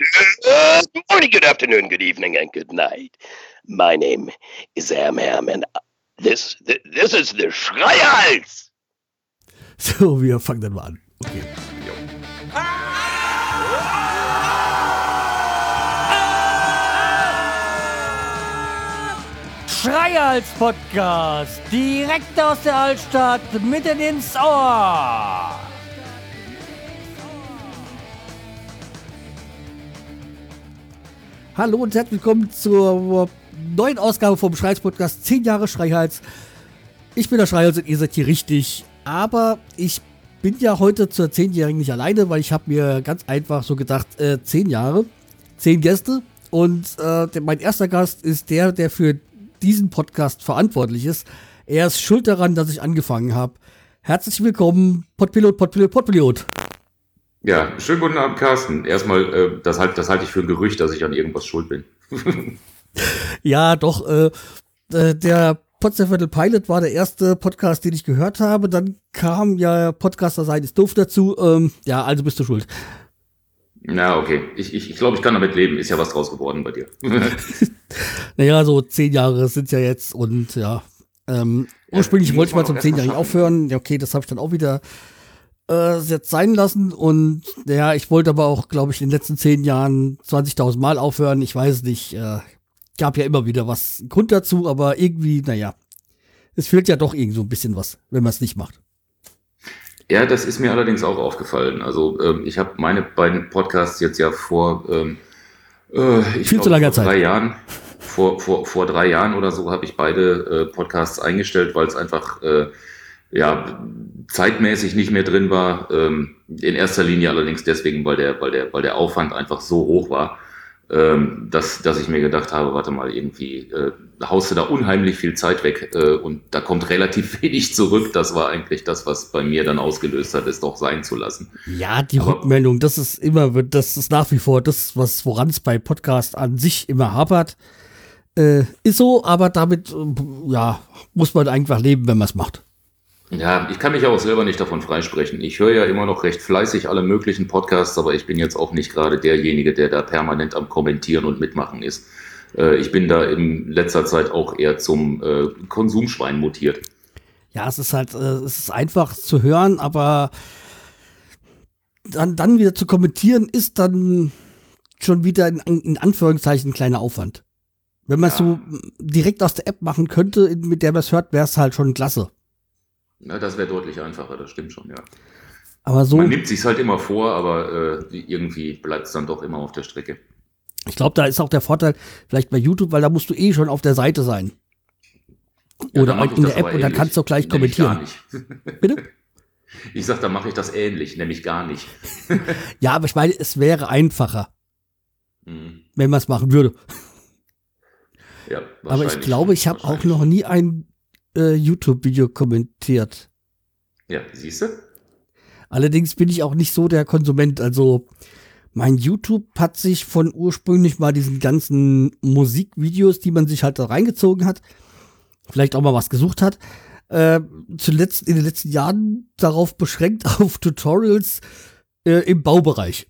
Good morning, good afternoon, good evening, and good night. My name is Am Ham, and this, this, this is the Schreihals. So, wir fangen dann mal an. Okay. Schreihals Podcast, direkt aus der Altstadt, mitten ins Ohr. Hallo und herzlich willkommen zur neuen Ausgabe vom Schreihals Podcast 10 Jahre Schreihals. Ich bin der Schreihals und ihr seid hier richtig, aber ich bin ja heute zur 10-Jährigen nicht alleine, weil ich habe mir ganz einfach so gedacht, äh, 10 Jahre, 10 Gäste und äh, mein erster Gast ist der, der für diesen Podcast verantwortlich ist. Er ist schuld daran, dass ich angefangen habe. Herzlich willkommen, Podpilot, Podpilot, Podpilot. Ja, schönen guten Abend, Carsten. Erstmal, äh, das, halt, das halte ich für ein Gerücht, dass ich an irgendwas schuld bin. ja, doch, äh, äh, der Potsdamviertel Pilot war der erste Podcast, den ich gehört habe. Dann kam ja Podcaster sein ist doof dazu. Ähm, ja, also bist du schuld. Na, okay. Ich, ich, ich glaube, ich kann damit leben. Ist ja was draus geworden bei dir. naja, so zehn Jahre sind ja jetzt und ja. Ähm, ursprünglich ja, wollte ich mal zum zehnjährigen aufhören. Ja, okay, das habe ich dann auch wieder äh, jetzt sein lassen. Und ja, ich wollte aber auch, glaube ich, in den letzten zehn Jahren 20.000 Mal aufhören. Ich weiß nicht. Äh, gab ja immer wieder was Grund dazu, aber irgendwie, naja. Es fehlt ja doch irgend so ein bisschen was, wenn man es nicht macht. Ja, das ist mir allerdings auch aufgefallen. Also ähm, ich habe meine beiden Podcasts jetzt ja vor ähm, äh, ich viel glaub, zu langer Zeit. Drei Jahren, vor, vor, vor drei Jahren oder so habe ich beide äh, Podcasts eingestellt, weil es einfach äh, ja zeitmäßig nicht mehr drin war. Ähm, in erster Linie allerdings deswegen, weil der, weil der, weil der Aufwand einfach so hoch war ähm, dass, dass ich mir gedacht habe, warte mal, irgendwie äh, haust du da unheimlich viel Zeit weg äh, und da kommt relativ wenig zurück. Das war eigentlich das, was bei mir dann ausgelöst hat, es doch sein zu lassen. Ja, die Aber, Rückmeldung, das ist immer, das ist nach wie vor das, was woran es bei Podcast an sich immer hapert. Äh, ist so, aber damit, äh, ja, muss man einfach leben, wenn man es macht. Ja, ich kann mich auch selber nicht davon freisprechen. Ich höre ja immer noch recht fleißig alle möglichen Podcasts, aber ich bin jetzt auch nicht gerade derjenige, der da permanent am Kommentieren und Mitmachen ist. Äh, ich bin da in letzter Zeit auch eher zum äh, Konsumschwein mutiert. Ja, es ist halt, äh, es ist einfach zu hören, aber dann, dann wieder zu kommentieren ist dann schon wieder in, in Anführungszeichen ein kleiner Aufwand. Wenn man es ja. so direkt aus der App machen könnte, mit der man es hört, wäre es halt schon klasse. Na, das wäre deutlich einfacher, das stimmt schon, ja. Aber so. Man nimmt sich halt immer vor, aber äh, irgendwie bleibt es dann doch immer auf der Strecke. Ich glaube, da ist auch der Vorteil vielleicht bei YouTube, weil da musst du eh schon auf der Seite sein. Ja, Oder in der App und dann kannst du auch gleich nämlich kommentieren. Bitte? Ich sag, da mache ich das ähnlich, nämlich gar nicht. ja, aber ich meine, es wäre einfacher, mhm. wenn man es machen würde. Ja, aber ich glaube, ich habe auch noch nie ein äh, YouTube-Video kommentiert. Ja, siehst du? Allerdings bin ich auch nicht so der Konsument. Also mein YouTube hat sich von ursprünglich mal diesen ganzen Musikvideos, die man sich halt da reingezogen hat, vielleicht auch mal was gesucht hat, äh, zuletzt in den letzten Jahren darauf beschränkt auf Tutorials äh, im Baubereich.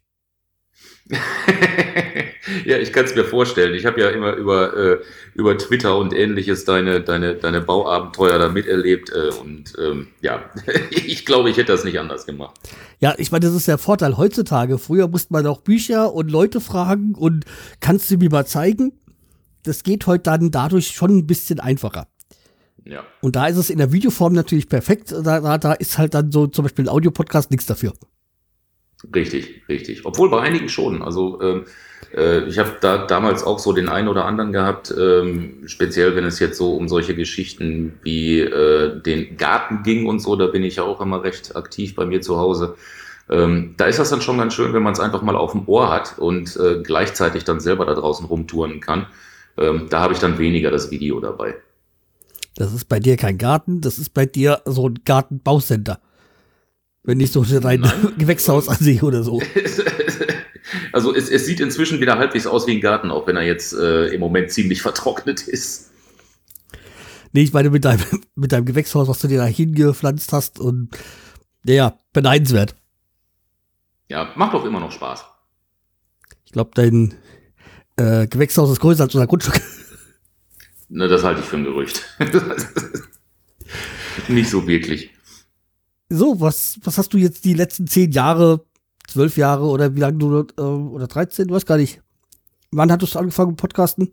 ja, ich kann es mir vorstellen. Ich habe ja immer über, äh, über Twitter und ähnliches deine, deine, deine Bauabenteuer da miterlebt. Äh, und ähm, ja, ich glaube, ich hätte das nicht anders gemacht. Ja, ich meine, das ist der Vorteil heutzutage. Früher musste man auch Bücher und Leute fragen und kannst du mir mal zeigen? Das geht heute dann dadurch schon ein bisschen einfacher. Ja. Und da ist es in der Videoform natürlich perfekt. Da, da, da ist halt dann so zum Beispiel ein Audiopodcast nichts dafür. Richtig, richtig. Obwohl bei einigen schon. Also ähm, äh, ich habe da damals auch so den einen oder anderen gehabt, ähm, speziell wenn es jetzt so um solche Geschichten wie äh, den Garten ging und so, da bin ich ja auch immer recht aktiv bei mir zu Hause. Ähm, da ist das dann schon ganz schön, wenn man es einfach mal auf dem Ohr hat und äh, gleichzeitig dann selber da draußen rumtouren kann. Ähm, da habe ich dann weniger das Video dabei. Das ist bei dir kein Garten, das ist bei dir so ein Gartenbaucenter. Wenn ich so dein Nein. Gewächshaus ansehe oder so. Also es, es, sieht inzwischen wieder halbwegs aus wie ein Garten, auch wenn er jetzt äh, im Moment ziemlich vertrocknet ist. Nee, ich meine mit deinem, mit deinem Gewächshaus, was du dir da hingepflanzt hast und ja, beneidenswert. Ja, macht doch immer noch Spaß. Ich glaube, dein äh, Gewächshaus ist größer als unser Grundstück. Ne, das halte ich für ein Gerücht. Nicht so wirklich. So, was, was hast du jetzt die letzten zehn Jahre, zwölf Jahre oder wie lange du, äh, oder 13, du weißt gar nicht. Wann hattest du angefangen mit Podcasten?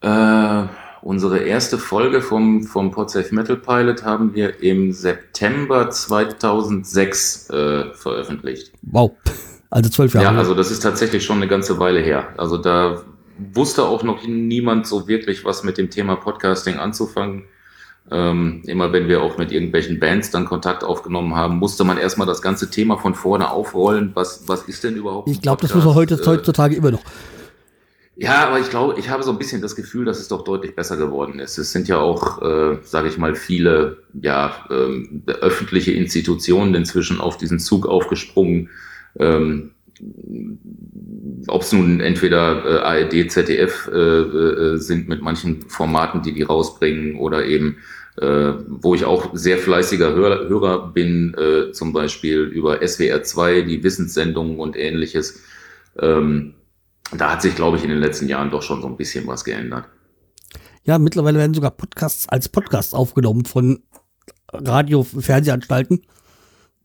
Äh, unsere erste Folge vom, vom Podsafe Metal Pilot haben wir im September 2006 äh, veröffentlicht. Wow. Also zwölf Jahre. Ja, also das ist tatsächlich schon eine ganze Weile her. Also da wusste auch noch niemand so wirklich, was mit dem Thema Podcasting anzufangen. Ähm, immer wenn wir auch mit irgendwelchen Bands dann Kontakt aufgenommen haben, musste man erstmal das ganze Thema von vorne aufrollen. Was, was ist denn überhaupt? Ich glaube, das muss man heute, äh, heutzutage immer noch. Ja, aber ich glaube, ich habe so ein bisschen das Gefühl, dass es doch deutlich besser geworden ist. Es sind ja auch, äh, sage ich mal, viele ja, ähm, öffentliche Institutionen inzwischen auf diesen Zug aufgesprungen. Ähm, ob es nun entweder äh, ARD, ZDF äh, äh, sind mit manchen Formaten, die die rausbringen, oder eben, äh, wo ich auch sehr fleißiger Hörer, Hörer bin, äh, zum Beispiel über SWR 2, die Wissenssendungen und ähnliches. Ähm, da hat sich, glaube ich, in den letzten Jahren doch schon so ein bisschen was geändert. Ja, mittlerweile werden sogar Podcasts als Podcasts aufgenommen von Radio, Fernsehanstalten.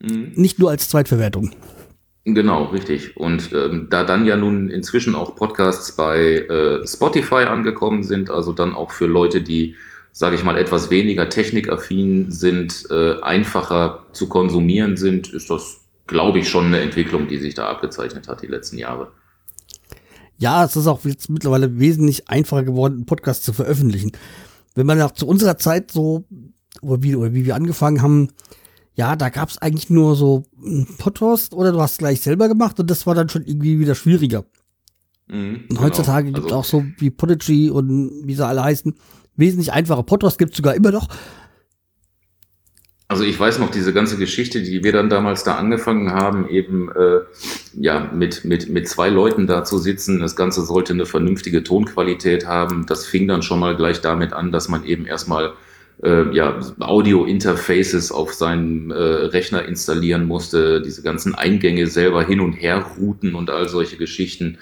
Mhm. Nicht nur als Zweitverwertung. Genau, richtig. Und ähm, da dann ja nun inzwischen auch Podcasts bei äh, Spotify angekommen sind, also dann auch für Leute, die, sage ich mal, etwas weniger technikaffin sind, äh, einfacher zu konsumieren sind, ist das, glaube ich, schon eine Entwicklung, die sich da abgezeichnet hat die letzten Jahre. Ja, es ist auch jetzt mittlerweile wesentlich einfacher geworden, einen Podcast zu veröffentlichen. Wenn man auch zu unserer Zeit so, oder wie, oder wie wir angefangen haben, ja, da gab es eigentlich nur so ein Podcast oder du hast es gleich selber gemacht und das war dann schon irgendwie wieder schwieriger. Mhm, und heutzutage genau. gibt es also, auch so wie Podigy und wie sie alle heißen, wesentlich einfache gibt es sogar immer noch. Also ich weiß noch diese ganze Geschichte, die wir dann damals da angefangen haben, eben äh, ja mit, mit, mit zwei Leuten da zu sitzen. Das Ganze sollte eine vernünftige Tonqualität haben. Das fing dann schon mal gleich damit an, dass man eben erstmal äh, ja, Audio-Interfaces auf seinen äh, Rechner installieren musste, diese ganzen Eingänge selber hin und her routen und all solche Geschichten.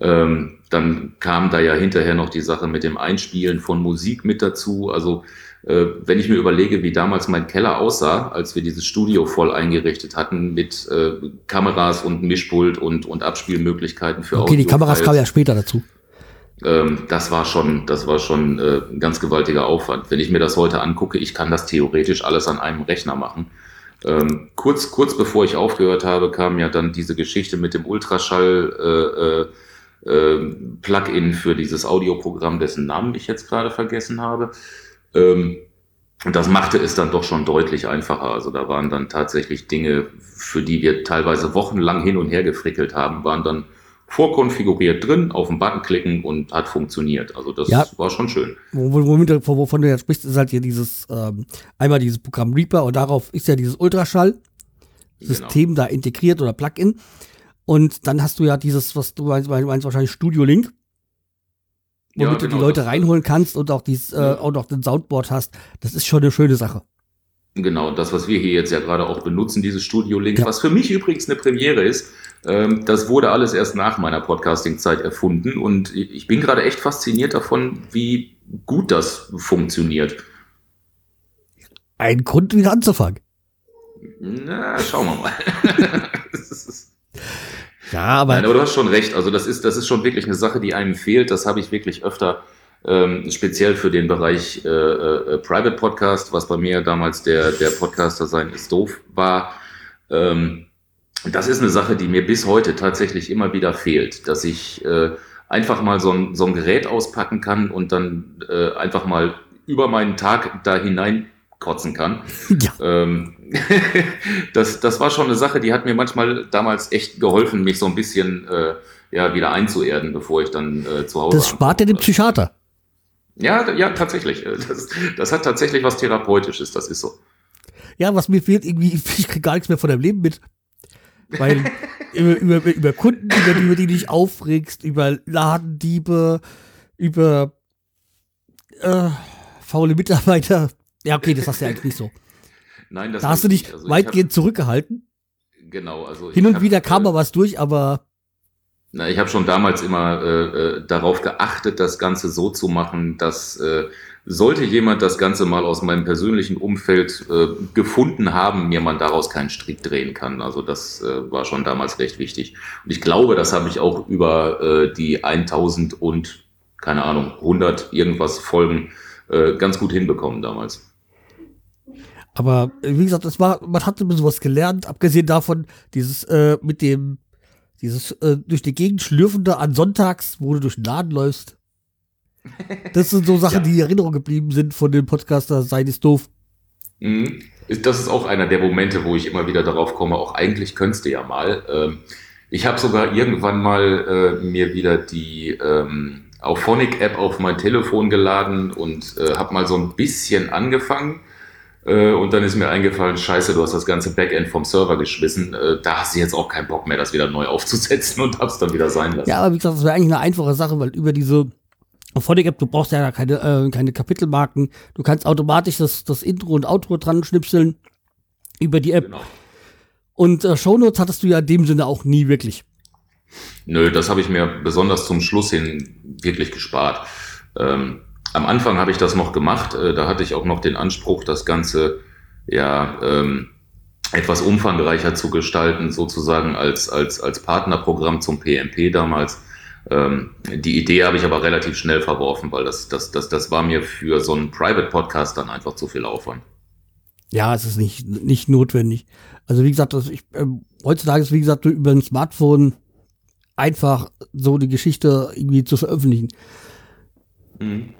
Ähm, dann kam da ja hinterher noch die Sache mit dem Einspielen von Musik mit dazu. Also äh, wenn ich mir überlege, wie damals mein Keller aussah, als wir dieses Studio voll eingerichtet hatten mit äh, Kameras und Mischpult und, und Abspielmöglichkeiten für okay, Audio. Okay, die Kameras kamen ja später dazu ähm, das war schon, das war schon äh, ein ganz gewaltiger Aufwand. Wenn ich mir das heute angucke, ich kann das theoretisch alles an einem Rechner machen. Ähm, kurz, kurz bevor ich aufgehört habe, kam ja dann diese Geschichte mit dem Ultraschall äh, äh, Plugin für dieses Audioprogramm, dessen Namen ich jetzt gerade vergessen habe. Ähm, und das machte es dann doch schon deutlich einfacher. Also da waren dann tatsächlich Dinge, für die wir teilweise wochenlang hin und her gefrickelt haben, waren dann vorkonfiguriert drin, auf den Button klicken und hat funktioniert. Also das ja. war schon schön. Womit, wovon du jetzt sprichst, ist halt hier dieses, ähm, einmal dieses Programm Reaper und darauf ist ja dieses Ultraschall-System genau. da integriert oder Plugin. Und dann hast du ja dieses, was du meinst, meinst wahrscheinlich Studio Link, womit ja, genau, du die Leute reinholen kannst und auch, dieses, äh, auch noch den Soundboard hast. Das ist schon eine schöne Sache. Genau, das, was wir hier jetzt ja gerade auch benutzen, dieses Studio Link, ja. was für mich übrigens eine Premiere ist, ähm, das wurde alles erst nach meiner Podcasting-Zeit erfunden und ich bin gerade echt fasziniert davon, wie gut das funktioniert. Ein Grund, wieder anzufangen. Na, schauen wir mal. ja, aber. Nein, aber du hast schon recht. Also, das ist, das ist schon wirklich eine Sache, die einem fehlt. Das habe ich wirklich öfter, ähm, speziell für den Bereich äh, äh, Private Podcast, was bei mir damals der, der Podcaster sein ist doof war. Ähm, das ist eine Sache, die mir bis heute tatsächlich immer wieder fehlt, dass ich äh, einfach mal so ein, so ein Gerät auspacken kann und dann äh, einfach mal über meinen Tag da hinein kotzen kann. Ja. Ähm, das, das war schon eine Sache, die hat mir manchmal damals echt geholfen, mich so ein bisschen äh, ja, wieder einzuerden, bevor ich dann äh, zu Hause. Das spart dir den Psychiater. Ja, ja, tatsächlich. Das, das hat tatsächlich was Therapeutisches, das ist so. Ja, was mir fehlt, irgendwie, ich kriege gar nichts mehr von deinem Leben mit. Weil über, über, über Kunden, über die, über die dich aufregst, über Ladendiebe, über äh, faule Mitarbeiter. Ja, okay, das hast du ja eigentlich nicht so. Nein, das Da hast du dich also weitgehend hab, zurückgehalten. Genau, also. Hin und hab, wieder kam äh, mal was durch, aber. Na, ich habe schon damals immer äh, äh, darauf geachtet, das Ganze so zu machen, dass äh, sollte jemand das Ganze mal aus meinem persönlichen Umfeld äh, gefunden haben, mir man daraus keinen Strick drehen kann. Also das äh, war schon damals recht wichtig. Und ich glaube, das habe ich auch über äh, die 1000 und keine Ahnung 100 irgendwas Folgen äh, ganz gut hinbekommen damals. Aber äh, wie gesagt, das war, man hat ein bisschen was gelernt, abgesehen davon, dieses äh, mit dem, dieses äh, durch die Gegend schlürfende an Sonntags, wo du durch den Laden läufst. Das sind so Sachen, ja. die in Erinnerung geblieben sind von dem Podcaster Sein ist doof. Mhm. Das ist auch einer der Momente, wo ich immer wieder darauf komme, auch eigentlich könntest du ja mal. Ähm, ich habe sogar irgendwann mal äh, mir wieder die ähm, Auphonic-App auf mein Telefon geladen und äh, habe mal so ein bisschen angefangen. Äh, und dann ist mir eingefallen, scheiße, du hast das ganze Backend vom Server geschmissen. Äh, da hast du jetzt auch keinen Bock mehr, das wieder neu aufzusetzen und hab's dann wieder sein lassen. Ja, aber wie gesagt, das wäre eigentlich eine einfache Sache, weil über diese Auphonic-App, du brauchst ja keine, äh, keine Kapitelmarken. Du kannst automatisch das, das Intro und Outro dran schnipseln über die App. Genau. Und äh, Shownotes hattest du ja in dem Sinne auch nie wirklich. Nö, das habe ich mir besonders zum Schluss hin wirklich gespart. Ähm, am Anfang habe ich das noch gemacht. Äh, da hatte ich auch noch den Anspruch, das Ganze ja ähm, etwas umfangreicher zu gestalten, sozusagen als, als, als Partnerprogramm zum PMP damals. Ähm, die Idee habe ich aber relativ schnell verworfen, weil das, das, das, das war mir für so einen Private Podcast dann einfach zu viel Aufwand. Ja, es ist nicht, nicht notwendig. Also wie gesagt, das, ich, äh, heutzutage ist wie gesagt über ein Smartphone einfach so die Geschichte irgendwie zu veröffentlichen. Mhm.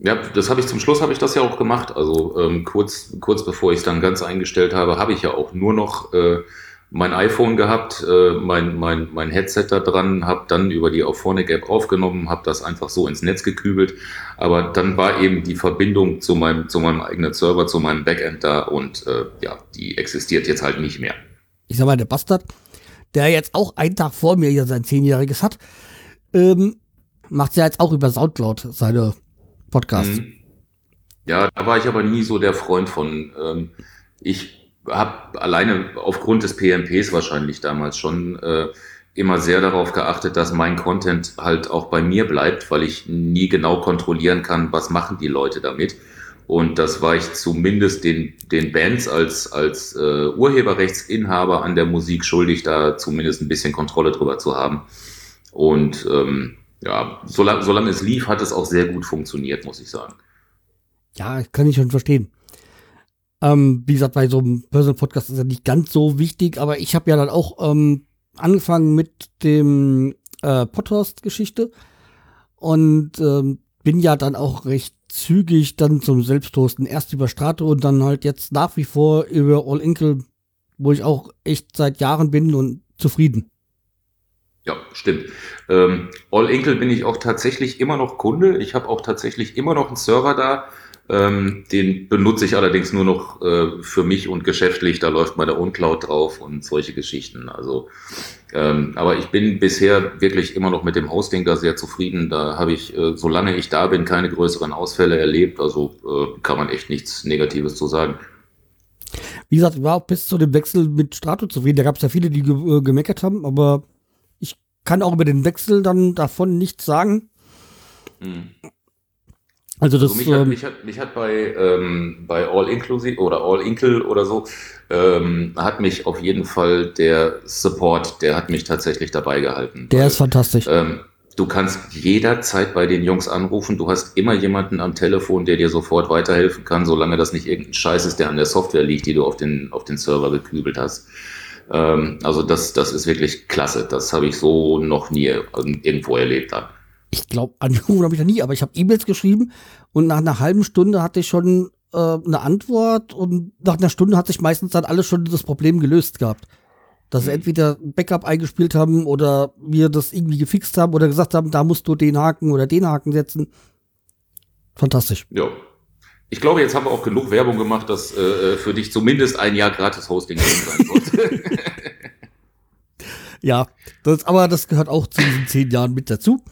Ja, das habe ich zum Schluss habe ich das ja auch gemacht. Also ähm, kurz, kurz bevor ich es dann ganz eingestellt habe, habe ich ja auch nur noch äh, mein iPhone gehabt, äh, mein, mein, mein Headset da dran, habe dann über die Auphonic App aufgenommen, habe das einfach so ins Netz gekübelt. Aber dann war eben die Verbindung zu meinem, zu meinem eigenen Server, zu meinem Backend da und äh, ja, die existiert jetzt halt nicht mehr. Ich sag mal, der Bastard, der jetzt auch einen Tag vor mir hier sein Zehnjähriges hat, ähm, macht ja jetzt auch über Soundcloud seine Podcasts. Mhm. Ja, da war ich aber nie so der Freund von. Ähm, ich habe alleine aufgrund des PMPs wahrscheinlich damals schon äh, immer sehr darauf geachtet, dass mein Content halt auch bei mir bleibt, weil ich nie genau kontrollieren kann, was machen die Leute damit. Und das war ich zumindest den, den Bands als, als äh, Urheberrechtsinhaber an der Musik schuldig, da zumindest ein bisschen Kontrolle drüber zu haben. Und ähm, ja, solange, solange es lief, hat es auch sehr gut funktioniert, muss ich sagen. Ja, kann ich schon verstehen. Ähm, wie gesagt, bei so einem Personal Podcast ist ja nicht ganz so wichtig, aber ich habe ja dann auch ähm, angefangen mit dem äh, Podcast-Geschichte und ähm, bin ja dann auch recht zügig dann zum Selbsthosten. Erst über Strato und dann halt jetzt nach wie vor über All Inkle, wo ich auch echt seit Jahren bin und zufrieden. Ja, stimmt. Ähm, All Inkle bin ich auch tatsächlich immer noch Kunde. Ich habe auch tatsächlich immer noch einen Server da. Ähm, den benutze ich allerdings nur noch äh, für mich und geschäftlich. Da läuft meine Uncloud drauf und solche Geschichten. Also, ähm, aber ich bin bisher wirklich immer noch mit dem Hosting da sehr zufrieden. Da habe ich, äh, solange ich da bin, keine größeren Ausfälle erlebt. Also äh, kann man echt nichts Negatives zu sagen. Wie gesagt, ich war auch bis zu dem Wechsel mit Strato zufrieden. Da gab es ja viele, die ge äh, gemeckert haben, aber kann auch über den Wechsel dann davon nichts sagen. Mhm. Also das. Also mich, hat, ähm, mich, hat, mich hat bei, ähm, bei All Inclusive oder All Inkle oder so, ähm, hat mich auf jeden Fall der Support, der hat mich tatsächlich dabei gehalten. Der weil, ist fantastisch. Ähm, du kannst jederzeit bei den Jungs anrufen. Du hast immer jemanden am Telefon, der dir sofort weiterhelfen kann, solange das nicht irgendein Scheiß ist, der an der Software liegt, die du auf den, auf den Server gekübelt hast. Ähm, also das, das ist wirklich klasse. Das habe ich so noch nie irgendwo erlebt. Dann ich glaube, angerufen habe ich noch nie, aber ich habe E-Mails geschrieben und nach einer halben Stunde hatte ich schon äh, eine Antwort und nach einer Stunde hat sich meistens dann alles schon das Problem gelöst gehabt. Dass sie mhm. entweder ein Backup eingespielt haben oder wir das irgendwie gefixt haben oder gesagt haben, da musst du den Haken oder den Haken setzen. Fantastisch. Ja. Ich glaube, jetzt haben wir auch genug Werbung gemacht, dass äh, für dich zumindest ein Jahr gratis Hosting drin sein sollte. ja, das, aber das gehört auch zu diesen zehn Jahren mit dazu.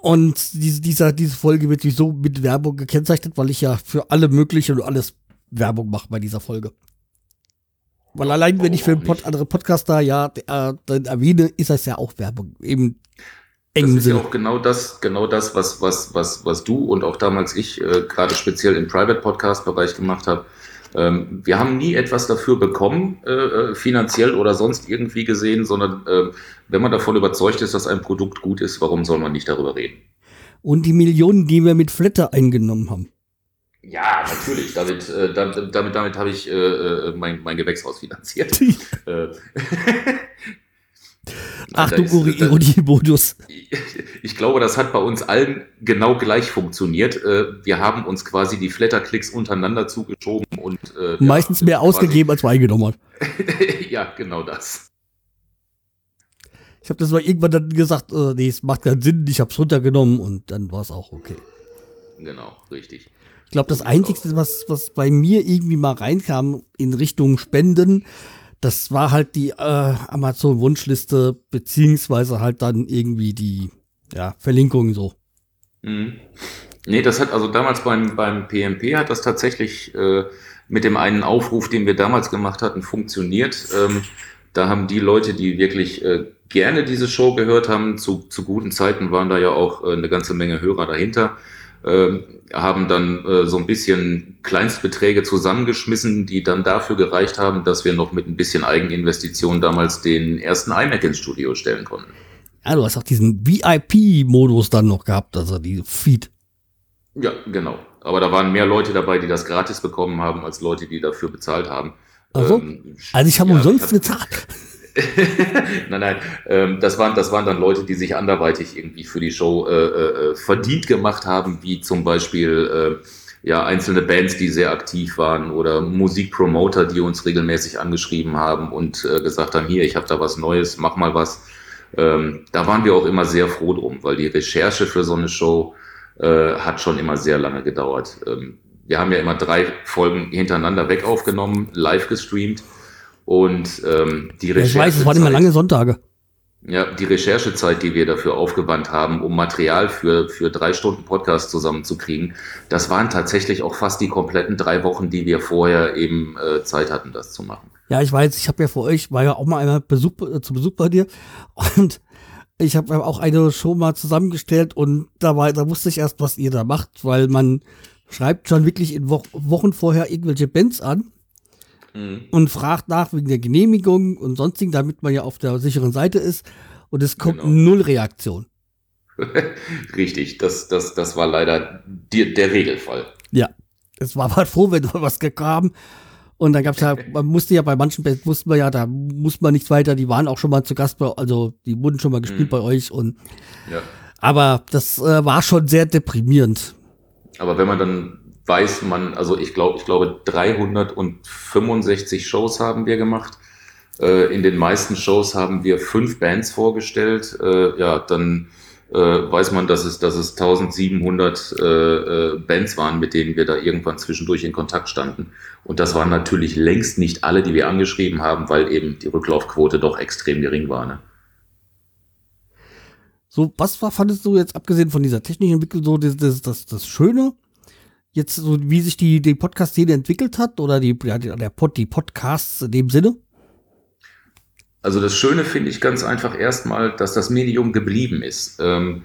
Und diese, dieser, diese Folge wird so mit Werbung gekennzeichnet, weil ich ja für alle mögliche und alles Werbung mache bei dieser Folge. Weil allein, wenn ich für einen Pod, andere Podcaster ja äh, dann erwähne, ist das ja auch Werbung. Eben das ist ja auch genau das, genau das, was, was, was, was du und auch damals ich äh, gerade speziell im Private Podcast Bereich gemacht habe. Ähm, wir haben nie etwas dafür bekommen, äh, äh, finanziell oder sonst irgendwie gesehen, sondern äh, wenn man davon überzeugt ist, dass ein Produkt gut ist, warum soll man nicht darüber reden? Und die Millionen, die wir mit Flatter eingenommen haben. Ja, natürlich. Damit, äh, damit, damit, damit habe ich äh, äh mein, mein Gewächshaus finanziert. Äh, Ach du Ironie-Modus. Ich glaube, das hat bei uns allen genau gleich funktioniert. Äh, wir haben uns quasi die Flatterklicks untereinander zugeschoben und äh, meistens mehr ausgegeben, als wir eingenommen haben. ja, genau das. Ich habe das mal irgendwann dann gesagt, äh, nee, es macht keinen Sinn, ich habe es runtergenommen und dann war es auch okay. Genau, richtig. Ich glaube, das Einzige, was, was bei mir irgendwie mal reinkam in Richtung Spenden, das war halt die äh, Amazon-Wunschliste, beziehungsweise halt dann irgendwie die ja, Verlinkung so. Mhm. Nee, das hat also damals beim, beim PMP hat das tatsächlich äh, mit dem einen Aufruf, den wir damals gemacht hatten, funktioniert. Ähm, da haben die Leute, die wirklich äh, gerne diese Show gehört haben, zu, zu guten Zeiten waren da ja auch äh, eine ganze Menge Hörer dahinter, haben dann äh, so ein bisschen Kleinstbeträge zusammengeschmissen, die dann dafür gereicht haben, dass wir noch mit ein bisschen Eigeninvestition damals den ersten iMac ins Studio stellen konnten. Ja, du hast auch diesen VIP-Modus dann noch gehabt, also die Feed. Ja, genau. Aber da waren mehr Leute dabei, die das gratis bekommen haben, als Leute, die dafür bezahlt haben. Also, ähm, also ich habe ja, umsonst bezahlt. Nein, nein, ähm, das, waren, das waren dann Leute, die sich anderweitig irgendwie für die Show äh, äh, verdient gemacht haben, wie zum Beispiel äh, ja, einzelne Bands, die sehr aktiv waren oder Musikpromoter, die uns regelmäßig angeschrieben haben und äh, gesagt haben, hier, ich habe da was Neues, mach mal was. Ähm, da waren wir auch immer sehr froh drum, weil die Recherche für so eine Show äh, hat schon immer sehr lange gedauert. Ähm, wir haben ja immer drei Folgen hintereinander weg aufgenommen, live gestreamt und ähm, die Recherche. Ja, ich weiß, es waren immer lange Sonntage. Ja, die Recherchezeit, die wir dafür aufgewandt haben, um Material für, für drei Stunden Podcast zusammenzukriegen, das waren tatsächlich auch fast die kompletten drei Wochen, die wir vorher eben äh, Zeit hatten, das zu machen. Ja, ich weiß, ich habe ja für euch, war ja auch mal einmal Besuch, äh, zu Besuch bei dir und ich habe auch eine Show mal zusammengestellt und da war, da wusste ich erst, was ihr da macht, weil man schreibt schon wirklich in Wo Wochen vorher irgendwelche Bands an mhm. und fragt nach wegen der Genehmigung und sonstigen, damit man ja auf der sicheren Seite ist. Und es kommt genau. null Reaktion. Richtig, das, das, das war leider die, der Regelfall. Ja, es war halt froh, wenn was gekam. Und dann gab es ja, man musste ja bei manchen Bands, wussten wir ja, da muss man nichts weiter, die waren auch schon mal zu Gast, bei, also die wurden schon mal gespielt mhm. bei euch. Und, ja. Aber das äh, war schon sehr deprimierend. Aber wenn man dann weiß man, also ich glaube, ich glaube 365 Shows haben wir gemacht. Äh, in den meisten Shows haben wir fünf Bands vorgestellt. Äh, ja, dann äh, weiß man, dass es, dass es 1700 äh, äh, Bands waren, mit denen wir da irgendwann zwischendurch in Kontakt standen. Und das waren natürlich längst nicht alle, die wir angeschrieben haben, weil eben die Rücklaufquote doch extrem gering war. Ne? So, was war, fandest du jetzt abgesehen von dieser technischen Entwicklung so das, das, das, das Schöne jetzt so, wie sich die, die Podcast-Szene entwickelt hat oder die, der Pod, die Podcasts in dem Sinne? Also das Schöne finde ich ganz einfach erstmal, dass das Medium geblieben ist. Ähm,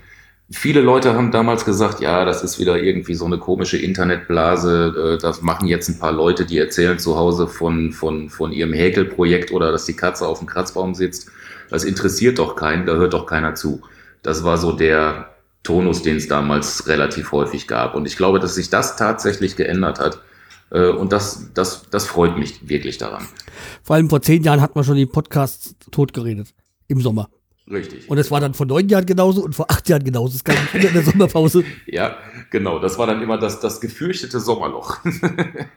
viele Leute haben damals gesagt, ja, das ist wieder irgendwie so eine komische Internetblase. Äh, das machen jetzt ein paar Leute, die erzählen zu Hause von, von, von ihrem Häkelprojekt oder dass die Katze auf dem Kratzbaum sitzt. Das interessiert doch keinen, da hört doch keiner zu. Das war so der, Tonus, den es damals relativ häufig gab. Und ich glaube, dass sich das tatsächlich geändert hat. Äh, und das, das, das freut mich wirklich daran. Vor allem vor zehn Jahren hat man schon die Podcasts totgeredet. Im Sommer. Richtig. Und es war dann vor neun Jahren genauso und vor acht Jahren genauso. Es gab wieder in der Sommerpause. ja, genau. Das war dann immer das, das gefürchtete Sommerloch.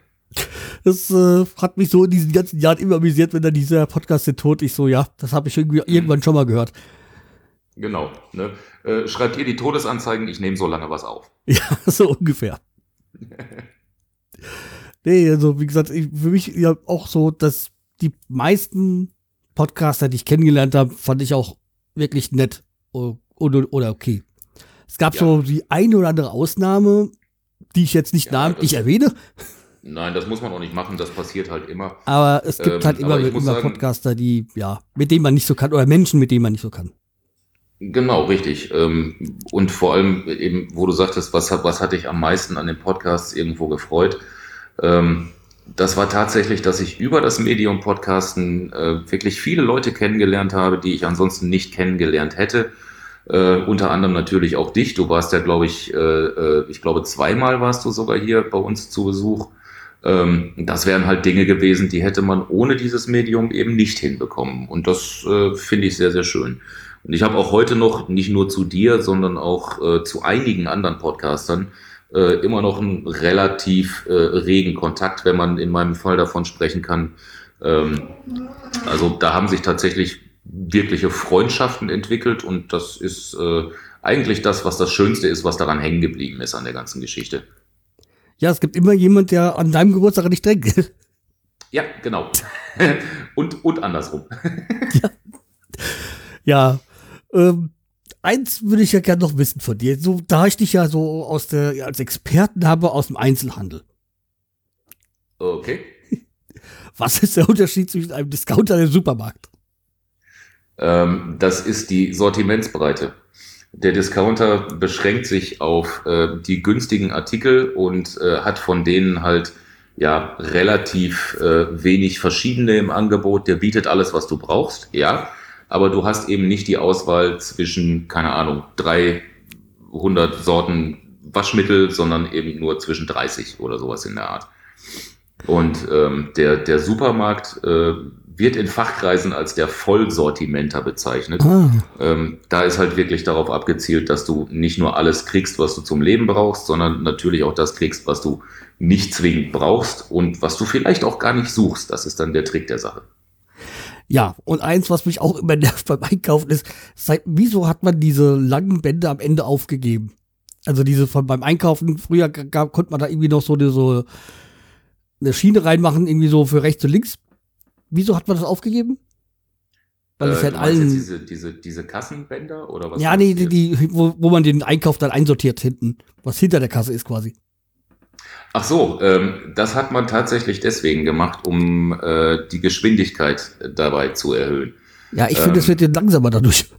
das äh, hat mich so in diesen ganzen Jahren immer amüsiert, wenn dann dieser Podcast ist tot. Ich so, ja, das habe ich irgendwie irgendwann schon mal gehört. Genau. Ne? Äh, schreibt ihr die Todesanzeigen, ich nehme so lange was auf. Ja, so ungefähr. nee, also wie gesagt, ich, für mich ja auch so, dass die meisten Podcaster, die ich kennengelernt habe, fand ich auch wirklich nett oder, oder okay. Es gab ja. so die eine oder andere Ausnahme, die ich jetzt nicht ja, namentlich erwähne. Nein, das muss man auch nicht machen, das passiert halt immer. Aber es gibt Ähm, halt immer, immer sagen- Podcaster, die, ja, mit denen man nicht so kann, oder Menschen, mit denen man nicht so kann. Genau, richtig. Ähm, Und vor allem eben, wo du sagtest, was, was hat dich am meisten an den Podcasts irgendwo gefreut? Ähm, Das war tatsächlich, dass ich über das Medium Podcasten äh, wirklich viele Leute kennengelernt habe, die ich ansonsten nicht kennengelernt hätte. Äh, unter anderem natürlich auch dich. Du warst ja, glaube ich, äh, ich glaube zweimal warst du sogar hier bei uns zu Besuch. Ähm, das wären halt Dinge gewesen, die hätte man ohne dieses Medium eben nicht hinbekommen. Und das finde ich sehr, sehr schön. Und ich habe auch heute noch nicht nur zu dir, sondern auch äh, zu einigen anderen Podcastern äh, immer noch einen relativ äh, regen Kontakt, wenn man in meinem Fall davon sprechen kann. Ähm, also da haben sich tatsächlich wirkliche Freundschaften entwickelt und das ist äh, eigentlich das, was das Schönste ist, was daran hängen geblieben ist an der ganzen Geschichte. Ja, es gibt immer jemand, der an deinem Geburtstag dich denkt. Ja, genau. und, und andersrum. ja, ähm, eins würde ich ja gerne noch wissen von dir. So, da ich dich ja so aus der, als Experten habe aus dem Einzelhandel. Okay. Was ist der Unterschied zwischen einem Discounter und einem Supermarkt? Ähm, das ist die Sortimentsbreite. Der Discounter beschränkt sich auf äh, die günstigen Artikel und äh, hat von denen halt ja relativ äh, wenig verschiedene im Angebot. Der bietet alles, was du brauchst, ja, aber du hast eben nicht die Auswahl zwischen, keine Ahnung, 300 Sorten Waschmittel, sondern eben nur zwischen 30 oder sowas in der Art. Und ähm, der, der Supermarkt äh, wird in Fachkreisen als der Vollsortimenter bezeichnet. Ah, Ähm, da ist halt wirklich darauf abgezielt, dass du nicht nur alles kriegst, was du zum Leben brauchst, sondern natürlich auch das kriegst, was du nicht zwingend brauchst und was du vielleicht auch gar nicht suchst. Das ist dann der Trick der Sache. Ja, und eins, was mich auch immer nervt beim Einkaufen ist, seit, wieso hat man diese langen Bänder am Ende aufgegeben? Also diese von beim Einkaufen, früher gab, konnte man da irgendwie noch so eine, so eine Schiene reinmachen, irgendwie so für rechts und links. Wieso hat man das aufgegeben? Weil es Äh, meinst jetzt allen. diese, diese, diese Kassenbänder oder was? Ja, nee, die, die wo, wo man den Einkauf dann einsortiert hinten, was hinter der Kasse ist quasi. Ach so, ähm, das hat man tatsächlich deswegen gemacht, um äh, die Geschwindigkeit dabei zu erhöhen. Ja, ich finde, es Ähm. wird langsamer dadurch.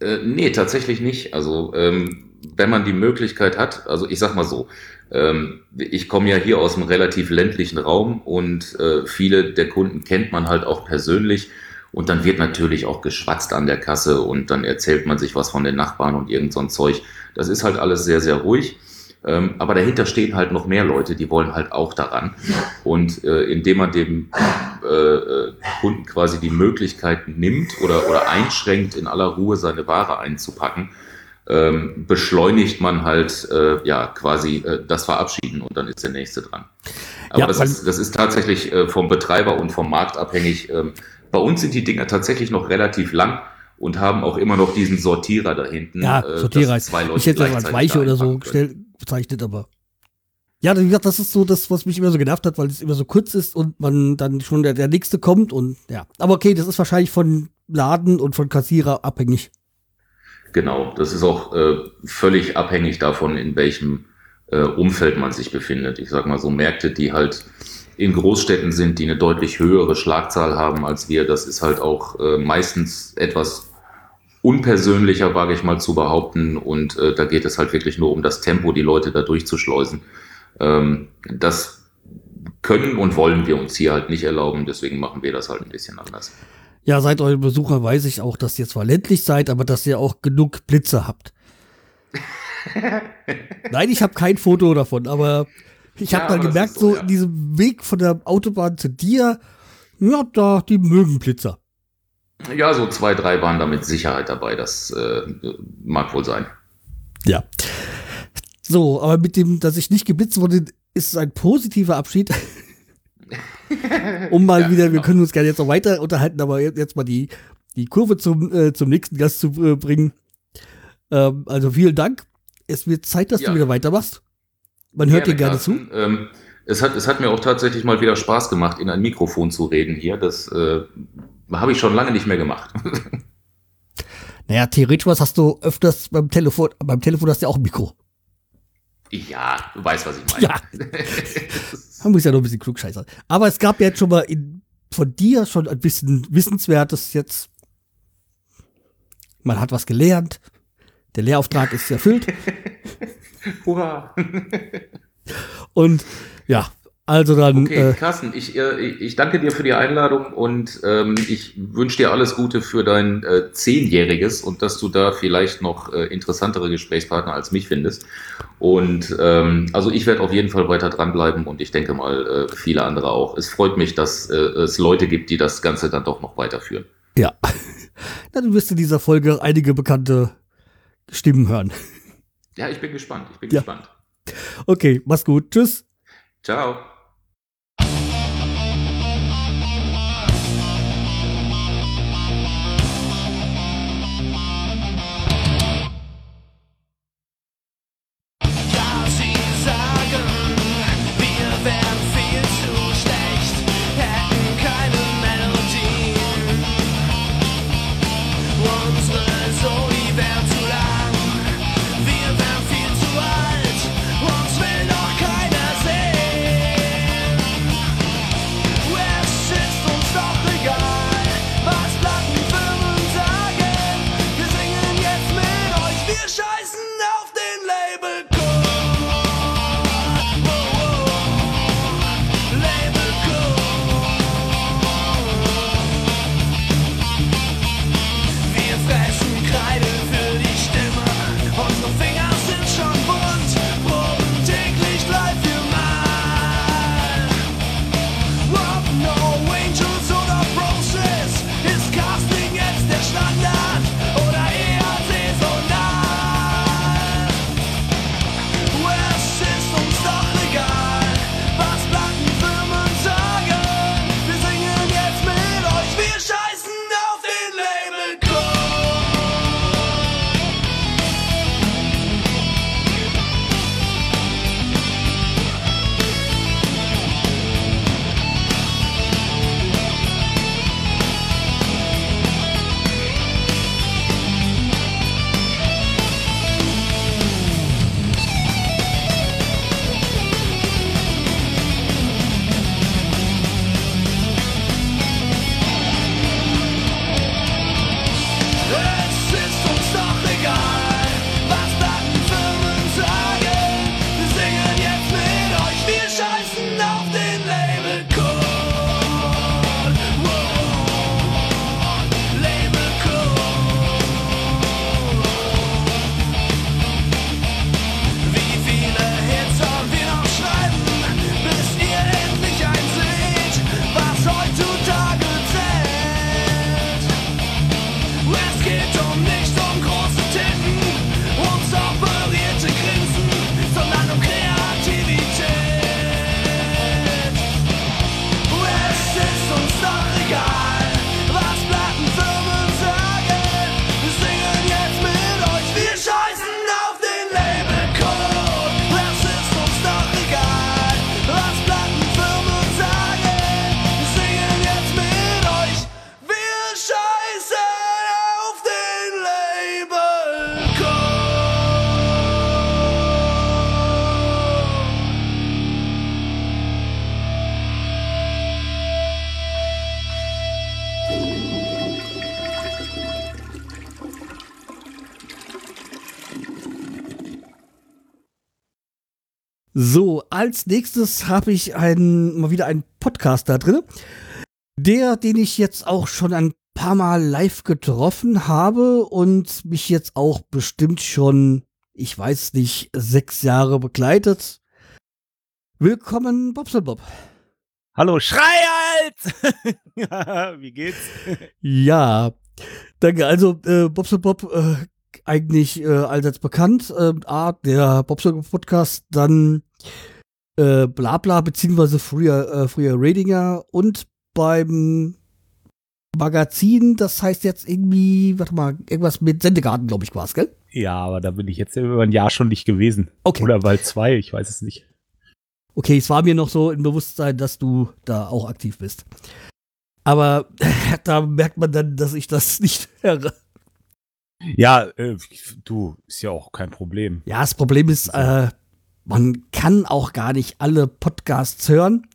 Äh, nee, tatsächlich nicht. Also, ähm, wenn man die Möglichkeit hat, also ich sag mal so, ähm, ich komme ja hier aus einem relativ ländlichen Raum und äh, viele der Kunden kennt man halt auch persönlich. Und dann wird natürlich auch geschwatzt an der Kasse und dann erzählt man sich was von den Nachbarn und irgend so ein Zeug. Das ist halt alles sehr, sehr ruhig. Ähm, aber dahinter stehen halt noch mehr Leute, die wollen halt auch daran. Und äh, indem man dem äh, äh, Kunden quasi die Möglichkeit nimmt oder, oder einschränkt, in aller Ruhe seine Ware einzupacken, ähm, beschleunigt man halt äh, ja quasi äh, das Verabschieden und dann ist der nächste dran. Aber Ja, das, ist, das ist tatsächlich äh, vom Betreiber und vom Markt abhängig. Ähm, bei uns sind die Dinger tatsächlich noch relativ lang und haben auch immer noch diesen Sortierer da hinten. Ja, äh, Sortierer. dass zwei Leute Ich hätte das als Weiche oder so schnell bezeichnet, aber. Ja, wie gesagt, das ist so das, was mich immer so genervt hat, weil es immer so kurz ist und man dann schon der, der nächste kommt und ja. Aber okay, das ist wahrscheinlich von Laden und von Kassierer abhängig. Genau, das ist auch äh, völlig abhängig davon, in welchem äh, Umfeld man sich befindet. Ich sag mal so Märkte, die halt in Großstädten sind, die eine deutlich höhere Schlagzahl haben als wir, das ist halt auch äh, meistens etwas unpersönlicher, wage ich mal zu behaupten. Und äh, da geht es halt wirklich nur um das Tempo, die Leute da durchzuschleusen. Ähm, das können und wollen wir uns hier halt nicht erlauben, deswegen machen wir das halt ein bisschen anders. Ja, seit euren Besucher weiß ich auch, dass ihr zwar ländlich seid, aber dass ihr auch genug Blitze habt. Nein, ich habe kein Foto davon, aber ich Ja, habe dann aber das gemerkt, so ja. in diesem Weg von der Autobahn zu dir, ja, da, die mögen Blitzer. Ja, so zwei, drei waren da mit Sicherheit dabei, das äh, mag wohl sein. Ja. So, aber mit dem, dass ich nicht geblitzt wurde, ist es ein positiver Abschied. um mal Ja, wieder, wir genau. können uns gerne jetzt noch weiter unterhalten, aber jetzt, mal die, die Kurve zum, äh, zum nächsten Gast zu äh, bringen. Ähm, also vielen Dank. Es wird Zeit, dass Ja. du wieder weitermachst. Man hört dir gerne zu. Carsten. Ähm, es, hat, es hat mir auch tatsächlich mal wieder Spaß gemacht, in ein Mikrofon zu reden hier. Das äh, habe ich schon lange nicht mehr gemacht. Naja, theoretisch was hast du öfters beim Telefon, beim Telefon hast du ja auch ein Mikro. Ja, du weißt, was ich meine. Ja. Man muss ja noch ein bisschen klugscheißern. Aber es gab ja jetzt schon mal in, von dir schon ein bisschen Wissenswertes jetzt. Man hat was gelernt. Der Lehrauftrag ist erfüllt. Hurra! Und ja, also dann. Okay, Äh, Carsten, ich, äh, ich danke dir für die Einladung und ähm, ich wünsche dir alles Gute für dein äh, Zehnjähriges und dass du da vielleicht noch äh, interessantere Gesprächspartner als mich findest. Und ähm, also ich werde auf jeden Fall weiter dranbleiben und ich denke mal äh, viele andere auch. Es freut mich, dass äh, es Leute gibt, die das Ganze dann doch noch weiterführen. ja. Dann wirst du in dieser Folge einige bekannte Stimmen hören. Ja, ich bin gespannt. Ich bin Ja. gespannt. Okay, mach's gut. Tschüss. Ciao. So, als nächstes habe ich einen, mal wieder einen Podcast da drin. Der, den ich jetzt auch schon ein paar Mal live getroffen habe und mich jetzt auch bestimmt schon, ich weiß nicht, sechs Jahre begleitet. Willkommen, Bobsel Bob. Hallo, Schreihals! ja, wie geht's? Ja, danke. Also, äh, Bobsel Bob, äh, eigentlich äh, allseits bekannt. Äh, A, der Bobsel Podcast, dann äh, Blabla, beziehungsweise früher, äh, früher Radinger und beim Magazin, das heißt jetzt irgendwie, warte mal, irgendwas mit Sendegarten, glaube ich, war es, gell? Ja, aber da bin ich jetzt über ein Jahr schon nicht gewesen. Okay. Oder bald zwei, ich weiß es nicht. Okay, es war mir noch so im Bewusstsein, dass du da auch aktiv bist. Aber da merkt man dann, dass ich das nicht höre. Ja, äh, du, ist ja auch kein Problem. Ja, das Problem ist, äh, man kann auch gar nicht alle Podcasts hören.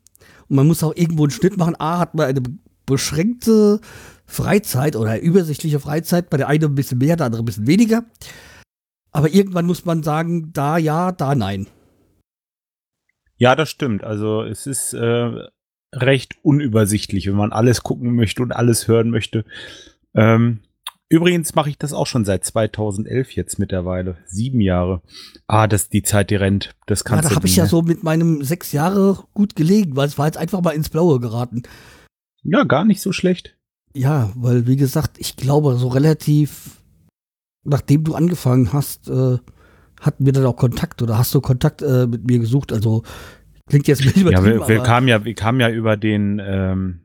Und man muss auch irgendwo einen Schnitt machen. A, hat man eine beschränkte Freizeit oder übersichtliche Freizeit. Bei der einen ein bisschen mehr, der andere ein bisschen weniger. Aber irgendwann muss man sagen, da ja, da nein. Ja, das stimmt. Also es ist äh, recht unübersichtlich, wenn man alles gucken möchte und alles hören möchte. Ähm, übrigens mache ich das auch schon seit 2011 jetzt mittlerweile. Sieben Jahre. Ah, das die Zeit, die rennt. Das Ja, kannst da du habe ich ja so mit meinem sechs Jahre gut gelegen, weil es war jetzt einfach mal ins Blaue geraten. Ja, gar nicht so schlecht. Ja, weil wie gesagt, ich glaube, so relativ, nachdem du angefangen hast, äh, hatten wir dann auch Kontakt oder hast du Kontakt äh, mit mir gesucht? Also klingt jetzt ein bisschen Ja, übertrieben, wir, wir kamen ja, wir kamen ja über den ähm,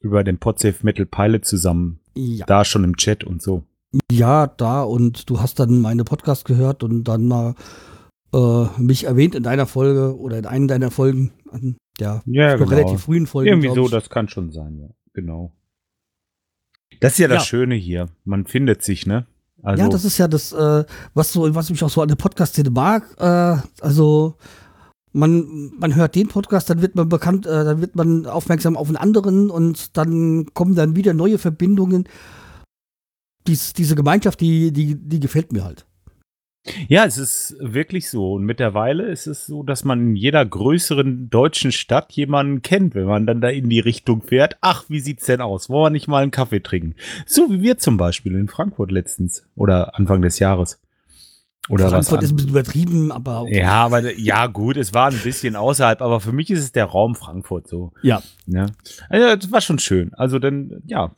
über den Podsafe Metal Pilot zusammen. Ja, Da schon im Chat und so. ja, da und du hast dann meine Podcast gehört und dann mal äh, mich erwähnt in deiner Folge oder in einer deiner Folgen, der Ja, noch relativ frühen Folge. Irgendwie so, das kann schon sein, ja. Genau. Das ist ja das Ja. Schöne hier. Man findet sich, ne? Also, ja, das ist ja das, äh, was so, was mich auch so an der Podcast-Szene mag. Äh, also man, man hört den Podcast, dann wird man bekannt, äh, dann wird man aufmerksam auf einen anderen und dann kommen dann wieder neue Verbindungen. Dies, diese Gemeinschaft, die, die, die gefällt mir halt. Ja, es ist wirklich so. Und mittlerweile ist es so, dass man in jeder größeren deutschen Stadt jemanden kennt, wenn man dann da in die Richtung fährt. Ach, wie sieht's denn aus? Wollen wir nicht mal einen Kaffee trinken? So wie wir zum Beispiel in Frankfurt letztens oder Anfang des Jahres. Oder Frankfurt ist ein bisschen übertrieben, aber ja, aber ja, gut, es war ein bisschen außerhalb, aber für mich ist es der Raum Frankfurt so. Ja. Ne? Also, das war schon schön. Also dann, ja,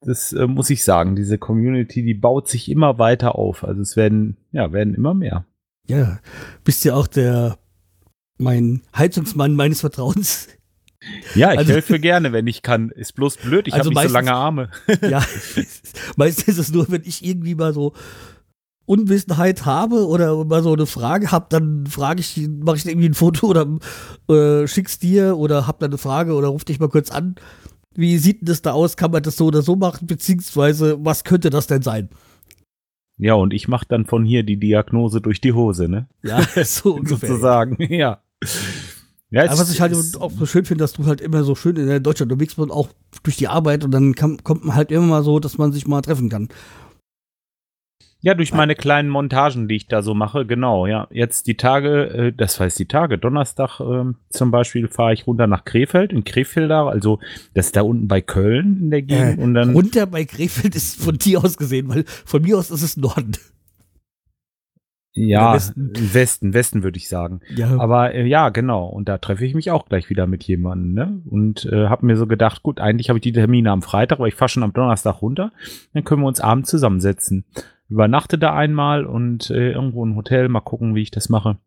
das äh, muss ich sagen, diese Community, die baut sich immer weiter auf. Also es werden, ja, werden immer mehr. ja, bist ja auch der mein Heizungsmann meines Vertrauens. Ja, ich Also- helfe gerne, wenn ich kann. Ist bloß blöd, ich Also habe nicht so meistens- lange Arme. ja, meistens ist es nur, wenn ich irgendwie mal so Unwissenheit habe oder mal so eine Frage habe, dann frage ich, mache ich irgendwie ein Foto oder äh, schick's dir oder hab da eine Frage oder ruf dich mal kurz an. Wie sieht denn das da aus? Kann man das so oder so machen? Beziehungsweise, was könnte das denn sein? Ja, und ich mache dann von hier die Diagnose durch die Hose, ne? Ja, so ungefähr. Sozusagen, ja. ja Aber was ich halt auch so schön finde, dass du halt immer so schön in Deutschland unterwegs bist und auch durch die Arbeit und dann kann, kommt man halt immer mal so, dass man sich mal treffen kann. Ja, durch meine kleinen Montagen, die ich da so mache, genau, ja. Jetzt die Tage, äh, das heißt die Tage, Donnerstag ähm, zum Beispiel fahre ich runter nach Krefeld, in Krefelder, also das ist da unten bei Köln in der Gegend Äh, und dann, Runter bei Krefeld ist von dir aus gesehen, weil von mir aus ist es Norden. ja, Westen. Westen, Westen würde ich sagen. Ja, Aber äh, ja, genau. Und da treffe ich mich auch gleich wieder mit jemandem. Ne? Und äh, habe mir so gedacht, gut, eigentlich habe ich die Termine am Freitag, aber ich fahre schon am Donnerstag runter. Dann können wir uns abends zusammensetzen. Übernachte da einmal und äh, irgendwo im Hotel mal gucken, wie ich das mache.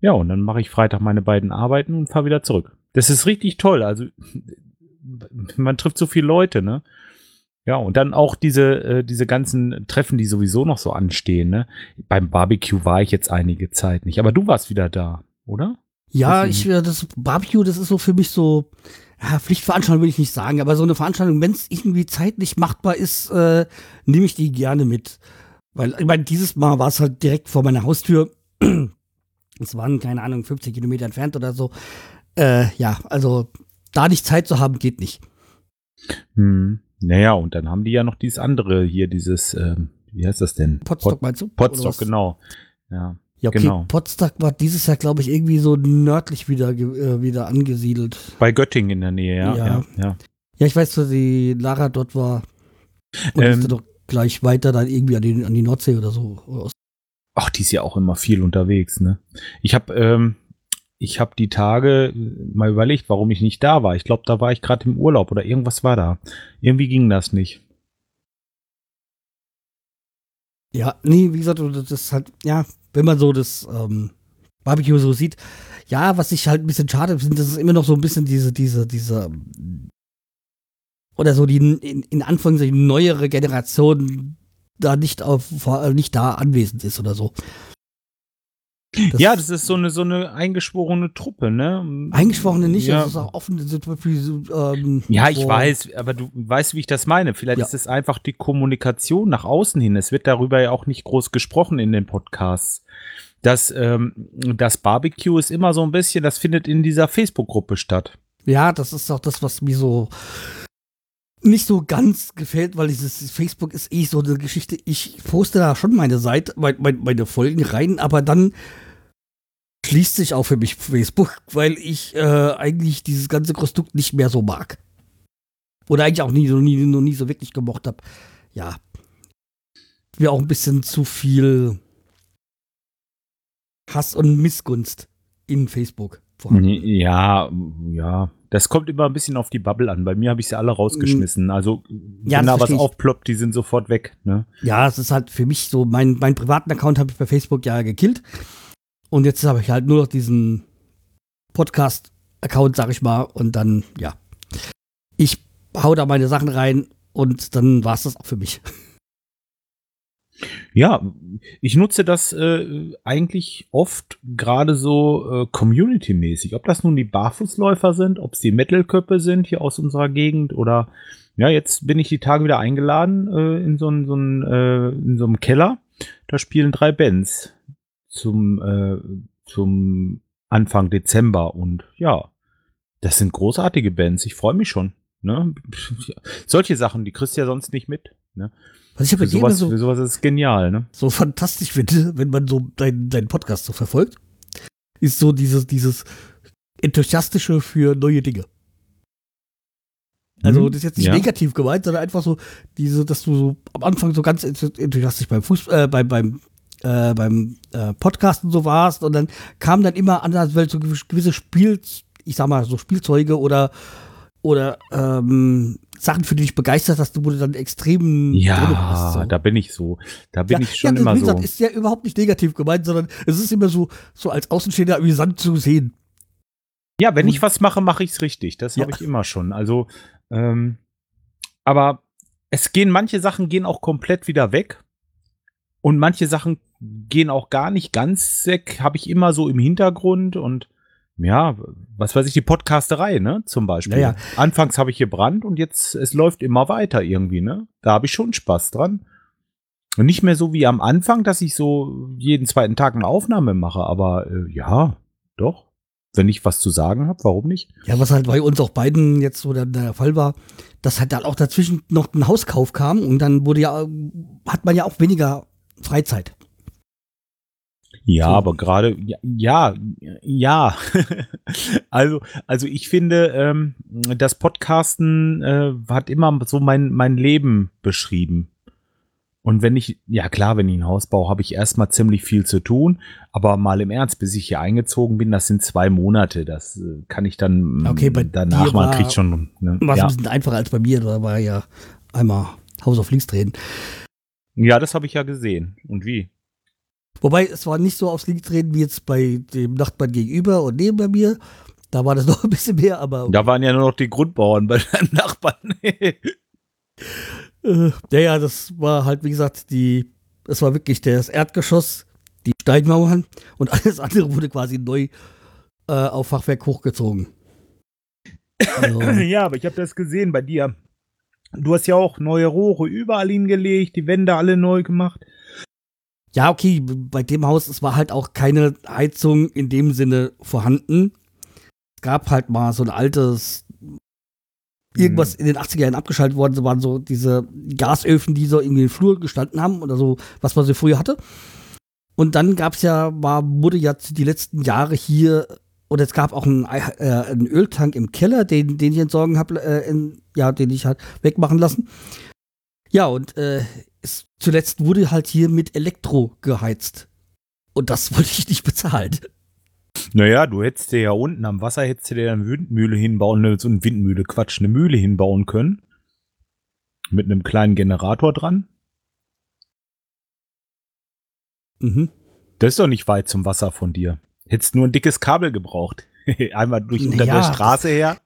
Ja, und dann mache ich Freitag meine beiden Arbeiten und fahre wieder zurück. Das ist richtig toll. Also man trifft so viele Leute, ne? Ja, und dann auch diese, äh, diese ganzen Treffen, die sowieso noch so anstehen, ne? Beim Barbecue war ich jetzt einige Zeit nicht, aber du warst wieder da, oder? ja ich, äh, das Barbecue, das ist so für mich so, ja, Pflichtveranstaltung will ich nicht sagen, aber so eine Veranstaltung, wenn es irgendwie zeitlich machbar ist, äh, nehme ich die gerne mit. Weil, ich meine, dieses Mal war es halt direkt vor meiner Haustür. Es waren, keine Ahnung, 50 Kilometer entfernt oder so. Äh, ja, also da nicht Zeit zu haben, geht nicht. Hm. Naja, und dann haben die ja noch dieses andere hier, dieses, ähm, wie heißt das denn? Potsdok meinst du? Was? genau. Ja. Ja, okay, genau. Potsdok war dieses Jahr, glaube ich, irgendwie so nördlich wieder, äh, wieder angesiedelt. Bei Göttingen in der Nähe, ja. Ja. Ja, ja. Ja, ich weiß, dass die Lara dort war. Und Ähm, doch gleich weiter dann irgendwie an die, an die Nordsee oder so. Ach, die ist ja auch immer viel unterwegs, ne? Ich habe ähm, ich habe die Tage mal überlegt, warum ich nicht da war. Ich glaube, da war ich gerade im Urlaub oder irgendwas war da. Irgendwie ging das nicht. Ja, nee, wie gesagt, das ist halt, ja, wenn man so das ähm, Barbecue so sieht, ja, was ich halt ein bisschen schade finde, das ist immer noch so ein bisschen diese, diese, diese, oder so die in, in Anführungszeichen neuere Generation da nicht auf, äh, nicht da anwesend ist oder so. ja, das ist so eine, so eine eingeschworene Truppe, ne? Eingeschworene nicht, Ja. das ist auch offen. so so, ähm, Ja, ich vor- weiß, aber du weißt, wie ich das meine. Vielleicht Ja. ist es einfach die Kommunikation nach außen hin. Es wird darüber ja auch nicht groß gesprochen in den Podcasts. Das, ähm, das Barbecue ist immer so ein bisschen, das findet in dieser Facebook-Gruppe statt. Ja, das ist auch das, was mir so nicht so ganz gefällt, weil dieses Facebook ist eh so eine Geschichte. Ich poste da schon meine Seite, mein, mein, meine Folgen rein, aber dann schließt sich auch für mich Facebook, weil ich äh, eigentlich dieses ganze Konstrukt nicht mehr so mag. Oder eigentlich auch nie, noch nie, noch nie so wirklich gemocht habe. Ja. Mir auch ein bisschen zu viel Hass und Missgunst in Facebook vorhanden. Ja, ja. Das kommt immer ein bisschen auf die Bubble an. Bei mir habe ich sie alle rausgeschmissen. Also, Ja, wenn da was aufploppt, die sind sofort weg. Ne? Ja, es ist halt für mich so, mein, meinen privaten Account habe ich bei Facebook ja gekillt. Und jetzt habe ich halt nur noch diesen Podcast-Account, sag ich mal. Und dann, ja. Ich hau da meine Sachen rein und dann war es das auch für mich. Ja, ich nutze das äh, eigentlich oft gerade so äh, community-mäßig. Ob das nun die Barfußläufer sind, ob es die Metal-Köppe sind hier aus unserer Gegend oder ja, jetzt bin ich die Tage wieder eingeladen äh, in so einen so äh, in so einem Keller. Da spielen drei Bands zum äh, zum Anfang Dezember und ja, das sind großartige Bands. Ich freue mich schon. Ne? Solche Sachen, die kriegst du ja sonst nicht mit. Ne? Was ich aber Für sowas, so, für sowas ist genial, ne? so fantastisch finde, wenn man so deinen deinen Podcast so verfolgt, ist so dieses, dieses Enthusiastische für neue Dinge. Also, Mhm. das ist jetzt nicht Ja. negativ gemeint, sondern einfach so, diese, dass du so am Anfang so ganz enthusiastisch beim Fuß, äh, beim, beim, äh, beim äh, Podcasten so warst und dann kam dann immer anders, weil so gewisse Spiel, ich sag mal, so Spielzeuge oder, oder ähm, Sachen, für die dich begeistert hast, wo du dann extrem Ja, warst, so. da bin ich so. Da bin Ja, ich schon ja, immer wie gesagt, so. ist ja überhaupt nicht negativ gemeint, sondern es ist immer so, so als Außenstehender amüsant zu sehen. Ja, wenn ich was mache, mache ich es richtig. Das Ja. habe ich immer schon. Also, ähm, aber es gehen manche Sachen gehen auch komplett wieder weg und manche Sachen gehen auch gar nicht ganz weg. Habe ich immer so im Hintergrund und ja, was weiß ich, die Podcasterei, ne, zum Beispiel. Ja. Anfangs habe ich gebrannt und jetzt es läuft immer weiter irgendwie, ne. Da habe ich schon Spaß dran. Und nicht mehr so wie am Anfang, dass ich so jeden zweiten Tag eine Aufnahme mache, aber äh, ja, doch. Wenn ich was zu sagen habe, warum nicht? Ja, was halt bei uns auch beiden jetzt so der, der Fall war, dass halt dann auch dazwischen noch ein Hauskauf kam und dann wurde ja, hat man ja auch weniger Freizeit. Ja, So. aber gerade, ja, ja, ja. also, also ich finde, ähm, das Podcasten äh, hat immer so mein, mein Leben beschrieben. Und wenn ich, ja klar, wenn ich ein Haus baue, habe ich erstmal ziemlich viel zu tun. Aber mal im Ernst, bis ich hier eingezogen bin, das sind zwei Monate. Das äh, kann ich dann Okay, bei danach mal kriegt schon. Ne? War es Ja. ein bisschen einfacher als bei mir, da war ja einmal Haus auf links drehen. ja, das habe ich ja gesehen. Und wie? Wobei es war nicht so aufs links drehen wie jetzt bei dem Nachbarn gegenüber und neben bei mir. Da war das noch ein bisschen mehr, aber Da waren ja nur noch die Grundbauern bei deinem Nachbarn. Äh, ja, ja, das war halt, wie gesagt, die, das war wirklich das Erdgeschoss, die Steinmauern und alles andere wurde quasi neu äh, auf Fachwerk hochgezogen. Also, Ja, aber ich habe das gesehen bei dir. Du hast ja auch neue Rohre überall hingelegt, die Wände alle neu gemacht. Ja, okay, bei dem Haus, es war halt auch keine Heizung in dem Sinne vorhanden. Es gab halt mal so ein altes, irgendwas in den 80er Jahren abgeschaltet worden, so waren so diese Gasöfen, die so in den Flur gestanden haben oder so, was man so früher hatte. Und dann gab es ja, war, wurde ja die letzten Jahre hier, oder es gab auch einen, äh, einen Öltank im Keller, den, den ich entsorgen habe, äh, ja, den ich halt wegmachen lassen. Ja, und äh, es, zuletzt wurde halt hier mit Elektro geheizt. Und das wollte ich nicht bezahlen. Naja, du hättest dir ja unten am Wasser hättest du dir eine Windmühle hinbauen, ne, so eine Windmühle, Quatsch, eine Mühle hinbauen können. Mit einem kleinen Generator dran. Mhm. Das ist doch nicht weit zum Wasser von dir. Hättest nur ein dickes Kabel gebraucht. Einmal durch unter Ja, der das- Straße her.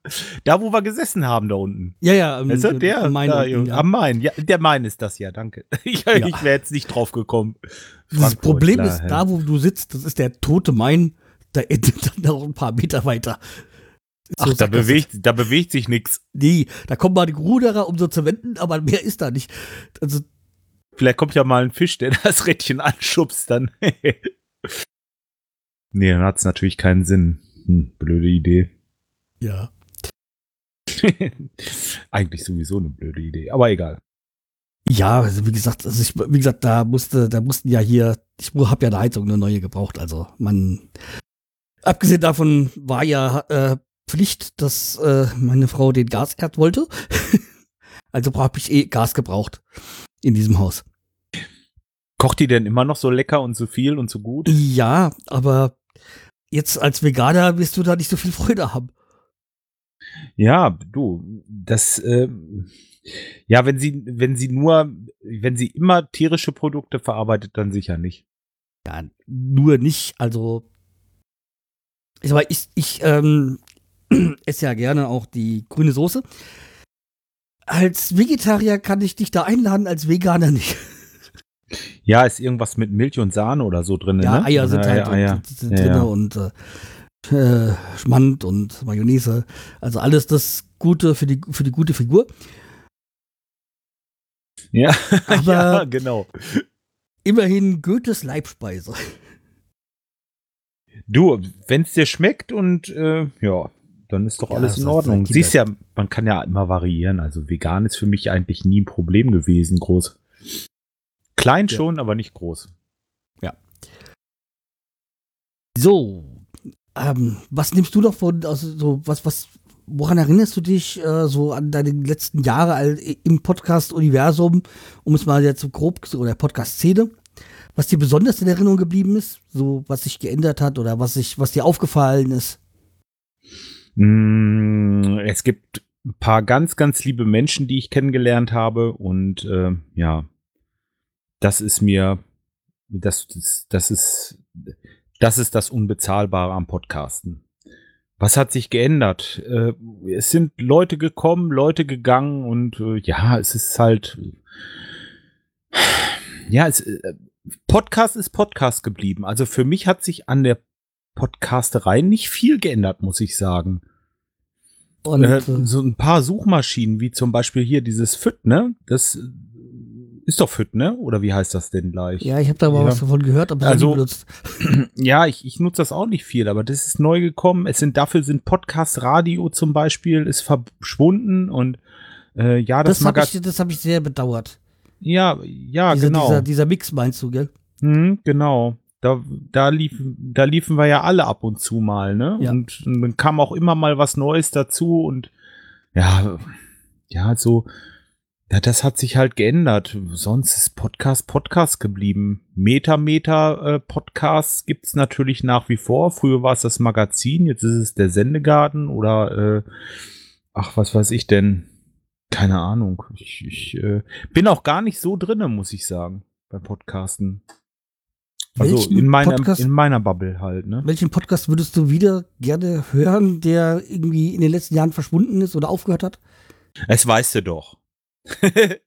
Da, wo wir gesessen haben, da unten. Ja, ja. ähm, Weißt du, der, mein, da, ja. am Main. Ja, der Main ist das ja, danke. Ich, Ja. ich wäre jetzt nicht drauf gekommen. Das Frankfurt, Problem klar, ist, da wo du sitzt, das ist der tote Main, da endet dann noch ein paar Meter weiter. Ist Ach, so da bewegt, da bewegt sich nichts. Nee, da kommen mal die Ruderer, um so zu wenden, aber mehr ist da nicht. Also, Vielleicht kommt ja mal ein Fisch, der das Rädchen anschubst dann. nee, dann hat's natürlich keinen Sinn. Hm, blöde Idee. ja. Eigentlich sowieso eine blöde Idee, aber egal. Ja, also wie gesagt, also ich, wie gesagt, da musste, da mussten ja hier, ich habe ja eine Heizung eine neue gebraucht. Also man, abgesehen davon war ja äh, Pflicht, dass äh, meine Frau den Gaserd wollte. also habe ich eh Gas gebraucht in diesem Haus. Kocht die denn immer noch so lecker und so viel und so gut? Ja, aber jetzt als Veganer wirst du da nicht so viel Freude haben. Ja, du, das, ähm, ja, wenn sie, wenn sie nur, wenn sie immer tierische Produkte verarbeitet, dann sicher nicht. Ja, nur nicht, also ich, sag mal, ich, ich ähm, esse ja gerne auch die grüne Soße. Als Vegetarier kann ich dich da einladen, als Veganer nicht. Ja, ist irgendwas mit Milch und Sahne oder so drin, Ja, ne? Eier sind halt Eier. Und, drin ja. und äh, äh, Schmand und Mayonnaise. Also alles das Gute für die, für die gute Figur. Ja, Aber ja, genau. immerhin Goethes Leibspeise. Du, wenn es dir schmeckt und äh, ja, dann ist doch Ja, alles in hat Ordnung. Siehst ja, man kann ja immer variieren. Also vegan ist für mich eigentlich nie ein Problem gewesen, groß. Klein Ja. schon, aber nicht groß. So, ähm, was nimmst du doch von, also so, was, was, woran erinnerst du dich äh, so an deine letzten Jahre all, im Podcast-Universum, um es mal jetzt so grob, oder Podcast-Szene, was dir besonders in Erinnerung geblieben ist, so was sich geändert hat oder was sich, was dir aufgefallen ist? Mm, Es gibt ein paar ganz, ganz liebe Menschen, die ich kennengelernt habe und äh, ja, das ist mir, das, das, das ist, das ist das Unbezahlbare am Podcasten. Was hat sich geändert? Äh, es sind Leute gekommen, Leute gegangen und äh, ja, es ist halt, ja, es, äh, Podcast ist Podcast geblieben. Also für mich hat sich an der Podcasterei nicht viel geändert, muss ich sagen. Und Äh, so ein paar Suchmaschinen, wie zum Beispiel hier dieses FIT, ne? Das ist doch FIT, ne? Oder wie heißt das denn gleich? ja, ich habe da mal Ja. was davon gehört, aber Also- nie benutzt. Ja, ich, ich nutze das auch nicht viel, aber das ist neu gekommen. Es sind dafür sind Podcast Radio zum Beispiel ist verschwunden und äh, ja, das, Das habe ich, das hab ich sehr bedauert. Ja, ja, dieser, genau. dieser, dieser Mix meinst du, gell? Hm, genau. Da, da, liefen, da liefen wir ja alle ab und zu mal, ne? Ja. Und, und dann kam auch immer mal was Neues dazu und ja, ja, so, ja, das hat sich halt geändert. Sonst ist Podcast Podcast geblieben. Meta Meta äh, gibt's natürlich nach wie vor. Früher war es das Magazin, jetzt ist es der Sendegarten oder äh, ach, was weiß ich denn? Keine Ahnung. Ich, ich äh, bin auch gar nicht so drinne, muss ich sagen, beim Podcasten. Also Welchen in meiner, Podcast- in meiner Bubble halt, ne? Welchen Podcast würdest du wieder gerne hören, der irgendwie in den letzten Jahren verschwunden ist oder aufgehört hat? Es weißt du doch.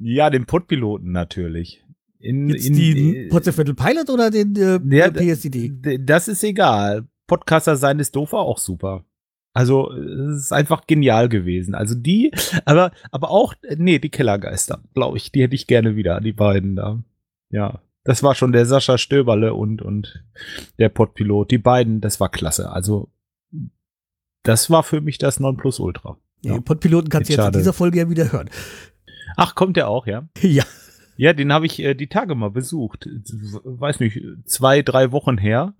ja, den Podpiloten natürlich. In, Jetzt in, den Potsdam Pilot oder den äh, Ja, PSID? D- Das ist egal. Podcaster sein ist doof war auch super. Also, es ist einfach genial gewesen. Also die, aber, aber auch, nee, die Kellergeister, glaube ich, die hätte ich gerne wieder, die beiden da. Ja. Das war schon der Sascha Stöberle und, und der Podpilot. Die beiden, das war klasse. Also, das war für mich das Nonplusultra. Ja. Ja. Den Podpiloten kannst du jetzt in Schade. dieser Folge ja wieder hören. Ach, kommt der auch, ja? ja. Ja, den habe ich äh, die Tage mal besucht. Weiß nicht, zwei, drei Wochen her.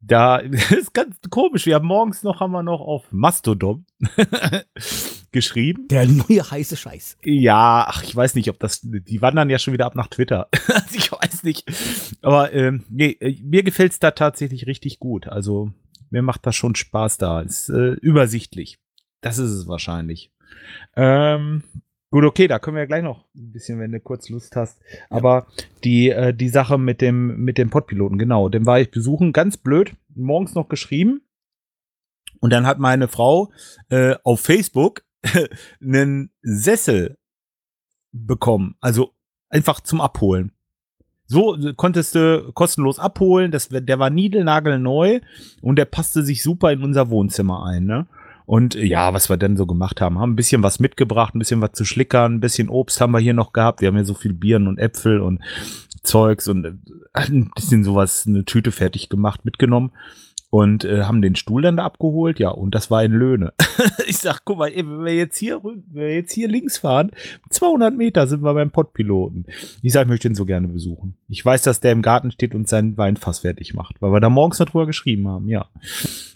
Da das ist ganz komisch. Wir haben morgens noch haben wir noch auf Mastodon geschrieben. Der neue heiße Scheiß. Ja, ach, ich weiß nicht, ob das. Die wandern ja schon wieder ab nach Twitter. also ich weiß nicht. Aber ähm, nee, äh, mir gefällt's da tatsächlich richtig gut. Also mir macht das schon Spaß da. Ist äh, übersichtlich. Das ist es wahrscheinlich. Ähm, Gut, okay, da können wir ja gleich noch ein bisschen, wenn du kurz Lust hast. Aber die, äh, die Sache mit dem, mit dem Podpiloten, genau, den war ich besuchen, ganz blöd, morgens noch geschrieben. Und dann hat meine Frau äh, auf Facebook einen Sessel bekommen. Also einfach zum Abholen. So äh, konntest du kostenlos abholen. Das, der war niedelnagelneu und der passte sich super in unser Wohnzimmer ein. Ne? Und äh, ja, was wir dann so gemacht haben, haben ein bisschen was mitgebracht, ein bisschen was zu schlickern, ein bisschen Obst haben wir hier noch gehabt. Wir haben ja so viel Bieren und Äpfel und Zeugs und äh, ein bisschen sowas, eine Tüte fertig gemacht, mitgenommen und äh, haben den Stuhl dann da abgeholt, ja, und das war in Löhne. ich sag, guck mal, ey, wenn wir jetzt hier, wenn wir jetzt hier links fahren, 200 Meter sind wir beim Pottpiloten. Ich sag, ich möchte ihn so gerne besuchen. Ich weiß, dass der im Garten steht und sein Weinfass fertig macht, weil wir da morgens noch drüber geschrieben haben, ja.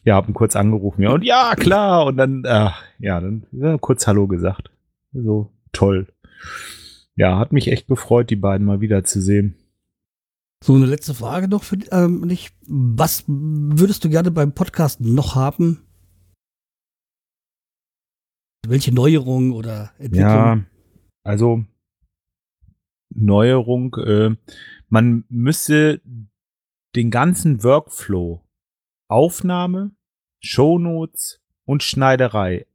Ja, haben kurz angerufen, ja, und ja, klar, und dann, äh, ja, dann ja, kurz Hallo gesagt. So, toll. Ja, hat mich echt gefreut, die beiden mal wieder zu sehen. So, eine letzte Frage noch für ähm, dich. Was würdest du gerne beim Podcast noch haben? Welche Neuerung oder Entwicklung? Ja, also Neuerung, äh, man müsste den ganzen Workflow, Aufnahme, Shownotes und Schneiderei,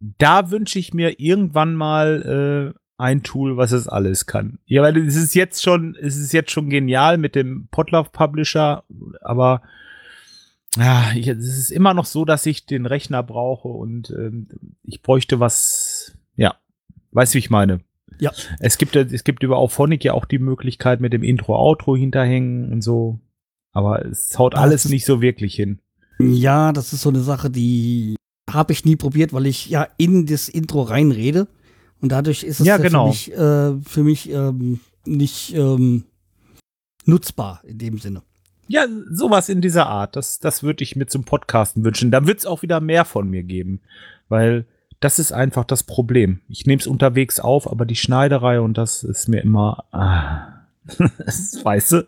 da wünsche ich mir irgendwann mal äh, ein Tool, was es alles kann. Ja, weil es ist jetzt schon, es ist jetzt schon genial mit dem Potluck Publisher, aber ja, ich, es ist immer noch so, dass ich den Rechner brauche und ähm, ich bräuchte was, ja, weißt du, wie ich meine? Ja. Es gibt, es gibt über Auphonic ja auch die Möglichkeit mit dem Intro-Outro hinterhängen und so, aber es haut Das alles nicht so wirklich hin. Ja, das ist so eine Sache, die habe ich nie probiert, weil ich ja in das Intro reinrede. Und dadurch ist es Ja, ja genau. für mich, äh, für mich ähm, nicht ähm, nutzbar in dem Sinne. Ja, sowas in dieser Art. Das, das würde ich mir zum Podcasten wünschen. Da wird es auch wieder mehr von mir geben. Weil das ist einfach das Problem. Ich nehme es unterwegs auf, aber die Schneiderei und das ist mir immer. Ah, das ist weißt du?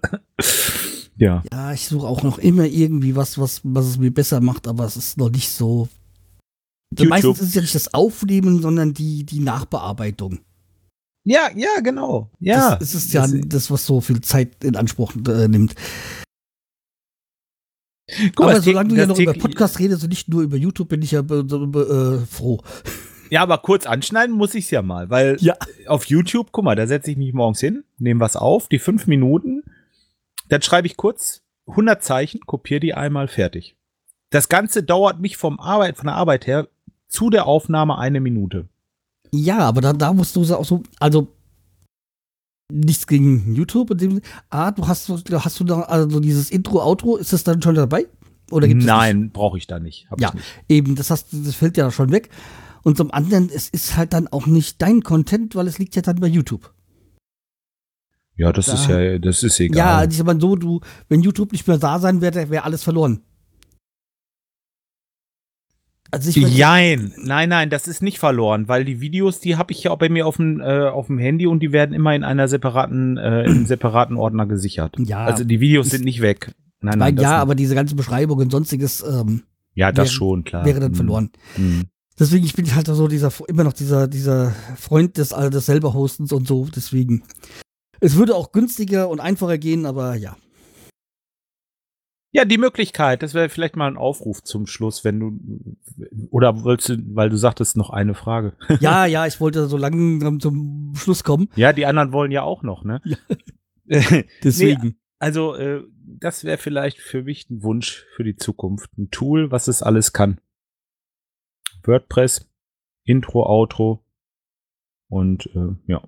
ja. Ja, ich suche auch noch immer irgendwie was, was, was es mir besser macht, aber es ist noch nicht so. YouTube. Meistens ist es ja nicht das Aufnehmen, sondern die, die Nachbearbeitung. Ja, ja, genau. Ja. Das, ist ja Das- das, was so viel Zeit in Anspruch äh, nimmt. Guck aber solange du ja noch über Podcast redest und nicht nur über YouTube, bin ich ja äh, froh. Ja, aber kurz anschneiden muss ich es ja mal, weil Ja. auf YouTube, guck mal, da setze ich mich morgens hin, nehme was auf, die fünf Minuten, dann schreibe ich kurz 100 Zeichen, kopiere die einmal fertig. Das Ganze dauert mich vom Arbeit, von der Arbeit her zu der Aufnahme eine Minute. Ja, aber da, da musst du auch so, also nichts gegen YouTube. In dem, ah, du hast, du hast du da also dieses Intro, Outro, ist das dann schon dabei? Oder gibt Nein, brauche ich da nicht. Ja. ich nicht. Eben, das, hast, das fällt ja schon weg. Und zum anderen, es ist halt dann auch nicht dein Content, weil es liegt ja dann bei YouTube. Ja, das Da- ist ja, das ist egal. Ja, ich sag mal so, du, wenn YouTube nicht mehr da sein wäre, wäre alles verloren. Also ich Jein. Nein, nein, das ist nicht verloren, weil die Videos, die habe ich ja auch bei mir auf dem, äh, auf dem Handy und die werden immer in einer separaten, äh, in einem separaten Ordner gesichert. Ja. Also die Videos sind nicht weg. Nein, nein, ja, nicht. aber diese ganze Beschreibung und sonstiges ähm, ja, das wäre- schon, klar. wäre dann Hm, verloren. hm. Deswegen, ich bin halt so dieser, immer noch dieser, dieser Freund des, äh, des selber Hostens und so. Deswegen. Es würde auch günstiger und einfacher gehen, aber ja. Ja, die Möglichkeit, das wäre vielleicht mal ein Aufruf zum Schluss, wenn du, oder wolltest du, weil du sagtest, noch eine Frage. Ja, ja, ich wollte so langsam zum Schluss kommen. Ja, die anderen wollen ja auch noch, ne? Ja. Deswegen. Also, äh, das wäre vielleicht für mich ein Wunsch für die Zukunft. Ein Tool, was es alles kann. WordPress, Intro, Outro und äh. Ja.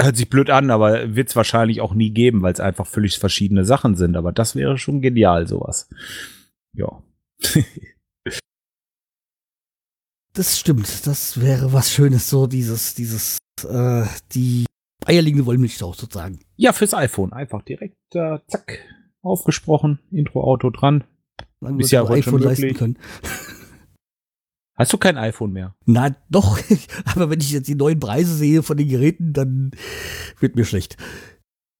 Hört sich blöd an, aber wird es wahrscheinlich auch nie geben, weil es einfach völlig verschiedene Sachen sind. Aber das wäre schon genial, sowas. Ja. Das stimmt. Das wäre was Schönes, so dieses, dieses, äh, die eierlegende Wollmilchsau sozusagen. Ja, fürs iPhone. Einfach direkt, äh, zack, aufgesprochen, Intro, Auto dran. Solange Ist wir ja heute schon iPhone leisten möglich. können. Hast du kein iPhone mehr? Na doch, aber wenn ich jetzt die neuen Preise sehe von den Geräten, dann wird mir schlecht.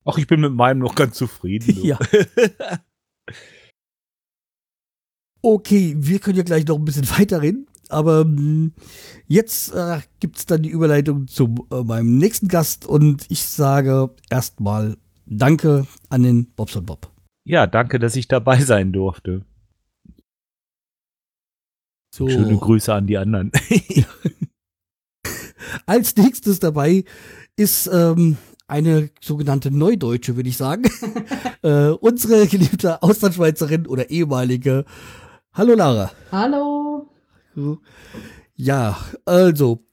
Ach, ich bin mit meinem noch ganz zufrieden. du. Ja. Okay, wir können ja gleich noch ein bisschen weiterreden. Aber mh, jetzt äh, gibt es dann die Überleitung zu äh, meinem nächsten Gast und ich sage erstmal Danke an den Bobson Bob. Ja, danke, dass ich dabei sein durfte. So, Schöne Grüße an die anderen. als nächstes dabei ist ähm, eine sogenannte Neudeutsche, würde ich sagen. äh, unsere geliebte Auslandschweizerin oder ehemalige. Hallo Lara. Hallo. Ja, also,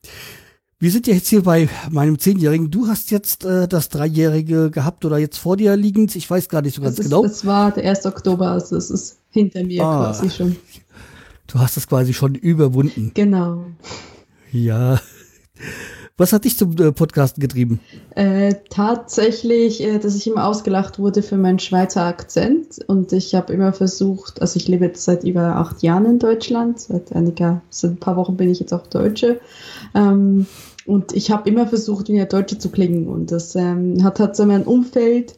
wir sind ja jetzt hier bei meinem Zehnjährigen. Du hast jetzt äh, das Dreijährige gehabt oder jetzt vor dir liegend. Ich weiß gar nicht so ganz Es, ist, genau. es war der 1. Oktober, also es ist hinter mir Ah. quasi schon. Du hast es quasi schon überwunden. Genau. Ja. Was hat dich zum äh, Podcasten getrieben? Äh, tatsächlich, äh, dass ich immer ausgelacht wurde für meinen Schweizer Akzent und ich habe immer versucht, also ich lebe jetzt seit über acht Jahren in Deutschland, seit einiger, seit ein paar Wochen bin ich jetzt auch Deutsche ähm, und ich habe immer versucht, wie eine Deutsche zu klingen und das ähm, hat halt so mein Umfeld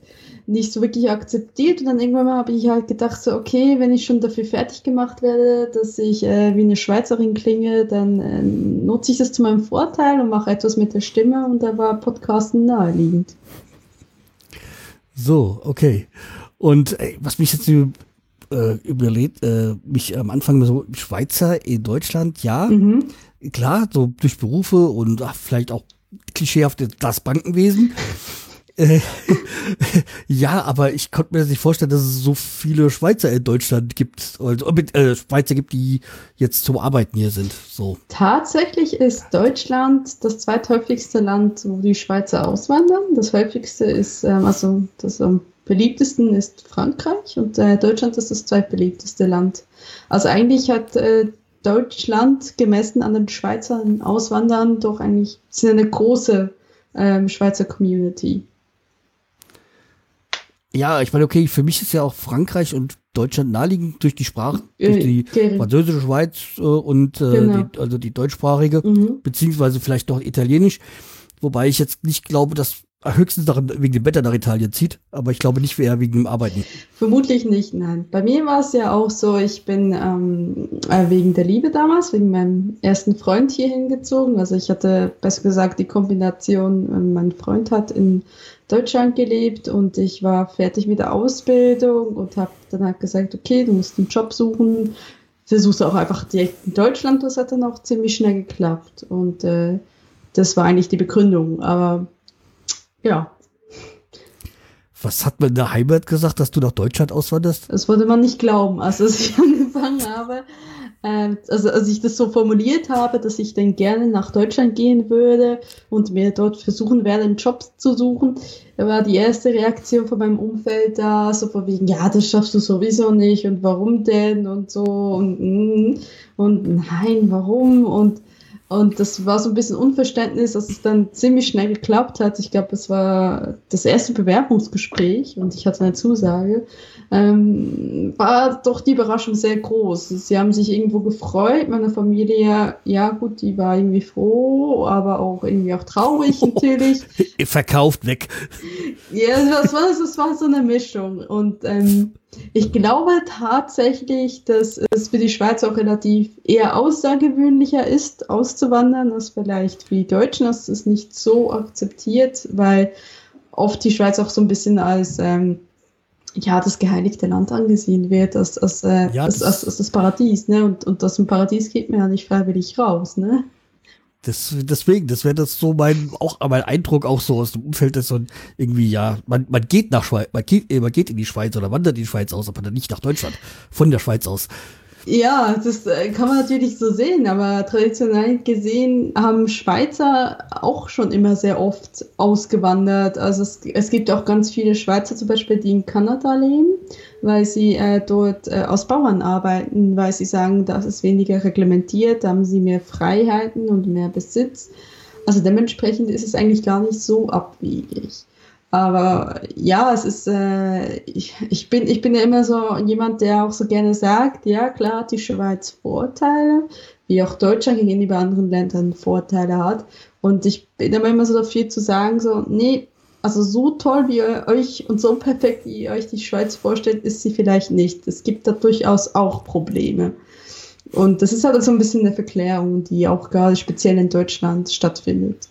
nicht so wirklich akzeptiert und dann irgendwann mal habe ich halt gedacht so, okay, wenn ich schon dafür fertig gemacht werde, dass ich äh, wie eine Schweizerin klinge, dann äh, nutze ich das zu meinem Vorteil und mache etwas mit der Stimme und da war Podcasten naheliegend. So, okay. Und ey, was mich jetzt äh, überlegt, äh, mich am Anfang so Schweizer in Deutschland, ja, Mhm. klar, so durch Berufe und ach, vielleicht auch klischeehaft das Bankenwesen. Äh, ja, aber ich konnte mir das nicht vorstellen, dass es so viele Schweizer in Deutschland gibt, also mit, äh, Schweizer gibt, die jetzt zum Arbeiten hier sind. So. Tatsächlich ist Deutschland das zweithäufigste Land, wo die Schweizer auswandern. Das häufigste ist, ähm, also das am beliebtesten ist Frankreich und äh, Deutschland ist das zweitbeliebteste Land. Also eigentlich hat äh, Deutschland gemessen an den Schweizern Auswandern doch eigentlich sind eine große ähm, Schweizer Community. Ja, ich meine, okay, für mich ist ja auch Frankreich und Deutschland naheliegend durch die Sprache, durch Äh, die Gering. französische Schweiz äh, und äh, Genau. die, also die deutschsprachige. Mhm. beziehungsweise vielleicht noch Italienisch, wobei ich jetzt nicht glaube, dass höchstens nach, wegen dem Wetter nach Italien zieht, aber ich glaube nicht eher wegen dem Arbeiten. Vermutlich nicht, nein. Bei mir war es ja auch so, ich bin ähm, äh, wegen der Liebe damals, wegen meinem ersten Freund hier hingezogen. Also ich hatte, besser gesagt, die Kombination, äh, mein Freund hat in Deutschland gelebt und ich war fertig mit der Ausbildung und habe dann halt gesagt, okay, du musst einen Job suchen. Versuch's auch einfach direkt in Deutschland, das hat dann auch ziemlich schnell geklappt. Und äh, das war eigentlich die Begründung. Aber ja, Was hat man in der Heimat gesagt, dass du nach Deutschland auswanderst? Das wollte man nicht glauben, als ich angefangen habe. Ähm, also als ich das so formuliert habe, dass ich dann gerne nach Deutschland gehen würde und mir dort versuchen werde, einen Job zu suchen, da war die erste Reaktion von meinem Umfeld da, so von wegen, ja, das schaffst du sowieso nicht und warum denn und so und, mm, und nein, warum und und das war so ein bisschen Unverständnis, dass es dann ziemlich schnell geklappt hat. Ich glaube, es war das erste Bewerbungsgespräch und ich hatte eine Zusage. Ähm, war doch die Überraschung sehr groß. Sie haben sich irgendwo gefreut. Meine Familie, ja gut, die war irgendwie froh, aber auch irgendwie auch traurig natürlich. Verkauft weg. Ja, das war, das war so eine Mischung. Und ähm, ich glaube tatsächlich, dass es für die Schweiz auch relativ eher außergewöhnlicher ist, auszuwandern, als vielleicht für die Deutschen. Das ist nicht so akzeptiert, weil oft die Schweiz auch so ein bisschen als ähm, ja, das geheiligte Land angesehen wird, als, als, äh, Ja, als, das- als, als das Paradies. Ne? Und, und aus dem Paradies geht man ja nicht freiwillig raus. Ne? Das, deswegen, das wäre das so mein, auch mein Eindruck auch so aus dem Umfeld, dass so ein, irgendwie, ja, man, man geht nach Schweiz, man geht, man geht in die Schweiz oder wandert in die Schweiz aus, aber dann nicht nach Deutschland. Von der Schweiz aus. Ja, das äh, kann man natürlich so sehen, aber traditionell gesehen haben Schweizer auch schon immer sehr oft ausgewandert. Also es, es gibt auch ganz viele Schweizer zum Beispiel, die in Kanada leben, weil sie äh, dort äh, als Bauern arbeiten, weil sie sagen, das ist weniger reglementiert, da haben sie mehr Freiheiten und mehr Besitz. Also dementsprechend ist es eigentlich gar nicht so abwegig. Aber ja, es ist, äh, ich, ich, bin, ich bin ja immer so jemand, der auch so gerne sagt, ja klar hat die Schweiz Vorteile, wie auch Deutschland gegenüber anderen Ländern Vorteile hat. Und ich bin aber immer so dafür zu sagen, so, nee, also so toll wie ihr euch und so perfekt wie ihr euch die Schweiz vorstellt, ist sie vielleicht nicht. Es gibt da durchaus auch Probleme. Und das ist halt so ein bisschen eine Verklärung, die auch gerade speziell in Deutschland stattfindet.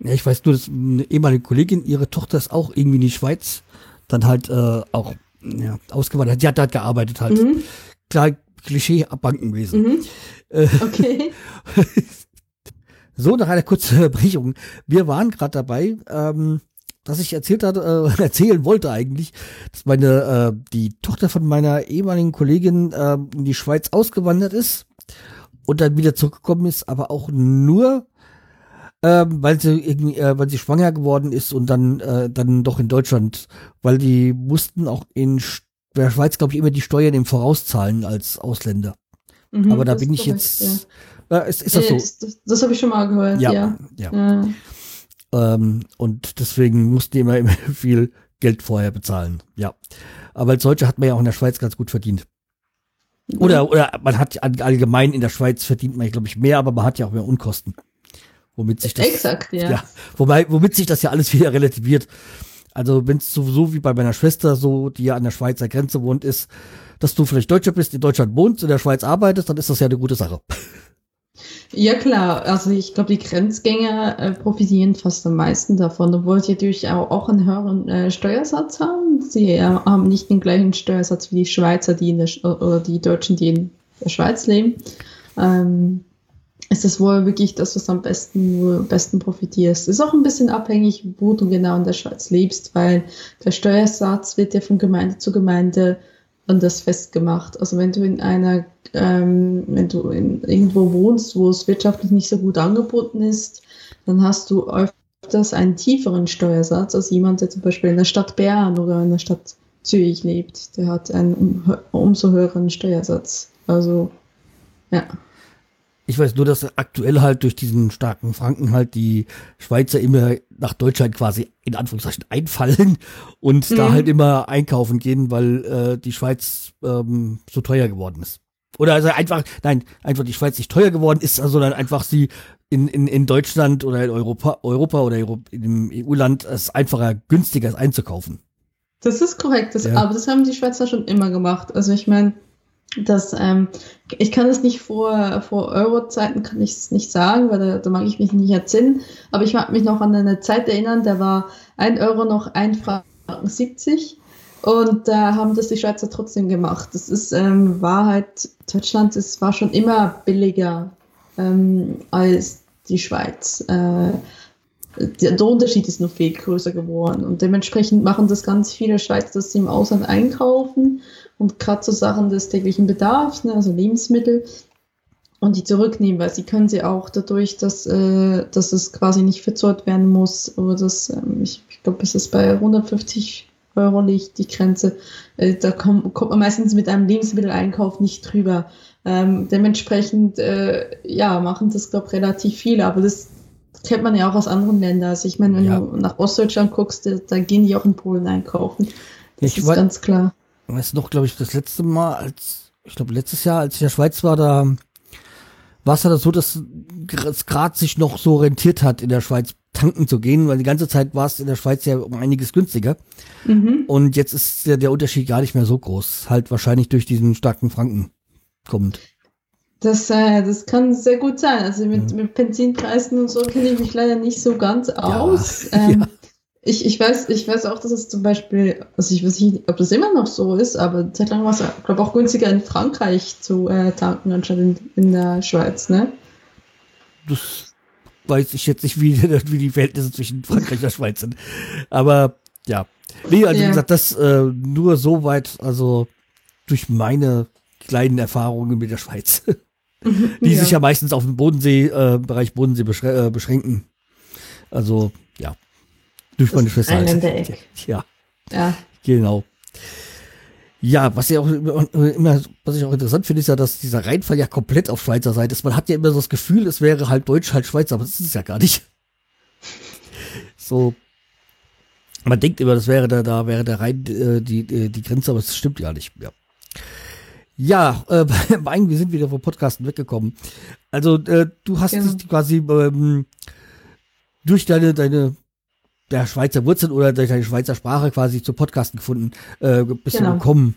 Ja, ich weiß nur, dass eine ehemalige Kollegin, ihre Tochter ist auch irgendwie in die Schweiz, dann halt äh, auch ja, ausgewandert. Die hat dort gearbeitet halt. Mhm. Klar, Klischee Bankenwesen. Mhm. Äh, Okay. So, nach einer kurzen Unterbrechung. Wir waren gerade dabei, ähm, dass ich erzählt hatte, äh, erzählen wollte eigentlich, dass meine, äh, die Tochter von meiner ehemaligen Kollegin äh, in die Schweiz ausgewandert ist und dann wieder zurückgekommen ist, aber auch nur, ähm, weil sie irgendwie, äh, weil sie schwanger geworden ist und dann, äh, dann doch in Deutschland, weil die mussten auch in der Schweiz, glaube ich, immer die Steuern im Voraus zahlen als Ausländer. Mhm, aber da bin ich korrekt, jetzt, ja. äh, ist, ist das so? Das, das, habe ich schon mal gehört, ja. ja. ja. ja. Ähm, und deswegen mussten die immer, immer viel Geld vorher bezahlen. Ja. Aber als Deutscher hat man ja auch in der Schweiz ganz gut verdient. Oder, oder man hat all- allgemein in der Schweiz verdient man, glaube ich, mehr, aber man hat ja auch mehr Unkosten. Womit sich das, Exakt, ja. ja, wobei, womit sich das ja alles wieder relativiert. Also wenn es so, wie bei meiner Schwester so, die ja an der Schweizer Grenze wohnt, ist, dass du vielleicht Deutscher bist, in Deutschland wohnst, in der Schweiz arbeitest, dann ist das ja eine gute Sache. Ja, klar. Also ich glaube, die Grenzgänger äh, profitieren fast am meisten davon, obwohl sie natürlich auch, auch einen höheren äh, Steuersatz haben. Sie äh, haben nicht den gleichen Steuersatz wie die Schweizer, die in der Sch oder die Deutschen, die in der Schweiz leben. Ähm, ist das wohl wirklich das, was am besten, besten profitierst. Ist auch ein bisschen abhängig, wo du genau in der Schweiz lebst, weil der Steuersatz wird ja von Gemeinde zu Gemeinde anders festgemacht. Also wenn du in einer, ähm, wenn du in, irgendwo wohnst, wo es wirtschaftlich nicht so gut angeboten ist, dann hast du öfters einen tieferen Steuersatz als jemand, der zum Beispiel in der Stadt Bern oder in der Stadt Zürich lebt. Der hat einen um, umso höheren Steuersatz. Also, ja. Ich weiß nur, dass aktuell halt durch diesen starken Franken halt die Schweizer immer nach Deutschland quasi in Anführungszeichen einfallen und da Mhm. halt immer einkaufen gehen, weil äh, die Schweiz ähm, so teuer geworden ist. Oder also einfach, nein, einfach die Schweiz nicht teuer geworden ist, sondern einfach sie in, in, in Deutschland oder in Europa, Europa oder dem EU-Land es einfacher, günstiger ist einzukaufen. Das ist korrekt, das, Ja. aber das haben die Schweizer schon immer gemacht. Also ich meine, das, ähm, ich kann es nicht vor, vor Euro-Zeiten kann ich es nicht sagen, weil da, da mag ich mich nicht erzählen. Aber ich mag mich noch an eine Zeit erinnern, da war ein Euro noch ein Franken 70 und da haben das die Schweizer trotzdem gemacht. Das ist ähm, Wahrheit. Deutschland ist, war schon immer billiger ähm, als die Schweiz. Äh, der, Unterschied ist noch viel größer geworden und dementsprechend machen das ganz viele Schweizer, dass sie im Ausland einkaufen und gerade so Sachen des täglichen Bedarfs, ne, also Lebensmittel, und die zurücknehmen, weil sie können sie auch dadurch, dass, äh, dass es quasi nicht verzollt werden muss, oder das, ähm, ich, ich glaube, es ist bei 150 Euro liegt die Grenze, äh, da kommt, kommt man meistens mit einem Lebensmitteleinkauf nicht drüber. Ähm, dementsprechend, äh, ja, machen das, glaube ich, relativ viele, aber das kennt man ja auch aus anderen Ländern. Also ich meine, wenn Ja. du nach Ostdeutschland guckst, da, da gehen die auch in Polen einkaufen. Das Ich ist wollt- ganz klar. Weißt du noch, glaube ich, das letzte Mal, als, ich glaube, letztes Jahr, als ich in der Schweiz war, da war es ja das so, dass es gerade sich noch so rentiert hat, in der Schweiz tanken zu gehen, weil die ganze Zeit war es in der Schweiz ja um einiges günstiger. Mhm. Und jetzt ist ja der Unterschied gar nicht mehr so groß. Halt wahrscheinlich durch diesen starken Franken kommt. Das, äh, das kann sehr gut sein. Also mit, mit Benzinpreisen und so kenne ich mich leider nicht so ganz aus. Ähm, ja. ich, ich, weiß, ich weiß auch, dass es zum Beispiel, also ich weiß nicht, ob das immer noch so ist, aber eine Zeit lang war es, glaube auch günstiger in Frankreich zu äh, tanken, anstatt in, in der Schweiz, ne? Das weiß ich jetzt nicht, wie, wie die Verhältnisse zwischen Frankreich und der Schweiz sind. Aber ja. Nee, also wie Ja. gesagt, das äh, nur so weit, also durch meine kleinen Erfahrungen mit der Schweiz. die sich ja meistens auf den Bodensee, äh, Bereich Bodensee beschrä äh, beschränken. Also, ja. Durch meine Schwester. halt. Ja, Ja. genau. Ja, was ja auch immer, was ich auch interessant finde, ist ja, dass dieser Reinfall ja komplett auf Schweizer Seite ist. Man hat ja immer so das Gefühl, es wäre halb Deutsch, halb Schweizer, aber das ist es ja gar nicht. So. Man denkt immer, das wäre da, da wäre der Rhein äh, die, die, die Grenze, aber es stimmt ja nicht. Ja. Ja, äh, wir sind wieder vom Podcasten weggekommen. Also, äh, du hast Genau. quasi ähm, durch deine, deine der Schweizer Wurzeln oder durch deine Schweizer Sprache quasi zu Podcasten gefunden, äh, bist Genau. du gekommen.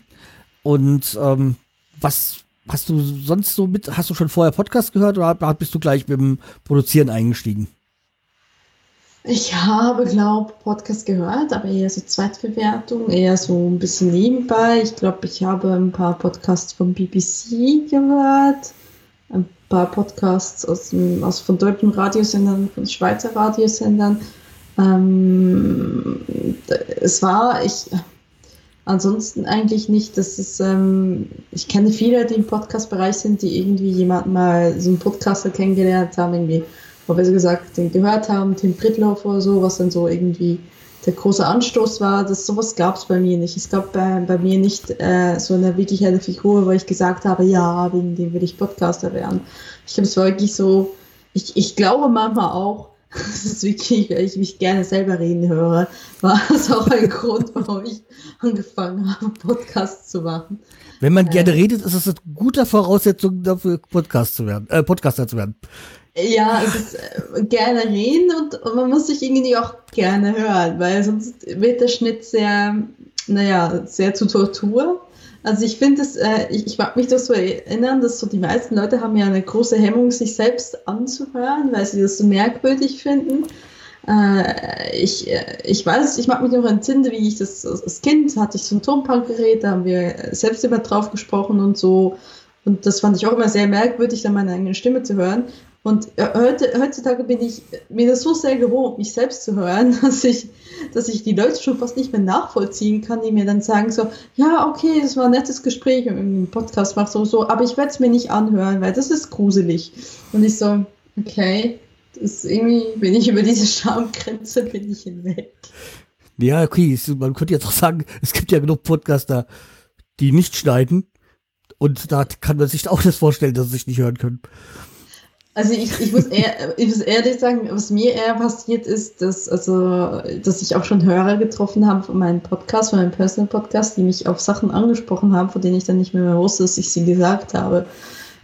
Und ähm, was hast du sonst so mit, hast du schon vorher Podcast gehört oder bist du gleich mit dem Produzieren eingestiegen? Ich habe, glaube Podcast gehört, aber eher so Zweitbewertung, eher so ein bisschen nebenbei. Ich glaube, ich habe ein paar Podcasts vom BBC gehört, ein paar Podcasts aus, aus von deutschen Radiosendern, von Schweizer Radiosendern. Ähm, es war, ich, ansonsten eigentlich nicht. Das ist, ähm, ich kenne viele, die im Podcast-Bereich sind, die irgendwie jemanden mal, so einen Podcaster kennengelernt haben, irgendwie oder besser gesagt, den gehört haben, Tim Pritloff oder so, was dann so irgendwie der große Anstoß war, dass sowas gab es bei mir nicht. Es gab bei, bei mir nicht äh, so eine wirklich eine Figur, wo ich gesagt habe, ja, wegen dem will ich Podcaster werden. Ich glaube, es wirklich so, ich, ich glaube manchmal auch, das ist wirklich, weil ich mich gerne selber reden höre, war das auch ein Grund, warum ich angefangen habe, Podcasts zu machen. Wenn man gerne redet, ist es eine gute Voraussetzung dafür, Podcast zu werden, äh, Podcaster zu werden. Ja, es ist äh, gerne reden und, man muss sich irgendwie auch gerne hören, weil sonst wird der Schnitt sehr, naja, sehr zu Tortur. Also ich finde es, äh, ich, ich mag mich das so erinnern, dass so die meisten Leute haben ja eine große Hemmung, sich selbst anzuhören, weil sie das so merkwürdig finden. Äh, ich, äh, ich weiß, ich mag mich noch entsinnen, wie ich das als Kind hatte ich so ein Tonpunkgerät, da haben wir selbst immer drauf gesprochen und so. Und das fand ich auch immer sehr merkwürdig, dann meine eigene Stimme zu hören. Und heute, heutzutage bin ich mir das so sehr gewohnt, mich selbst zu hören, dass ich, dass ich die Leute schon fast nicht mehr nachvollziehen kann, die mir dann sagen so, ja, okay, das war ein nettes Gespräch einen Podcast macht so, so, aber ich werde es mir nicht anhören, weil das ist gruselig. Und ich so, okay, das irgendwie bin ich über diese Schamgrenze, bin ich hinweg. Ja, okay, man könnte jetzt auch sagen, es gibt ja genug Podcaster, die nicht schneiden. Und da kann man sich auch das vorstellen, dass sie sich nicht hören können. Also ich, ich, muss eher, ich muss ehrlich sagen, was mir eher passiert ist, dass, also, dass ich auch schon Hörer getroffen habe von meinem Podcast, von meinem Personal Podcast, die mich auf Sachen angesprochen haben, von denen ich dann nicht mehr, mehr wusste, dass ich sie gesagt habe.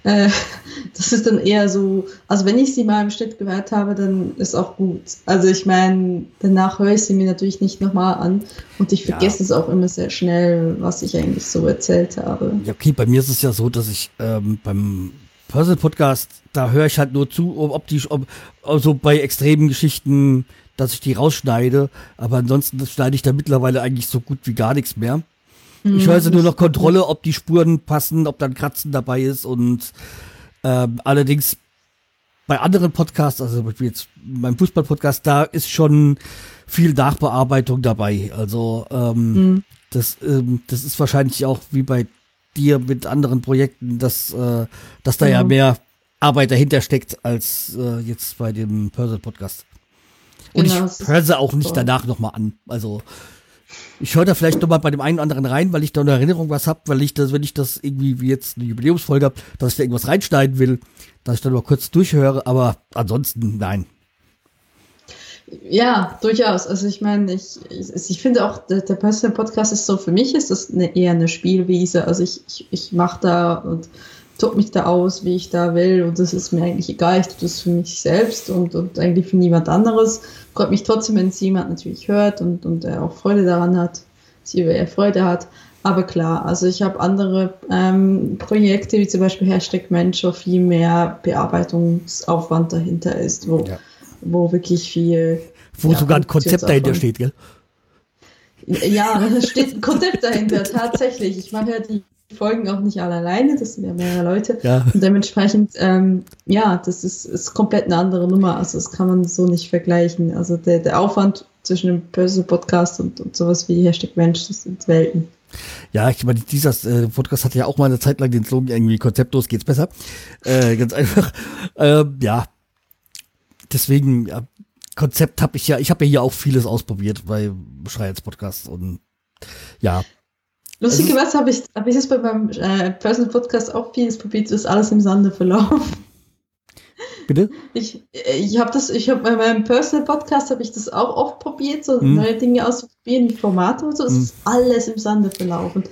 Äh, das ist dann eher so, also wenn ich sie mal im Schnitt gehört habe, dann ist auch gut. Also ich meine, danach höre ich sie mir natürlich nicht nochmal an und ich vergesse ja. es auch immer sehr schnell, was ich eigentlich so erzählt habe. Ja, okay, bei mir ist es ja so, dass ich ähm, beim Puzzle Podcast, da höre ich halt nur zu, ob die, ob, also bei extremen Geschichten, dass ich die rausschneide. Aber ansonsten schneide ich da mittlerweile eigentlich so gut wie gar nichts mehr. Ich höre also nur noch Kontrolle, ob die Spuren passen, ob dann Kratzen dabei ist und ähm, allerdings bei anderen Podcasts, also jetzt beim Fußball-Podcast, da ist schon viel Nachbearbeitung dabei. Also ähm, mhm. das, ähm, das ist wahrscheinlich auch wie bei dir mit anderen Projekten, dass, äh, dass da mhm. ja mehr Arbeit dahinter steckt als äh, jetzt bei dem Pursel Podcast. Und genau, ich höre sie auch nicht danach nochmal an. Also ich höre da vielleicht nochmal bei dem einen oder anderen rein, weil ich da eine Erinnerung was habe, weil ich das, wenn ich das irgendwie wie jetzt eine Jubiläumsfolge habe, dass ich da irgendwas reinschneiden will, dass ich dann mal kurz durchhöre, aber ansonsten nein. Ja, durchaus. Also ich meine, ich, ich, ich finde auch, der, der Personal Podcast ist so, für mich ist das eine, eher eine Spielwiese. Also ich, ich, ich mache da und tob mich da aus, wie ich da will und das ist mir eigentlich egal. Ich tue das für mich selbst und, und eigentlich für niemand anderes. Freut mich trotzdem, wenn es jemand natürlich hört und, und er auch Freude daran hat, sie über er Freude hat. Aber klar, also ich habe andere ähm, Projekte, wie zum Beispiel Hashtag Mensch, wo viel mehr Bearbeitungsaufwand dahinter ist, wo ja wo wirklich viel. Wo ja, sogar ein Konzept dahinter steht, gell? Ja, da steht ein Konzept dahinter, tatsächlich. Ich mache ja die Folgen auch nicht alle alleine, das sind ja mehrere Leute. Ja. Und dementsprechend, ähm, ja, das ist, ist komplett eine andere Nummer. Also das kann man so nicht vergleichen. Also der, der Aufwand zwischen dem Börse Podcast und, und sowas wie Hashtag Mensch, das sind Welten. Ja, ich meine, dieser äh, Podcast hatte ja auch mal eine Zeit lang den Slogan irgendwie konzeptlos geht's besser. Äh, ganz einfach. Äh, ja, deswegen, ja, Konzept habe ich ja, ich habe ja hier auch vieles ausprobiert bei Schreihals Podcast und ja. Lustigerweise habe ich, hab ich das bei meinem äh, Personal Podcast auch vieles probiert, ist alles im Sande verlaufen. Bitte? Ich, ich habe das, ich habe bei meinem Personal Podcast habe ich das auch oft probiert, so hm. neue Dinge auszuprobieren, wie Formate und so. Es hm. ist alles im Sande verlaufen.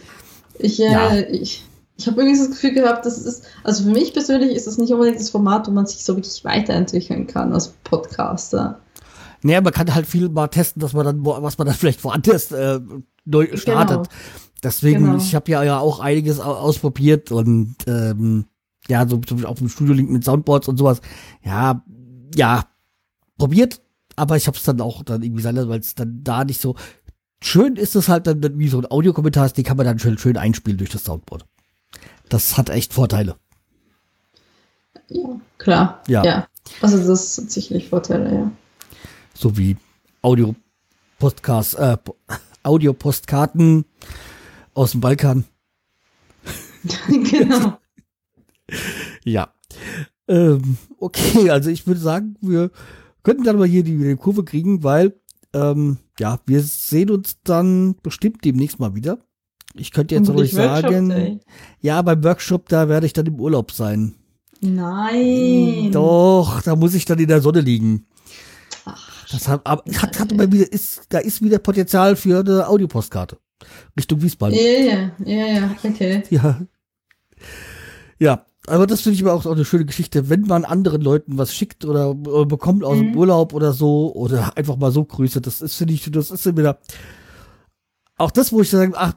Ich, äh, ja. ich, ich habe irgendwie das Gefühl gehabt, das ist, also für mich persönlich ist das nicht unbedingt das Format, wo man sich so wirklich weiterentwickeln kann als Podcaster. Naja, man kann halt viel mal testen, dass man dann, was man dann vielleicht woanders äh, neu genau. startet. Genau. Deswegen, Genau. ich habe ja, ja auch einiges au- ausprobiert und ähm, ja, so zum Beispiel auf dem Studio-Link mit Soundboards und sowas. Ja, ja, probiert, aber ich habe es dann auch dann irgendwie sein, weil es dann da nicht so schön ist es halt dann, wie so ein Audiokommentar ist, die kann man dann schön, schön einspielen durch das Soundboard. Das hat echt Vorteile. Ja, klar. Ja. ja. Also das sind sicherlich Vorteile, ja. So wie Audio-Podcasts, äh, Po- Audio-Postkarten aus dem Balkan. genau. Ja. Ähm, okay, also ich würde sagen, wir könnten dann mal hier die, die Kurve kriegen, weil, ähm, ja, wir sehen uns dann bestimmt demnächst mal wieder. Ich könnte jetzt euch sagen, Workshop ja, beim Workshop, da werde ich dann im Urlaub sein. Nein. Doch, da muss ich dann in der Sonne liegen. Ach, Das hat, aber hat, hat aber wieder, ist, da ist wieder Potenzial für eine Audiopostkarte. Richtung Wiesbaden. ja, ja, ja, ja, okay. Ja. Ja, aber das finde ich aber auch, auch eine schöne Geschichte, wenn man anderen Leuten was schickt oder, oder bekommt aus dem Mhm. Urlaub oder so oder einfach mal so Grüße. Das ist, finde ich, das ist wieder auch das, wo ich sage, ach,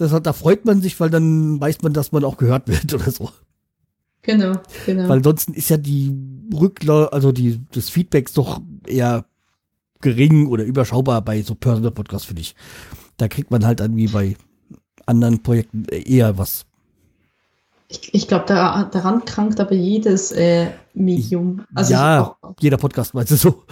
das, da freut man sich, weil dann weiß man, dass man auch gehört wird oder so. Genau, genau. Weil ansonsten ist ja die Rücklau, also die, das Feedback doch eher gering oder überschaubar bei so Personal Podcasts, finde ich. Da kriegt man halt dann wie bei anderen Projekten eher was. ich ich glaube, da, daran krankt aber jedes äh, Medium. Also ja, auch, jeder Podcast meinst du so.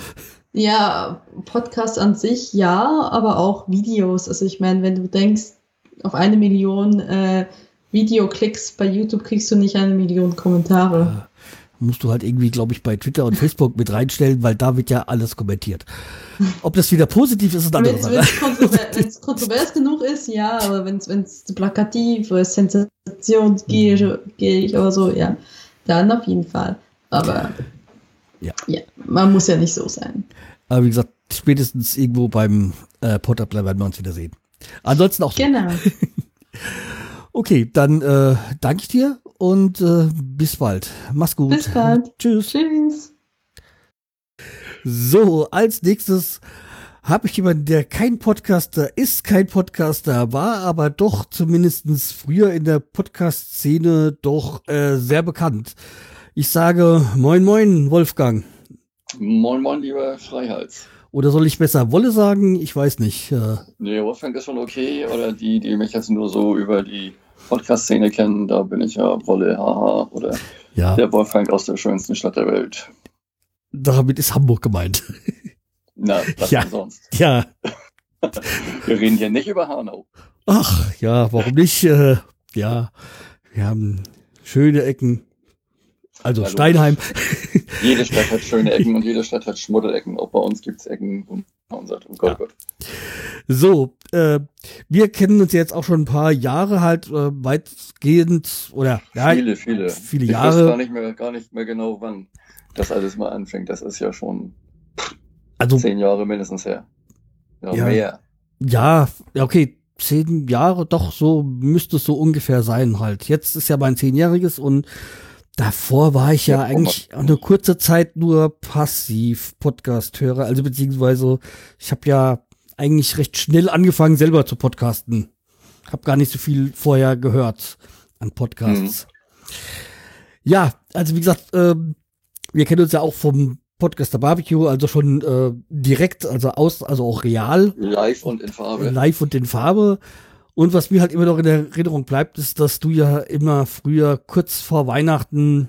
ja, Podcast an sich ja, aber auch Videos. Also ich meine, wenn du denkst, auf eine Million äh, Videoklicks bei YouTube kriegst du nicht eine Million Kommentare. Musst du halt irgendwie, glaube ich, bei Twitter und Facebook mit reinstellen, weil da wird ja alles kommentiert. Ob das wieder positiv ist, ist eine Wenn andere es Sache. kontrovers, genug ist, ja, aber wenn es plakativ oder sensationsgierig oder so, ja, dann auf jeden Fall. Aber Ja. ja, man muss ja nicht so sein. Aber wie gesagt, spätestens irgendwo beim äh, Potterplay werden wir uns wieder sehen. Ansonsten auch so. Genau. Okay, dann äh, danke ich dir und äh, bis bald. Mach's gut. Bis bald. Tschüss. Tschüss. So, als nächstes habe ich jemanden, der kein Podcaster ist, kein Podcaster war, aber doch zumindestens früher in der Podcast-Szene doch äh, sehr bekannt. Ich sage Moin Moin, Wolfgang. Moin, moin, lieber Schreihals. Oder soll ich besser Wolle sagen? Ich weiß nicht. Äh, Nee, Wolfgang ist schon okay. Oder die, die mich jetzt nur so über die Podcast-Szene kennen, da bin ich ja Wolle, haha. Oder ja, der Wolfgang aus der schönsten Stadt der Welt. damit ist Hamburg gemeint. Na, was Ja. denn sonst? ja, Wir reden hier nicht über Hanau. ach, ja, warum nicht? Äh, ja, wir haben schöne Ecken. Also Hallo. Steinheim. Jede Stadt hat schöne Ecken und jede Stadt hat Schmuddelecken. Auch bei uns gibt es Ecken, wo man sagt, oh Gott, Ja. Gott. So, äh, wir kennen uns jetzt auch schon ein paar Jahre halt äh, weitgehend oder ja, Viele, viele. viele ich Jahre. weiß gar nicht, mehr, gar nicht mehr genau, wann das alles mal anfängt. Das ist ja schon also zehn Jahre mindestens her. Ja, Ja. mehr. ja, ja, okay, zehn Jahre, doch so müsste es so ungefähr sein halt. Jetzt ist ja mein zehnjähriges und davor war ich ja Ja, eigentlich eine kurze Zeit nur passiv Podcast-Hörer, also beziehungsweise ich habe ja eigentlich recht schnell angefangen selber zu podcasten. Hab gar nicht so viel vorher gehört an Podcasts. Ja, also wie gesagt, ähm, wir kennen uns ja auch vom Podcaster Barbecue, also schon äh, direkt, also aus, also auch real, Live und in Farbe. live und in Farbe. Und was mir halt immer noch in Erinnerung bleibt, ist, dass du ja immer früher kurz vor Weihnachten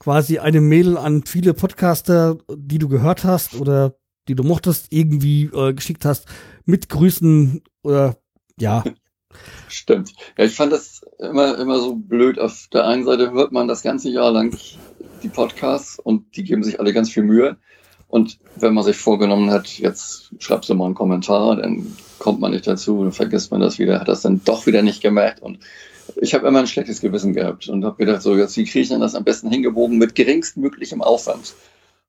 quasi eine Mail an viele Podcaster, die du gehört hast oder die du mochtest, irgendwie äh, geschickt hast, mit Grüßen oder ja, Stimmt. Ja, ich fand das immer, immer so blöd. Auf der einen Seite hört man das ganze Jahr lang die Podcasts und die geben sich alle ganz viel Mühe. Und wenn man sich vorgenommen hat, jetzt schreibst du mal einen Kommentar, dann kommt man nicht dazu, dann vergisst man das wieder, hat das dann doch wieder nicht gemerkt. Und ich habe immer ein schlechtes Gewissen gehabt und habe gedacht, so jetzt, wie kriege ich denn das am besten hingebogen mit geringstmöglichem Aufwand?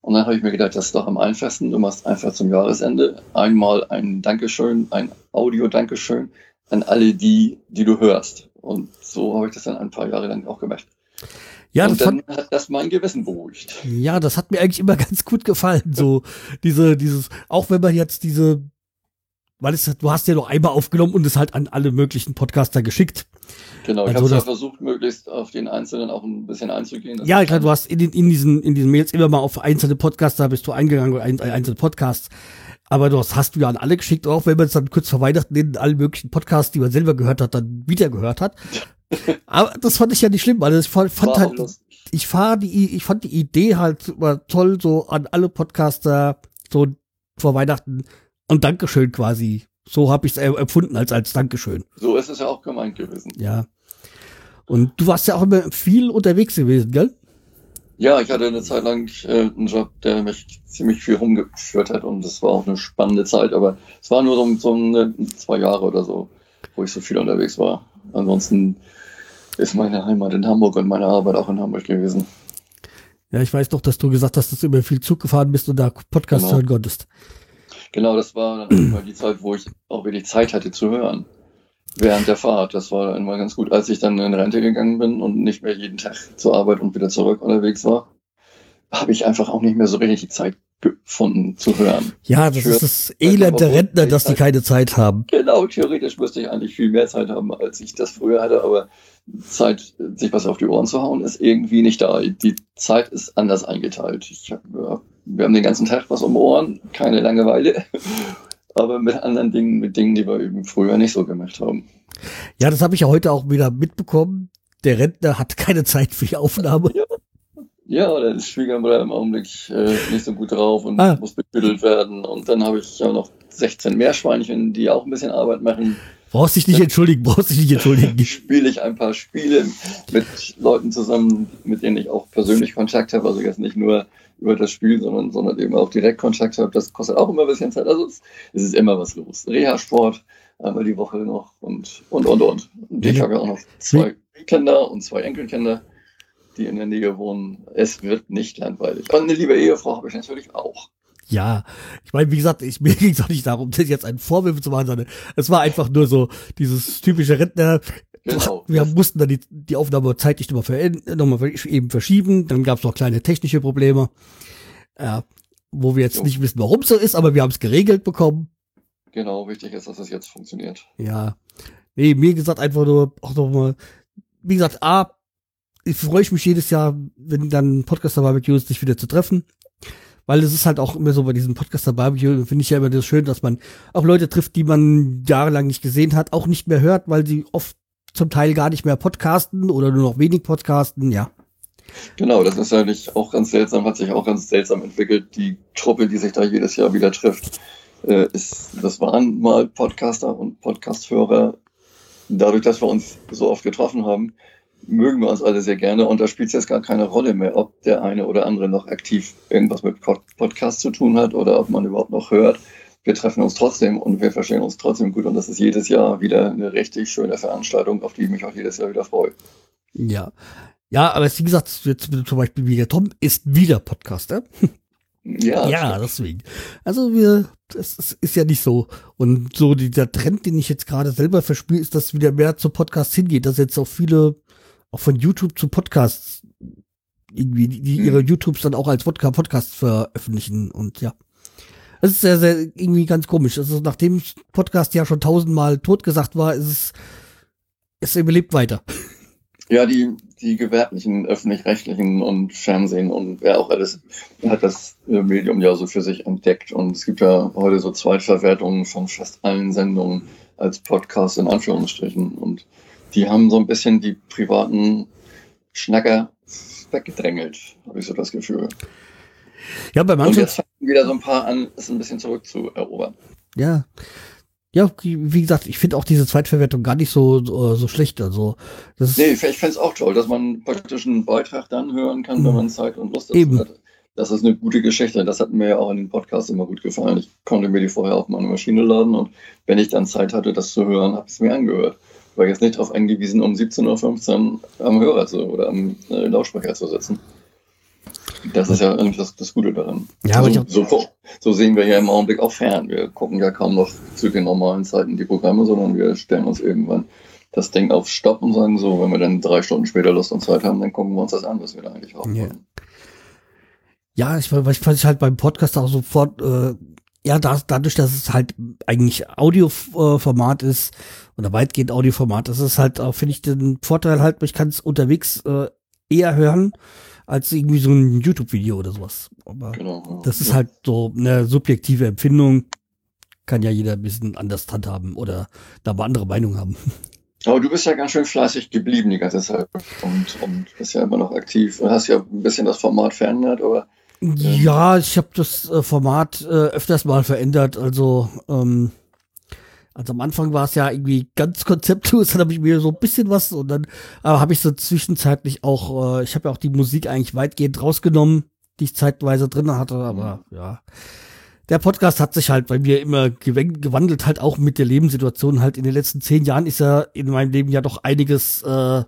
Und dann habe ich mir gedacht, das ist doch am einfachsten. Du machst einfach zum Jahresende einmal ein Dankeschön, ein Audio-Dankeschön an alle die, die du hörst. Und so habe ich das dann ein paar Jahre lang auch gemacht. Ja, das und fand, dann hat das mein Gewissen beruhigt. Ja, das hat mir eigentlich immer ganz gut gefallen. So diese, dieses, auch wenn man jetzt diese weil es, du hast ja noch einmal aufgenommen und es halt an alle möglichen Podcaster geschickt. Genau, ich Also habe ja das- versucht, möglichst auf den Einzelnen auch ein bisschen einzugehen. Das Ja, klar, du hast in, den, in, diesen, in diesen Mails immer mal auf einzelne Podcaster bist du eingegangen oder ein, einzelne Podcasts. Aber du hast, hast du ja an alle geschickt, auch wenn man es dann kurz vor Weihnachten in allen möglichen Podcasts, die man selber gehört hat, dann wieder gehört hat. Aber das fand ich ja nicht schlimm, weil ich fand, halt, lustig. ich fahr die, ich fand die Idee halt immer toll, so an alle Podcaster, so vor Weihnachten und Dankeschön quasi. So habe ich es empfunden als, als Dankeschön. So ist es ja auch gemeint gewesen. Ja. Und du warst ja auch immer viel unterwegs gewesen, gell? Ja, ich hatte eine Zeit lang äh, einen Job, der mich ziemlich viel rumgeführt hat und das war auch eine spannende Zeit, aber es war nur so, so eine, zwei Jahre oder so, wo ich so viel unterwegs war. Ansonsten ist meine Heimat in Hamburg und meine Arbeit auch in Hamburg gewesen. Ja, ich weiß doch, dass du gesagt hast, dass du immer viel Zug gefahren bist und da Podcast Genau. hören konntest. Genau, das war dann immer die Zeit, wo ich auch wirklich Zeit hatte zu hören. Während der Fahrt. Das war dann immer ganz gut. Als ich dann in Rente gegangen bin und nicht mehr jeden Tag zur Arbeit und wieder zurück unterwegs war, habe ich einfach auch nicht mehr so richtig die Zeit gefunden zu hören. Ja, das Für- ist das Elend der Rentner, dass die keine Zeit haben. Genau, theoretisch müsste ich eigentlich viel mehr Zeit haben, als ich das früher hatte, aber Zeit, sich was auf die Ohren zu hauen, ist irgendwie nicht da. Die Zeit ist anders eingeteilt. Hab, ja, wir haben den ganzen Tag was um Ohren, keine Langeweile, aber mit anderen Dingen, mit Dingen, die wir eben früher nicht so gemacht haben. Ja, das habe ich ja heute auch wieder mitbekommen. Der Rentner hat keine Zeit für die Aufnahme. Ja, da ist Schwiegermutter im Augenblick äh, nicht so gut drauf und Ah. muss betüdelt werden. Und dann habe ich ja noch 16 Meerschweinchen, die auch ein bisschen Arbeit machen. Brauchst dich nicht entschuldigen, brauchst dich nicht entschuldigen. spiele ich ein paar Spiele mit Leuten zusammen, mit denen ich auch persönlich Kontakt habe. Also jetzt nicht nur über das Spiel, sondern, sondern eben auch direkt Kontakt habe. Das kostet auch immer ein bisschen Zeit. Also es, es ist immer was los. Reha-Sport einmal die Woche noch und, und, und, und. Und ich habe ja auch noch zwei Kinder und zwei Enkelkinder, die in der Nähe wohnen. Es wird nicht langweilig. Und eine liebe Ehefrau habe ich natürlich auch. Ja, ich meine, wie gesagt, ich, mir ging es auch nicht darum, das jetzt einen Vorwurf zu machen, sondern es war einfach nur so dieses typische Rentner. Genau. Wir mussten dann die, die Aufnahme zeitlich nochmal nochmal eben verschieben. Dann gab es noch kleine technische Probleme, ja, wo wir jetzt Jo. nicht wissen, warum so ist, aber wir haben es geregelt bekommen. Genau, wichtig ist, dass es jetzt funktioniert. Ja. Nee, mir gesagt einfach nur, auch nochmal, wie gesagt, A, ich freue ich mich jedes Jahr, wenn dann Podcaster Barbecue ist, sich wieder zu treffen. Weil es ist halt auch immer so bei diesem Podcaster Barbecue, finde ich ja immer das schön, dass man auch Leute trifft, die man jahrelang nicht gesehen hat, auch nicht mehr hört, weil sie oft zum Teil gar nicht mehr podcasten oder nur noch wenig podcasten, ja. Genau, das ist eigentlich auch ganz seltsam, hat sich auch ganz seltsam entwickelt. Die Truppe, die sich da jedes Jahr wieder trifft, äh, ist, das waren mal Podcaster und Podcasthörer. Dadurch, dass wir uns so oft getroffen haben, mögen wir uns alle sehr gerne und da spielt es jetzt gar keine Rolle mehr, ob der eine oder andere noch aktiv irgendwas mit Pod Podcast zu tun hat oder ob man überhaupt noch hört. Wir treffen uns trotzdem und wir verstehen uns trotzdem gut und das ist jedes Jahr wieder eine richtig schöne Veranstaltung, auf die ich mich auch jedes Jahr wieder freue. Ja. Ja, aber wie gesagt, jetzt zum Beispiel wie der Tom ist wieder Podcaster. Ja, Ja, deswegen. Also wir, das ist, ist ja nicht so. Und so dieser Trend, den ich jetzt gerade selber verspüre, ist, dass wieder mehr zu Podcasts hingeht, dass jetzt auch viele auch von YouTube zu Podcasts irgendwie, die, Hm. ihre YouTubes dann auch als Podcast veröffentlichen und ja. Das ist sehr, sehr irgendwie ganz komisch. Also nachdem Podcast ja schon tausendmal totgesagt war, ist es, es überlebt weiter. Ja, die, die gewerblichen, öffentlich-rechtlichen und Fernsehen und wer auch alles hat das äh, Medium ja so für sich entdeckt. Und es gibt ja heute so Zweitverwertungen von fast allen Sendungen als Podcast in Anführungsstrichen. Und die haben so ein bisschen die privaten Schnacker weggedrängelt, habe ich so das Gefühl. Ja, bei Und manchen, jetzt fangen wieder so ein paar an, es ein bisschen zurückzuerobern. ja. Ja, wie gesagt, ich finde auch diese Zweitverwertung gar nicht so, so, so schlecht. Also, das Nee, ich fände es auch toll, dass man praktisch einen Beitrag dann hören kann, wenn man Zeit und Lust dazu Eben. hat. Das ist eine gute Geschichte. Das hat mir ja auch in den Podcasts immer gut gefallen. Ich konnte mir die vorher auf meine Maschine laden und wenn ich dann Zeit hatte, das zu hören, habe ich es mir angehört. War jetzt nicht darauf angewiesen, um 17.15 Uhr am Hörer zu oder am äh, Lautsprecher zu sitzen. Das ist ja eigentlich das, das Gute daran. Ja, aber so, so, so sehen wir ja im Augenblick auch fern. Wir gucken ja kaum noch zu den normalen Zeiten die Programme, sondern wir stellen uns irgendwann das Ding auf Stopp und sagen so, wenn wir dann drei Stunden später Lust und Zeit haben, dann gucken wir uns das an, was wir da eigentlich haben Ja. Ja, ich, fand ich halt beim Podcast auch sofort, äh, ja, da, dadurch, dass es halt eigentlich Audioformat ist oder weitgehend Audioformat, das ist halt, auch, finde ich, den Vorteil halt, ich kann es unterwegs äh, eher hören als irgendwie so ein YouTube-Video oder sowas. Aber Genau. ja. das ist Ja. halt so eine subjektive Empfindung. Kann ja jeder ein bisschen anders handhaben oder da mal andere Meinung haben. Aber du bist ja ganz schön fleißig geblieben die ganze Zeit und, und bist ja immer noch aktiv und hast ja ein bisschen das Format verändert, aber Ja, ich habe das äh, Format äh, öfters mal verändert. Also, ähm, also am Anfang war es ja irgendwie ganz konzeptlos, dann habe ich mir so ein bisschen was und dann aber habe ich so zwischenzeitlich auch, äh, ich habe ja auch die Musik eigentlich weitgehend rausgenommen, die ich zeitweise drin hatte, aber ja. Der Podcast hat sich halt bei mir immer gewandelt, halt auch mit der Lebenssituation. Halt in den letzten zehn Jahren ist ja in meinem Leben ja doch einiges, äh,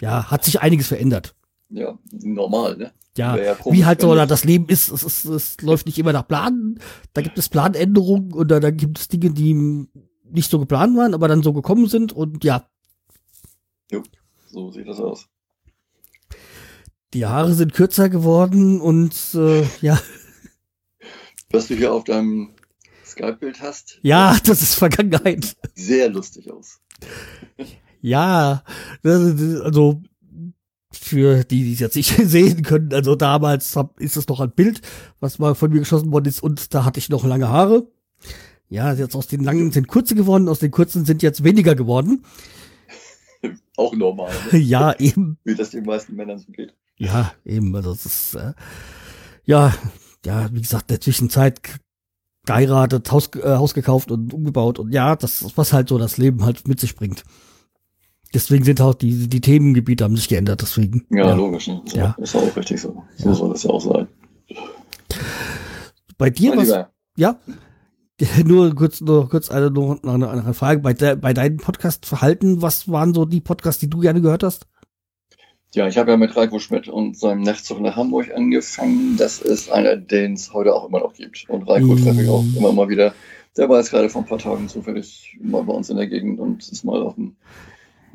ja, hat sich einiges verändert. Ja, normal, ne? Ja, ja komisch, wie halt so oder das Leben ist, es, ist, es läuft nicht immer nach Plan. Da gibt es Planänderungen oder da gibt es Dinge, die nicht so geplant waren, aber dann so gekommen sind und ja, So sieht das aus. die Haare sind kürzer geworden und äh, ja, Was du hier auf deinem Skype-Bild hast, ja, das ist Vergangenheit. sehr lustig aus. Ja, also für die, die es jetzt nicht sehen können, also damals hab, ist es noch ein Bild, was mal von mir geschossen worden ist und da hatte ich noch lange Haare. Ja, jetzt aus den langen sind kurze geworden, aus den kurzen sind jetzt weniger geworden. Auch normal, ne? Ja, eben. wie das den meisten Männern so geht. Ja, eben. Also es ist äh, ja, ja, wie gesagt, in der Zwischenzeit geheiratet, Haus, äh, Haus gekauft und umgebaut und ja, das ist was halt so das Leben halt mit sich bringt. Deswegen sind auch die, die Themengebiete haben sich geändert, deswegen. Ja, logisch. Ne? Ist, Ja. auch, ist auch richtig so. So Ja. soll das ja auch sein. Bei dir Mein was? Lieber, Ja. Nur kurz, nur kurz eine, noch eine, eine Frage. Bei, de, bei deinem Podcast-Verhalten, was waren so die Podcasts, die du gerne gehört hast? Ja, ich habe ja mit Reiko Schmidt und seinem Nachtzug nach Hamburg angefangen. Das ist einer, den es heute auch immer noch gibt. Und Reiko treffe ich auch immer mal wieder. Der war jetzt gerade vor ein paar Tagen zufällig mal bei uns in der Gegend und ist mal auf ein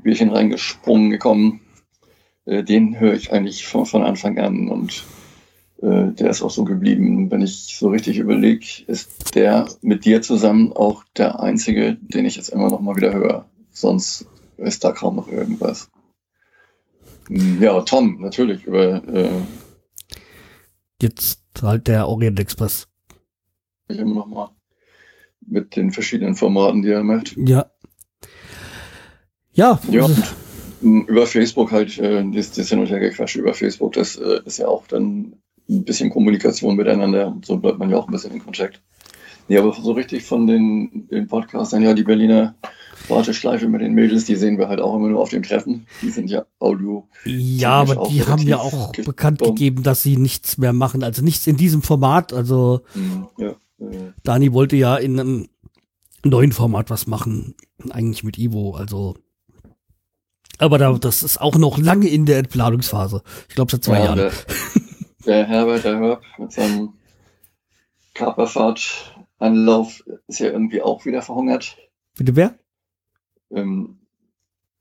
Bierchen reingesprungen gekommen. Äh, Den höre ich eigentlich von, von Anfang an und äh, der ist auch so geblieben. Wenn ich so richtig überlege, ist der mit dir zusammen auch der einzige, den ich jetzt immer noch mal wieder höre. Sonst ist da kaum noch irgendwas. Hm, Ja, Tom, natürlich, über äh, Jetzt halt der Orient Express. ich immer noch mal mit den verschiedenen Formaten, die er macht. Ja. Ja, Ja, also- über Facebook halt, äh, das, das Hin- und Hergequatsch über Facebook, das äh, ist ja auch dann ein bisschen Kommunikation miteinander. So bleibt man ja auch ein bisschen in Kontakt. Nee, aber so richtig von den, den Podcastern, ja, die Berliner Warteschleife mit den Mädels, die sehen wir halt auch immer nur auf den Treffen. Die sind ja Audio. Ja, aber die haben ja auch ge- bekannt um. gegeben, dass sie nichts mehr machen. Also nichts in diesem Format. Also hm, Ja, äh, Dani wollte ja in einem neuen Format was machen. Eigentlich mit Ivo. Also. Aber da, das ist auch noch lange in der Entplanungsphase. Ich glaube seit zwei ja, Jahren. Der, der Herbert, der Herb mit seinem Kaperfahrt-Anlauf ist ja irgendwie auch wieder verhungert. Bitte wer? Ähm,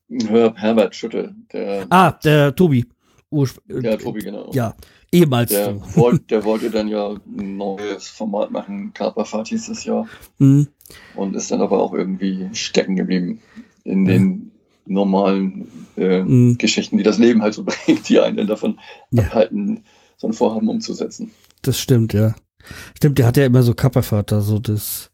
Herb, Herbert Schütte, der, Ah, der Tobi. Urspr der Tobi, genau. Ja, ehemals. Der, so. wollte, der wollte dann ja ein neues Format machen, Kaperfahrt hieß es ja, Hm. und ist dann aber auch irgendwie stecken geblieben in den normalen äh, Mhm. Geschichten, die das Leben halt so bringt, die einen davon Ja. abhalten, so ein Vorhaben umzusetzen. Das stimmt, ja. Stimmt, der hat ja immer so Kapperfahrt, also das.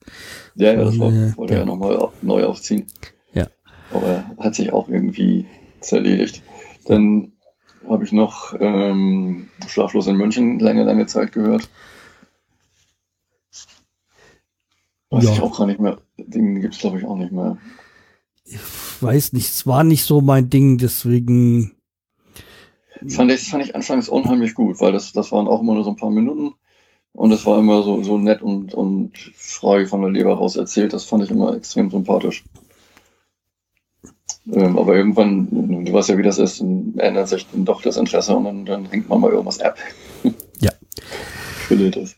Ja, ja, das wollte, äh, wollte ja. er nochmal neu aufziehen. Ja. Aber hat sich auch irgendwie zerledigt. Dann habe ich noch ähm, Schlaflos in München lange, lange Zeit gehört. Weiß Ja. ich auch gar nicht mehr. Den gibt es, glaube ich, auch nicht mehr. Ich weiß nicht, es war nicht so mein Ding, deswegen. Fand ich, fand ich anfangs unheimlich gut, weil das, das waren auch immer nur so ein paar Minuten. Und es war immer so, so nett und, und frei von der Leber raus erzählt. Das fand ich immer extrem sympathisch. Ähm, aber irgendwann, du weißt ja, wie das ist, dann ändert sich dann doch das Interesse und dann, dann hängt man mal irgendwas ab. Ja. Findet das.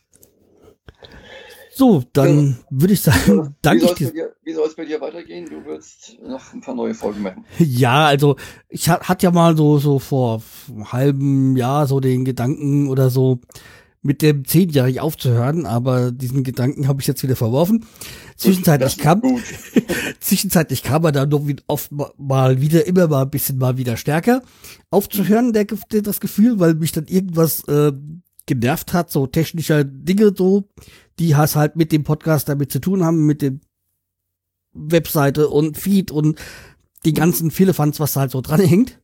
So, dann würde ich sagen, danke soll ich es dir. wie soll's bei dir weitergehen? Du willst noch ein paar neue Folgen machen. Ja, also ich hat, hat ja mal so so vor einem halben Jahr so den Gedanken oder so mit dem Zehnjährigen aufzuhören, aber diesen Gedanken habe ich jetzt wieder verworfen. Zwischenzeitlich kam, zwischenzeitlich kam er dann noch wie- oft ma- mal wieder, immer mal ein bisschen mal wieder stärker aufzuhören, der, das Gefühl, weil mich dann irgendwas äh, genervt hat, so technischer Dinge so, die has halt mit dem Podcast damit zu tun haben, mit dem Webseite und Feed und die ganzen Philippans, was da halt so dran hängt.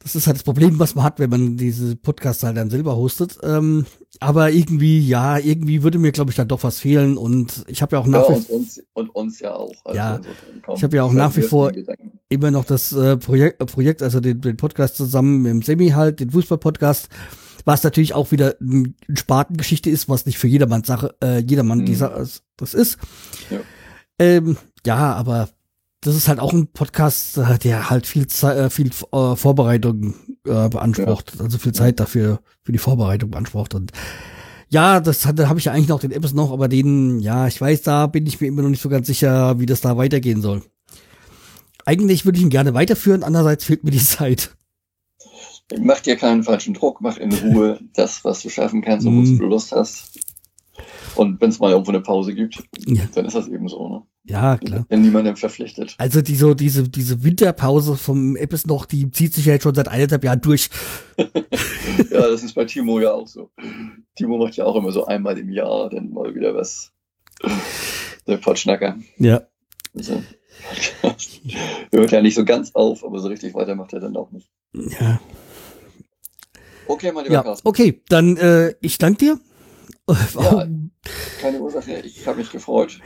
Das ist halt das Problem, was man hat, wenn man diese Podcasts halt dann selber hostet. Ähm, aber irgendwie, ja, irgendwie würde mir, glaube ich, dann doch was fehlen. Und ich habe ja auch Ja, nach wie und uns, und uns ja auch. Also Ja. Ich hab ja auch nach wie vor- immer noch das äh, Projekt, äh, Projekt, also den, den Podcast zusammen mit dem Semi halt, den Fußball-Podcast, was natürlich auch wieder ein ein Spatengeschichte ist, was nicht für jedermann Sache, äh, jedermann Mhm. dieser das ist. Ja. Ähm, ja, aber das ist halt auch ein Podcast, der halt viel Zeit, äh, viel äh, Vorbereitung äh, beansprucht, also viel Zeit dafür für die Vorbereitung beansprucht und ja, das hat, da habe ich ja eigentlich noch den Apps noch, aber den, ja, ich weiß, da bin ich mir immer noch nicht so ganz sicher, wie das da weitergehen soll. Eigentlich würde ich ihn gerne weiterführen, andererseits fehlt mir die Zeit. Mach dir keinen falschen Druck, mach in Ruhe das, was du schaffen kannst und Mhm. wozu du Lust hast. Und wenn es mal irgendwo eine Pause gibt, Ja. dann ist das eben so. Ne? Ja, klar. Wenn niemandem verpflichtet. Also die, so, diese, diese Winterpause vom App ist noch, die zieht sich ja jetzt schon seit eineinhalb Jahren durch. Ja, das ist bei Timo ja auch so. Timo macht ja auch immer so einmal im Jahr dann mal wieder was. Der Potschnacker. Ja. Also, hört ja nicht so ganz auf, aber so richtig weiter macht er dann auch nicht. Ja, Okay, mein lieber ja. Carsten. okay, dann äh, ich danke dir. Warum- Keine Ursache, ich habe mich gefreut.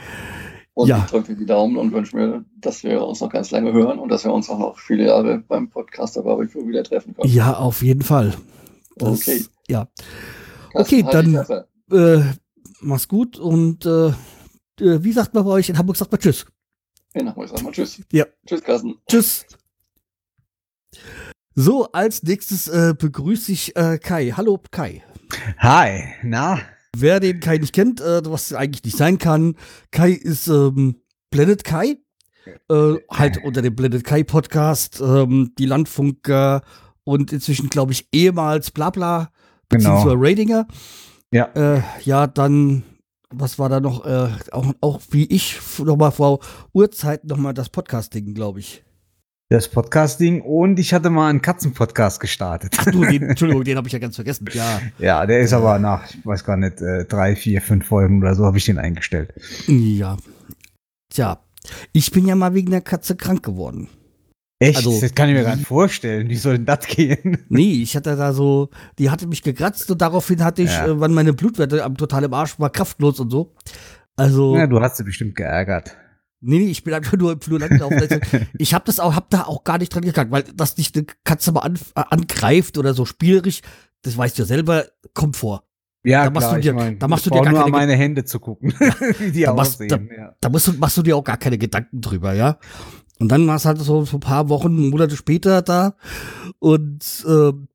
Und Ja. ich drücke die Daumen und wünsche mir, dass wir uns noch ganz lange hören und dass wir uns auch noch viele Jahre beim Podcaster Barbecue wieder treffen können. Ja, auf jeden Fall. Das, Okay. Ja. Carsten, okay, halt dann-. Äh, mach's gut und äh, äh, wie sagt man bei euch in Hamburg, sagt man Tschüss. In Hamburg sagen wir Tschüss. Ja. Tschüss, Carsten. Tschüss. So, als nächstes äh, begrüße ich äh, Kai. Hallo Kai. Hi, na? Wer den Kai nicht kennt, äh, was eigentlich nicht sein kann, Kai ist ähm, Planet Kai. Äh, halt unter dem Planet Kai Podcast, ähm, die Landfunker und inzwischen, glaube ich, ehemals Blabla, Genau. beziehungsweise Ratinger. Ja. Äh, ja, dann, was war da noch? Äh, auch, auch wie ich nochmal vor Urzeit nochmal das Podcasting, glaube ich. Das Podcasting und ich hatte mal einen Katzenpodcast gestartet. Ach du, den, Entschuldigung, den habe ich ja ganz vergessen. Ja, Ja, der ist aber nach, ich weiß gar nicht, äh, drei, vier, fünf Folgen oder so habe ich den eingestellt. ja. Tja, ich bin ja mal wegen der Katze krank geworden. Echt? Also- das kann ich mir gar nicht vorstellen. Wie soll denn das gehen? Nee, ich hatte da so, die hatte mich gekratzt und daraufhin hatte ich, Ja. äh, wann meine Blutwerte am total im Arsch war, kraftlos und so. Also, Ja, du hast sie bestimmt geärgert. Nee, nee, ich bin einfach nur im Flur langgelaufen. Also, ich habe das auch, hab da auch gar nicht dran gegangen, weil das nicht eine Katze mal an, äh, angreift oder so spielerisch, das weißt du ja selber, kommt vor. Ja, Da machst klar, du dir- ich mein, da machst du dir gar nur keine meine Hände zu gucken, wie die Da machst- aussehen. ja. Da musst du, machst du dir auch gar keine Gedanken drüber, ja. Und dann war es halt so, so ein paar Wochen, Monate später da und ähm,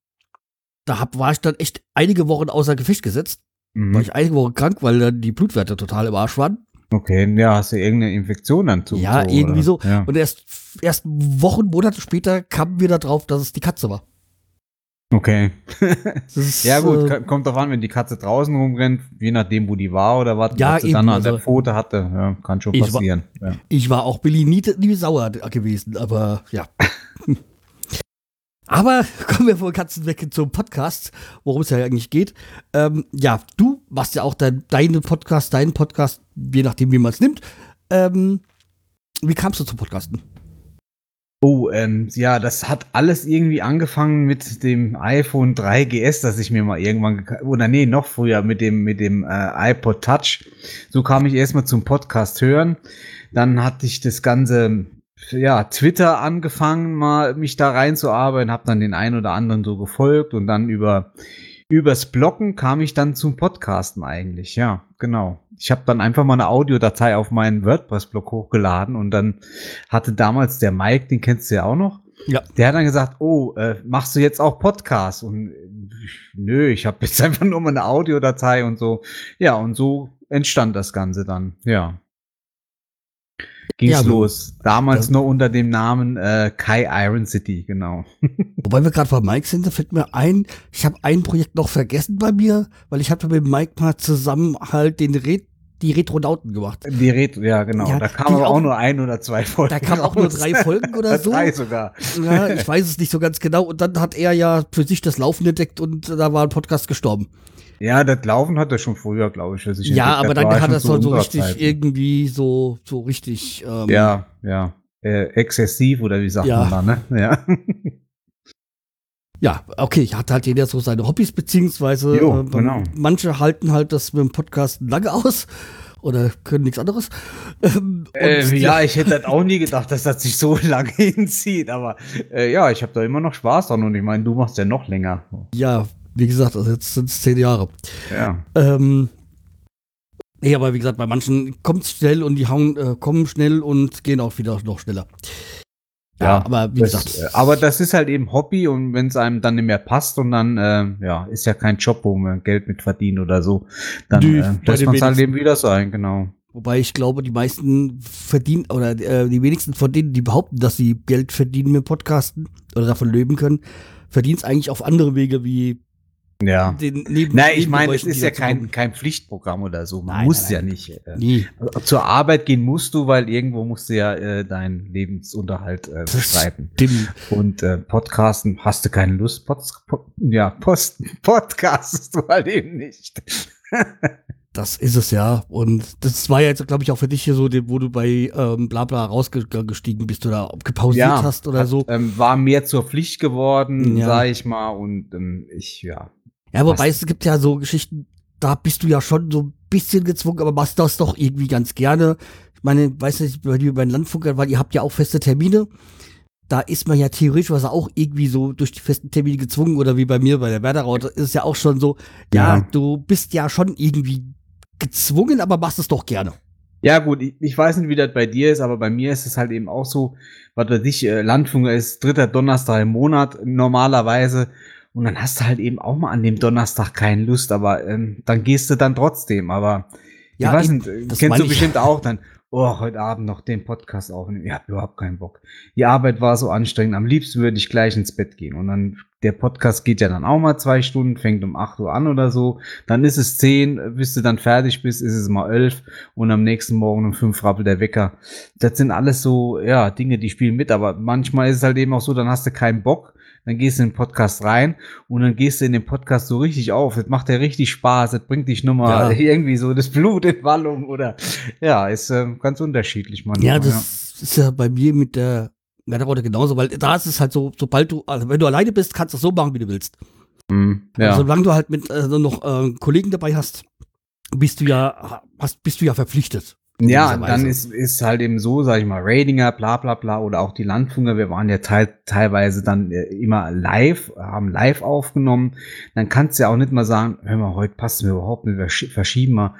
da hab, war ich dann echt einige Wochen außer Gefecht gesetzt. War Mhm. ich einige Wochen krank, weil dann die Blutwerte total im Arsch waren. Okay, ja, hast du irgendeine Infektion dann zu? Ja, irgendwie oder? so. Ja. Und erst, erst Wochen, Monate später kamen wir da drauf, dass es die Katze war. Okay. Ist, Ja gut, äh, kommt drauf an, wenn die Katze draußen rumrennt, je nachdem, wo die war oder was, Ja, was sie dann an also- der Pfote hatte, ja, kann schon Ich war- passieren. Ja. Ich war auch Billy nie, nie sauer gewesen, aber ja. aber kommen wir von Katzen weg zum Podcast, worum es ja eigentlich geht. Ähm, ja, du machst ja auch dein, deine Podcast, deinen Podcast, je nachdem, wie man es nimmt. Ähm, wie kamst du zum Podcasten? Oh, ähm, ja, das hat alles irgendwie angefangen mit dem iPhone 3GS, das ich mir mal irgendwann oder nee, noch früher mit dem mit dem äh, iPod Touch. So kam ich erstmal zum Podcast hören. Dann hatte ich das ganze ja, Twitter angefangen, mal mich da reinzuarbeiten, habe dann den einen oder anderen so gefolgt und dann über übers Blocken kam ich dann zum Podcasten eigentlich. Ja, genau. Ich habe dann einfach mal eine Audiodatei auf meinen WordPress-Blog hochgeladen und dann hatte damals der Mike, den kennst du ja auch noch. Ja. Der hat dann gesagt, oh, äh, machst du jetzt auch Podcast? Und nö, ich habe jetzt einfach nur mal eine Audiodatei und so. Ja, und so entstand das Ganze dann. Ja. Ging's Ja, los. Damals das- nur unter dem Namen äh, Kai Iron City, genau. Wobei wir gerade bei Mike sind, da fällt mir ein, ich habe ein Projekt noch vergessen bei mir, weil ich hatte mit Mike mal zusammen halt den Ret die Retronauten gemacht. Die Red, ja genau. Ja, da kam die aber auch auch- nur ein oder zwei Folgen. Da kamen auch nur drei Folgen oder so. Drei sogar. Ja, ich weiß es nicht so ganz genau. Und dann hat er ja für sich das Laufen entdeckt und da war ein Podcast gestorben. Ja, das Laufen hat er schon früher, glaube ich, sich Ja, aber dann hat er zu so, so richtig Zeit. irgendwie so, so richtig. Ähm, Ja, ja. Äh, exzessiv oder wie sagt Ja. man da, ne? Ja. Ja, okay, hat halt jeder so seine Hobbys, beziehungsweise Jo, äh, genau. manche halten halt das mit dem Podcast lange aus oder können nichts anderes. Ähm, Äh, ja, ich hätte das auch nie gedacht, dass das sich so lange hinzieht, aber äh, ja, ich habe da immer noch Spaß dran und ich meine, du machst ja noch länger. ja, wie gesagt, also jetzt sind es zehn Jahre. Ja. Ähm, nee, aber wie gesagt, bei manchen kommt es schnell und die hauen, äh, kommen schnell und gehen auch wieder noch schneller. Ja, Ja, aber wie Das, gesagt, äh, aber das ist halt eben Hobby und wenn es einem dann nicht mehr passt und dann, äh, ja, ist ja kein Job, wo man Geld mit verdient oder so, dann Nö, äh, lässt man es halt eben wieder sein, genau. wobei ich glaube, die meisten verdienen oder äh, die wenigsten von denen, die behaupten, dass sie Geld verdienen mit Podcasten oder davon leben können, verdienen es eigentlich auf andere Wege wie Ja. den neben Nein, ich meine, es ist ja kein, kein Pflichtprogramm oder so. Man Nein, muss nein, ja nein. nicht. Äh, Nee, Zur Arbeit gehen musst du, weil irgendwo musst du ja äh, deinen Lebensunterhalt äh, bestreiten. stimmt. Und äh, Podcasten hast du keine Lust. Pod, Pod, ja, Post, Podcastest du halt eben nicht. Das ist es ja. Und das war ja jetzt, glaube ich, auch für dich hier so, wo du bei ähm, Blabla rausgestiegen bist oder gepausiert hast oder hat, so. Ähm, war mehr zur Pflicht geworden, Ja. sag ich mal. Und ähm, ich, ja. Ja, wobei es gibt ja so Geschichten, da bist du ja schon so ein bisschen gezwungen, aber machst das doch irgendwie ganz gerne. Ich meine, weißt du, bei dir bei den Landfunkern, weil ihr habt ja auch feste Termine. Da ist man ja theoretisch was auch irgendwie so durch die festen Termine gezwungen oder wie bei mir bei der Werderaute ist es ja auch schon so, ja, Ja. du bist ja schon irgendwie gezwungen, aber machst es doch gerne. Ja, gut, ich, ich weiß nicht, wie das bei dir ist, aber bei mir ist es halt eben auch so, was weiß ich, äh, Landfunker ist dritter Donnerstag im Monat normalerweise. Und dann hast du halt eben auch mal an dem Donnerstag keine Lust, aber ähm, dann gehst du dann trotzdem. Aber Ja, ich weiß eben, nicht, äh, das kennst du bestimmt auch dann, oh, heute Abend noch den Podcast aufnehmen. Ich hab überhaupt keinen Bock. Die Arbeit war so anstrengend. Am liebsten würde ich gleich ins Bett gehen. Und dann, der Podcast geht ja dann auch mal zwei Stunden, fängt um 8 Uhr an oder so. Dann ist es 10, bis du dann fertig bist, ist es mal 11 und am nächsten Morgen um 5 rappelt der Wecker. Das sind alles so, ja, Dinge, die spielen mit. Aber manchmal ist es halt eben auch so, dann hast du keinen Bock. Dann gehst du in den Podcast rein und dann gehst du in den Podcast so richtig auf. Das macht ja richtig Spaß. Das bringt dich nochmal Ja. irgendwie so das Blut in Wallung oder ja, ist ähm, ganz unterschiedlich manchmal. Ja, das ist ja bei mir mit der Werderaute genauso, weil da ist es halt so, sobald du, also wenn du alleine bist, kannst du es so machen, wie du willst. ja. Mm, ja. Also, solange du halt mit äh, noch äh, Kollegen dabei hast, bist du ja, hast, bist du ja verpflichtet. Ja, dann ist, ist halt eben so, sag ich mal, Ratinger, bla bla bla oder auch die Landfunker, wir waren ja teil, teilweise dann äh, immer live, haben live aufgenommen. Dann kannst du ja auch nicht mal sagen, hör mal, heute passen wir überhaupt nicht, wir schi- verschieben mal.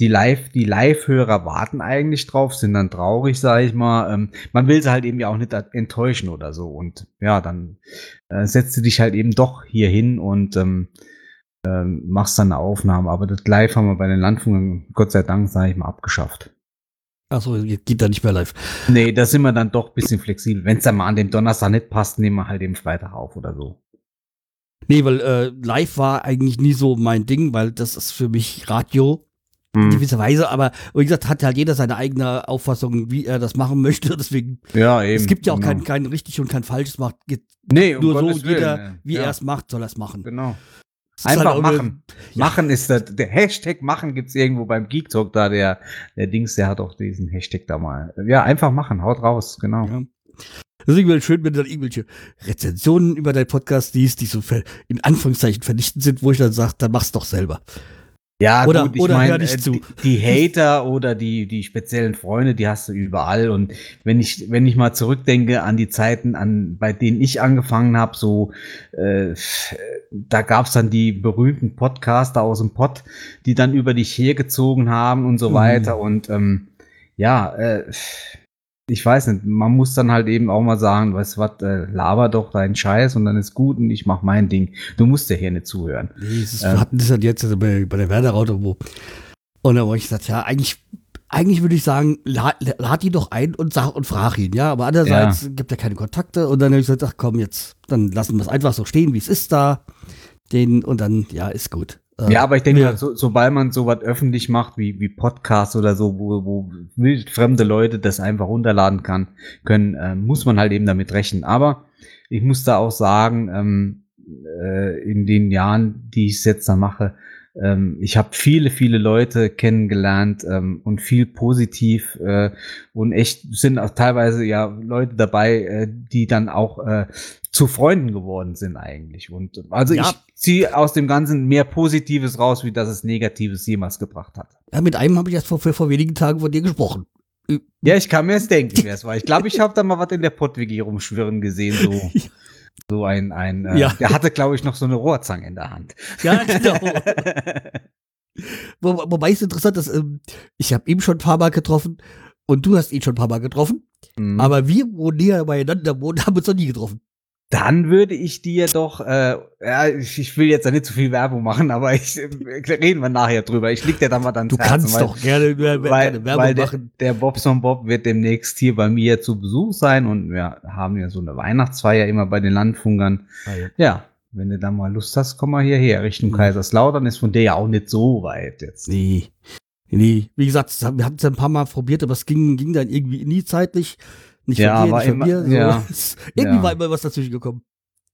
Die Live, die Live-Hörer warten eigentlich drauf, sind dann traurig, sag ich mal. Ähm, man will sie halt eben ja auch nicht enttäuschen oder so. Und ja, dann äh, setzt du dich halt eben doch hier hin und ähm, ähm, machst dann eine Aufnahme. Aber das Live haben wir bei den Landfunkern, Gott sei Dank, sage ich mal, abgeschafft. Achso, geht da nicht mehr live. Nee, da sind wir dann doch ein bisschen flexibel. Wenn es dann mal an dem Donnerstag nicht passt, nehmen wir halt den Freitag auf oder so. Nee, weil äh, live war eigentlich nie so mein Ding, weil das ist für mich Radio in Hm. gewisser Weise, aber wie gesagt, hat halt jeder seine eigene Auffassung, wie er das machen möchte. Deswegen, Ja, eben. es gibt ja auch genau. kein, kein richtig und kein falsches macht. Nee, um nur so, Gottes Willen, jeder, wie ja, er es macht, soll er es machen. Genau. Ist Einfach halt auch eine- machen. Machen ist das, der Hashtag machen gibt's irgendwo beim Geek Talk da, der, der Dings, der hat auch diesen Hashtag da mal. Ja, einfach machen, haut raus, genau. Ja. Deswegen wäre es schön, wenn du dann irgendwelche Rezensionen über deinen Podcast liest, die so in Anführungszeichen vernichtend sind, wo ich dann sage, dann mach's doch selber. Ja, Oder- gut, ich oder meine, hör nicht äh, zu. die, die Hater oder die, die speziellen Freunde, die hast du überall. Und wenn ich, wenn ich mal zurückdenke an die Zeiten, an, bei denen ich angefangen habe, so, äh, da gab's dann die berühmten Podcaster aus dem Pod, die dann über dich hergezogen haben und so Mhm. weiter. Und ähm, ja, äh, ich weiß nicht, man muss dann halt eben auch mal sagen, weißt du was, äh, laber doch deinen Scheiß und dann ist gut und ich mach mein Ding. Du musst ja hier nicht zuhören. Nee, ist, Ähm. wir hatten das dann jetzt bei, bei der Werderaute, wo, und da wo ich gesagt, ja, eigentlich eigentlich würde ich sagen, lad, lad ihn doch ein und sag und frag ihn, ja. Aber andererseits gibt er keine Kontakte und dann habe ich gesagt, ach komm, jetzt, dann lassen wir es einfach so stehen, wie es ist da. Den, und dann, ja, ist gut. Äh, Ja, aber ich denke, mal, so, sobald man sowas öffentlich macht, wie, wie Podcasts oder so, wo, wo fremde Leute das einfach runterladen kann, können, äh, muss man halt eben damit rechnen. Aber ich muss da auch sagen, ähm, äh, in den Jahren, die ich es jetzt da mache, ähm, ich habe viele, viele Leute kennengelernt ähm, und viel positiv äh, und echt sind auch teilweise ja Leute dabei, äh, die dann auch äh, zu Freunden geworden sind eigentlich. Und also Ja. ich ziehe aus dem Ganzen mehr Positives raus, wie dass es Negatives jemals gebracht hat. ja, mit einem habe ich erst vor, vor, wenigen Tagen von dir gesprochen. Ja, ich kann mir jetzt denken, wer es war. Ich glaube, ich habe da mal was in der Pott-WG rumschwirren gesehen, so. So ein, ein äh, Ja. der hatte, glaube ich, noch so eine Rohrzange in der Hand. Ja, genau. Wo, wobei es interessant ist, ähm, ich habe ihn schon ein paar Mal getroffen und du hast ihn schon ein paar Mal getroffen. Mhm. Aber wir, wo näher beieinander wohnen, haben uns noch nie getroffen. Dann würde ich dir doch, äh, ja, ich, ich will jetzt da nicht zu viel Werbung machen, aber ich, äh, reden wir nachher drüber. Ich leg dir da mal dann Du kannst doch gerne, äh, gerne weil, Werbung weil der, machen. der Bobson Bob wird demnächst hier bei mir zu Besuch sein und wir haben ja so eine Weihnachtsfeier immer bei den Landfunkern. Ja, wenn du da mal Lust hast, komm mal hierher. Richtung Mhm. Kaiserslautern ist von der ja auch nicht so weit jetzt. Nee. Nee, wie gesagt, wir hatten es ein paar Mal probiert, aber es ging, ging dann irgendwie nie zeitlich. Nicht Ja, von dir, nicht von mir. So. ja. Es- irgendwie Ja. war immer was dazwischen gekommen.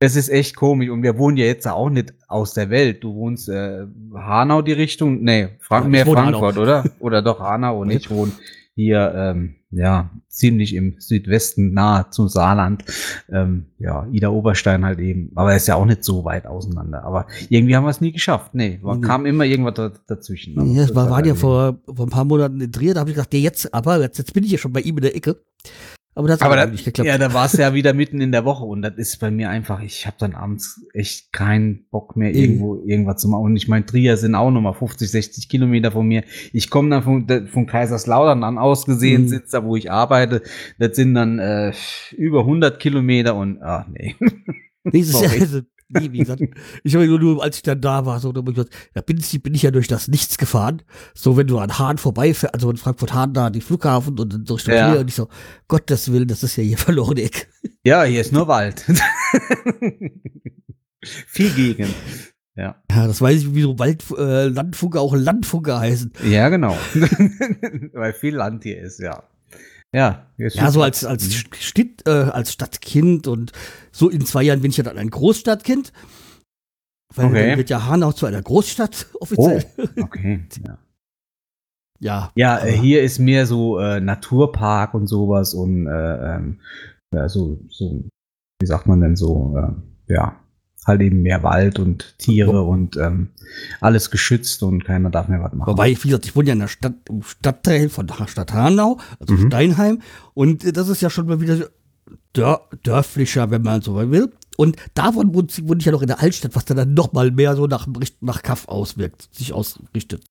Das ist echt komisch und wir wohnen ja jetzt auch nicht aus der Welt. Du wohnst äh, Hanau die Richtung, nee, Frank mehr Frankfurt, oder? Oder doch Hanau und ich wohne hier ähm, ja ziemlich im Südwesten nahe zum Saarland. Ähm, ja, Ida Oberstein halt eben, aber ist ja auch nicht so weit auseinander. Aber irgendwie haben wir es nie geschafft. Nee, war, Nee. kam immer irgendwas da, dazwischen. Ja, das war, waren ja vor, vor ein paar Monaten in Trier, da habe ich gedacht, ja, jetzt, aber jetzt, jetzt bin ich ja schon bei ihm in der Ecke. Aber das hat nicht geklappt. ja, da war es ja wieder mitten in der Woche und das ist bei mir einfach, ich habe dann abends echt keinen Bock mehr, irgendwo irgendwas zu machen. Und ich meine, Trier sind auch nochmal 50, 60 Kilometer von mir. Ich komme dann von, von Kaiserslautern an aus gesehen, Mhm. sitze da, wo ich arbeite. Das sind dann äh, über 100 Kilometer und, ach nee. Nee, das ist ja, Sorry. also, nee, wie gesagt, ich habe nur, nur, als ich dann da war, so, da bin ich, bin ich ja durch das Nichts gefahren. So, wenn du an Hahn vorbeifährst, also in Frankfurt-Hahn da, die Flughafen und dann durch Ja. Trier und ich so, Gottes Willen, das ist ja hier verlorene Eck. Ja, hier ist nur Wald. Viel gegen. Ja. Ja, das weiß ich, wie so Wald, äh, Landfunker auch Landfunker heißen. Ja, genau. Weil viel Land hier ist, ja. Ja, Ja, so als, als, Stitt, äh, als Stadtkind und so in zwei Jahren bin ich ja dann ein Großstadtkind. Weil Okay. dann wird ja Hanau zu einer Großstadt Oh, offiziell. okay. Ja. Ja, Ja, äh, hier ist mehr so äh, Naturpark und sowas und äh, ähm, ja, so, so, wie sagt man denn so, äh, ja, halt eben mehr Wald und Tiere und ähm, alles geschützt und keiner darf mehr was machen. Wobei, wie gesagt, ich wohne ja in der Stadt, im Stadtteil von Stadt Hanau, also Mhm. Steinheim. Und äh, das ist ja schon mal wieder dör dörflicher, wenn man so will. Und davon wohne ich ja noch in der Altstadt, was dann noch mal mehr so nach, nach Kaff auswirkt, sich ausrichtet.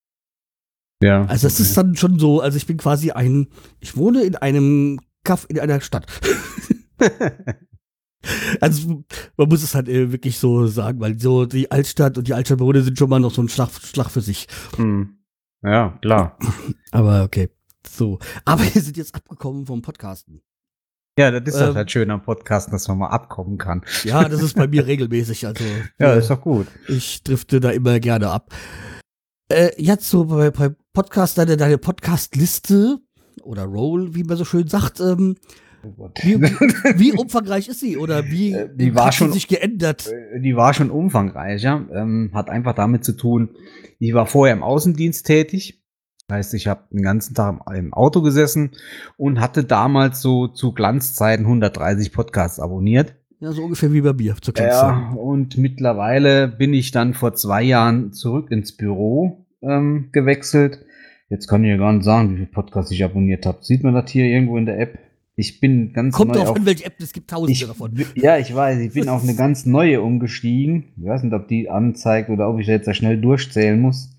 ja, Also das ist dann schon so, also ich bin quasi ein, ich wohne in einem Kaff in einer Stadt. also man muss es halt äh, wirklich so sagen, weil so die Altstadt und die Altstadtbewohner sind schon mal noch so ein Schlag, Schlag für sich. Hm. ja, klar. Aber okay. So. Aber wir sind jetzt abgekommen vom Podcasten. Ja, das ist Ähm, halt schön am Podcast, dass man mal abkommen kann. Ja, das ist bei mir regelmäßig. Also Ja, ist doch gut. ich drifte da immer gerne ab. Äh, jetzt so bei, bei Podcast, deine, deine Podcast-Liste oder Roll, wie man so schön sagt, ähm. Wie, wie, wie umfangreich ist sie oder wie Äh, die war hat schon- sie sich geändert? Äh, Die war schon umfangreicher. Ähm, hat einfach damit zu tun, ich war vorher im Außendienst tätig. Das heißt, ich habe den ganzen Tag im, im Auto gesessen und hatte damals so zu Glanzzeiten 130 Podcasts abonniert. Ja, so ungefähr wie bei mir zur Glanzzeit. Ja, und mittlerweile bin ich dann vor zwei Jahren zurück ins Büro ähm, gewechselt. Jetzt kann ich ja gar nicht sagen, wie viele Podcasts ich abonniert habe. Sieht man das hier irgendwo in der App? Ich bin ganz Kommt neu drauf auf an, welche App, es gibt tausende ich, davon. Ja, ich weiß, ich bin auf eine ganz neue umgestiegen. Ich weiß nicht, ob die anzeigt oder ob ich jetzt da schnell durchzählen muss.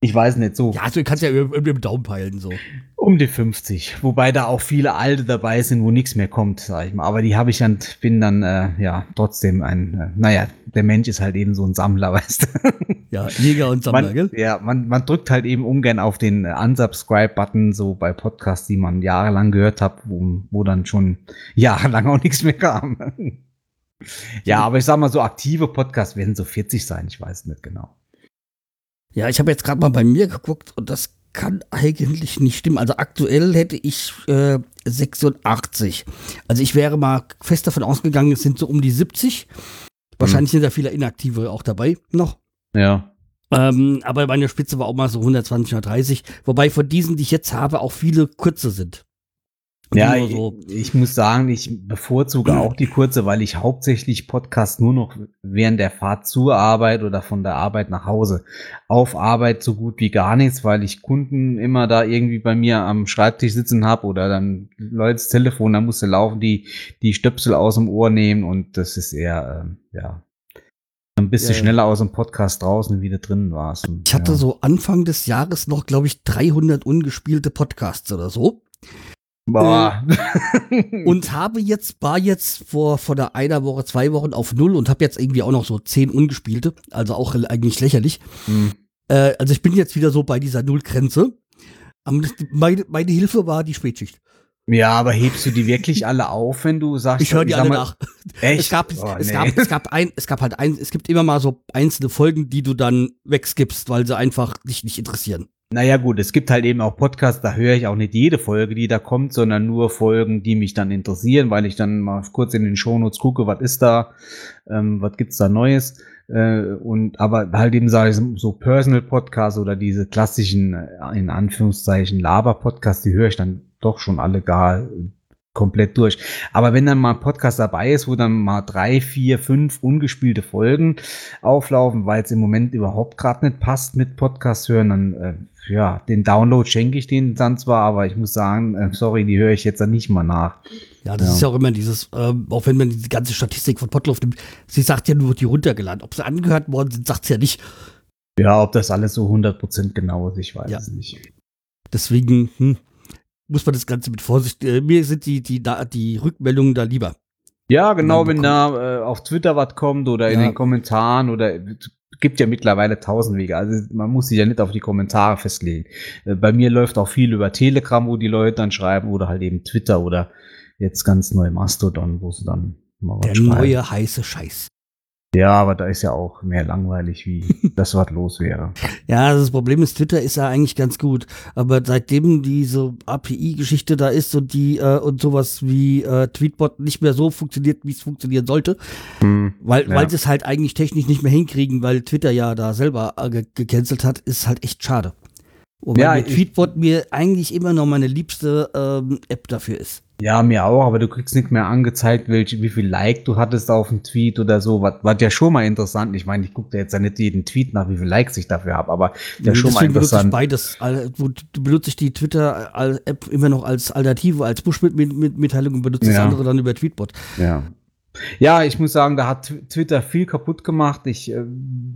Ich weiß nicht so. Ja, also du kannst ja mit dem Daumen peilen, so. Um die 50. Wobei da auch viele alte dabei sind, wo nichts mehr kommt, sag ich mal. Aber die habe ich dann, bin dann, äh, ja, trotzdem ein, äh, naja, der Mensch ist halt eben so ein Sammler, weißt du. Ja, Jäger und Sammler, man, gell? Ja, man, man drückt halt eben ungern auf den äh, Unsubscribe-Button, so bei Podcasts, die man jahrelang gehört hat, wo, wo dann schon jahrelang auch nichts mehr kam. ja, aber ich sag mal, so aktive Podcasts werden so 40 sein, ich weiß nicht genau. Ja, ich habe jetzt gerade mal bei mir geguckt und das kann eigentlich nicht stimmen. Also aktuell hätte ich äh, 86. Also ich wäre mal fest davon ausgegangen, es sind so um die 70. Wahrscheinlich sind da viele Inaktive auch dabei noch. Ja. Ähm, aber meine Spitze war auch mal so 120, 130. Wobei von diesen, die ich jetzt habe, auch viele kurze sind. Ja, nur ich, so, ich muss sagen, ich bevorzuge auch die kurze, weil ich hauptsächlich Podcast nur noch während der Fahrt zur Arbeit oder von der Arbeit nach Hause. Auf Arbeit so gut wie gar nichts, weil ich Kunden immer da irgendwie bei mir am Schreibtisch sitzen habe oder dann Leute das Telefon, da musste laufen, die die Stöpsel aus dem Ohr nehmen und das ist eher, ähm, ja, ein bisschen Ja, ja. schneller aus dem Podcast draußen und wieder drin war es. ich hatte ja. so Anfang des Jahres noch, glaube ich, 300 ungespielte Podcasts oder so. Boah. Und habe jetzt, war jetzt vor, vor der einer Woche, zwei Wochen auf Null und habe jetzt irgendwie auch noch so 10 ungespielte. Also auch eigentlich lächerlich. Hm. Äh, also ich bin jetzt wieder so bei dieser Nullgrenze. Meine, meine Hilfe war die Spätschicht. Ja, aber hebst du die wirklich alle auf, wenn du sagst, Ich höre die sag alle mal- nach. Echt? Es gab, Oh, es, nee. gab, es gab ein, es gab halt ein, es gibt immer mal so einzelne Folgen, die du dann wegskippst, weil sie einfach dich nicht interessieren. Naja, gut, es gibt halt eben auch Podcasts, da höre ich auch nicht jede Folge, die da kommt, sondern nur Folgen, die mich dann interessieren, weil ich dann mal kurz in den Shownotes gucke, was ist da, ähm, was gibt's da Neues. Äh, und aber halt eben sage ich so Personal Podcasts oder diese klassischen, äh, in Anführungszeichen, Laber-Podcasts, die höre ich dann doch schon alle gar komplett durch. Aber wenn dann mal ein Podcast dabei ist, wo dann mal drei, vier, fünf ungespielte Folgen auflaufen, weil es im Moment überhaupt gerade nicht passt mit Podcast hören, dann äh, ja, den Download schenke ich denen dann zwar, aber ich muss sagen, äh, sorry, die höre ich jetzt dann nicht mal nach. Ja, das Ja. ist ja auch immer dieses, ähm, auch wenn man die ganze Statistik von Potloff nimmt, sie sagt ja nur, die runtergeladen. Ob sie angehört worden sind, sagt sie ja nicht. Ja, ob das alles so 100% genau ist, ich weiß Ja. es nicht. Deswegen hm, muss man das Ganze mit Vorsicht. Äh, mir sind die, die, die Rückmeldungen da lieber. Ja, genau, wenn da äh, auf Twitter was kommt oder in Ja. den Kommentaren oder es gibt ja mittlerweile tausend Wege. Also man muss sich ja nicht auf die Kommentare festlegen. Äh, bei mir läuft auch viel über Telegram, wo die Leute dann schreiben oder halt eben Twitter oder jetzt ganz neu Mastodon, wo sie dann mal was Der schreiben. neue heiße Scheiß. Ja, aber da ist ja auch mehr langweilig, wie das was los wäre. Ja, das Problem ist, Twitter ist ja eigentlich ganz gut. Aber seitdem diese API-Geschichte da ist und die äh, und sowas wie äh, Tweetbot nicht mehr so funktioniert, wie es funktionieren sollte, Hm. weil, Ja. weil sie es halt eigentlich technisch nicht mehr hinkriegen, weil Twitter ja da selber äh, ge gecancelt hat, ist halt echt schade. Wobei Ja, Tweetbot mir eigentlich immer noch meine liebste ähm, App dafür ist. Ja, mir auch, aber du kriegst nicht mehr angezeigt, welche, wie viel Like du hattest auf dem Tweet oder so. Was was ja schon mal interessant. Ich meine, ich gucke da jetzt ja nicht jeden Tweet nach, wie viel Likes ich dafür habe, aber ja schon mal Deswegen benutze ich interessant. beides. Du benutze ich die Twitter-App immer noch als Alternative, als Push-Mitteilung und benutze das Ja. andere dann über Tweetbot. Ja. Ja, ich muss sagen, da hat Tw- Twitter viel kaputt gemacht. Ich äh,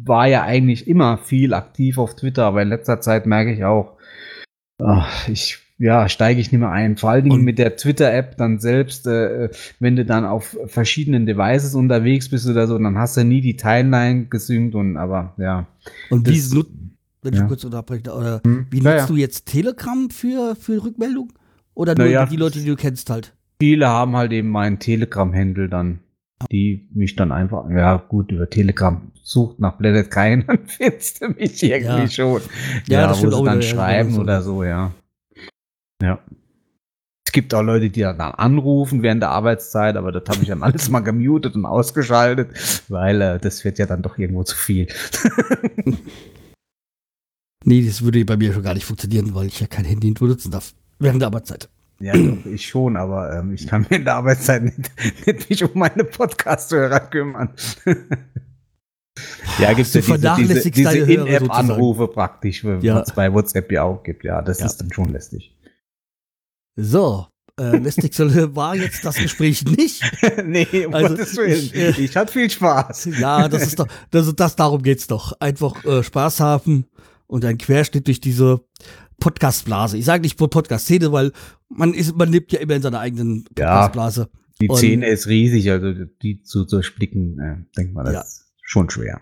war ja eigentlich immer viel aktiv auf Twitter, aber in letzter Zeit merke ich auch, ach, ich ja, steige ich nicht mehr ein. Vor allen Dingen Und- mit der Twitter-App dann selbst, äh, wenn du dann auf verschiedenen Devices unterwegs bist oder so, dann hast du nie die Timeline gesynkt und aber ja. Und wie Das- nut wenn ja. ich kurz unterbreche, oder Hm. wie nutzt ja. du jetzt Telegram für, für Rückmeldung? Oder nur die Leute, die du kennst halt? Viele haben halt eben meinen Telegram-Händel dann, die mich dann einfach, ja gut, über Telegram sucht nach Planet keinen, dann findest du mich irgendwie Ja. schon. Ja, Ja, das wo sie dann schreiben genau so. oder so, ja. Ja. Es gibt auch Leute, die dann anrufen während der Arbeitszeit, aber das habe ich dann alles mal gemutet und ausgeschaltet, weil äh, das wird ja dann doch irgendwo zu viel. Nee, das würde bei mir schon gar nicht funktionieren, weil ich ja kein Handy benutzen darf. Während der Arbeitszeit. Ja, doch, ich schon, aber ähm, ich kann mir in der Arbeitszeit nicht, nicht mich um meine Podcast-Hörer kümmern. ja, gibt Du ja diese, diese, diese In-App-Anrufe praktisch, Ja. was es bei WhatsApp ja auch gibt. Ja, das Ja. ist dann schon lästig. So, äh, lästig war jetzt das Gespräch nicht. nee, um Also, Gottes Willen. ich, äh, Ich, hatte viel Spaß. Ja, das ist doch, das, das darum geht's doch. Einfach äh, Spaß haben und ein Querschnitt durch diese Podcastblase. Ich sage nicht Podcast-Szene, weil man ist, man lebt ja immer in seiner eigenen Ja. Podcastblase. Die Und- Szene ist riesig, also die zu durchblicken, äh, denkt man, das Ja. ist schon schwer.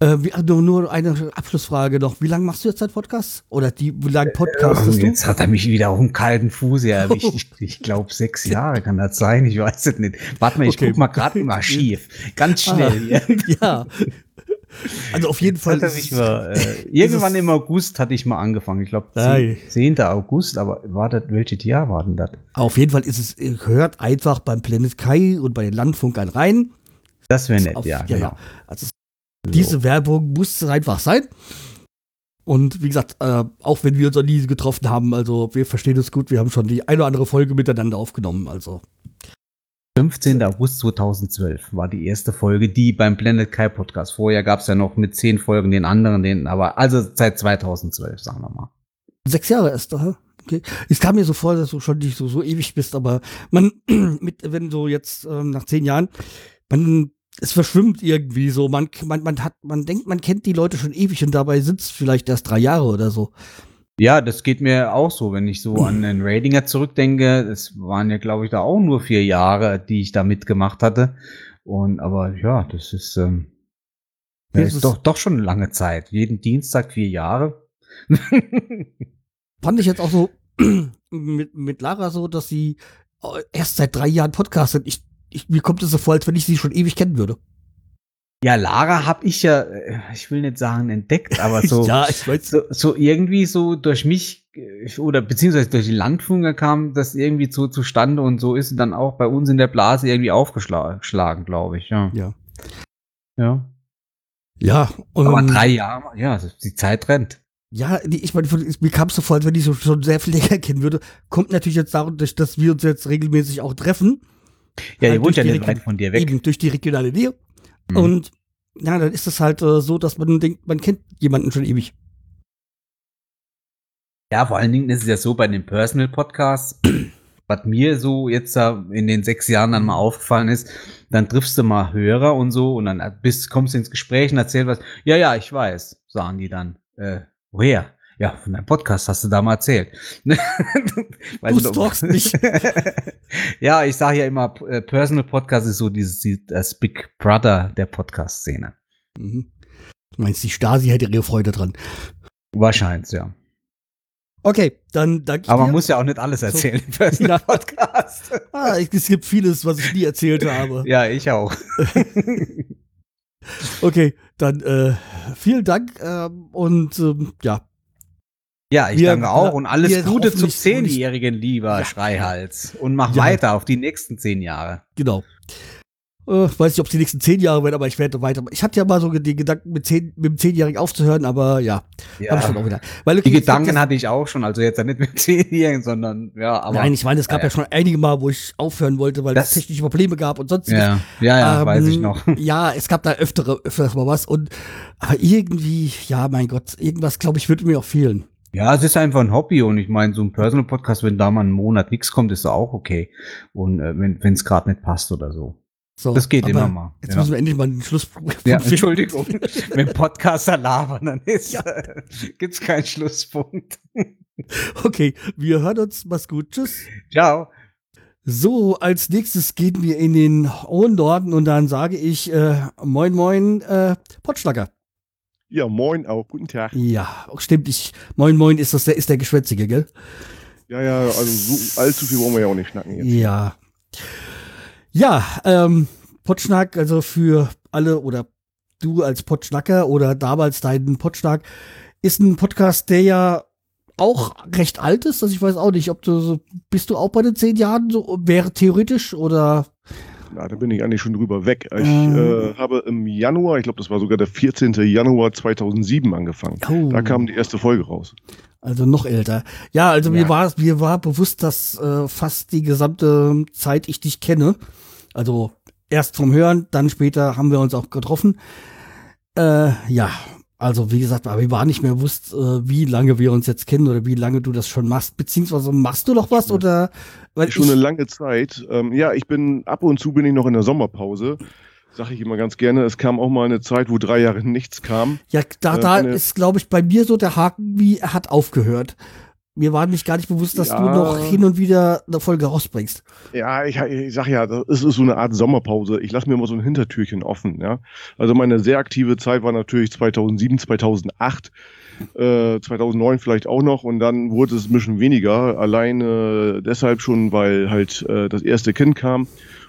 Äh, wie, nur, nur eine Abschlussfrage noch. Wie lange machst du jetzt deinen Podcast? Oder die, wie lange podcastest du? Jetzt hat er mich wieder auf dem kalten Fuß erwischt. Ich, ich glaube, sechs Jahre kann das sein. Ich weiß es nicht. Warte mal, ich Okay. guck mal gerade im Archiv. Ganz schnell. Ah, ja. Also auf jeden Fall. Es- mal, äh, irgendwann im August hatte ich mal angefangen. Ich glaube, Ei. 10. August, aber war das, welches Jahr war denn das? Auf jeden Fall ist es, hört einfach beim Planet Kai und bei den Landfunkern rein. Das wäre nett, Auf- ja, genau. genau. Also es- diese Werbung muss einfach sein. Und wie gesagt, äh, auch wenn wir uns noch nie getroffen haben, also wir verstehen uns gut, wir haben schon die eine oder andere Folge miteinander aufgenommen. Also 15. August 2012 war die erste Folge, die beim Planet Kai Podcast. Vorher gab es ja noch mit zehn Folgen den anderen, den, aber also seit 2012, sagen wir mal. sechs Jahre erst, aha. Okay. Es kam mir so vor, dass du schon nicht so, so ewig bist, aber man, mit, wenn du jetzt ähm, nach zehn Jahren, man, es verschwimmt irgendwie so, man, man, man hat, man denkt, man kennt die Leute schon ewig und dabei sitzt vielleicht erst drei Jahre oder so. Ja, das geht mir auch so, wenn ich so an den Ratinger zurückdenke. Es waren ja, glaube ich, da auch nur vier Jahre, die ich da mitgemacht hatte. Und aber ja, das ist, ähm, ja, Das ist doch, doch schon eine lange Zeit. Jeden Dienstag vier Jahre. Fand ich jetzt auch so mit, mit Lara so, dass sie äh, erst seit drei Jahren podcastet. Ich, ich, mir kommt es so vor, als wenn ich sie schon ewig kennen würde. Ja, Lara habe ich ja, äh, ich will nicht sagen entdeckt, aber so. ja, so, so irgendwie so durch mich äh, oder beziehungsweise durch die Landfunker kam das irgendwie so zustande und so ist dann auch bei uns in der Blase irgendwie aufgeschlagen, glaube ich. Ja. Ja. ja. Ja, und Aber drei Jahre, ja, die Zeit rennt. Ja, ich meine, mir kam es so vor, als wenn ich so schon sehr viel länger kennen würde. Kommt natürlich jetzt dadurch, dass wir uns jetzt regelmäßig auch treffen. Ja, Halt ihr wohnt ja durch die nicht weit von dir weg. Eben durch die regionale Nähe. Mhm. Und ja, dann ist es halt äh, so, dass man denkt, man kennt jemanden schon ewig. Ja, vor allen Dingen ist es ja so bei den Personal Podcasts, was mir so jetzt in den sechs Jahren dann mal aufgefallen ist, dann triffst du mal Hörer und so und dann bist, kommst du ins Gespräch und erzählst was. Ja, ja, ich weiß, sagen die dann. Äh, woher? Ja, von deinem Podcast hast du da mal erzählt. Du stalkst mich. ja, ich sage ja immer, äh, Personal Podcast ist so dieses, die- das Big Brother der Podcast-Szene. Mhm. Du meinst, die Stasi hätte ihre Freude dran. Wahrscheinlich, ja. Okay, dann danke ich Aber man dir. muss ja auch nicht alles erzählen im Personal Ja. Podcast. ah, es gibt vieles, was ich nie erzählt habe. Ja, ich auch. Okay, dann äh, vielen Dank ähm, und ähm, ja, Ja, ich Wir- danke auch und alles Gute zum zehnjährigen, lieber Ja. Schreihals. Und mach Ja. weiter auf die nächsten zehn Jahre. Genau. Äh, weiß nicht, ob es die nächsten zehn Jahre werden, aber ich werde weiter. Ich hatte ja mal so den Gedanken, mit, zehn, mit dem Zehnjährigen aufzuhören, aber ja, habe ich dann auch wieder. Weil, okay, Die Gedanken ja- hatte ich auch schon, also jetzt nicht mit zehnjährigen, sondern ja, aber. Nein, ich meine, es gab Ja, ja, schon einige Mal, wo ich aufhören wollte, weil es technische Probleme gab und sonstiges. ja, ja, ja, Ähm, weiß ich noch. Ja, es gab da öftere, öfters mal was und aber irgendwie, ja, mein Gott, irgendwas, glaube ich, würde mir auch fehlen. Ja, es ist einfach ein Hobby und ich meine, so ein Personal Podcast, wenn da mal einen Monat nichts kommt, ist auch okay. Und äh, wenn es gerade nicht passt oder so. So, Das geht immer mal. Jetzt Ja. müssen wir endlich mal einen Schlusspunkt Ja. Entschuldigung. wenn Podcaster labern, dann ist, äh, gibt's keinen Schlusspunkt. Okay, wir hören uns. Mach's gut. Tschüss. Ciao. So, als nächstes gehen wir in den hohen Norden und dann sage ich äh, Moin Moin äh, Potschnacker. Ja, moin auch, guten Tag. Ja, stimmt. Ich, moin Moin ist das der ist der Geschwätzige, gell? Ja, ja, also so allzu viel wollen wir ja auch nicht schnacken jetzt. Ja. Ja, ähm, Potschnack, also für alle oder du als Potschnacker oder damals dein Potschnack, ist ein Podcast, der ja auch recht alt ist. Also ich weiß auch nicht, ob du so, bist du auch bei den zehn Jahren so, wäre theoretisch oder Na, da bin ich eigentlich schon drüber weg. Ich Ähm. äh, habe im Januar, ich glaube, das war sogar der 14. Januar 2007 angefangen. Oh. Da kam die erste Folge raus. Also noch älter. Ja, also mir Ja. war mir war bewusst, dass äh, fast die gesamte Zeit ich dich kenne. Also erst vom Hören, dann später haben wir uns auch getroffen. Äh, ja, also wie gesagt, aber mir war nicht mehr bewusst, äh, wie lange wir uns jetzt kennen oder wie lange du das schon machst. Beziehungsweise machst du noch was oder weil Schon eine lange Zeit. Ähm, ja, ich bin ab und zu bin ich noch in der Sommerpause. Sage ich immer ganz gerne. Es kam auch mal eine Zeit, wo drei Jahre nichts kam. Ja, da, Äh, da eine- ist, glaube ich, bei mir so der Haken, wie er hat aufgehört. Mir war nicht gar nicht bewusst, dass du Ja. noch hin und wieder eine Folge rausbringst. Ja, ich, ich sag ja, das ist so eine Art Sommerpause. Ich lasse mir immer so ein Hintertürchen offen, ja. Also meine sehr aktive Zeit war natürlich 2007, 2008, äh, 2009 vielleicht auch noch und dann wurde es ein bisschen weniger. Alleine deshalb schon, weil halt äh, das erste Kind kam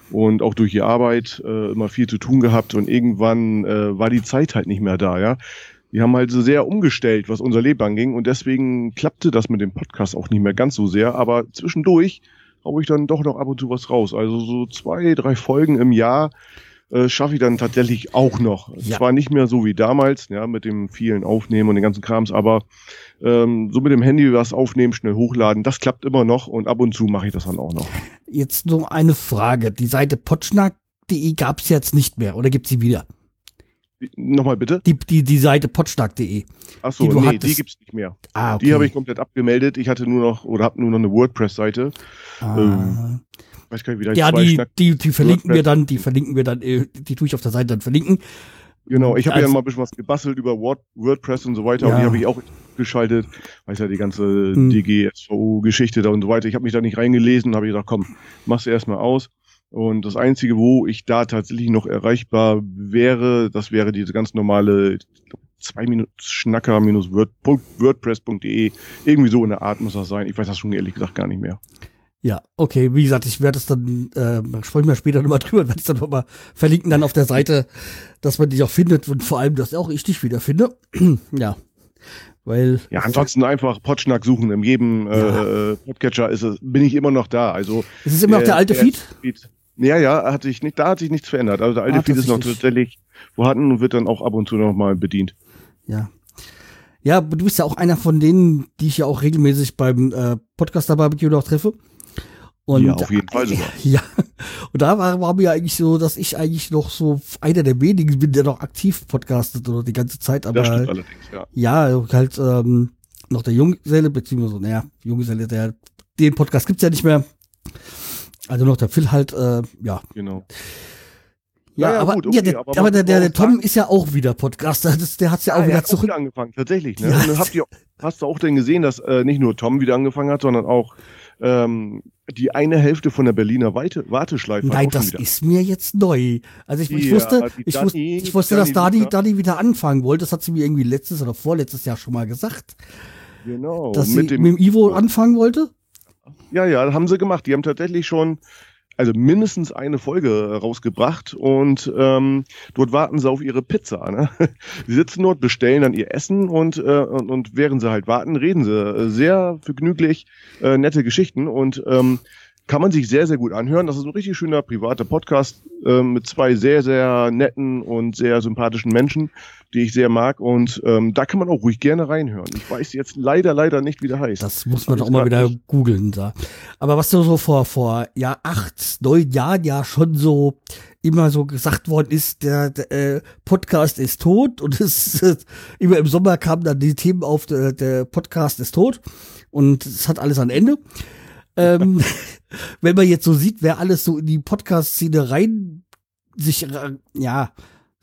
und auch durch die Arbeit äh, immer viel zu tun gehabt und irgendwann äh, war die Zeit halt nicht mehr da, ja. Die haben halt so sehr umgestellt, was unser Leben anging und deswegen klappte das mit dem Podcast auch nicht mehr ganz so sehr, aber zwischendurch hau ich dann doch noch ab und zu was raus. Also so zwei, drei Folgen im Jahr äh, schaffe ich dann tatsächlich auch noch. Ja. Zwar nicht mehr so wie damals, ja, mit dem vielen Aufnehmen und den ganzen Krams, aber ähm, so mit dem Handy was aufnehmen, schnell hochladen, das klappt immer noch und ab und zu mache ich das dann auch noch. Jetzt nur eine Frage. Die Seite potschnack.de gab es jetzt nicht mehr oder gibt sie wieder? Nochmal bitte? Die, die, die Seite potschnack.de. Achso, die du nee, hattest. die gibt's nicht mehr. Ah, okay. Die habe ich komplett abgemeldet. Ich hatte nur noch oder habe nur noch eine WordPress-Seite. ah. ähm, Weiß gar nicht, wie da ja, die, Schnack- die, die verlinken wir dann, die verlinken wir dann, äh, die tue ich auf der Seite dann verlinken. Genau, ich habe Also- ja mal ein bisschen was gebastelt über Word, WordPress und so weiter Ja. und die habe ich auch geschaltet. Weiß ja, die ganze Hm. DGSVO-Geschichte da und so weiter. Ich habe mich da nicht reingelesen, habe ich gedacht, komm, mach's erstmal aus. Und das Einzige, wo ich da tatsächlich noch erreichbar wäre, das wäre diese ganz normale ich glaub, zwei Minuten Schnacker minus Word, Punkt, WordPress.de. Irgendwie so in der Art muss das sein. Ich weiß das schon ehrlich gesagt gar nicht mehr. Ja, okay, wie gesagt, ich werde es dann, äh, sprechen wir später nochmal drüber, werde es dann nochmal verlinken dann auf der Seite, dass man dich auch findet und vor allem, dass auch ich dich wieder finde. ja. Weil. Ja, ansonsten einfach Potschnack suchen. In jedem Ja. äh, Podcatcher ist es, bin ich immer noch da. Also Es ist immer noch der alte Feed? Feed. Ja, ja, hat sich nicht, da hat sich nichts verändert. Also der alte Ah, Feed ist noch tatsächlich. vorhanden und wird dann auch ab und zu noch mal bedient. Ja. Ja, du bist ja auch einer von denen, die ich ja auch regelmäßig beim äh, Podcaster Barbecue noch treffe. Und, Ja, auf jeden Fall sogar. Ja, und da war, war mir eigentlich so, dass ich eigentlich noch so einer der wenigen bin, der noch aktiv podcastet oder die ganze Zeit. Aber Das stimmt allerdings, ja. ja, halt ähm, noch der Junggeselle, beziehungsweise, naja, Junggeselle, der, den Podcast gibt's ja nicht mehr. Also noch der Phil halt, äh, ja. Genau. Ja, Ja, ja, aber, gut, ja, okay, der, aber aber, der, der, der auch Tom ist ja auch wieder Podcaster. Das, der hat's ja auch Ah, er wieder hat auch zurück. wieder angefangen, tatsächlich. Ne? Ja. Und dann habt ihr, hast du auch denn gesehen, dass äh, nicht nur Tom wieder angefangen hat, sondern auch ähm, die eine Hälfte von der Berliner Weite, Warteschleife. Nein, auch das wieder. ist mir jetzt neu. Also ich, ich Ja, wusste, ich, wusste, ich wusste, dass Dani Dani, Luca. Dani wieder anfangen wollte. Das hat sie mir irgendwie letztes oder vorletztes Jahr schon mal gesagt, Genau. dass mit sie dem, mit dem Ivo anfangen wollte. Ja, ja, haben sie gemacht. Die haben tatsächlich schon, also mindestens eine Folge rausgebracht und ähm, dort warten sie auf ihre Pizza. Ne? Sie sitzen dort, bestellen dann ihr Essen und, äh, und, und während sie halt warten, reden sie äh, sehr vergnüglich äh, nette Geschichten und ähm, kann man sich sehr, sehr gut anhören. Das ist ein richtig schöner privater Podcast ähm, mit zwei sehr, sehr netten und sehr sympathischen Menschen, die ich sehr mag. Und ähm, da kann man auch ruhig gerne reinhören. Ich weiß jetzt leider, leider nicht, wie der heißt. Das muss man doch mal wieder nicht. googeln da. Aber was so, so vor, vor ja, acht, neun Jahren ja schon so immer so gesagt worden ist, der, der äh, Podcast ist tot und es äh, immer im Sommer kamen dann die Themen auf, der, der Podcast ist tot und es hat alles ein Ende. Ähm, wenn man jetzt so sieht, wer alles so in die Podcast-Szene rein sich ja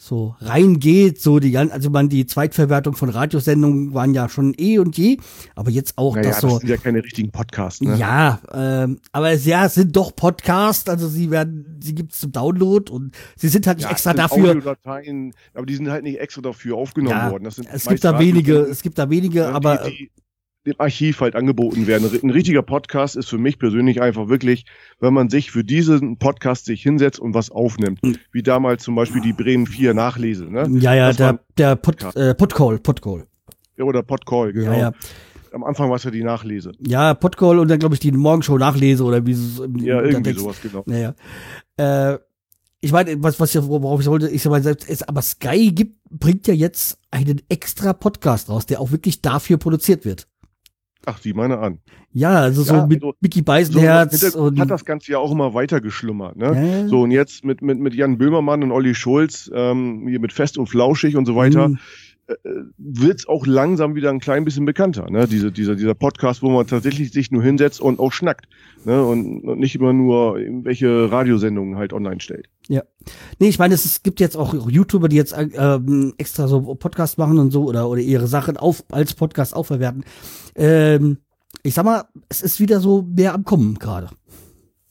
so reingeht, so die ganzen, also man die Zweitverwertung von Radiosendungen waren ja schon eh und je, aber jetzt auch Naja, das das so. sind ja keine richtigen Podcasts. Ne? Ja, ähm, aber es ja, es sind doch Podcasts, also sie werden, sie gibt's zum Download und sie sind halt nicht Ja, extra dafür. Audiodateien, aber die sind halt nicht extra dafür aufgenommen Ja, worden. Das sind es gibt da wenige, es gibt da wenige, aber die, die im Archiv halt angeboten werden. Ein richtiger Podcast ist für mich persönlich einfach wirklich, wenn man sich für diesen Podcast sich hinsetzt und was aufnimmt. Hm. Wie damals zum Beispiel die Bremen 4 Nachlese. Ne? ja, ja, Das der, der Pod, Podcast. äh, Podcall, Podcall. Ja, Oder Podcall, genau. Ja, ja. Am Anfang war es ja die Nachlese. Ja, Podcall und dann glaube ich die Morgenshow nachlese oder wie es im Ja, irgendwie Text- sowas, genau. Naja. Äh, ich meine, was, was worauf ich wollte, ich sag mal selbst, ist, aber Sky gibt, bringt ja jetzt einen extra Podcast raus, der auch wirklich dafür produziert wird. Ach, sieh meine an. Ja, also so Ja, mit also, Mickey So, Beisenherz Hintergrund und hat das Ganze ja auch immer weiter geschlummert. Ne? So, und jetzt mit, mit, mit Jan Böhmermann und Olli Schulz, ähm, hier mit Fest und Flauschig und so weiter, Hm. Wird es auch langsam wieder ein klein bisschen bekannter. Ne? Diese, dieser, dieser Podcast, wo man tatsächlich sich nur hinsetzt und auch schnackt. Ne? Und, und nicht immer nur irgendwelche Radiosendungen halt online stellt. Ja. Nee, ich meine, es, ist- gibt jetzt auch YouTuber, die jetzt ähm, extra so Podcast machen und so oder, oder ihre Sachen auf, als Podcast aufverwerten. Ähm, ich sag mal, es ist wieder so mehr am Kommen gerade.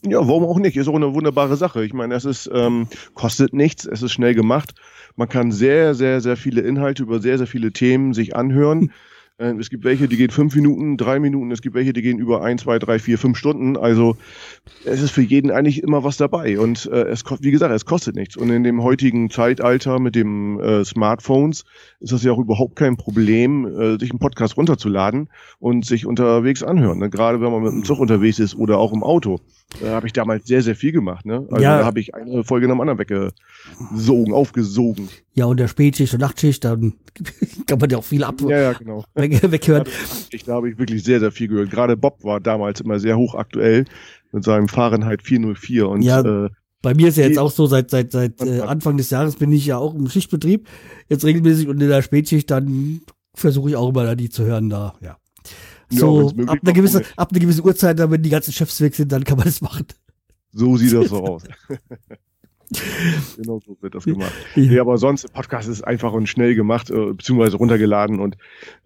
Ja, warum auch nicht? Ist auch eine wunderbare Sache. Ich meine, es ist, ähm, kostet nichts, es ist schnell gemacht. Man kann sehr, sehr, sehr viele Inhalte über sehr, sehr viele Themen sich anhören. Äh, Es gibt welche, die gehen fünf Minuten, drei Minuten, es gibt welche, die gehen über ein, zwei, drei, vier, fünf Stunden. Also es ist für jeden eigentlich immer was dabei. Und äh, es kostet, wie gesagt, es kostet nichts. Und in dem heutigen Zeitalter mit dem äh, Smartphones ist das ja auch überhaupt kein Problem, äh, sich einen Podcast runterzuladen und sich unterwegs anhören. Ne? Gerade wenn man mit dem Zug unterwegs ist oder auch im Auto. Da habe ich damals sehr, sehr viel gemacht. Ne? Also Ja. da habe ich eine Folge nach dem anderen weggesogen, aufgesogen. Ja, und der Spätschicht und Nachtschicht, dann kann man ja auch viel ab Ja, ja, genau. weg, weghören. Ich, da habe ich wirklich sehr, sehr viel gehört. Gerade Bob war damals immer sehr hochaktuell mit seinem Fahrenheit 404 und Ja. äh, Bei mir ist ja jetzt auch so, seit, seit, seit äh, Anfang des Jahres bin ich ja auch im Schichtbetrieb, jetzt regelmäßig und in der Spätschicht, dann versuche ich auch immer da die zu hören da, ja. Ja, So, möglich ab einer, gewisse, warum nicht? ab einer gewissen Uhrzeit, dann, wenn die ganzen Chefs weg sind, dann kann man das machen. so sieht das so aus. genau so wird das gemacht. Nee, aber sonst, Podcast ist einfach und schnell gemacht, äh, beziehungsweise runtergeladen und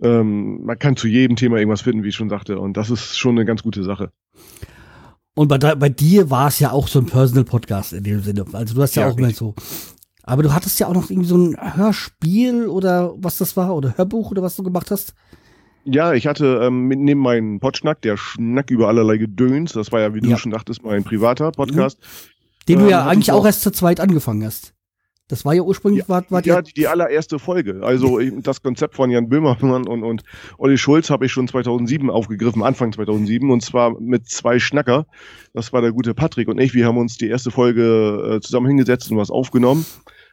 ähm, man kann zu jedem Thema irgendwas finden, wie ich schon sagte. Und das ist schon eine ganz gute Sache. Und bei, bei dir war es ja auch so ein Personal-Podcast in dem Sinne. Also du hast ja, Ja, auch mal richtig. so. Aber du hattest ja auch noch irgendwie so ein Hörspiel oder was das war, oder Hörbuch oder was du gemacht hast. Ja, ich hatte ähm, neben meinem Potschnack, der Schnack über allerlei Gedöns, das war ja, wie Ja. du schon dachtest, mein privater Podcast. Den du Ähm, ja eigentlich ich auch erst zu zweit angefangen hast. Das war ja ursprünglich, war, war ja, ja, die, die allererste Folge. Also das Konzept von Jan Böhmermann und, und Olli Schulz habe ich schon 2007 aufgegriffen, Anfang 2007, und zwar mit zwei Schnacker. Das war der gute Patrick und ich. Wir haben uns die erste Folge äh, zusammen hingesetzt und was aufgenommen.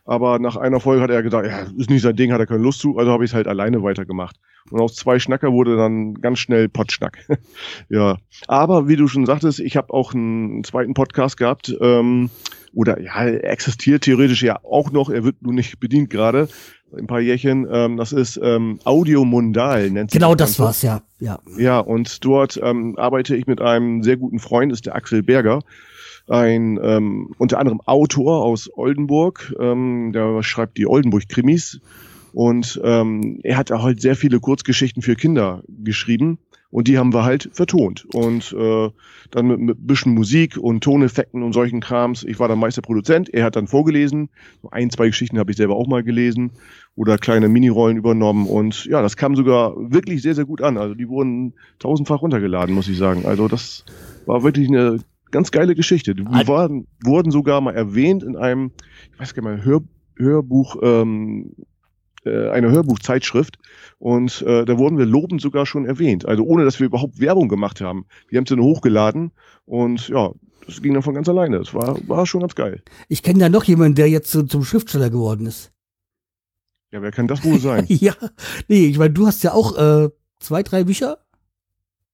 Aber nach einer Folge hat er gesagt, ja, ist nicht sein Ding, hat er keine Lust zu, also habe ich es halt alleine weitergemacht. Und aus zwei Schnacker wurde dann ganz schnell Potschnack. ja. Aber wie du schon sagtest, ich habe auch einen zweiten Podcast gehabt. Ähm, oder ja, er existiert theoretisch ja auch noch, er wird nur nicht bedient gerade, ein paar Jährchen. Ähm, das ist ähm, Audio Mundal, nennt sich genau das Ganze. war's, ja, ja. Ja, und dort ähm, arbeite ich mit einem sehr guten Freund, ist der Axel Berger. Ein ähm, unter anderem Autor aus Oldenburg, ähm, der schreibt die Oldenburg-Krimis. Und ähm, er hat halt sehr viele Kurzgeschichten für Kinder geschrieben und die haben wir halt vertont. Und äh, dann mit, mit bisschen Musik und Toneffekten und solchen Krams. Ich war dann meist der Produzent, er hat dann vorgelesen. So ein, zwei Geschichten habe ich selber auch mal gelesen oder kleine Minirollen übernommen. Und ja, das kam sogar wirklich sehr, sehr gut an. Also die wurden tausendfach runtergeladen, muss ich sagen. Also das war wirklich eine ganz geile Geschichte. Die Al- waren, wurden sogar mal erwähnt in einem, ich weiß gar nicht mal, Hör, Hörbuch, ähm, äh, eine Hörbuchzeitschrift und äh, da wurden wir lobend sogar schon erwähnt. Also ohne, dass wir überhaupt Werbung gemacht haben. Wir haben sie nur hochgeladen und ja, das ging dann von ganz alleine. Das war, war schon ganz geil. Ich kenne da noch jemanden, der jetzt so zum Schriftsteller geworden ist. Ja, wer kann das wohl sein? ja, nee, ich meine, du hast ja auch äh, zwei, drei Bücher.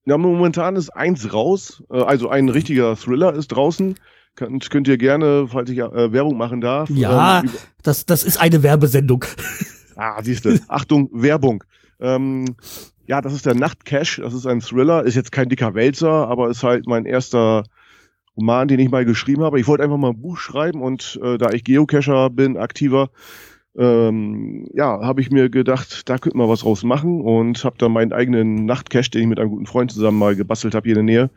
Ja, momentan ist eins raus. Äh, Also ein richtiger Thriller ist draußen. Könnt, könnt ihr gerne, falls ich äh, Werbung machen darf. Ja. Ähm, Das, das ist eine Werbesendung. ah, siehst du. Achtung, Werbung. Ähm, ja, das ist der Nachtcash. Das ist ein Thriller. Ist jetzt kein dicker Wälzer, aber ist halt mein erster Roman, den ich mal geschrieben habe. Ich wollte einfach mal ein Buch schreiben und äh, da ich Geocacher bin, aktiver, ähm, ja, habe ich mir gedacht, da könnte man was draus machen und habe dann meinen eigenen Nachtcache, den ich mit einem guten Freund zusammen mal gebastelt habe hier in der Nähe,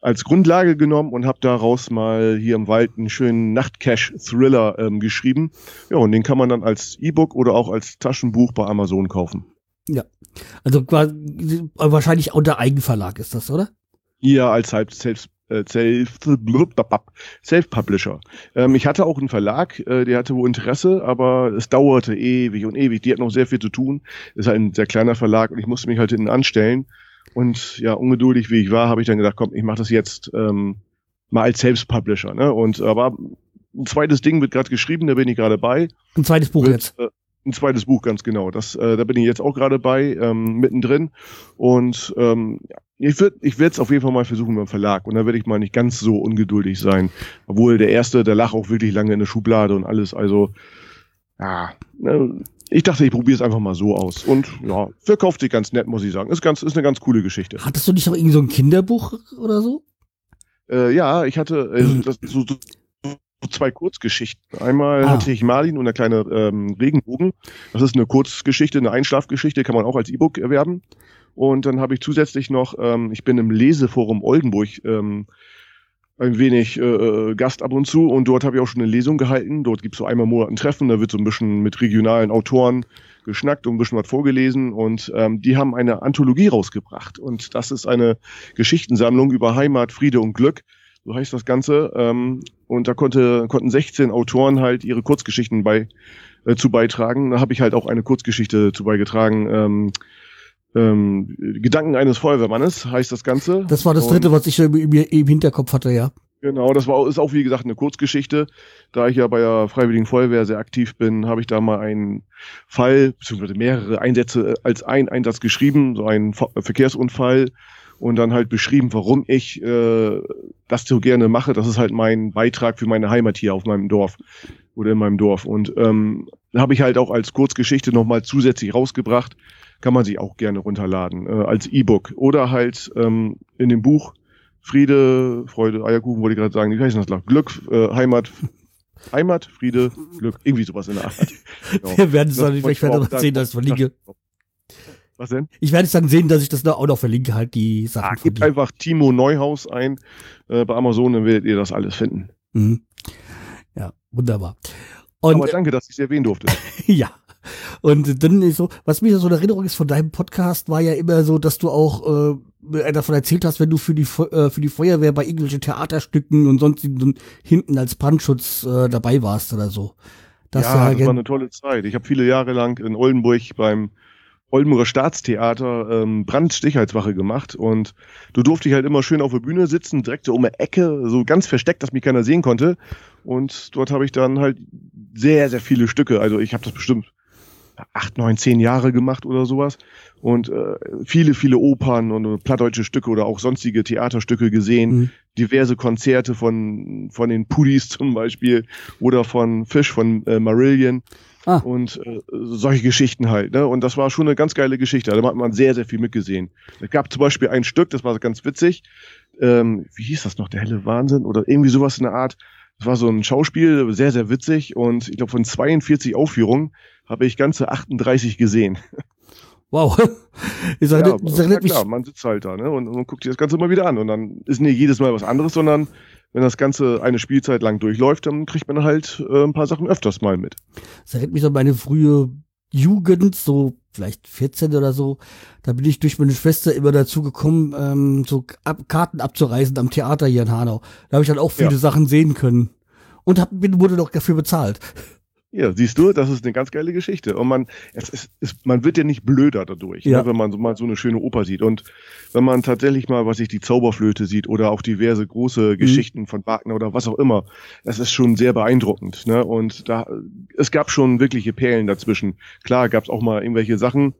als Grundlage genommen und habe daraus mal hier im Wald einen schönen Nachtcache-Thriller ähm, geschrieben. Ja, und den kann man dann als E-Book oder auch als Taschenbuch bei Amazon kaufen. Also quasi- wahrscheinlich unter Eigenverlag ist das, oder? Ja, als halb selbst äh, Self, Self-Publisher. Ähm, ich hatte auch einen Verlag, äh, der hatte wohl Interesse, aber es dauerte ewig und ewig. Die hatten noch sehr viel zu tun. Ist halt ein sehr kleiner Verlag und ich musste mich halt hinten anstellen. Und ja, ungeduldig wie ich war, habe ich dann gedacht, komm, ich mache das jetzt ähm, mal als Self-Publisher. Ne? Und aber ein zweites Ding wird gerade geschrieben, da bin ich gerade bei. Ein zweites Buch Wird, jetzt. Äh, ein zweites Buch, ganz genau. Das, äh, da bin ich jetzt auch gerade bei, ähm, mittendrin. Und ähm, ich würde ich werde es auf jeden Fall mal versuchen beim Verlag. Und da werde ich mal nicht ganz so ungeduldig sein. Obwohl der erste, der lag auch wirklich lange in der Schublade und alles. Also, ja, ne, ich dachte, ich probiere es einfach mal so aus. Und ja, verkauft sich ganz nett, muss ich sagen. Ist, ganz, ist eine ganz coole Geschichte. Hattest du nicht noch irgendwie so ein Kinderbuch oder so? Äh, ja, ich hatte äh, das, so, so so zwei Kurzgeschichten. Einmal Ah. hatte ich Marlin und der kleine ähm, Regenbogen. Das ist eine Kurzgeschichte, eine Einschlafgeschichte, kann man auch als E-Book erwerben. Und dann habe ich zusätzlich noch, ähm, ich bin im Leseforum Oldenburg ähm, ein wenig äh, äh, Gast ab und zu und dort habe ich auch schon eine Lesung gehalten. Dort gibt es so einmal im Monat ein Treffen, da wird so ein bisschen mit regionalen Autoren geschnackt und ein bisschen was vorgelesen und ähm, die haben eine Anthologie rausgebracht und das ist eine Geschichtensammlung über Heimat, Friede und Glück, so heißt das Ganze. Ähm, und da konnte, konnten 16 Autoren halt ihre Kurzgeschichten bei, äh, zu beitragen. Da habe ich halt auch eine Kurzgeschichte zu beigetragen. Ähm, ähm, Gedanken eines Feuerwehrmannes heißt das Ganze. Das war das Und- dritte, was ich im, im, Hinterkopf hatte, ja. Genau, das war ist auch wie gesagt eine Kurzgeschichte. Da ich ja bei der Freiwilligen Feuerwehr sehr aktiv bin, habe ich da mal einen Fall beziehungsweise mehrere Einsätze äh, als ein Einsatz geschrieben, so einen Ver Verkehrsunfall und dann halt beschrieben, warum ich äh, das so gerne mache. Das ist halt mein Beitrag für meine Heimat hier auf meinem Dorf oder in meinem Dorf. Und ähm, habe ich halt auch als Kurzgeschichte nochmal zusätzlich rausgebracht. Kann man sich auch gerne runterladen äh, als E-Book oder halt ähm, in dem Buch Friede, Freude, Eierkuchen wollte ich gerade sagen. Wie heißt das noch? Glück, äh, Heimat, Heimat, Friede, Glück, irgendwie sowas in der Art. Genau. Wir werden es Das dann, ich werde sehen, dass ich verlinke. Was denn? Ich werde es dann sehen, dass ich das da auch noch verlinke, halt die Sachen Ah, gebt einfach Timo Neuhaus ein äh, bei Amazon, dann werdet ihr das alles finden. Mhm. Ja, wunderbar. Und Aber danke, dass ich es erwähnen durfte. Ja. Und dann ist so, was mir so in Erinnerung ist von deinem Podcast, war ja immer so, dass du auch äh, davon erzählt hast, wenn du für die äh, für die Feuerwehr bei irgendwelchen Theaterstücken und sonst hinten als Brandschutz äh, dabei warst oder so. Das ja, das gen- war eine tolle Zeit. Ich habe viele Jahre lang in Oldenburg beim Oldenburger Staatstheater ähm, Brandstichhalswache gemacht und du durfte ich halt immer schön auf der Bühne sitzen, direkt so um die Ecke, so ganz versteckt, dass mich keiner sehen konnte. Und dort habe ich dann halt sehr, sehr viele Stücke. Also ich habe das bestimmt acht, neun, zehn Jahre gemacht oder sowas. Und äh, viele, viele Opern und äh, plattdeutsche Stücke oder auch sonstige Theaterstücke gesehen. Mhm. Diverse Konzerte von, von den Pudis zum Beispiel oder von Fish, von äh, Marillion. Ah. Und äh, solche Geschichten halt. Ne? Und das war schon eine ganz geile Geschichte. Da hat man sehr, sehr viel mitgesehen. Es gab zum Beispiel ein Stück, das war ganz witzig. Ähm, wie hieß das noch? Der helle Wahnsinn? Oder irgendwie sowas in der Art. Das war so ein Schauspiel, sehr, sehr witzig. Und ich glaube, von 42 Aufführungen habe ich ganze 38 gesehen. Wow. Ich sag, Ja, das erinnert mich, klar, man sitzt halt da ne? und, und guckt sich das Ganze mal wieder an. Und dann ist nicht jedes Mal was anderes, sondern wenn das Ganze eine Spielzeit lang durchläuft, dann kriegt man halt äh, ein paar Sachen öfters mal mit. das erinnert mich an meine frühe Jugend, so vielleicht 14 oder so. Da bin ich durch meine Schwester immer dazu gekommen, ähm, so ab, Karten abzureisen am Theater hier in Hanau. Da habe ich dann auch viele Ja. Sachen sehen können. Und hab, wurde doch dafür bezahlt. Ja, siehst du, das ist eine ganz geile Geschichte. Und man, es ist, es, man wird ja nicht blöder dadurch, Ja. ne, wenn man so mal so eine schöne Oper sieht. Und wenn man tatsächlich mal, was ich die Zauberflöte sieht oder auch diverse große Geschichten von Wagner oder was auch immer, das ist schon sehr beeindruckend. Ne? Und da, es gab schon wirkliche Perlen dazwischen. Klar, gab es auch mal irgendwelche Sachen,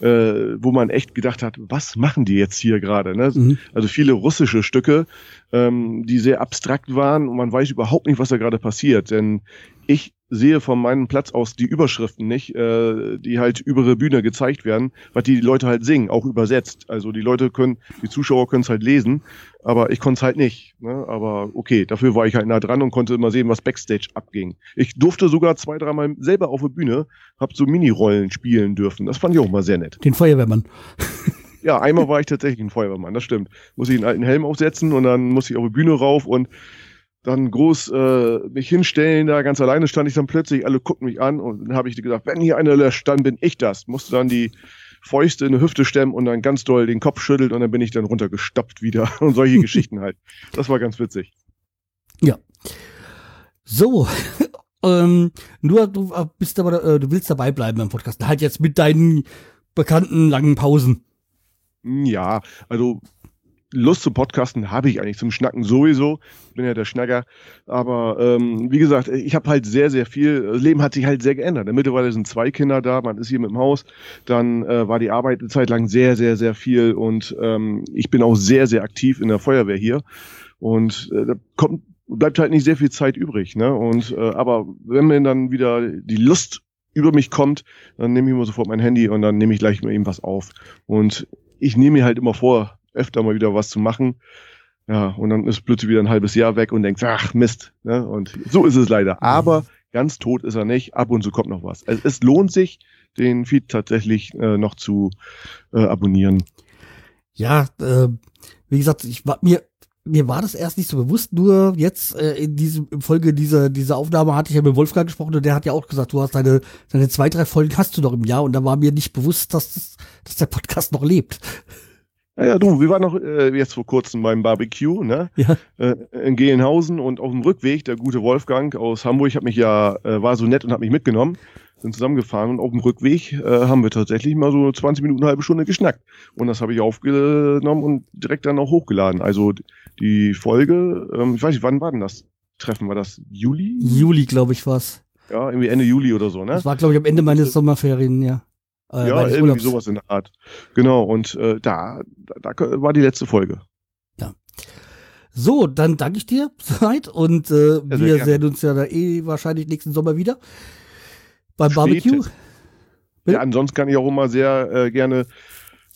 äh, wo man echt gedacht hat, was machen die jetzt hier gerade? Ne? Mhm. Also viele russische Stücke, ähm, die sehr abstrakt waren und man weiß überhaupt nicht, was da gerade passiert. Denn ich sehe von meinem Platz aus die Überschriften nicht, äh, die halt über die Bühne gezeigt werden, was die Leute halt singen, auch übersetzt. Also die Leute können, die Zuschauer können es halt lesen, aber ich konnte es halt nicht. Ne? Aber okay, dafür war ich halt nah dran und konnte immer sehen, was Backstage abging. Ich durfte sogar zwei, dreimal selber auf der Bühne, hab so Minirollen spielen dürfen. Das fand ich auch mal sehr nett. Den Feuerwehrmann. Ja, einmal war ich tatsächlich ein Feuerwehrmann, das stimmt. Muss ich einen alten Helm aufsetzen und dann muss ich auf die Bühne rauf und dann groß äh, mich hinstellen, da ganz alleine stand ich dann plötzlich, alle gucken mich an und dann habe ich gesagt, wenn hier einer löscht, dann bin ich das. Musste dann die Fäuste in die Hüfte stemmen und dann ganz doll den Kopf schüttelt und dann bin ich dann runtergestoppt wieder und solche Geschichten halt. Das war ganz witzig. So, ähm, nur du äh, bist aber, äh, du willst dabei bleiben beim Podcast. Halt jetzt mit deinen bekannten langen Pausen. Hm, Ja, also Lust zu Podcasten habe ich eigentlich zum Schnacken sowieso. Bin ja der Schnacker. Aber ähm, wie gesagt, ich habe halt sehr, sehr viel. Das Leben hat sich halt sehr geändert. Mittlerweile sind zwei Kinder da, man ist hier mit dem Haus. Dann äh, war die Arbeit eine Zeit lang sehr, sehr, sehr viel. Und ähm, ich bin auch sehr, sehr aktiv in der Feuerwehr hier. Und äh, da kommt, bleibt halt nicht sehr viel Zeit übrig. Ne? Und äh, aber wenn mir dann wieder die Lust über mich kommt, dann nehme ich immer sofort mein Handy und dann nehme ich gleich mal eben was auf. Und ich nehme mir halt immer vor, öfter mal wieder was zu machen. Ja, und dann ist plötzlich wieder ein halbes Jahr weg und denkst, ach Mist. Ne? Und so ist es leider. Aber ganz tot ist er nicht. Ab und zu kommt noch was. Es, es lohnt sich, den Feed tatsächlich äh, noch zu äh, abonnieren. Ja, äh, wie gesagt, ich war mir mir war das erst nicht so bewusst, nur jetzt äh, in diesem in Folge dieser dieser Aufnahme hatte ich ja mit Wolfgang gesprochen und der hat ja auch gesagt, du hast deine deine zwei drei Folgen hast du noch im Jahr und da war mir nicht bewusst, dass das, dass der Podcast noch lebt. Naja, du, wir waren noch äh, jetzt vor kurzem beim Barbecue, ne? Ja. Äh, in Gelenhausen und auf dem Rückweg, der gute Wolfgang aus Hamburg hat mich ja, äh, war so nett und hat mich mitgenommen, sind zusammengefahren und auf dem Rückweg äh, haben wir tatsächlich mal so 20 Minuten, eine halbe Stunde geschnackt. Und das habe ich aufgenommen und direkt dann auch hochgeladen. Also die Folge, ähm, ich weiß nicht, wann war denn das Treffen? War das Juli? Juli, glaube ich, war's. Ja, irgendwie Ende Juli oder so, ne? Das war glaube ich am Ende meines Sommerferien, ja. Äh, ja, irgendwie Urlaubs. sowas in der Art. Genau, und äh, da, da, da war die letzte Folge. So, dann danke ich dir soweit und äh, sehr wir sehen uns ja da eh wahrscheinlich nächsten Sommer wieder beim Spätestens. Barbecue. Ja, ansonsten kann ich auch immer sehr äh, gerne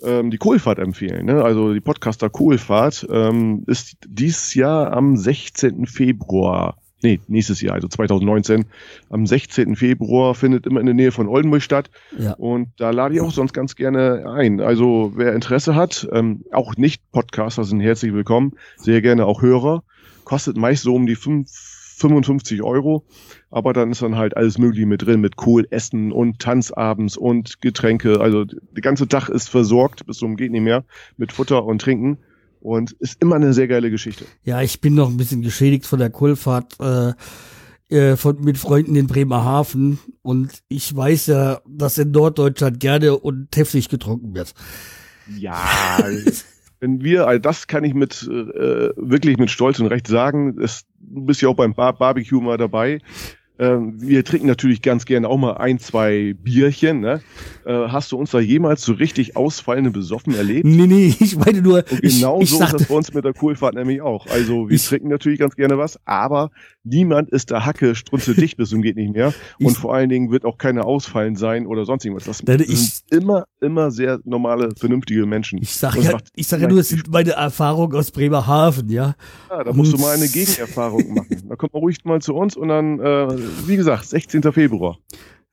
ähm, die Kohlfahrt empfehlen. Ne? Also die Podcaster Kohlfahrt ähm, ist dieses Jahr am 16. Februar, nee, nächstes Jahr, also 2019, am 16. Februar findet immer in der Nähe von Oldenburg statt. Ja. Und da lade ich auch sonst ganz gerne ein. Also wer Interesse hat, ähm, auch Nicht-Podcaster sind herzlich willkommen, sehr gerne auch Hörer. Kostet meist so um die fünf- 55 Euro, aber dann ist dann halt alles Mögliche mit drin, mit Kohl, Essen und Tanzabends und Getränke. Also der ganze Tag ist versorgt, bis zum geht nicht mehr, mit Futter und Trinken. Und ist immer eine sehr geile Geschichte. Ja, ich bin noch ein bisschen geschädigt von der Kohlfahrt äh, äh, von, mit Freunden in Bremerhaven und ich weiß ja, dass in Norddeutschland gerne und heftig getrunken wird. Ja, wenn wir, also das kann ich mit äh, wirklich mit Stolz und Recht sagen, es, du bist ja auch beim Bar Barbecue mal dabei. Ähm, wir trinken natürlich ganz gerne auch mal ein, zwei Bierchen. Ne? Äh, hast du uns da jemals so richtig ausfallende besoffen erlebt? Nee, nee, ich meine nur, Und genau so ist das bei uns mit der Kohlfahrt nämlich auch. Also wir Ich- trinken natürlich ganz gerne was, aber niemand ist da Hacke, strunze dicht bis zum geht nicht mehr. Und Ich- vor allen Dingen wird auch keine ausfallen sein oder sonst irgendwas. Das sind ich- immer, immer sehr normale, vernünftige Menschen. ich sag Und es ja, ich sag ja nur, es sind meine Erfahrungen aus Bremerhaven, ja. Ja, da musst du mal eine Gegenerfahrung machen. Da kommt man ruhig mal zu uns und dann, äh, wie gesagt, 16. Februar.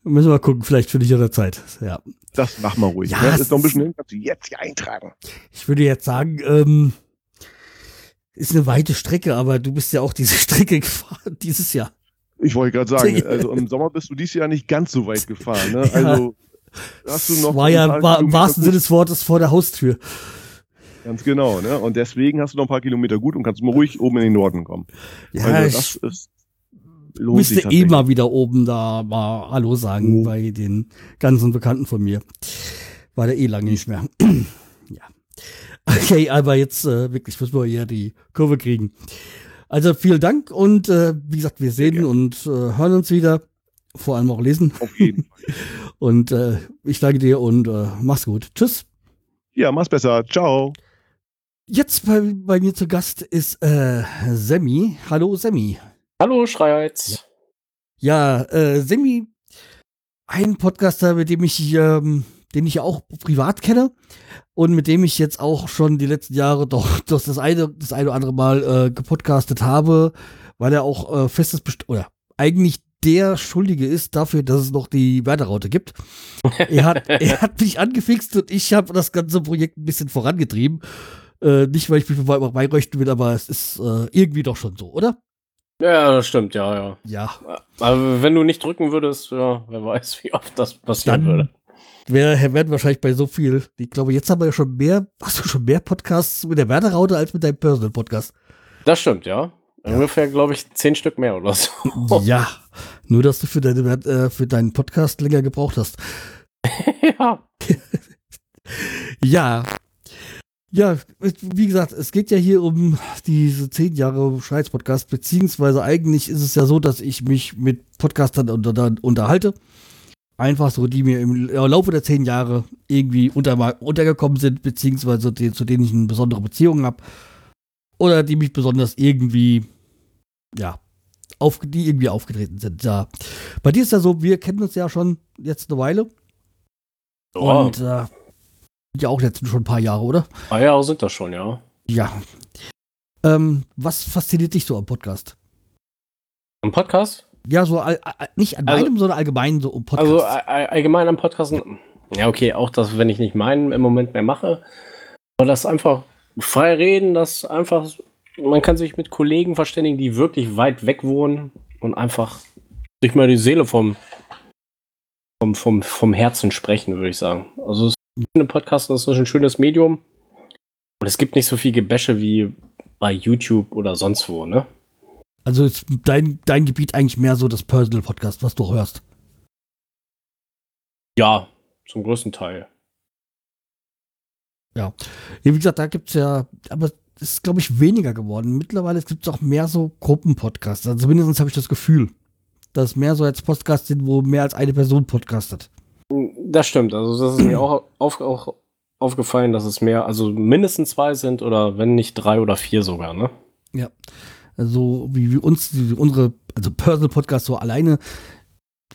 Müssen wir mal gucken, vielleicht finde ich ja der Zeit. Ja. Das machen wir ruhig. Ja, ne? es Ist noch ein bisschen hin, kannst du jetzt hier eintragen. Ich würde jetzt sagen, ähm, ist eine weite Strecke, aber du bist ja auch diese Strecke gefahren dieses Jahr. Ich wollte gerade sagen, also im Sommer bist du dieses Jahr nicht ganz so weit gefahren. Ne? Ja. Also hast du noch war ja war, im wahrsten. Sinne des Wortes vor der Haustür. Ganz genau, ne? Und deswegen hast du noch ein paar Kilometer gut und kannst mal ruhig oben in den Norden kommen. Ja, also das ist lohnt sich müsste eh tatsächlich. mal wieder oben da mal Hallo sagen Oh. bei den ganzen Bekannten von mir. War der eh lange nicht mehr. ja. Okay, aber jetzt äh, wirklich müssen wir hier die Kurve kriegen. Also vielen Dank und äh, wie gesagt, wir sehen und äh, hören uns wieder. Vor allem auch lesen. Auf jeden Fall. Und äh, ich danke dir und äh, mach's gut. Tschüss. Ja, mach's besser. Ciao. Jetzt bei, bei mir zu Gast ist äh, Semmi. Hallo Semmi. Hallo, Schreiheiz. Ja, äh, Semi, ein Podcaster, mit dem ich, ähm, den ich auch privat kenne und mit dem ich jetzt auch schon die letzten Jahre doch, doch das eine, das eine oder andere Mal äh, gepodcastet habe, weil er auch äh, festes Best oder eigentlich der Schuldige ist dafür, dass es noch die Werderaute gibt. er hat, er hat mich angefixt und ich habe das ganze Projekt ein bisschen vorangetrieben. Äh, nicht, weil ich mich bei- beiröchten will, aber es ist äh, irgendwie doch schon so, oder? Ja, das stimmt, ja, ja. Ja. Aber wenn du nicht drücken würdest, ja, wer weiß, wie oft das passieren würde. Wir werden wahrscheinlich bei so viel, ich glaube, jetzt haben wir ja schon mehr, hast du schon mehr Podcasts mit der Werderaute als mit deinem Personal Podcast? Das stimmt, ja. Ungefähr, glaube ich, zehn Stück mehr oder so. Ja, nur dass du für, deine, äh, für deinen Podcast länger gebraucht hast. ja. Ja. Ja, wie gesagt, es geht ja hier um diese zehn Jahre Scheiß-Podcast, beziehungsweise eigentlich ist es ja so, dass ich mich mit Podcastern unter, unterhalte. Einfach so, die mir im Laufe der zehn Jahre irgendwie unter, untergekommen sind, beziehungsweise die, zu denen ich eine besondere Beziehung habe. Oder die mich besonders irgendwie, ja, auf, die irgendwie aufgetreten sind. Ja. Bei dir ist ja so, wir kennen uns ja schon jetzt eine Weile. Ja, Und äh, ja auch jetzt schon ein paar Jahre, oder? paar Jahre sind das schon, ja. Ja. Ähm, was fasziniert dich so am Podcast? Am Podcast? Ja, so nicht an Also- meinem, sondern allgemein so um Podcast. Also all- all- allgemein am Podcast. Ja, okay, auch das, wenn ich nicht meinen im Moment mehr mache. Aber das einfach frei reden, das einfach, man kann sich mit Kollegen verständigen, die wirklich weit weg wohnen und einfach sich mal die Seele vom, vom, vom, vom Herzen sprechen, würde ich sagen. Also es ist ein Podcast, das ist ein schönes Medium. Und es gibt nicht so viel Gebäsche wie bei YouTube oder sonst wo, ne? Also ist dein, dein Gebiet eigentlich mehr so das Personal Podcast, was du hörst. Ja, zum größten Teil. Ja, wie gesagt, da gibt's ja, aber es ist, glaube ich, weniger geworden. Mittlerweile gibt es auch mehr so Gruppenpodcasts. Also zumindest habe ich das Gefühl, dass es mehr so als Podcasts sind, wo mehr als eine Person podcastet. Das stimmt. Also das ist mir auch, auf, auch aufgefallen, dass es mehr, also mindestens zwei sind oder wenn nicht drei oder vier sogar, ne? Ja. Also wie, wie uns, die, unsere, also Personal Podcasts so alleine.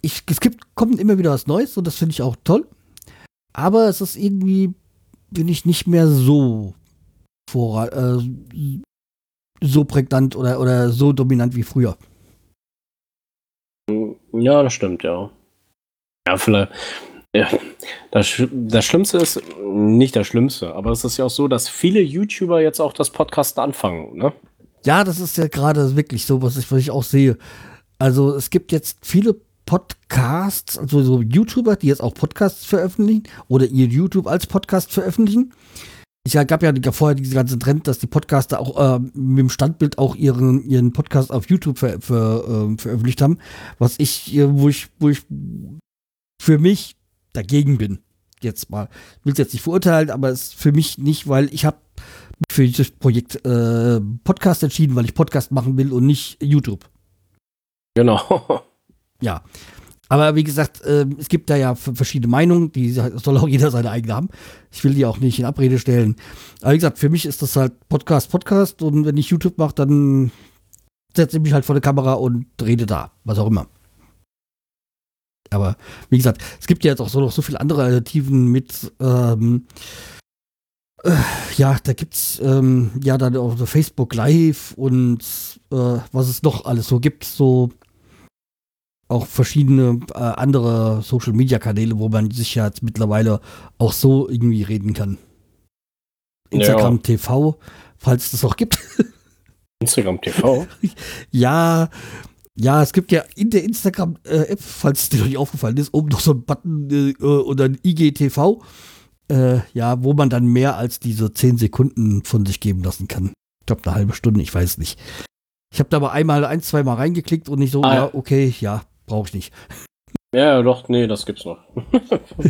Ich, es gibt, kommt immer wieder was Neues und das finde ich auch toll. Aber es ist irgendwie, bin ich nicht mehr so vor, äh, so prägnant oder, oder so dominant wie früher. Ja, das stimmt, ja. Ja, vielleicht. Ja, das, das Schlimmste ist, nicht das Schlimmste, aber es ist ja auch so, dass viele YouTuber jetzt auch das Podcast anfangen, ne? Ja, das ist ja gerade wirklich so, was ich, was ich auch sehe. Also es gibt jetzt viele Podcasts, also so YouTuber, die jetzt auch Podcasts veröffentlichen oder ihr YouTube als Podcast veröffentlichen. Ich gab ja vorher diesen ganzen Trend, dass die Podcaster auch äh, mit dem Standbild auch ihren, ihren Podcast auf YouTube ver, ver, ähm, veröffentlicht haben, was ich, äh, wo ich, wo ich für mich dagegen bin. Jetzt mal. Ich will es jetzt nicht verurteilen, aber es ist für mich nicht, weil ich habe für dieses Projekt äh, Podcast entschieden, weil ich Podcast machen will und nicht YouTube. Genau. Ja. Aber wie gesagt, äh, es gibt da ja verschiedene Meinungen, die soll auch jeder seine eigene haben. Ich will die auch nicht in Abrede stellen. Aber wie gesagt, für mich ist das halt Podcast, Podcast und wenn ich YouTube mache, dann setze ich mich halt vor der Kamera und rede da, was auch immer. Aber wie gesagt, es gibt ja jetzt auch so noch so viele andere Alternativen mit, ähm, äh, ja, da gibt's ähm, ja dann auch so Facebook Live und äh, was es noch alles so gibt, so auch verschiedene äh, andere Social Media Kanäle, wo man sich ja jetzt mittlerweile auch so irgendwie reden kann. Instagram Ja. TV, falls es das auch gibt. Instagram TV. Ja, ja, es gibt ja in der Instagram-App, falls es dir noch nicht aufgefallen ist, oben noch so ein Button äh, oder ein IGTV, äh, ja, wo man dann mehr als diese 10 Sekunden von sich geben lassen kann. Ich glaube, eine halbe Stunde, ich weiß nicht. Ich habe da aber einmal, ein, zwei Mal reingeklickt und nicht so, Ah, ja, okay, ja, brauche ich nicht. Ja, ja, doch, nee, das gibt's noch.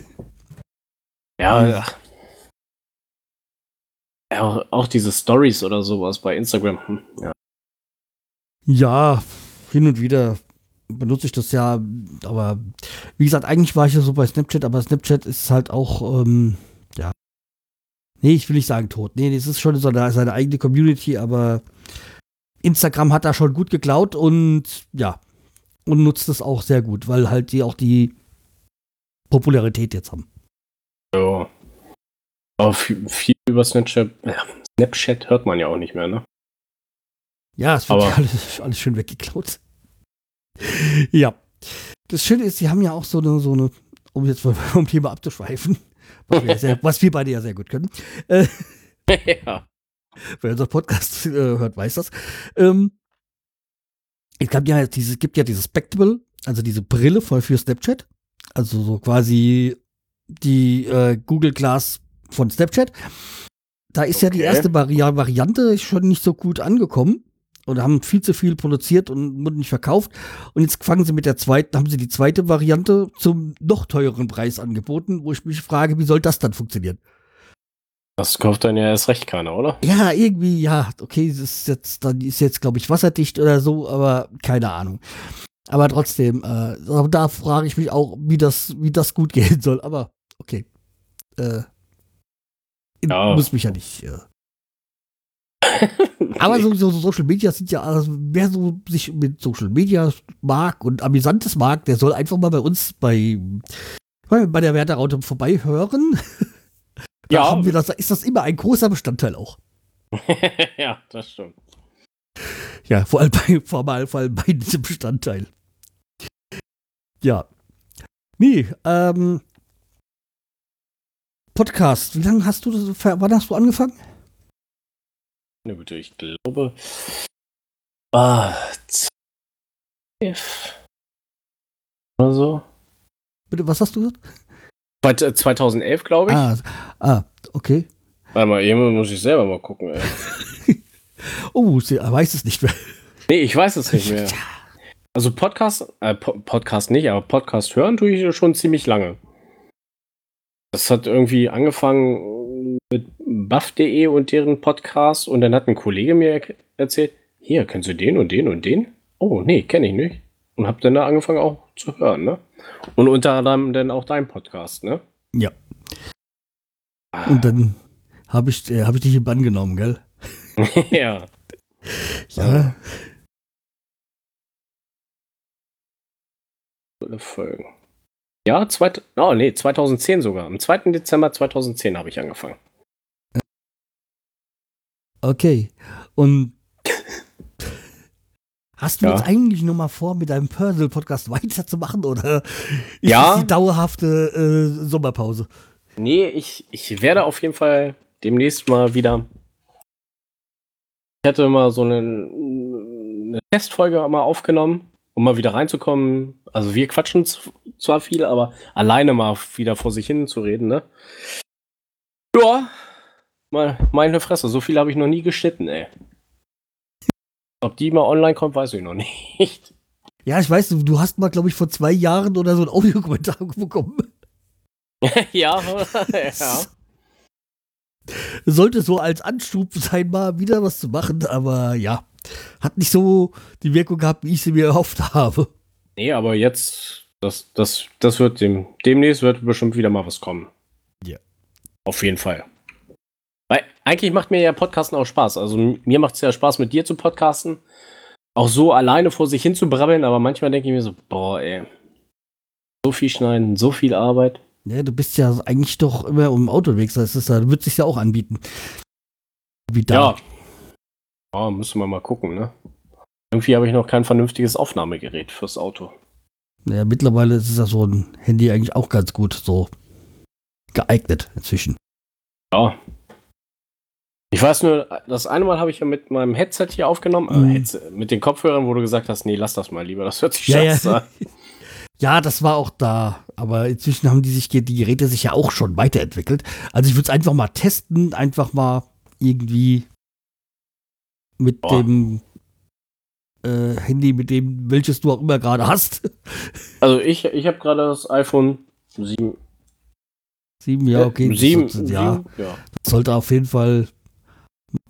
ja, ja. Ja, auch- auch diese Stories oder sowas bei Instagram. hm, Ja. Ja, hin und wieder benutze ich das ja, aber wie gesagt, eigentlich war ich ja so bei Snapchat, aber Snapchat ist halt auch, ähm, ja. Nee, ich will nicht sagen tot. Nee, das ist schon so eine, seine eigene Community, aber Instagram hat da schon gut geklaut und ja, und nutzt es auch sehr gut, weil halt die auch die Popularität jetzt haben. ja. Aber viel, viel über Snapchat, ja, Snapchat hört man ja auch nicht mehr, ne? Ja, es wird Aber- ja alles, alles schön weggeklaut. ja. Das Schöne ist, sie haben ja auch so eine, so eine, um jetzt vom Thema abzuschweifen, was wir, ja sehr, was wir beide ja sehr gut können. Äh, ja. wer unser Podcast äh, hört, weiß das. Ähm, es gab ja dieses, gibt ja dieses Spectable, also diese Brille voll für Snapchat. Also so quasi die äh, Google Glass von Snapchat. Da ist ja die Okay. erste Vari Variante schon nicht so gut angekommen. Und haben viel zu viel produziert und wurden nicht verkauft. Und jetzt fangen sie mit der zweiten, haben sie die zweite Variante zum noch teureren Preis angeboten, wo ich mich frage, wie soll das dann funktionieren? Das kauft dann ja erst recht keiner, oder? Ja, irgendwie, ja, okay, das ist jetzt, dann ist jetzt, glaube ich, wasserdicht oder so, aber keine Ahnung. Aber trotzdem, äh, da- da frage ich mich auch, wie das, wie das gut gehen soll. Aber okay. Äh, Ja. Muss mich ja nicht. Äh, Aber so, so Social Media sind ja, also wer so sich mit Social Media mag und Amüsantes mag, der soll einfach mal bei uns bei, bei bei der Werteraute vorbeihören. Da Ja. haben wir das, ist das immer ein großer Bestandteil auch. ja, das stimmt. Ja, vor allem bei, vor allem, vor allem bei diesem Bestandteil. Ja. Nee, ähm, Podcast, wie lange hast du das, wann hast du angefangen? Na gut, ich glaube. Ah, zwölf oder so. Bitte, was hast du gesagt? Zweit- äh, 2011, glaube ich. Ah, ah, okay. Warte mal, eben muss ich selber mal gucken. Oh, sie weiß es nicht mehr. Nee, ich weiß es nicht mehr. Also Podcast, äh, Po- Podcast nicht, aber Podcast hören tue ich schon ziemlich lange. Das hat irgendwie angefangen mit buff.de und deren Podcast und dann hat ein Kollege mir er- erzählt, hier, kennst du den und den und den? Oh, nee, kenne ich nicht. Und hab dann da angefangen auch zu hören, ne? Und unter anderem dann auch dein Podcast, ne? Ja. Und dann habe ich, äh, hab ich dich im Bann genommen, gell? ja. Ja. Folgen. Ja, zweit, oh nee, 2010 sogar. Am 2. Dezember 2010 habe ich angefangen. Okay. Und hast du Ja. jetzt eigentlich noch mal vor, mit deinem Personal-Podcast weiterzumachen oder ist Ja. das die dauerhafte äh, Sommerpause? Nee, ich, ich werde auf jeden Fall demnächst mal wieder. Ich hatte mal so eine, eine Testfolge mal aufgenommen, um mal wieder reinzukommen. Also wir quatschen zwar viel, aber alleine mal wieder vor sich hin zu reden, ne? Ja, meine Fresse, so viel habe ich noch nie geschnitten, ey. Ob die mal online kommt, weiß ich noch nicht. Ja, ich weiß, du, du hast mal, glaube ich, vor zwei Jahren oder so ein Audiokommentar bekommen. ja, ja. Sollte so als Anschub sein, mal wieder was zu machen, aber ja, hat nicht so die Wirkung gehabt, wie ich sie mir erhofft habe. Nee, aber jetzt, das, das, das wird dem, demnächst wird bestimmt wieder mal was kommen. Ja. Auf jeden Fall. Eigentlich macht mir ja Podcasten auch Spaß. Also mir macht es ja Spaß, mit dir zu podcasten. Auch so alleine vor sich hin zu brabbeln, aber manchmal denke ich mir so, boah, ey. So viel schneiden, so viel Arbeit. Ja, du bist ja eigentlich doch immer im Auto unterwegs, das ist, da wird sich ja auch anbieten. Wie da. Ja. Ja, müssen wir mal gucken, ne? Irgendwie habe ich noch kein vernünftiges Aufnahmegerät fürs Auto. Ja, mittlerweile ist ja so ein Handy eigentlich auch ganz gut so geeignet inzwischen. Ja. Ich weiß nur, das eine Mal habe ich ja mit meinem Headset hier aufgenommen, äh, Mhm. Headset, mit den Kopfhörern, wo du gesagt hast, nee, lass das mal lieber, das hört sich Ja, ja. scheiße an. Ja, das war auch da. Aber inzwischen haben die sich die Geräte sich ja auch schon weiterentwickelt. Also ich würde es einfach mal testen, einfach mal irgendwie mit Boah. dem äh, Handy, mit dem, welches du auch immer gerade hast. Also ich, ich habe gerade das iPhone 7. Sieben, ja, okay. das 7, sollte- ja, 7, ja. das sollte auf jeden Fall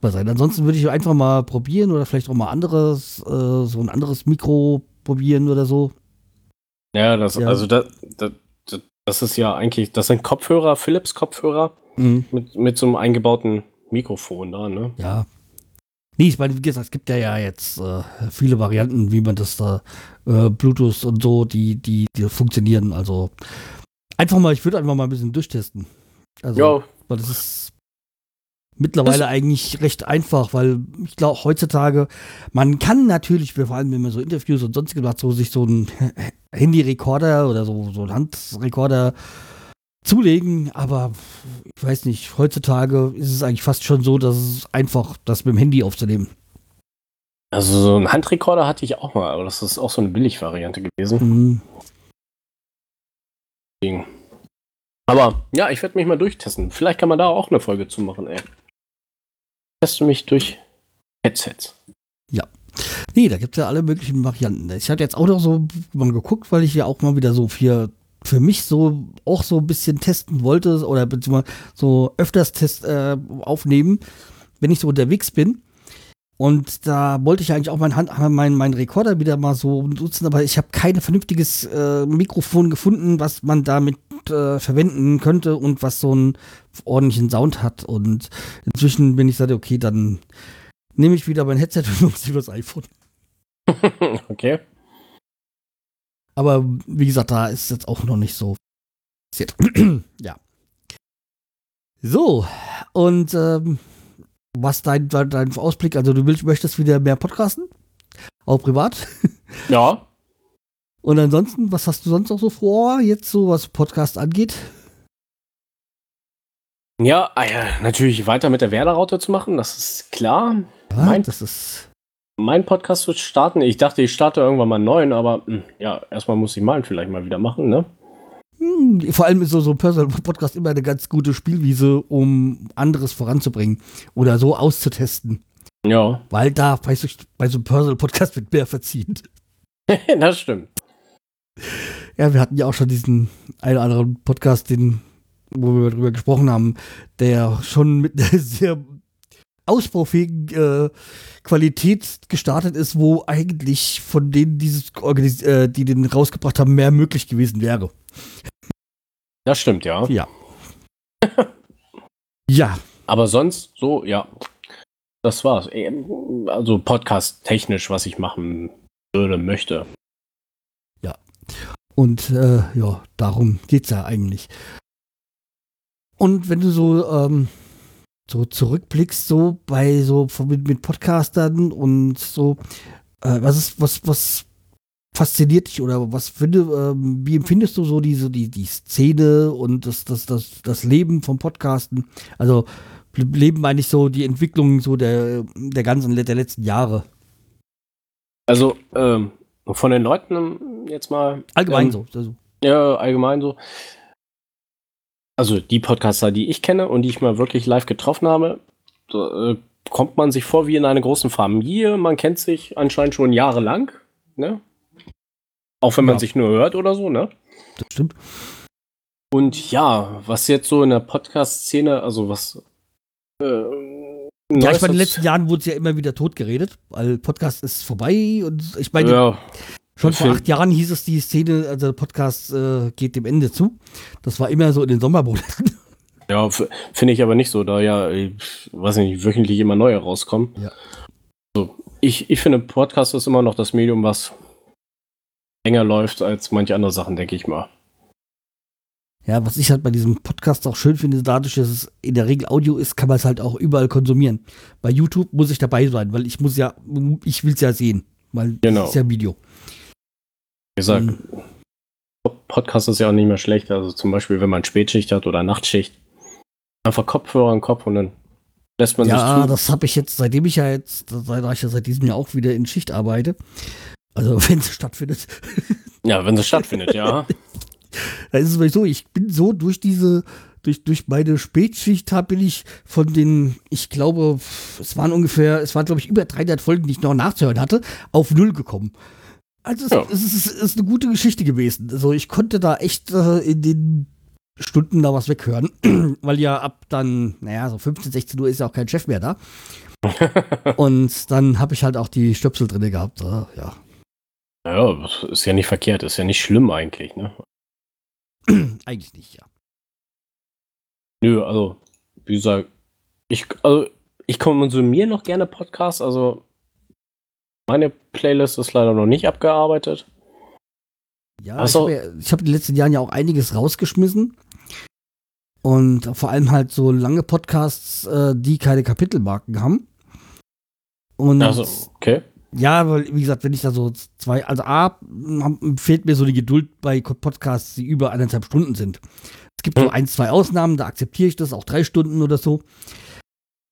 machbar sein. Ansonsten würde ich einfach mal probieren oder vielleicht auch mal anderes, äh, so ein anderes Mikro probieren oder so. Ja, das, Ja. also das, das, das- ist ja eigentlich, das sind Kopfhörer, Philips Kopfhörer Mhm. mit, mit so einem eingebauten Mikrofon da, ne? Ja. Nee, ich meine, wie gesagt, es gibt ja, ja jetzt äh, viele Varianten, wie man das da, äh, Bluetooth und so, die, die, die funktionieren. Also einfach mal, ich würde einfach mal ein bisschen durchtesten. Also, Ja, weil das ist mittlerweile eigentlich recht einfach, weil ich glaube, heutzutage, man kann natürlich, vor allem wenn man so Interviews und sonstiges macht, so sich so ein Handy-Rekorder oder so, so ein Handrekorder zulegen, aber ich weiß nicht, heutzutage ist es eigentlich fast schon so, dass es einfach das mit dem Handy aufzunehmen. also so einen Handrekorder hatte ich auch mal, aber das ist auch so eine Billigvariante gewesen. Mhm. Aber ja, ich werde mich mal durchtesten. Vielleicht kann man da auch eine Folge zu machen, ey. Teste mich durch Headsets. Nee, da gibt es ja alle möglichen Varianten. Ich hatte jetzt auch noch so mal geguckt, weil ich ja auch mal wieder so für, für mich so auch so ein bisschen testen wollte oder beziehungsweise so öfters Test äh, aufnehmen, wenn ich so unterwegs bin. Und da wollte ich eigentlich auch meinen Hand, mein, mein Rekorder wieder mal so nutzen, aber ich habe kein vernünftiges äh, Mikrofon gefunden, was man damit äh, verwenden könnte und was so einen ordentlichen Sound hat. Und inzwischen bin ich gesagt, okay, dann nehme ich wieder mein Headset und nutze über das iPhone. okay. Aber wie gesagt, da ist jetzt auch noch nicht so passiert. ja. So, und ähm, was dein, dein, dein Ausblick? Also du willst, möchtest wieder mehr podcasten? Auch privat? Ja. Und ansonsten, was hast du sonst noch so vor, jetzt so was Podcast angeht? Ja, ah ja, natürlich weiter mit der Werder-Raute zu machen, das ist klar. Ja, Mein- das ist. Mein Podcast wird starten. Ich dachte, ich starte irgendwann mal einen neuen, aber hm, ja, erstmal muss ich meinen vielleicht mal wieder machen, ne? Hm, vor allem ist so, so ein Personal Podcast immer eine ganz gute Spielwiese, um anderes voranzubringen oder so auszutesten. Ja, Weil da bei so, bei so einem Personal Podcast wird mehr verziehen. das stimmt. Ja, wir hatten ja auch schon diesen einen oder anderen Podcast, den, wo wir darüber gesprochen haben, der schon mit einer sehr ausbaufähigen äh, Qualität gestartet ist, wo eigentlich von denen, dieses organis äh, die den rausgebracht haben, mehr möglich gewesen wäre. Das stimmt, ja. Ja. ja, Aber sonst, so, ja. Das war's. Ähm, Also Podcast-technisch, was ich machen würde, möchte. Und äh, ja, darum geht's ja eigentlich. Und wenn du so, ähm, so zurückblickst, so bei so mit, mit Podcastern und so, äh, was ist, was, was fasziniert dich oder was finde, ähm, wie empfindest du so diese, die, die Szene und das, das, das, das Leben vom Podcasten? Also Leben meine ich so die Entwicklung so der, der ganzen, der letzten Jahre. Also, ähm, von den Leuten ähm, jetzt mal. Allgemein ähm, so. Also, Ja, allgemein so. Also die Podcaster, die ich kenne und die ich mal wirklich live getroffen habe, da, äh, kommt man sich vor wie in einer großen Familie. Man kennt sich anscheinend schon jahrelang, ne? Auch wenn man Ja. sich nur hört oder so, ne? das stimmt. Und ja, was jetzt so in der Podcast-Szene, also was. Äh, Ja, ich meine, in den letzten Jahren wurde es ja immer wieder tot geredet, weil Podcast ist vorbei und ich meine, ja, schon vor acht Jahren hieß es, die Szene, also der Podcast äh, geht dem Ende zu. Das war immer so in den Sommermonaten. Ja, finde ich aber nicht so, da ja, ich weiß nicht, wöchentlich immer neue rauskommen. Ja. So, ich, ich finde, Podcast ist immer noch das Medium, was länger läuft als manche andere Sachen, denke ich mal. Ja, was ich halt bei diesem Podcast auch schön finde, dadurch, dass es in der Regel Audio ist, kann man es halt auch überall konsumieren. Bei YouTube muss ich dabei sein, weil ich muss ja, ich will es ja sehen, weil Genau. das ist ja Video. Wie gesagt, Mhm. Podcast ist ja auch nicht mehr schlecht. Also zum Beispiel, wenn man Spätschicht hat oder Nachtschicht, einfach Kopfhörer im Kopf und dann lässt man Ja, sich zu. das habe ich jetzt, seitdem ich ja jetzt, seit ich ja seit diesem Jahr auch wieder in Schicht arbeite, also wenn es stattfindet, Ja, wenn es stattfindet, ja. Da ist es wirklich so, ich bin so durch diese, durch, durch meine Spätschicht hab, bin ich von den, ich glaube, es waren ungefähr, es waren glaube ich über 300 Folgen, die ich noch nachzuhören hatte, auf null gekommen. Also es, Ja. es, ist, es ist eine gute Geschichte gewesen. Also ich konnte da echt äh, in den Stunden da was weghören, weil ja ab dann, naja, so 15, 16 Uhr ist ja auch kein Chef mehr da. Und dann habe ich halt auch die Stöpsel drin gehabt. Äh, ja. Ja, das ist ja nicht verkehrt, ist ja nicht schlimm eigentlich, ne? Eigentlich nicht, ja. Nö, also, wie gesagt, ich, also, ich konsumiere noch gerne Podcasts, also meine Playlist ist leider noch nicht abgearbeitet. Ja, Ach ich habe ja, hab in den letzten Jahren ja auch einiges rausgeschmissen. Und vor allem halt so lange Podcasts, äh, die keine Kapitelmarken haben. Und Also, okay. Ja, weil, wie gesagt, wenn ich da so zwei, also A, m- fehlt mir so die Geduld bei Podcasts, die über eineinhalb Stunden sind. Es gibt so Hm. ein, zwei Ausnahmen, da akzeptiere ich das, auch drei Stunden oder so.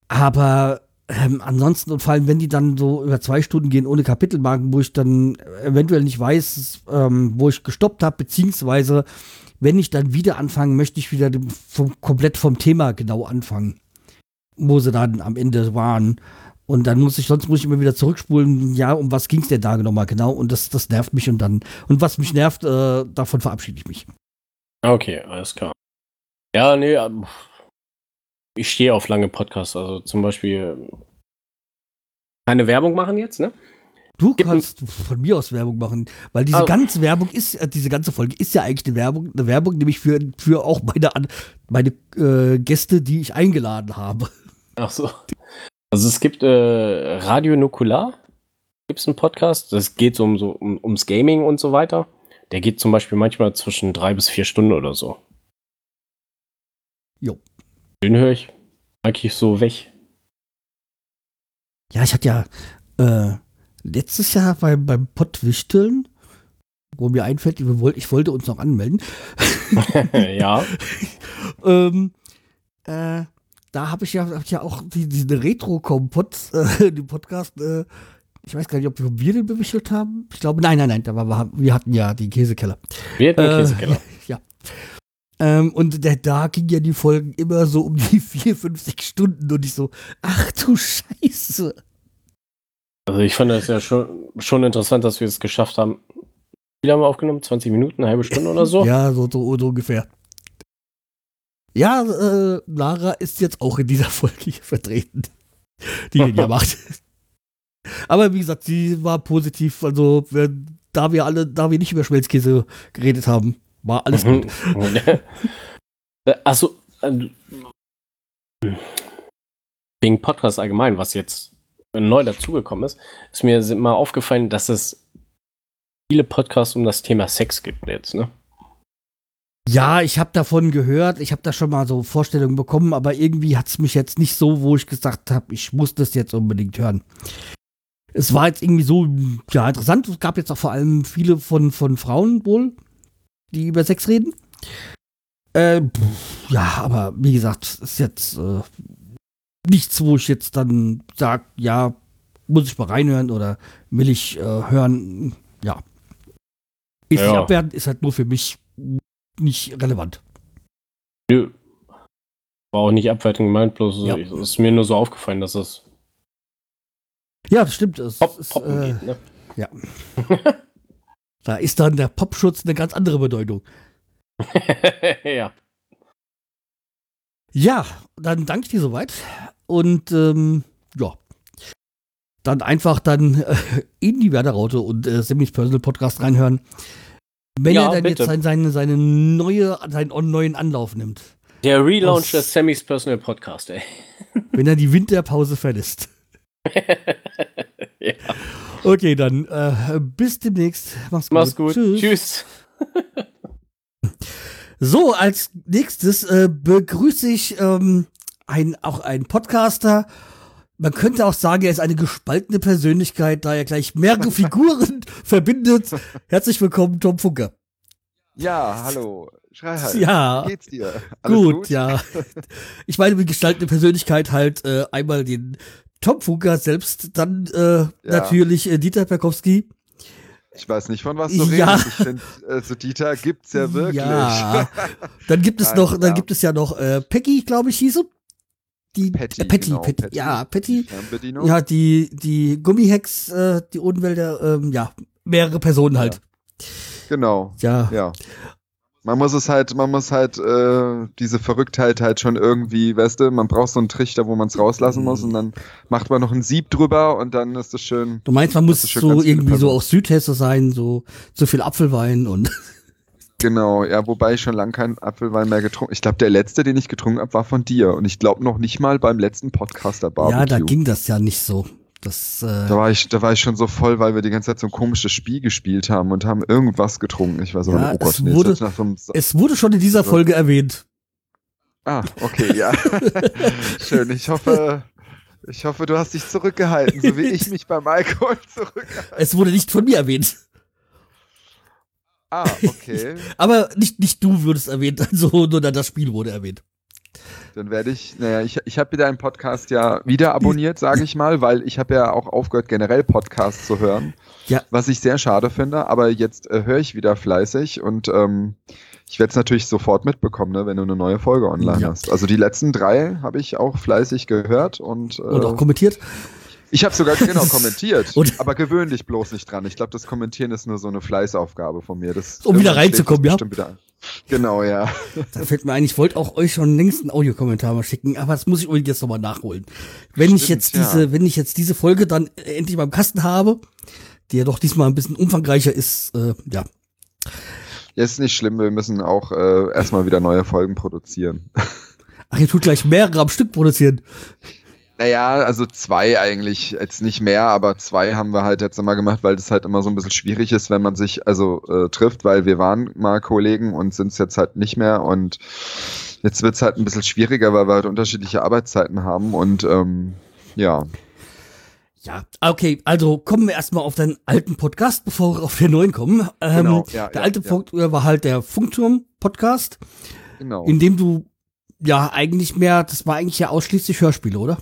Aber ähm, ansonsten, und vor allem, wenn die dann so über zwei Stunden gehen ohne Kapitelmarken, wo ich dann eventuell nicht weiß, ähm, wo ich gestoppt habe, beziehungsweise wenn ich dann wieder anfange, möchte ich wieder vom, komplett vom Thema genau anfangen, wo sie dann am Ende waren. Und dann muss ich, sonst muss ich immer wieder zurückspulen, ja, um was ging es denn da nochmal genau? Und das, das nervt mich und dann, und was mich nervt, äh, davon verabschiede ich mich. Okay, alles klar. Ja, nee, ähm, ich stehe auf lange Podcasts, also zum Beispiel keine Werbung machen jetzt, ne? Du kannst von mir aus Werbung machen, weil diese Ah. ganze Werbung ist, äh, diese ganze Folge ist ja eigentlich eine Werbung, eine Werbung, nämlich für, für auch meine, meine äh, Gäste, die ich eingeladen habe. Ach so. Also es gibt äh, Radio Nukular, gibt es einen Podcast, das geht so um so um, ums Gaming und so weiter. Der geht zum Beispiel manchmal zwischen drei bis vier Stunden oder so. Jo. Den höre ich eigentlich so weg. Ja, ich hatte ja äh, letztes Jahr beim, beim Pottwichteln, wo mir einfällt, ich wollte, ich wollte uns noch anmelden. ja. ähm, äh, da habe ich ja, hab ich ja auch die, diese Retro-Kompott, äh, den Podcast, äh, ich weiß gar nicht, ob wir den bewichtelt haben. Ich glaube, nein, nein, nein, da war, wir hatten ja die Käsekeller. Wir hatten den Äh, Käsekeller. Ja. Ähm, und der, da ging ja die Folgen immer so um die 4, 50 Stunden und ich so, ach du Scheiße. Also ich fand das ja schon, schon interessant, dass wir es geschafft haben. Wie lange haben wir aufgenommen? 20 Minuten, eine halbe Stunde oder so? Ja, so, so, so ungefähr. Ja, äh, Lara ist jetzt auch in dieser Folge hier vertreten, die den ja macht. Aber wie gesagt, sie war positiv, also wenn, da wir alle, da wir nicht über Schmelzkäse geredet haben, war alles gut. Achso, äh, wegen Podcast allgemein, was jetzt neu dazugekommen ist, ist mir mal aufgefallen, dass es viele Podcasts um das Thema Sex gibt jetzt, ne? Ja, ich habe davon gehört, ich habe da schon mal so Vorstellungen bekommen, aber irgendwie hat es mich jetzt nicht so, wo ich gesagt habe, ich muss das jetzt unbedingt hören. Es war jetzt irgendwie so, ja, interessant. Es gab jetzt auch vor allem viele von, von Frauen wohl, die über Sex reden. Äh, ja, aber wie gesagt, ist jetzt äh, nichts, wo ich jetzt dann sage, ja, muss ich mal reinhören oder will ich äh, hören. Ja. Ist nicht Ja. abwertend, ist halt nur für mich nicht relevant. Nö. War auch nicht abwertend gemeint, bloß Ja. es ist mir nur so aufgefallen, dass es Ja, das stimmt. Es Pop, ist, äh, geht, ne? Ja. da ist dann der Popschutz eine ganz andere Bedeutung. ja. Ja, dann danke ich dir soweit. Und ähm, ja. Dann einfach dann äh, in die Werderaute und äh, Semis Personal Podcast reinhören. Wenn Ja, er dann bitte. jetzt sein, seine, seine neue, seinen neuen Anlauf nimmt. Der Relaunch Aus- des Sammys Personal Podcast, ey. Wenn er die Winterpause verlässt. ja. Okay, dann äh, bis demnächst. Mach's gut. Mach's gut. Tschüss. So, als nächstes äh, begrüße ich ähm, ein, auch einen Podcaster. Man könnte auch sagen, er ist eine gespaltene Persönlichkeit, da er gleich mehrere Figuren verbindet. Herzlich willkommen, Tom Funker. Ja, hallo. Schrei halt. Ja. Wie geht's dir? Alles Gut, ja. Ich meine mit gestaltende Persönlichkeit halt äh, einmal den Tom Funker selbst, dann äh, natürlich äh, Dieter Perkowski. Ich weiß nicht, von was du Ja. redest. Ich finde, äh, so Dieter gibt's ja wirklich. Ja. Dann gibt es Nein, noch, dann ja. gibt es ja noch äh, Peggy, glaube ich, hieße. Die Patty, Patty, genau, Patty, Patty. ja, Patty. Fernbedienung. Ja, die, die Gummihex, äh, die Odenwälder, ähm, ja, mehrere Personen halt. Genau. Ja. Ja. Man muss es halt, man muss halt äh, diese Verrücktheit halt schon irgendwie, weißt du, man braucht so einen Trichter, wo man es rauslassen muss und dann macht man noch ein Sieb drüber und dann ist es schön. Du meinst, man muss so irgendwie so aus Südhesse sein, so, so viel Apfelwein und. Genau, ja, wobei ich schon lange keinen Apfelwein mehr getrunken. Ich glaube, der letzte, den ich getrunken habe, war von dir und ich glaube noch nicht mal beim letzten Podcaster Barbecue. ja, da ging das ja nicht so. Das, äh, Da war ich, da war ich schon so voll, weil wir die ganze Zeit so ein komisches Spiel gespielt haben und haben irgendwas getrunken. Ich weiß aber Ja, nicht, oh Gott, es nee, wurde- so es wurde schon in dieser So. Folge erwähnt. Ah, okay, ja. Schön. Ich hoffe, ich hoffe, du hast dich zurückgehalten, so wie ich mich beim Alkohol zurückgehalten. Es wurde nicht von mir erwähnt. Ah, okay. Aber nicht, nicht du würdest erwähnt, also nur das Spiel wurde erwähnt. Dann werde ich, naja, ich, ich habe deinen Podcast ja wieder abonniert, sage ich mal, weil ich habe ja auch aufgehört, generell Podcasts zu hören. Ja. Was ich sehr schade finde, aber jetzt äh, höre ich wieder fleißig und ähm, ich werde es natürlich sofort mitbekommen, ne, wenn du eine neue Folge online Ja. hast. Also die letzten drei habe ich auch fleißig gehört und, äh, Und auch kommentiert. Ich habe sogar genau kommentiert, aber gewöhn dich bloß nicht dran. Ich glaube, das Kommentieren ist nur so eine Fleißaufgabe von mir. Das, Um wieder reinzukommen, ja? Wieder. Genau, ja. Da fällt mir ein, ich wollte auch euch schon längst einen Audiokommentar mal schicken, aber das muss ich unbedingt jetzt nochmal nachholen. Wenn ich Stimmt, jetzt ja. diese, wenn ich jetzt diese Folge dann endlich mal im Kasten habe, die ja doch diesmal ein bisschen umfangreicher ist, äh, ja. Ja, ist nicht schlimm, wir müssen auch äh, erstmal wieder neue Folgen produzieren. Ach, ihr tut gleich mehrere am Stück produzieren. Naja, also zwei eigentlich, jetzt nicht mehr, aber zwei haben wir halt jetzt immer gemacht, weil das halt immer so ein bisschen schwierig ist, wenn man sich also äh, trifft, weil wir waren mal Kollegen und sind es jetzt halt nicht mehr und jetzt wird es halt ein bisschen schwieriger, weil wir halt unterschiedliche Arbeitszeiten haben und ähm, ja. Ja, okay, also kommen wir erstmal auf deinen alten Podcast, bevor wir auf den neuen kommen. Ähm, Genau, ja, der ja, alte ja. Punkt war halt der Funkturm-Podcast, Genau. in dem du ja eigentlich mehr, das war eigentlich ja ausschließlich Hörspiele, oder?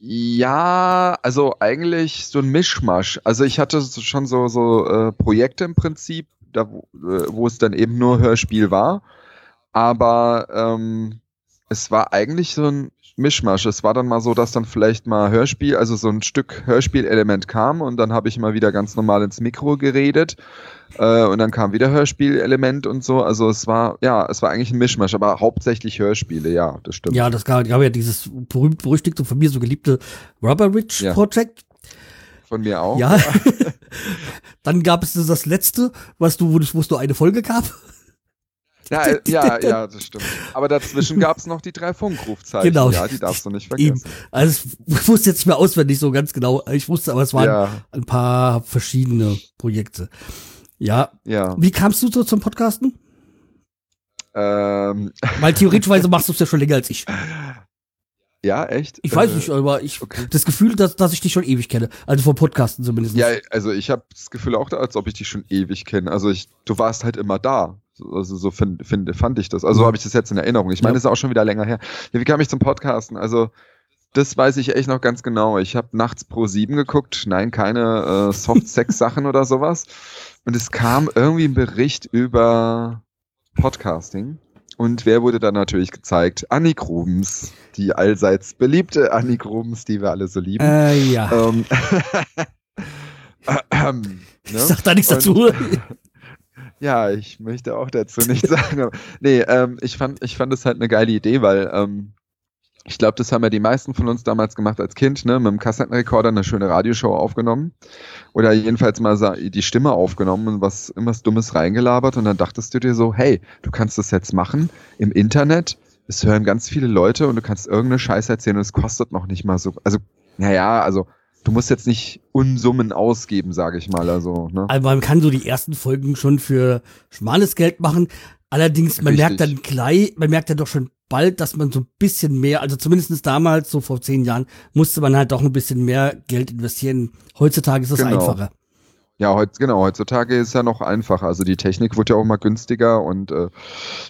Ja, also eigentlich so ein Mischmasch. Also ich hatte schon so, so äh, Projekte im Prinzip, da, wo, äh, wo es dann eben nur Hörspiel war. Aber ähm, es war eigentlich so ein Mischmasch. Es war dann mal so, dass dann vielleicht mal Hörspiel, also so ein Stück Hörspielelement kam und dann habe ich mal wieder ganz normal ins Mikro geredet äh, und dann kam wieder Hörspielelement und so. Also es war, ja, es war eigentlich ein Mischmasch, aber hauptsächlich Hörspiele, ja, das stimmt. Ja, das gab, gab ja dieses berühmt berüchtigte von mir so geliebte Rubber Ridge Ja. Project. Von mir auch. Ja. Dann gab es das letzte, was du, wo es wo es nur eine Folge gab. Ja, äh, ja, ja, das stimmt. Aber dazwischen gab es noch die drei Funkrufzeichen. Genau. Ja, die darfst du nicht Eben. vergessen. Also ich wusste jetzt nicht mehr auswendig so ganz genau. Ich wusste, aber es waren Ja. ein paar verschiedene Projekte. Ja. Ja. Wie kamst du so zum Podcasten? Ähm, Weil theoretischweise machst du es ja schon länger als ich. ja, echt? Ich weiß Äh, nicht, aber ich das Gefühl, dass, dass ich dich schon ewig kenne. Also vom Podcasten zumindest. Ja, also ich habe das Gefühl auch, als ob ich dich schon ewig kenne. Also ich, du warst halt immer da. So- Also so find, find, fand ich das. Also Ja. habe ich das jetzt in Erinnerung. Ich meine, Ja. das ist auch schon wieder länger her. Ja, wie kam ich zum Podcasten? Also das weiß ich echt noch ganz genau. Ich habe nachts Pro 7 geguckt. Nein, keine äh, Soft-Sex-Sachen oder sowas. Und es kam irgendwie ein Bericht über Podcasting. Und wer wurde dann natürlich gezeigt? Annie Grubens, die allseits beliebte Annie Grubens, die wir alle so lieben. Äh, ja. Ähm, Ich ne? sag da nichts Und- dazu. Ja, ich möchte auch dazu nichts sagen. Nee, ähm, ich fand, ich fand es halt eine geile Idee, weil ähm, ich glaube, das haben ja die meisten von uns damals gemacht als Kind, ne, mit dem Kassettenrekorder eine schöne Radioshow aufgenommen. Oder jedenfalls mal die Stimme aufgenommen und was irgendwas Dummes reingelabert und dann dachtest du dir so, hey, du kannst das jetzt machen im Internet, es hören ganz viele Leute und du kannst irgendeine Scheiße erzählen und es kostet noch nicht mal so. Also, naja, also du musst jetzt nicht Unsummen ausgeben, sage ich mal. Also, ne? Also man kann so die ersten Folgen schon für schmales Geld machen. Allerdings, man Richtig. merkt dann gleich, man merkt dann doch schon bald, dass man so ein bisschen mehr, also zumindest damals, so vor zehn Jahren, musste man halt doch ein bisschen mehr Geld investieren. Heutzutage ist es Genau. einfacher. Ja, heut, genau, heutzutage ist ja noch einfacher. Also die Technik wird ja auch mal günstiger und äh,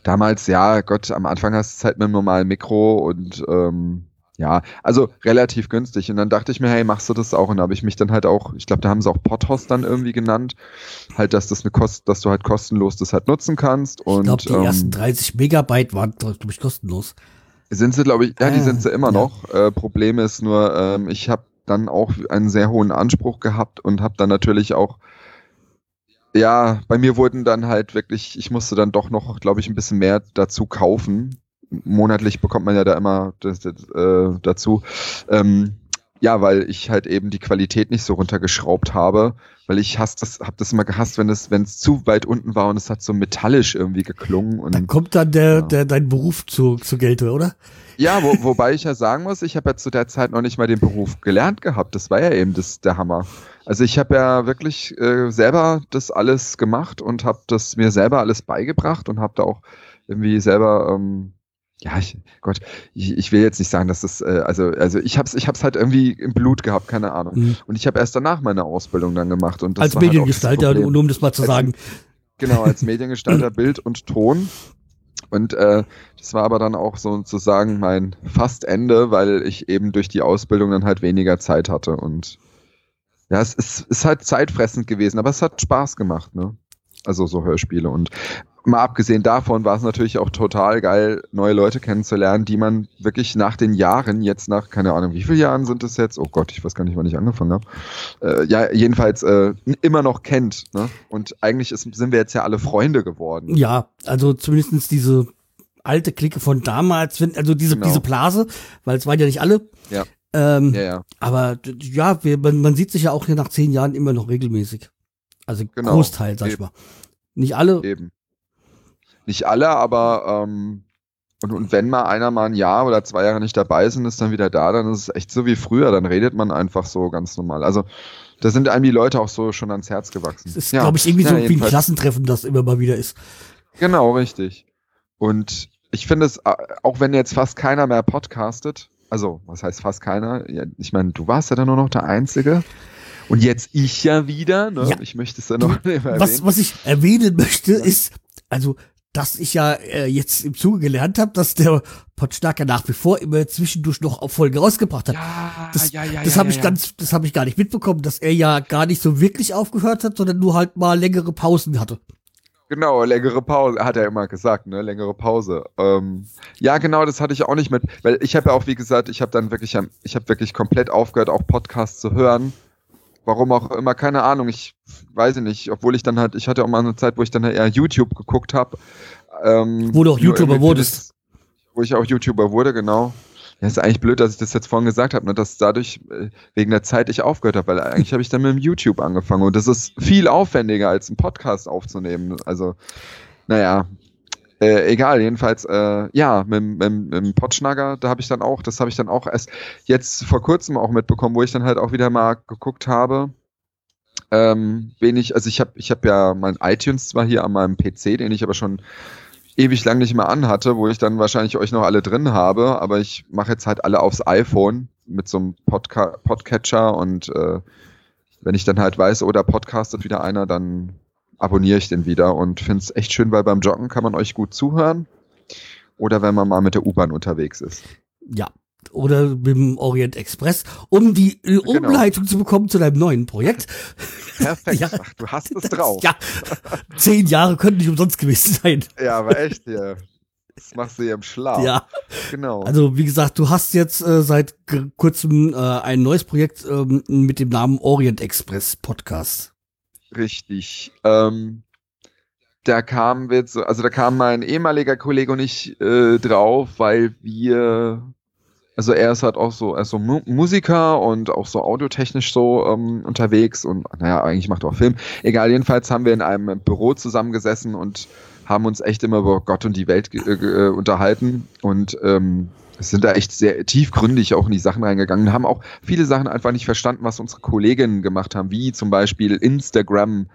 damals, ja, Gott, am Anfang hast du Zeit mit einem normalen Mikro und ähm, ja, also relativ günstig. Und dann dachte ich mir, hey, machst du das auch? Und da habe ich mich dann halt auch, ich glaube, da haben sie auch Podhost dann irgendwie genannt, halt, dass das eine Kost, dass du halt kostenlos das halt nutzen kannst. Und ich glaube, die ähm, ersten 30 Megabyte waren, glaube ich, kostenlos. sind sie, glaube ich, ja, die Ah, sind sie immer ja. noch. Äh, Problem ist nur, ähm, ich habe dann auch einen sehr hohen Anspruch gehabt und habe dann natürlich auch, ja, bei mir wurden dann halt wirklich, ich musste dann doch noch, glaube ich, ein bisschen mehr dazu kaufen. Monatlich bekommt man ja da immer das, das, äh, dazu. Ähm, ja, weil ich halt eben die Qualität nicht so runtergeschraubt habe, weil ich hasse das, habe das immer gehasst, wenn es, wenn es zu weit unten war und es hat so metallisch irgendwie geklungen und Dann kommt dann der, der dein Beruf zu, zu Gelte, oder? ja, wo, wobei ich ja sagen muss, ich habe ja zu der Zeit noch nicht mal den Beruf gelernt gehabt. Das war ja eben das, der Hammer. Also ich habe ja wirklich äh, selber das alles gemacht und habe das mir selber alles beigebracht und habe da auch irgendwie selber, ähm, ja, ich, Gott, ich, ich will jetzt nicht sagen, dass das, äh, also, also ich habe es ich hab's halt irgendwie im Blut gehabt, keine Ahnung. Mhm. Und ich habe erst danach meine Ausbildung dann gemacht. Und das Als halt Mediengestalter, nur um das mal zu Als- sagen. Genau, als Mediengestalter Bild und Ton. Und äh, das war aber dann auch sozusagen mein fast Ende, weil ich eben durch die Ausbildung dann halt weniger Zeit hatte. Und ja, es ist, ist halt zeitfressend gewesen, aber es hat Spaß gemacht, ne? Also so Hörspiele. Und mal abgesehen davon war es natürlich auch total geil, neue Leute kennenzulernen, die man wirklich nach den Jahren, jetzt nach, keine Ahnung, wie viele Jahren sind es jetzt? Oh Gott, ich weiß gar nicht, wann ich angefangen habe. Äh, ja, jedenfalls äh, immer noch kennt. Ne? Und eigentlich ist, sind wir jetzt ja alle Freunde geworden. Ja, also zumindestens diese alte Clique von damals, also diese, Genau. diese Blase, weil es waren ja nicht alle. Ja. Ähm, Ja, ja. Aber ja, wir, man, man sieht sich ja auch hier nach zehn Jahren immer noch regelmäßig. Also Genau. Großteil, sag ich Eben. mal. Nicht alle. Eben. Nicht alle, aber ähm, und, und wenn mal einer mal ein Jahr oder zwei Jahre nicht dabei ist und ist dann wieder da, dann ist es echt so wie früher. Dann redet man einfach so ganz normal. Also da sind einem die Leute auch so schon ans Herz gewachsen. Das ist, glaube ich, irgendwie Ja, so wie ein. Klassentreffen, das immer mal wieder ist. Genau, richtig. Und ich finde es, auch wenn jetzt fast keiner mehr podcastet, also was heißt fast keiner? Ja, ich meine, du warst ja dann nur noch der Einzige. Und jetzt ich ja wieder, ne? Ja. Ich möchte es ja noch nicht mehr Was, erwähnen. was ich erwähnen möchte, ist, also, dass ich ja äh, jetzt im Zuge gelernt habe, dass der Potschnacker nach wie vor immer zwischendurch noch auf Folge rausgebracht hat. Ja, das ja, ja, das ja, habe ja, ich ja. ganz, das habe ich gar nicht mitbekommen, dass er ja gar nicht so wirklich aufgehört hat, sondern nur halt mal längere Pausen hatte. Genau, längere Pause, hat er immer gesagt, ne? Längere Pause. Ähm, ja, genau, das hatte ich auch nicht mit, weil ich habe ja auch, wie gesagt, ich habe dann wirklich, ich habe wirklich komplett aufgehört, auch Podcasts zu hören. Warum auch immer, keine Ahnung, ich weiß nicht, obwohl ich dann halt, ich hatte auch mal eine Zeit, wo ich dann eher YouTube geguckt habe. Ähm, Wo du auch YouTuber wurdest. Wo ich auch YouTuber wurde, genau. Ja, ist eigentlich blöd, dass ich das jetzt vorhin gesagt habe, ne, dass dadurch äh, wegen der Zeit ich aufgehört habe, weil eigentlich habe ich dann mit dem YouTube angefangen und das ist viel aufwendiger als einen Podcast aufzunehmen. Also, naja, äh, egal, jedenfalls, äh, ja, mit, mit, mit dem Potschnagger, da habe ich dann auch, das habe ich dann auch erst jetzt vor kurzem auch mitbekommen, wo ich dann halt auch wieder mal geguckt habe. Ähm, wenig, also ich habe ich hab ja mein iTunes zwar hier an meinem PC, den ich aber schon ewig lang nicht mehr anhatte, wo ich dann wahrscheinlich euch noch alle drin habe, aber ich mache jetzt halt alle aufs iPhone mit so einem Podca Podcatcher und äh, wenn ich dann halt weiß, oh, da podcastet wieder einer, dann abonniere ich den wieder und finde es echt schön, weil beim Joggen kann man euch gut zuhören oder wenn man mal mit der U-Bahn unterwegs ist. Ja. Oder mit dem Orient Express, um die äh, Genau. Umleitung zu bekommen zu deinem neuen Projekt. Perfekt, Ja. Ach, du hast es drauf. Ja, zehn Jahre könnten nicht umsonst gewesen sein. Ja, aber echt, ja. Das machst du hier im Schlaf. Ja. Genau. Also wie gesagt, du hast jetzt äh, seit kurzem äh, ein neues Projekt ähm, mit dem Namen Orient Express Podcast. Richtig. Ähm, da kam jetzt, so- also da kam mein ehemaliger Kollege und ich äh, drauf, weil wir, also er ist halt auch so, er ist so Mu Musiker und auch so audiotechnisch so ähm, unterwegs und naja, eigentlich macht er auch Film. Egal, jedenfalls haben wir in einem Büro zusammengesessen und haben uns echt immer über Gott und die Welt äh, äh, unterhalten und ähm, sind da echt sehr tiefgründig auch in die Sachen reingegangen, haben auch viele Sachen einfach nicht verstanden, was unsere Kolleginnen gemacht haben, wie zum Beispiel Instagram.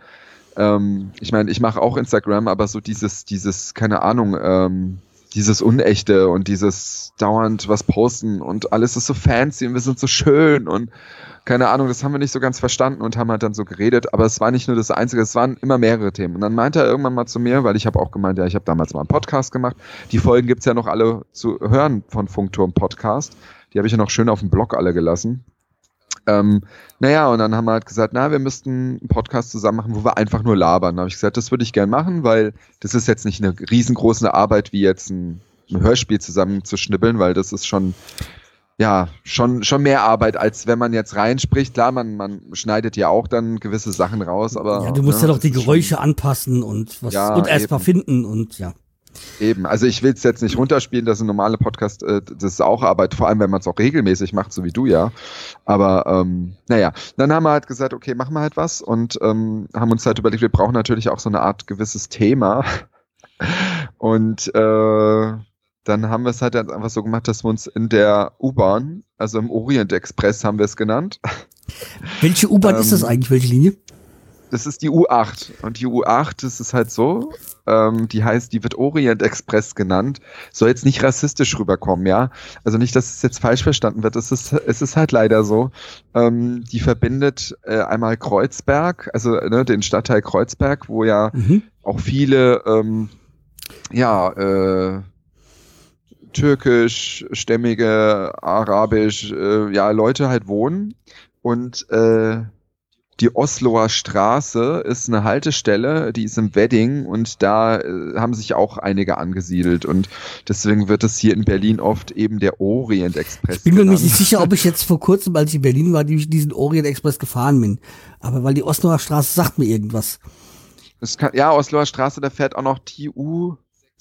Ähm, ich meine, ich mache auch Instagram, aber so dieses, dieses, keine Ahnung, ähm, dieses Unechte und dieses dauernd was posten und alles ist so fancy und wir sind so schön und keine Ahnung, das haben wir nicht so ganz verstanden und haben halt dann so geredet, aber es war nicht nur das Einzige, es waren immer mehrere Themen. Und dann meinte er irgendwann mal zu mir, weil ich habe auch gemeint, ja, ich habe damals mal einen Podcast gemacht, die Folgen gibt's ja noch alle zu hören von Funkturm Podcast, die habe ich ja noch schön auf dem Blog alle gelassen. Ähm, naja, und dann haben wir halt gesagt, na, wir müssten einen Podcast zusammen machen, wo wir einfach nur labern. Da habe ich gesagt, das würde ich gern machen, weil das ist jetzt nicht eine riesengroße Arbeit, wie jetzt ein, ein Hörspiel zusammen zu schnibbeln, weil das ist schon, ja, schon, schon mehr Arbeit, als wenn man jetzt reinspricht. Klar, man, man schneidet ja auch dann gewisse Sachen raus, aber. Ja, du musst ja ne, doch die das ist Geräusche anpassen und was Ja, und erst mal eben. finden und ja. Eben, also ich will es jetzt nicht runterspielen, dass ein normaler Podcast, äh, das ist auch Arbeit, vor allem wenn man es auch regelmäßig macht, so wie du ja. Aber ähm, naja, dann haben wir halt gesagt, okay, machen wir halt was und ähm, haben uns halt überlegt, wir brauchen natürlich auch so eine Art gewisses Thema. Und äh, dann haben wir es halt einfach so gemacht, dass wir uns in der U-Bahn, also im Orient Express haben wir es genannt, Welche U-Bahn ist das Ähm, eigentlich? Welche Linie? das ist die U8. Und die U8, das ist halt so, ähm, die heißt, die wird Orient Express genannt. Soll jetzt nicht rassistisch rüberkommen, ja. Also nicht, dass es jetzt falsch verstanden wird. Es ist, es ist halt leider so. Ähm, die verbindet äh, einmal Kreuzberg, also ne, den Stadtteil Kreuzberg, wo ja Mhm. auch viele, ähm, ja, äh, türkischstämmige, arabisch, äh, ja, Leute halt wohnen. Und äh, die Osloer Straße ist eine Haltestelle, die ist im Wedding und da äh, haben sich auch einige angesiedelt und deswegen wird es hier in Berlin oft eben der Orient Express. Ich bin mir genannt. nicht sicher, ob ich jetzt vor kurzem, als ich in Berlin war, die- diesen Orient Express gefahren bin. Aber weil die Osloer Straße sagt mir irgendwas. Kann, ja, Osloer Straße, da fährt auch noch die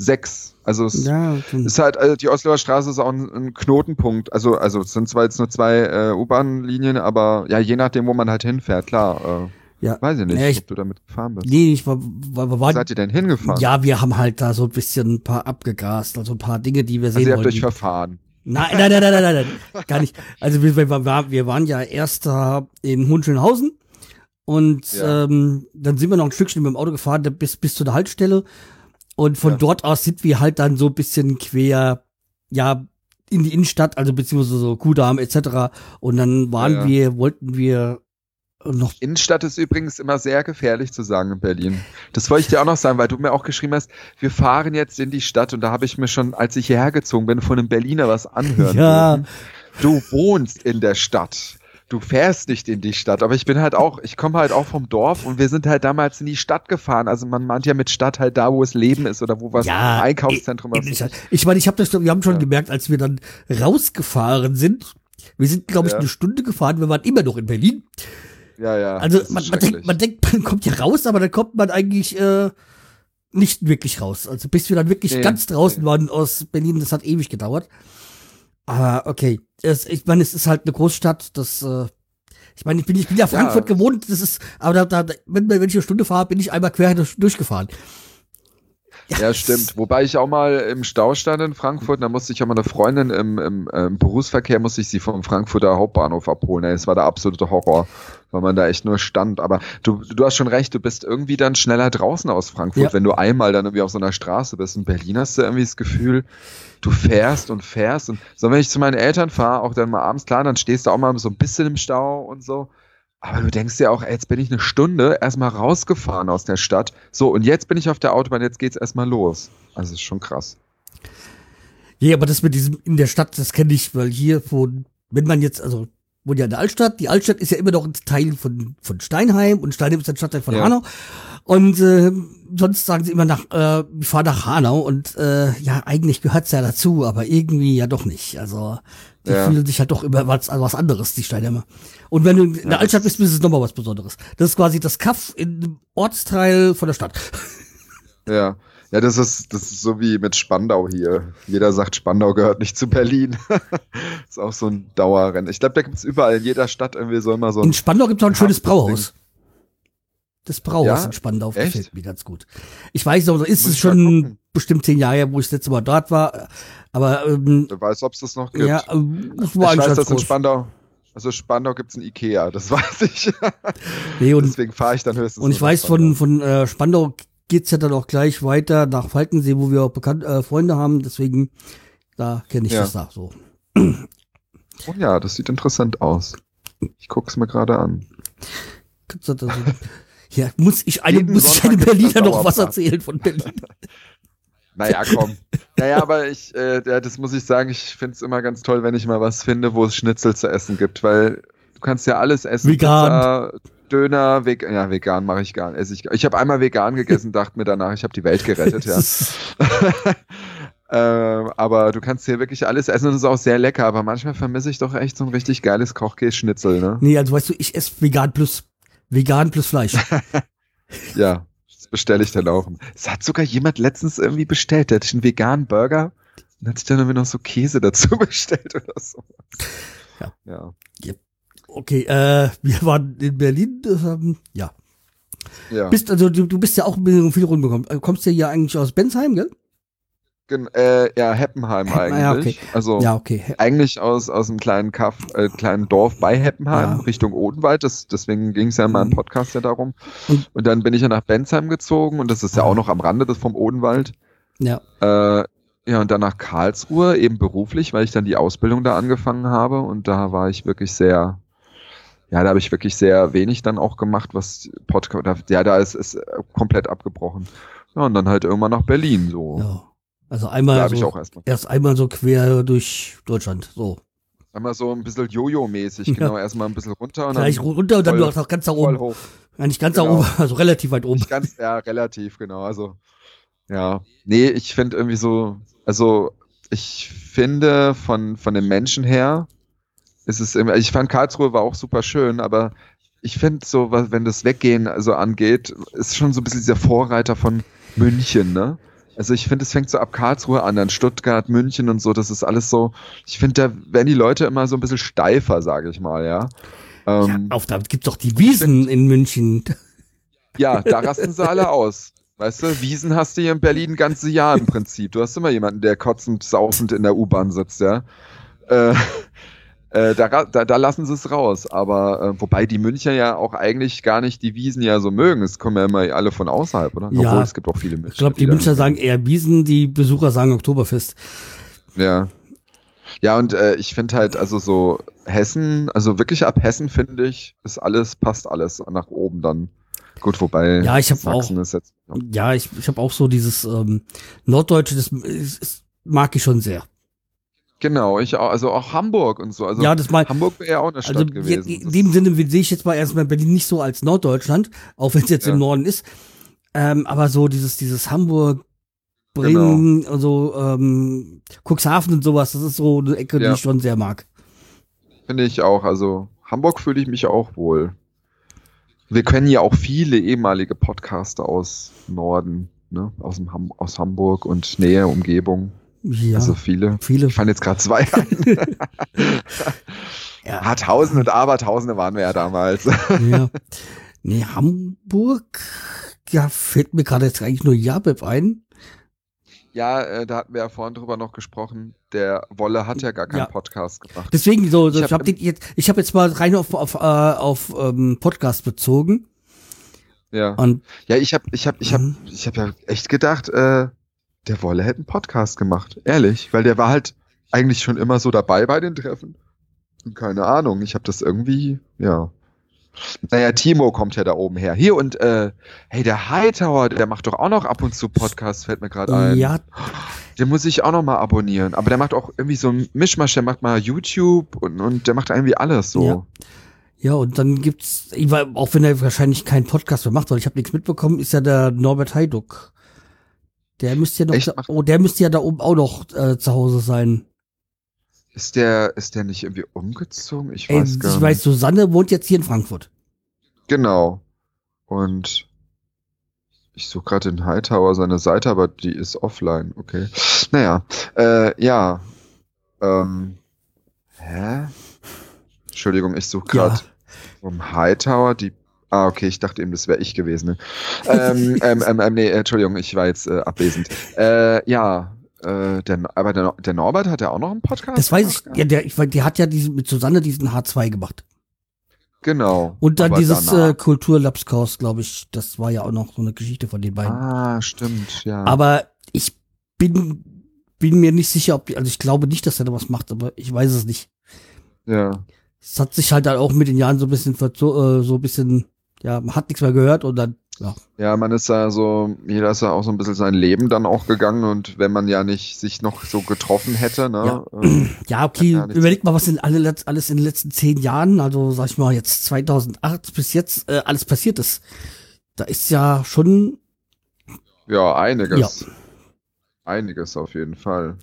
U6. Also es Ja, dann- ist halt, also die Osloer Straße ist auch ein, ein Knotenpunkt. Also, also es sind zwar jetzt nur zwei äh, U-Bahn-Linien, aber ja, je nachdem, wo man halt hinfährt, klar. Ja. Weiß ich nicht, Ja, ich- ob du damit gefahren bist. Nee, ich war, war, war, Wo war seid ihr denn hingefahren? Ja, wir haben halt da so ein bisschen ein paar abgegrast, also ein paar Dinge, die wir also sehen ihr habt wollten. euch verfahren. Nein, nein, nein, nein, nein, nein, nein, gar nicht. Also wir, wir, wir, waren ja erst da in Hohenschönhausen und Ja. ähm, dann sind wir noch ein Stückchen mit dem Auto gefahren bis, bis zu der Haltestelle und von Ja. dort aus sind wir halt dann so ein bisschen quer, ja, in die Innenstadt, also beziehungsweise so Kudamm etc. Und dann waren Ja, wir, wollten wir noch Innenstadt ist übrigens immer sehr gefährlich zu sagen in Berlin. Das wollte ich dir auch noch sagen, weil du mir auch geschrieben hast, wir fahren jetzt in die Stadt und da habe ich mir schon, als ich hierher gezogen bin, von einem Berliner was anhören Ja. dürfen. Du wohnst in der Stadt. Du fährst nicht in die Stadt, aber ich bin halt auch, ich komme halt auch vom Dorf und wir sind halt damals in die Stadt gefahren. Also man meint ja mit Stadt halt da, wo es Leben ist oder wo was Ja, Einkaufszentrum Ich, ist. ich meine, ich habe das, wir haben schon Ja. gemerkt, als wir dann rausgefahren sind. Wir sind, glaube ich, Ja. eine Stunde gefahren. Wir waren immer noch in Berlin. Ja, ja. Also man, man, denkt, man denkt, man kommt hier raus, aber dann kommt man eigentlich äh, nicht wirklich raus. Also bis wir dann wirklich Nee, ganz draußen nee. waren aus Berlin, das hat ewig gedauert. Aber okay, es, ich meine, es ist halt eine Großstadt. Das, äh, ich meine, ich bin, ich bin ja Frankfurt gewohnt. Das ist, aber da, da, wenn, wenn ich eine Stunde fahre, bin ich einmal quer durch, durchgefahren. Ja, stimmt. Wobei ich auch mal im Stau stand in Frankfurt, da musste ich auch mal eine Freundin im, im, im Berufsverkehr, musste ich sie vom Frankfurter Hauptbahnhof abholen. Ey, Es war der absolute Horror, weil man da echt nur stand. Aber du, du hast schon recht, du bist irgendwie dann schneller draußen aus Frankfurt, Ja. wenn du einmal dann irgendwie auf so einer Straße bist. In Berlin hast du irgendwie das Gefühl, du fährst und fährst. Und so, wenn ich zu meinen Eltern fahre, auch dann mal abends, klar, dann stehst du auch mal so ein bisschen im Stau und so. Aber du denkst dir auch, ey, jetzt bin ich eine Stunde erstmal rausgefahren aus der Stadt. So, und jetzt bin ich auf der Autobahn, jetzt geht's erstmal los. Also, ist schon krass. Ja, aber das mit diesem in der Stadt, das kenne ich, weil hier von, wenn man jetzt, also wohnt ja in der Altstadt, die Altstadt ist ja immer noch ein Teil von, von Steinheim und Steinheim ist ein Stadtteil von Ja. Hanau. Und äh, sonst sagen sie immer nach, äh, wir fahren nach Hanau und äh, ja, eigentlich gehört's ja dazu, aber irgendwie ja doch nicht. Also die Ja. fühlen sich halt doch über was, was anderes, die Steinheimer. Und wenn du in der Altstadt bist, ist es nochmal was Besonderes. Das ist quasi das Kaff im Ortsteil von der Stadt. Ja. Ja, das ist, das ist so wie mit Spandau hier. Jeder sagt, Spandau gehört nicht zu Berlin. ist auch so ein Dauerrennen. Ich glaube, da gibt's überall in jeder Stadt irgendwie so immer so In ein. Spandau gibt es auch ein schönes Brauhaus. Das Brauhaus Ja? in Spandau Echt? gefällt mir ganz gut. Ich weiß noch, ist Muss es ich schon bestimmt zehn Jahre her, wo ich das letzte Mal dort war. Aber ähm, Wer weiß, ob es das noch gibt. ja, ähm, das ich war weiß, eigentlich dass in. Spandau, also Spandau gibt's ein Ikea, das weiß ich. Nee, und, Deswegen fahre ich dann höchstens. und ich weiß von, von äh, Spandau geht's ja dann auch gleich weiter nach Falkensee, wo wir auch bekannt äh, Freunde haben. Deswegen, da kenne ich Ja. das da so. Oh ja, das sieht interessant aus. Ich guck's mir gerade an. Ja, muss ich einem, muss ich einem Berliner noch was erzählen von Berlin? Naja, komm. naja, aber ich, äh, ja, das muss ich sagen, ich find's immer ganz toll, wenn ich mal was finde, wo es Schnitzel zu essen gibt, weil kannst ja alles essen. Vegan. Pizza, Döner, vegan, ja, vegan mache ich gar nicht. Esse ich, ich habe einmal vegan gegessen, dachte mir danach, ich habe die Welt gerettet, ja. ähm, aber du kannst hier wirklich alles essen und es ist auch sehr lecker, aber manchmal vermisse ich doch echt so ein richtig geiles Kochkäse-Schnitzel, ne? nee, also weißt du, ich esse vegan plus vegan plus Fleisch. Ja, das bestelle ich dann auch. Es hat sogar jemand letztens irgendwie bestellt. Der hat sich einen veganen Burger und hat sich dann irgendwie noch so Käse dazu bestellt oder so. Ja. Ja. Okay, äh, wir waren in Berlin, ähm, ja. ja. Bist also du, du bist ja auch viel rumgekommen. Du kommst ja hier eigentlich aus Bensheim, gell? Gen äh, ja, Heppenheim eigentlich. Ja, okay. Also Ja, okay. eigentlich aus, aus einem kleinen Kaff, äh, kleinen Dorf bei Heppenheim, Ja. Richtung Odenwald. Das, deswegen ging es ja in meinem. Podcast ja darum. Und- Und, dann bin ich ja nach Bensheim gezogen und das ist ja Ah. auch noch am Rande des vom Odenwald. Ja. Äh, ja, und dann nach Karlsruhe, eben beruflich, weil ich dann die Ausbildung da angefangen habe. Und da war ich wirklich sehr, ja, da habe ich wirklich sehr wenig dann auch gemacht, was Podcast, ja, da ist es komplett abgebrochen. Ja, und dann halt irgendwann nach Berlin so. ja. Also da einmal habe ich so, auch erstmal. erst einmal so quer durch Deutschland. So. Einmal so ein bisschen Jojo-mäßig, Ja. genau, erstmal ein bisschen runter und Gleich dann runter und dann voll- noch ganz da oben. hoch. Ja, nicht ganz da Genau. oben, also relativ weit oben. Nicht ganz, ja, relativ, genau. Also, ja. Nee, ich finde irgendwie so, also ich finde von, von den Menschen her, ist es immer, ich fand Karlsruhe war auch super schön, aber ich finde so, wenn das Weggehen also angeht, ist schon so ein bisschen dieser Vorreiter von München, ne? Also ich finde, es fängt so ab Karlsruhe an, dann Stuttgart, München und so, das ist alles so, ich finde, da werden die Leute immer so ein bisschen steifer, sage ich mal, ja. Ähm, Auf, da gibt's doch die Wiesen in München. Ja, da rasten sie alle aus. Weißt du, Wiesen hast du hier in Berlin ein ganzes Jahr im Prinzip. Du hast immer jemanden, der kotzend, saufend in der U-Bahn sitzt, ja. Äh, äh, da, da, da lassen sie es raus. Aber äh, wobei die Münchner ja auch eigentlich gar nicht die Wiesen ja so mögen. Es kommen ja immer alle von außerhalb, oder? Ja. Obwohl es gibt auch viele Münchner. Ich glaube, die da- Münchner sagen eher Wiesen, die Besucher sagen Oktoberfest. Ja. Ja, und äh, ich finde halt, also so Hessen, also wirklich ab Hessen finde ich, ist alles, passt alles nach oben dann. Gut, wobei Ja, ich hab ist jetzt. Ja, ich, ich habe auch so dieses ähm, Norddeutsche, das ist, mag ich schon sehr. Genau, ich auch, also auch Hamburg und so. Also ja, das mal. Hamburg wäre ja auch eine Stadt Also gewesen. in dem Sinne sehe ich jetzt mal erstmal Berlin nicht so als Norddeutschland, auch wenn es jetzt Ja. im Norden ist. Ähm, aber so dieses, dieses Hamburg, Genau. Bremen, also ähm, Cuxhaven und sowas, das ist so eine Ecke, die Ja. ich schon sehr mag. Finde ich auch. Also Hamburg fühle ich mich auch wohl. Wir kennen ja auch viele ehemalige Podcaster aus Norden, ne? aus, dem Ham aus Hamburg und Nähe, Umgebung. Ja, Also viele. viele. Ich fand jetzt gerade zwei ein. Ja. Tausende und Abertausende waren wir ja damals. ja. Nee, Hamburg, ja, fällt mir gerade jetzt eigentlich nur Jabeb ein. Ja, äh, da hatten wir ja vorhin drüber noch gesprochen. Der Wolle hat ja gar keinen Ja. Podcast gemacht. Deswegen so, Ich ich hab habe hab jetzt, ich habe jetzt mal rein auf, auf, äh, auf ähm, Podcast bezogen. Ja. Und Ja, ich habe ich hab, ich hab, Mhm. ich hab ja echt gedacht, äh, der Wolle hätte einen Podcast gemacht. Ehrlich. Weil der war halt eigentlich schon immer so dabei bei den Treffen. Und Keine Ahnung. Ich habe das irgendwie, ja. Naja, Timo kommt ja da oben her. Hier und, äh, hey, der Hightower, der macht doch auch noch ab und zu Podcasts, fällt mir gerade ein. ja, Den muss ich auch noch mal abonnieren. Aber der macht auch irgendwie so einen Mischmasch. Der macht mal YouTube und, und der macht irgendwie alles so. Ja. ja, und dann gibt's, ich war, auch wenn er wahrscheinlich keinen Podcast mehr macht, weil ich habe nichts mitbekommen, ist ja der Norbert Heiduck. Der müsste ja Echt? da, oh, der müsste ja da oben auch noch äh, zu Hause sein. Ist der, ist der nicht irgendwie umgezogen? Ich Ey, weiß gar ich nicht. weiß, Susanne wohnt jetzt hier in Frankfurt. Genau. Und ich suche gerade den Hightower seine Seite, aber die ist offline. Okay. Naja, äh, ja. Ähm, hä? Entschuldigung, ich suche Ja. gerade vom Hightower die. Ah, okay, ich dachte eben, das wäre ich gewesen. Ne? ähm, ähm, ähm, ähm, nee, Entschuldigung, ich war jetzt äh, abwesend. Äh, ja, äh, der, aber der, der Norbert hat ja auch noch einen Podcast. Das weiß ich, gemacht? ja, der, ich, der hat ja diesen, mit Susanne diesen H2 gemacht. Genau. Und dann dieses danach- äh, Kulturlabskurs, glaube ich, das war ja auch noch so eine Geschichte von den beiden. Ah, stimmt, ja. Aber ich bin, bin mir nicht sicher, ob, also ich glaube nicht, dass er da was macht, aber ich weiß es nicht. ja. Es hat sich halt dann auch mit den Jahren so ein bisschen, verzo- äh, so ein bisschen, ja, man hat nichts mehr gehört und dann, ja. Ja, man ist da so, jeder ist ja auch so ein bisschen sein Leben dann auch gegangen und wenn man ja nicht sich noch so getroffen hätte, ne? äh, Ja, okay, Ja, überleg mal, was in alle, alles in den letzten zehn Jahren, also sag ich mal jetzt 2008 bis jetzt, äh, alles passiert ist. Da ist ja schon, ja, einiges. Einiges auf jeden Fall.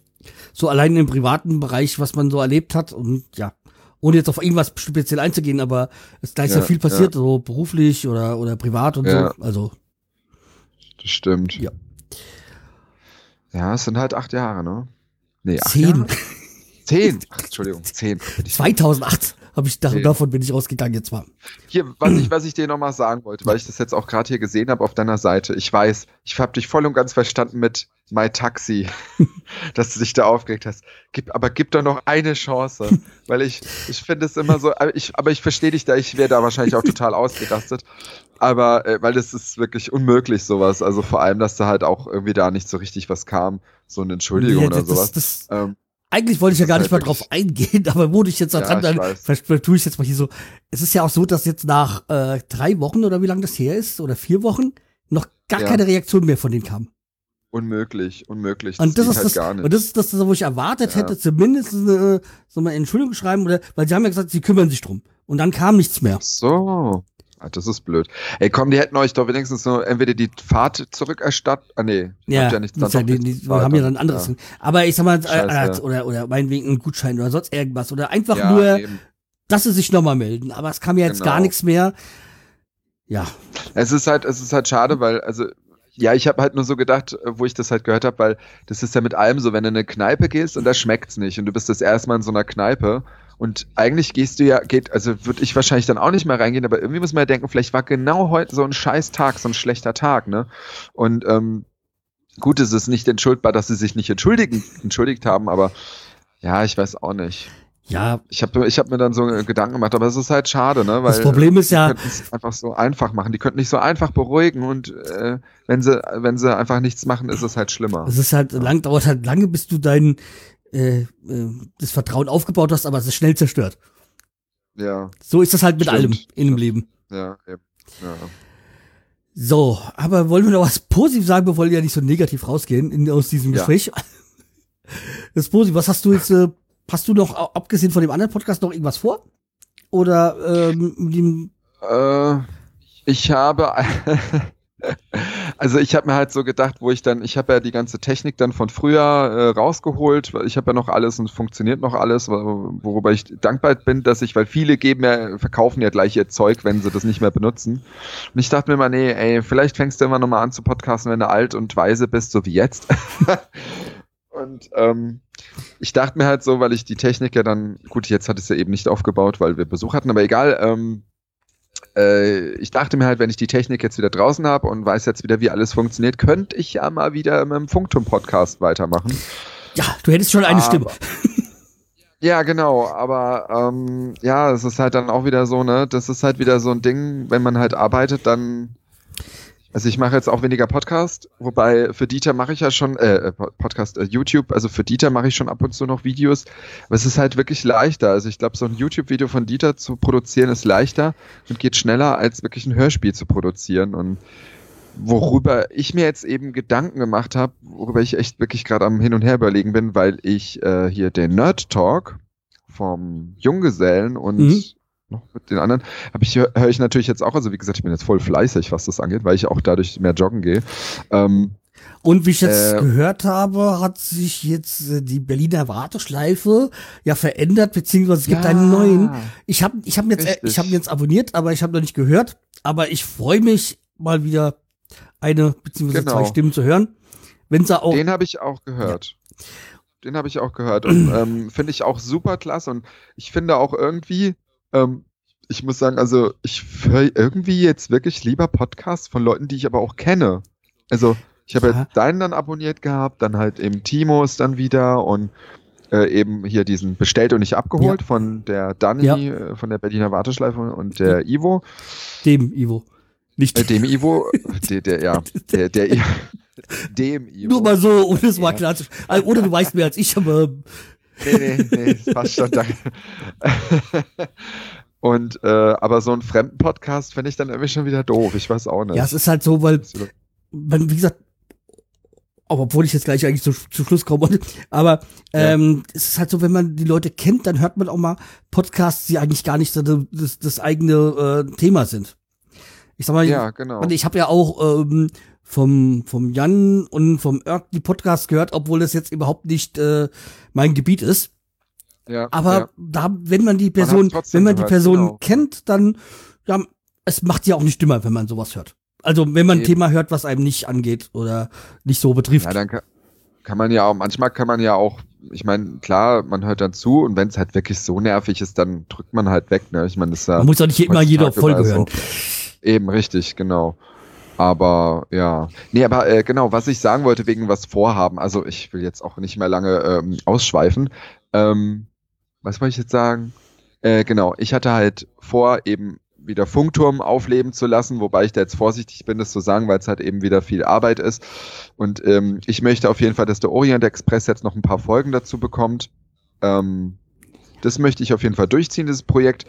so allein im privaten Bereich, was man so erlebt hat und ja, ohne jetzt auf irgendwas speziell einzugehen, aber es da ist ja, Ja, viel passiert, so beruflich oder, oder privat und Ja. so. Also, Das stimmt. Ja. Ja, es sind halt acht Jahre, ne? Nee, acht zehn. Jahre? Zehn. Ach, Entschuldigung, zehn. 2008 habe ich, da, davon bin ich rausgegangen jetzt mal. Hier, was ich, was ich dir nochmal sagen wollte, weil ich das jetzt auch gerade hier gesehen habe auf deiner Seite. Ich weiß, ich habe dich voll und ganz verstanden mit My Taxi, dass du dich da aufgeregt hast. Gib, aber gib doch noch eine Chance, weil ich, ich finde es immer so, aber ich, aber ich verstehe dich da, ich wäre da wahrscheinlich auch total ausgerastet. Aber, äh, weil das ist wirklich unmöglich, sowas. Also vor allem, dass da halt auch irgendwie da nicht so richtig was kam. So eine Entschuldigung oder das- sowas. das- ähm, Eigentlich wollte ich ja gar nicht mal drauf eingehen, aber wo ich jetzt da Ja, dann tue ich jetzt mal hier so. Es ist ja auch so, dass jetzt nach äh, drei Wochen oder wie lange das her ist, oder vier Wochen, noch gar Ja. keine Reaktion mehr von denen kam. unmöglich, unmöglich. Und das, ist halt das, gar nicht. und das ist das, wo ich erwartet Ja. hätte, zumindest eine, so mal Entschuldigung schreiben, oder, weil sie haben ja gesagt, sie kümmern sich drum. Und dann kam nichts mehr. So. Ah, das ist blöd. Ey, komm, die hätten euch doch wenigstens so entweder die Fahrt zurückerstattet. Ah, nee. Ja, ja nichts ja, die, die, wir haben ja dann anderes. Aber ich sag mal, äh, Scheiße. äh, oder, oder meinetwegen einen Gutschein oder sonst irgendwas. Oder einfach Ja, nur, eben. dass sie sich nochmal melden. Aber es kam ja jetzt Genau. gar nichts mehr. Ja, Es ist halt, es ist halt schade, weil, also, ja, ich habe halt nur so gedacht, äh, wo ich das halt gehört habe, weil das ist ja mit allem so, wenn du in eine Kneipe gehst und da schmeckt's nicht und du bist das erste Mal in so einer Kneipe Und eigentlich gehst du ja, geht, also würde ich wahrscheinlich dann auch nicht mehr reingehen, aber irgendwie muss man ja denken, vielleicht war genau heute so ein scheiß Tag, so ein schlechter Tag, ne? Und ähm, gut, es ist nicht entschuldbar, dass sie sich nicht entschuldigen, entschuldigt haben, aber ja, ich weiß auch nicht. Ja, Ich habe ich hab mir dann so Gedanken gemacht, aber es ist halt schade, ne? Weil Das Problem ist die ja- könnten es einfach so einfach machen. Die könnten nicht so einfach beruhigen und äh, wenn sie wenn sie einfach nichts machen, ist es halt schlimmer. es ist halt lang, dauert halt lange, bis du dein äh, äh, das Vertrauen aufgebaut hast, aber es ist schnell zerstört. Ja, So ist das halt mit Stimmt, allem in dem. Leben. ja, eben. ja. So, aber wollen wir noch was positiv sagen, bevor wir ja nicht so negativ rausgehen in, aus diesem Ja. Gespräch? Das ist positiv. Was hast du jetzt, äh, hast du noch, abgesehen von dem anderen Podcast, noch irgendwas vor? Oder ähm, dem, Äh, ich habe, also ich habe mir halt so gedacht, wo ich dann, ich habe ja die ganze Technik dann von früher äh, rausgeholt, ich habe ja noch alles und funktioniert noch alles, wo- worüber ich dankbar bin, dass ich, weil viele geben ja, verkaufen ja gleich ihr Zeug, wenn sie das nicht mehr benutzen. Und ich dachte mir mal, nee, ey, vielleicht fängst du immer noch mal an zu podcasten, wenn du alt und weise bist, so wie jetzt. und ähm, ich dachte mir halt so, weil ich die Technik ja dann, gut, jetzt hat es ja eben nicht aufgebaut, weil wir Besuch hatten, aber egal, ähm, äh, ich dachte mir halt, wenn ich die Technik jetzt wieder draußen habe und weiß jetzt wieder, wie alles funktioniert, könnte ich ja mal wieder mit dem Funkturm-Podcast weitermachen. ja, du hättest schon eine Aber- Stimme. Ja, genau, aber ähm, ja, es ist halt dann auch wieder so, ne, das ist halt wieder so ein Ding, wenn man halt arbeitet, dann also ich mache jetzt auch weniger Podcast, wobei für Dieter mache ich ja schon, äh, Podcast, äh, YouTube, also für Dieter mache ich schon ab und zu noch Videos, aber es ist halt wirklich leichter. Also ich glaube, so ein YouTube-Video von Dieter zu produzieren ist leichter und geht schneller, als wirklich ein Hörspiel zu produzieren. Und worüber ich mir jetzt eben Gedanken gemacht habe, worüber ich echt wirklich gerade am Hin und Her überlegen bin, weil ich äh, hier den Nerd Talk vom Junggesellen und Mhm. Noch mit den anderen, habe ich höre ich natürlich jetzt auch, also wie gesagt, ich bin jetzt voll fleißig, was das angeht, weil ich auch dadurch mehr joggen gehe. Ähm, Und wie ich jetzt Äh, gehört habe, hat sich jetzt äh, die Berliner Warteschleife ja verändert, beziehungsweise es gibt Ja. einen neuen. Ich habe ich hab jetzt, äh, Richtig. ich habe jetzt abonniert, aber ich habe noch nicht gehört. Aber ich freue mich mal wieder eine beziehungsweise Genau. zwei Stimmen zu hören. Wenn sie auch Den habe ich auch gehört. Den habe ich auch gehört und ähm, finde ich auch super klasse und ich finde auch irgendwie, ähm, ich muss sagen, also ich höre irgendwie jetzt wirklich lieber Podcasts von Leuten, die ich aber auch kenne. Also ich habe Ja. jetzt deinen dann abonniert gehabt, dann halt eben Timos dann wieder und äh, eben hier diesen bestellt und nicht abgeholt von der Dani, Ja. äh, von der Berliner Warteschleife und der Ivo. dem Ivo. Nicht Äh, dem Ivo, der, der, ja, der, der, I- dem Ivo. nur mal so, um es mal klar zu also, Oder du weißt mehr als ich, aber Nee, nee, nee, das passt schon, danke. Und, äh, aber so einen fremden Podcast finde ich dann irgendwie schon wieder doof. Ich weiß auch nicht. ja, es ist halt so, weil wenn, wie gesagt, aber obwohl ich jetzt gleich eigentlich zu, zu Schluss kommen wollte, aber Ja. ähm, es ist halt so, wenn man die Leute kennt, dann hört man auch mal Podcasts, die eigentlich gar nicht das, das eigene äh, Thema sind. Ich sag mal, Ja, genau. und ich habe ja auch ähm, vom, vom Jan und vom Irk die Podcasts gehört, obwohl das jetzt überhaupt nicht äh, mein Gebiet ist. Ja, Aber ja. da, wenn man die Person, trotzdem wenn man die gehört, Person genau. kennt, dann, ja, es macht ja auch nicht dümmer, wenn man sowas hört. Also, wenn man ein Eben. Thema hört, was einem nicht angeht oder nicht so betrifft. Ja, dann kann, kann man ja auch, manchmal kann man ja auch, ich meine, klar, man hört dann zu und wenn es halt wirklich so nervig ist, dann drückt man halt weg. Ne? Ich meine, das ist ja man muss doch nicht immer jede Folge hören. so. Eben, richtig, genau. Aber ja. Nee, aber äh, genau, was ich sagen wollte wegen was vorhaben, also ich will jetzt auch nicht mehr lange ähm, ausschweifen. Ähm, was wollte ich jetzt sagen? Äh, genau, ich hatte halt vor, eben wieder Funkturm aufleben zu lassen, wobei ich da jetzt vorsichtig bin, das zu sagen, weil es halt eben wieder viel Arbeit ist. Und ähm, ich möchte auf jeden Fall, dass der Orient Express jetzt noch ein paar Folgen dazu bekommt. Ähm, das möchte ich auf jeden Fall durchziehen, dieses Projekt.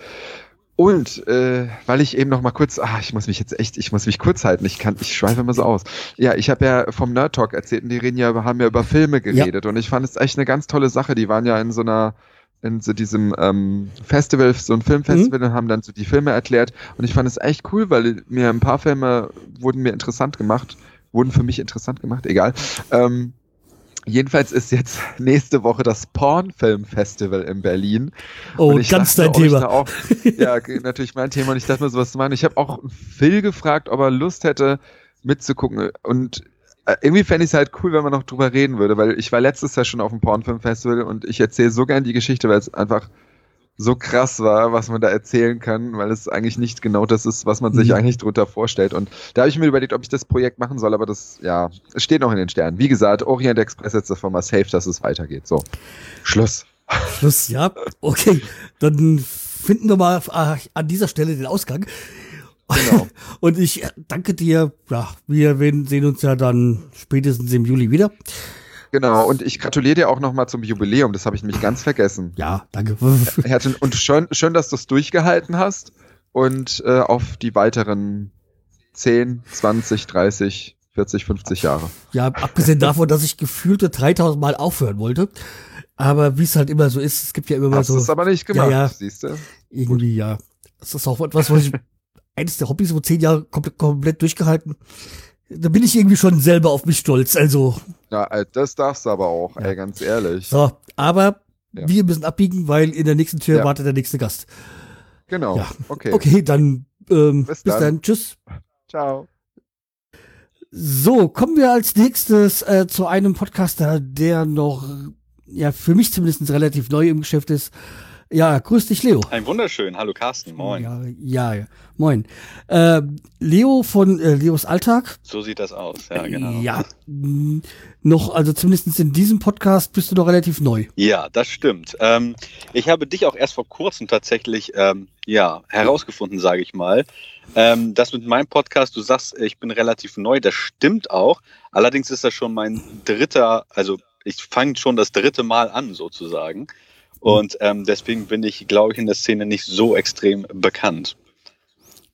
Und äh, weil ich eben noch mal kurz, ah, ich muss mich jetzt echt, ich muss mich kurz halten, ich kann, ich schweife immer so aus. Ja, ich habe ja vom Nerd Talk erzählt und die reden ja, haben ja über Filme geredet und ich fand es echt eine ganz tolle Sache. Die waren ja in so einer, in so diesem ähm, Festival, so ein Filmfestival und haben dann so die Filme erklärt und ich fand es echt cool, weil mir ein paar Filme wurden mir interessant gemacht, wurden für mich interessant gemacht, egal. Ähm, Jedenfalls ist jetzt nächste Woche das Pornfilm-Festival in Berlin. Oh, ganz dachte, dein Thema. Auch, ja, natürlich mein Thema und ich dachte mir sowas zu machen. Ich habe auch Phil gefragt, ob er Lust hätte mitzugucken und äh, irgendwie fände ich es halt cool, wenn man noch drüber reden würde, weil ich war letztes Jahr schon auf dem Pornfilm-Festival und ich erzähle so gern die Geschichte, weil es einfach so krass war, was man da erzählen kann, weil es eigentlich nicht genau das ist, was man sich Mhm. eigentlich drunter vorstellt. Und da habe ich mir überlegt, ob ich das Projekt machen soll, aber das, ja, es steht noch in den Sternen. Wie gesagt, Orient Express jetzt davon mal safe, dass es weitergeht. So, Schluss. Schluss, ja. Okay, dann finden wir mal äh, an dieser Stelle den Ausgang. Genau. Und ich danke dir. Ja, wir sehen uns ja dann spätestens im Juli wieder. Genau, und ich gratuliere dir auch nochmal zum Jubiläum, das habe ich nämlich ganz vergessen. Ja, danke. Und schön, schön, dass du es durchgehalten hast und äh, auf die weiteren 10, 20, 30, 40, 50 Jahre. Ja, abgesehen davon, dass ich gefühlte 3000 Mal aufhören wollte. Aber wie es halt immer so ist, es gibt ja immer Hast so. du es aber nicht gemacht, Ja, ja, siehst du? irgendwie, ja. Das ist auch etwas, was ich, eines der Hobbys, wo zehn Jahre komplett, komplett durchgehalten. Da bin ich irgendwie schon selber auf mich stolz. Also, Ja, äh, das darfst du aber auch, ey, ganz ehrlich. so. Aber Ja. wir müssen abbiegen, weil in der nächsten Tür Ja. wartet der nächste Gast. Genau, Ja. okay. Okay, dann ähm, bis, Bis dann. dann. Tschüss. Ciao. So, kommen wir als nächstes äh, zu einem Podcaster, der noch, ja, für mich zumindest relativ neu im Geschäft ist. Ja, grüß dich, Leo. Ein wunderschön. Hallo Carsten, moin. Ja, ja, ja. moin. Äh, Leo von äh, Leos Alltag. So sieht das aus, ja, genau. Ja, mh, noch, also zumindest in diesem Podcast bist du noch relativ neu. Ja, das stimmt. Ähm, ich habe dich auch erst vor kurzem tatsächlich ähm, ja, herausgefunden, sage ich mal. Ähm, das mit meinem Podcast, du sagst, ich bin relativ neu, das stimmt auch. Allerdings ist das schon mein dritter, also ich fange schon das dritte Mal an sozusagen. Und ähm, deswegen bin ich, glaube ich, in der Szene nicht so extrem bekannt.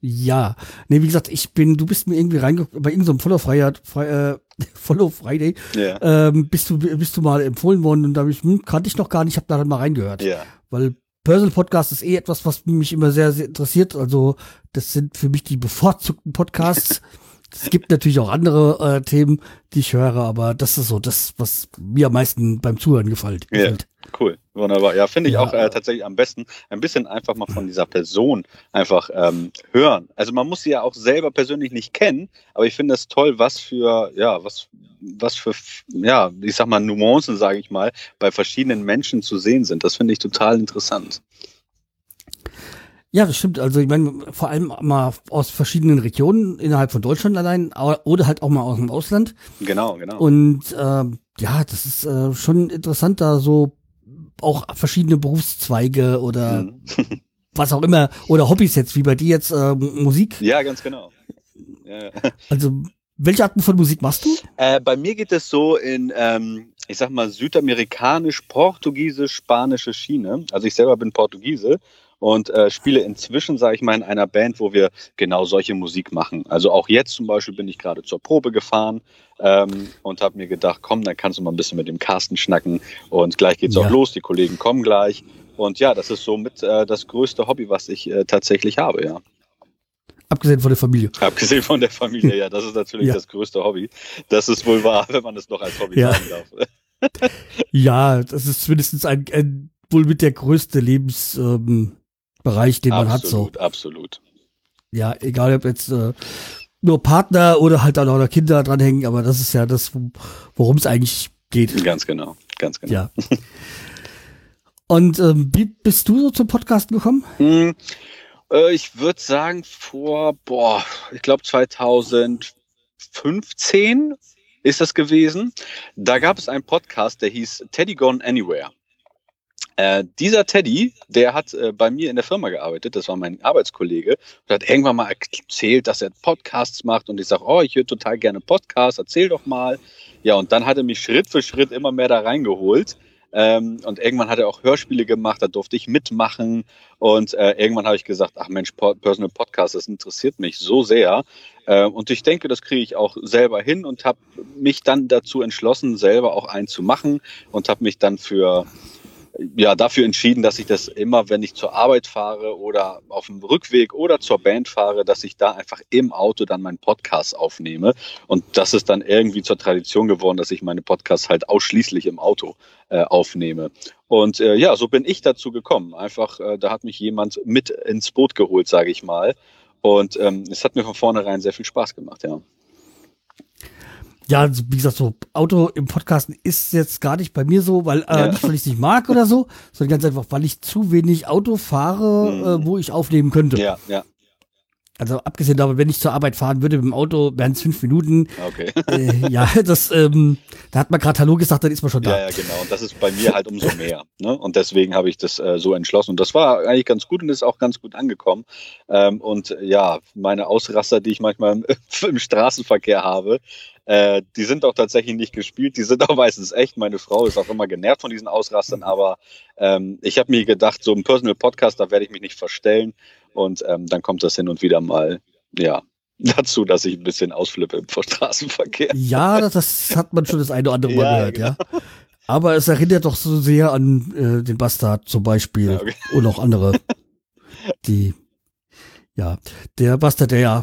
Ja, nee, wie gesagt, ich bin, du bist mir irgendwie reingekommen, bei irgendeinem Follow Friday, Fri- äh, Follow Friday, Ja. ähm, bist du, bist du mal empfohlen worden und da habe ich, hm, kannte ich noch gar nicht, habe da dann mal reingehört. Ja. Weil Personal Podcast ist eh etwas, was mich immer sehr, sehr interessiert. Also, das sind für mich die bevorzugten Podcasts. es gibt natürlich auch andere äh, Themen, die ich höre, aber das ist so das, was mir am meisten beim Zuhören gefällt. Gefällt. Cool, wunderbar. Ja, finde ich Ja. auch äh, tatsächlich am besten ein bisschen einfach mal von dieser Person einfach ähm, hören. Also man muss sie ja auch selber persönlich nicht kennen, aber ich finde es toll, was für, ja, was, was für, ja, ich sag mal, Nuancen, sage ich mal, bei verschiedenen Menschen zu sehen sind. Das finde ich total interessant. Ja, das stimmt. Also ich meine, vor allem mal aus verschiedenen Regionen innerhalb von Deutschland allein oder halt auch mal aus dem Ausland. Genau, genau. Und ähm, ja, das ist äh, schon interessant, da so auch verschiedene Berufszweige oder Mhm. was auch immer oder Hobbys jetzt, wie bei dir jetzt äh, Musik. Ja, ganz genau. Ja. Also welche Arten von Musik machst du? Äh, bei mir geht es so in, ähm, ich sag mal, südamerikanisch, portugiesisch, spanische Schiene. Also ich selber bin Portugiese und äh, spiele inzwischen, sage ich mal, in einer Band, wo wir genau solche Musik machen. Also auch jetzt zum Beispiel bin ich gerade zur Probe gefahren ähm, und habe mir gedacht, komm, dann kannst du mal ein bisschen mit dem Carsten schnacken und gleich geht's Ja. auch los. Die Kollegen kommen gleich. Und ja, das ist somit äh, das größte Hobby, was ich äh, tatsächlich habe, ja. Abgesehen von der Familie. Abgesehen von der Familie, ja, das ist natürlich Ja. das größte Hobby. Das ist wohl wahr, wenn man es noch als Hobby Ja. sagen darf. Ja, das ist zumindest ein, ein wohl mit der größte Lebensbereich, ähm, Bereich, den man hat. So. Absolut, absolut. Ja, egal ob jetzt äh, nur Partner oder halt dann auch noch Kinder dranhängen, aber das ist ja das, worum es eigentlich geht. Ganz genau, ganz genau. Ja. Und ähm, wie bist du so zum Podcast gekommen? Hm, äh, ich würde sagen, vor, boah, ich glaube 2015 ist das gewesen. Da gab es einen Podcast, der hieß Teddy Gone Anywhere. Äh, dieser Teddy, der hat äh, bei mir in der Firma gearbeitet, das war mein Arbeitskollege, und hat irgendwann mal erzählt, dass er Podcasts macht und ich sage, oh, ich höre total gerne Podcasts, erzähl doch mal. Ja, und dann hat er mich Schritt für Schritt immer mehr da reingeholt. Ähm, und irgendwann hat er auch Hörspiele gemacht, da durfte ich mitmachen. Und äh, irgendwann habe ich gesagt, ach Mensch, Personal Podcast, das interessiert mich so sehr. Äh, und ich denke, das kriege ich auch selber hin und habe mich dann dazu entschlossen, selber auch einen zu machen und habe mich dann für ja, dafür entschieden, dass ich das immer, wenn ich zur Arbeit fahre oder auf dem Rückweg oder zur Band fahre, dass ich da einfach im Auto dann meinen Podcast aufnehme. Und das ist dann irgendwie zur Tradition geworden, dass ich meine Podcasts halt ausschließlich im Auto äh, aufnehme. Und äh, ja, so bin ich dazu gekommen. Einfach, äh, da hat mich jemand mit ins Boot geholt, sage ich mal. Und ähm, es hat mir von vornherein sehr viel Spaß gemacht, ja. Ja, wie gesagt, so Auto im Podcasten ist jetzt gar nicht bei mir so, weil äh, Ja. nicht, weil ich es nicht mag oder so, sondern ganz einfach, weil ich zu wenig Auto fahre, Mhm. äh, wo ich aufnehmen könnte. Ja, ja, Also abgesehen davon, wenn ich zur Arbeit fahren würde mit dem Auto, wären es fünf Minuten. okay. Äh, ja, das, ähm, da hat man gerade Hallo gesagt, dann ist man schon da. Ja, ja, genau. Und das ist bei mir halt umso mehr. Ne? Und deswegen habe ich das äh, so entschlossen. Und das war eigentlich ganz gut und ist auch ganz gut angekommen. Ähm, und äh, ja, meine Ausraster, die ich manchmal im, im Straßenverkehr habe, äh, die sind auch tatsächlich nicht gespielt. Die sind auch meistens echt. Meine Frau ist auch immer genervt von diesen Ausrastern. Aber ähm, ich habe mir gedacht, so ein Personal Podcast, da werde ich mich nicht verstellen. Und ähm, dann kommt das hin und wieder mal, ja, dazu, dass ich ein bisschen ausflippe im Straßenverkehr. Ja, das, das hat man schon das eine oder andere Mal Ja, gehört, ja. Aber es erinnert doch so sehr an äh, den Bastard zum Beispiel Ja, okay. und auch andere, die, ja, der Bastard, der ja,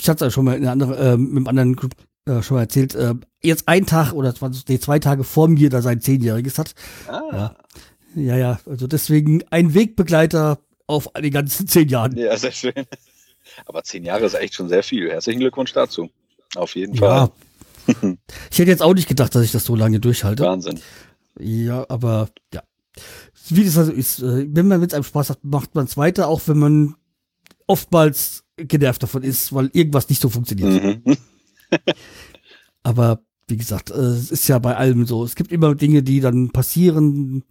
ich hatte es ja schon mal in anderen, äh, mit einem anderen Group, äh, schon mal erzählt, äh, jetzt ein Tag oder zwei, nee, zwei Tage vor mir da sein Zehnjähriges hat. Ah, Ja. Ja, ja, also deswegen ein Wegbegleiter auf die ganzen zehn Jahren. Ja, sehr schön. Aber zehn Jahre ist echt schon sehr viel. Herzlichen Glückwunsch dazu. Auf jeden Ja. Fall. Ich hätte jetzt auch nicht gedacht, dass ich das so lange durchhalte. Wahnsinn. Ja, aber ja. Wie das also ist, äh, wenn man mit einem Spaß hat, macht man es weiter, auch wenn man oftmals genervt davon ist, weil irgendwas nicht so funktioniert. Mhm. Aber wie gesagt, äh, es ist ja bei allem so. Es gibt immer Dinge, die dann passieren,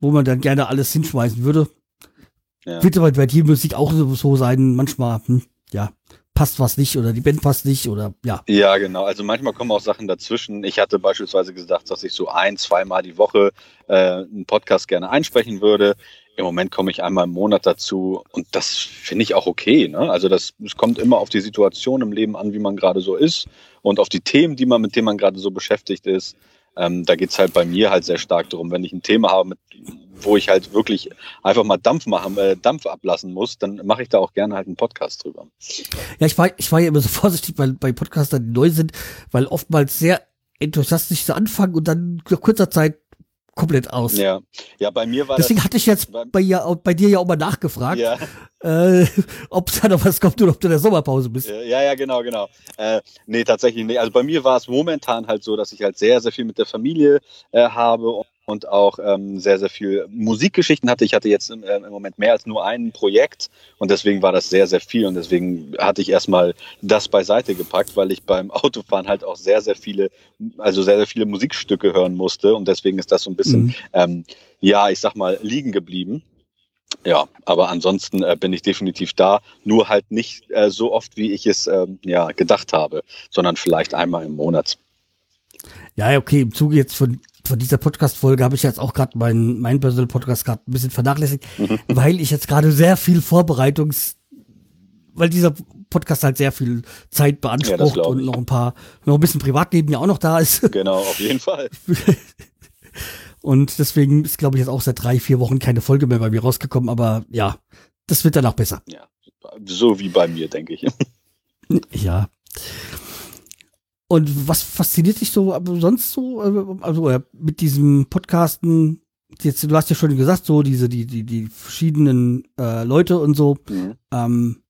wo man dann gerne alles hinschmeißen würde. Ja. Aber bei dir Musik auch so- sein. Manchmal, hm, ja, passt was nicht oder die Band passt nicht oder ja. Ja, genau. Also manchmal kommen auch Sachen dazwischen. Ich hatte beispielsweise gesagt, dass ich so ein, zweimal die Woche äh, einen Podcast gerne einsprechen würde. Im Moment komme ich einmal im Monat dazu und das finde ich auch okay. Ne? Also das es kommt immer auf die Situation im Leben an, wie man gerade so ist und auf die Themen, die man mit denen man gerade so beschäftigt ist. Ähm, da geht's halt bei mir halt sehr stark darum, wenn ich ein Thema habe, mit, wo ich halt wirklich einfach mal Dampf machen, äh, Dampf ablassen muss, dann mache ich da auch gerne halt einen Podcast drüber. Ja, ich war, ich war ja immer so vorsichtig bei, bei Podcastern, die neu sind, weil oftmals sehr enthusiastisch so anfangen und dann nach kurzer Zeit komplett aus. Ja, ja, bei mir war Deswegen das, hatte ich jetzt bei, ja, auch- bei dir ja auch mal nachgefragt, ja. äh, ob da noch was kommt oder ob du in der Sommerpause bist. Ja, ja, genau, genau. Äh, nee, tatsächlich nicht. Also bei mir war es momentan halt so, dass ich halt sehr, sehr viel mit der Familie äh, habe und, und auch ähm, sehr, sehr viel Musikgeschichten hatte. Ich hatte jetzt im, äh, im Moment mehr als nur ein Projekt und deswegen war das sehr, sehr viel und deswegen hatte ich erstmal das beiseite gepackt, weil ich beim Autofahren halt auch sehr, sehr viele, also sehr, sehr viele Musikstücke hören musste und deswegen ist das so ein bisschen, Mhm. ähm, ja, ich sag mal, liegen geblieben. Ja, aber ansonsten äh, bin ich definitiv da, nur halt nicht äh, so oft, wie ich es ähm, ja, gedacht habe, sondern vielleicht einmal im Monat. Ja, ja, okay, im Zuge jetzt von, von dieser Podcast-Folge habe ich jetzt auch gerade meinen mein Personal Podcast gerade ein bisschen vernachlässigt, weil ich jetzt gerade sehr viel Vorbereitungs, weil dieser Podcast halt sehr viel Zeit beansprucht glaub und noch ein paar, noch ein bisschen Privatleben ja auch noch da ist. Genau, auf jeden Fall. Und deswegen ist, glaube ich, jetzt auch seit drei, vier Wochen keine Folge mehr bei mir rausgekommen, aber ja, das wird danach besser. Ja, so wie bei mir, denke ich. Ja. Und was fasziniert dich so sonst so, äh, also äh, mit diesem Podcasten? Jetzt, du hast ja schon gesagt, so diese, die, die, die verschiedenen äh, Leute und so. Mhm. Ähm,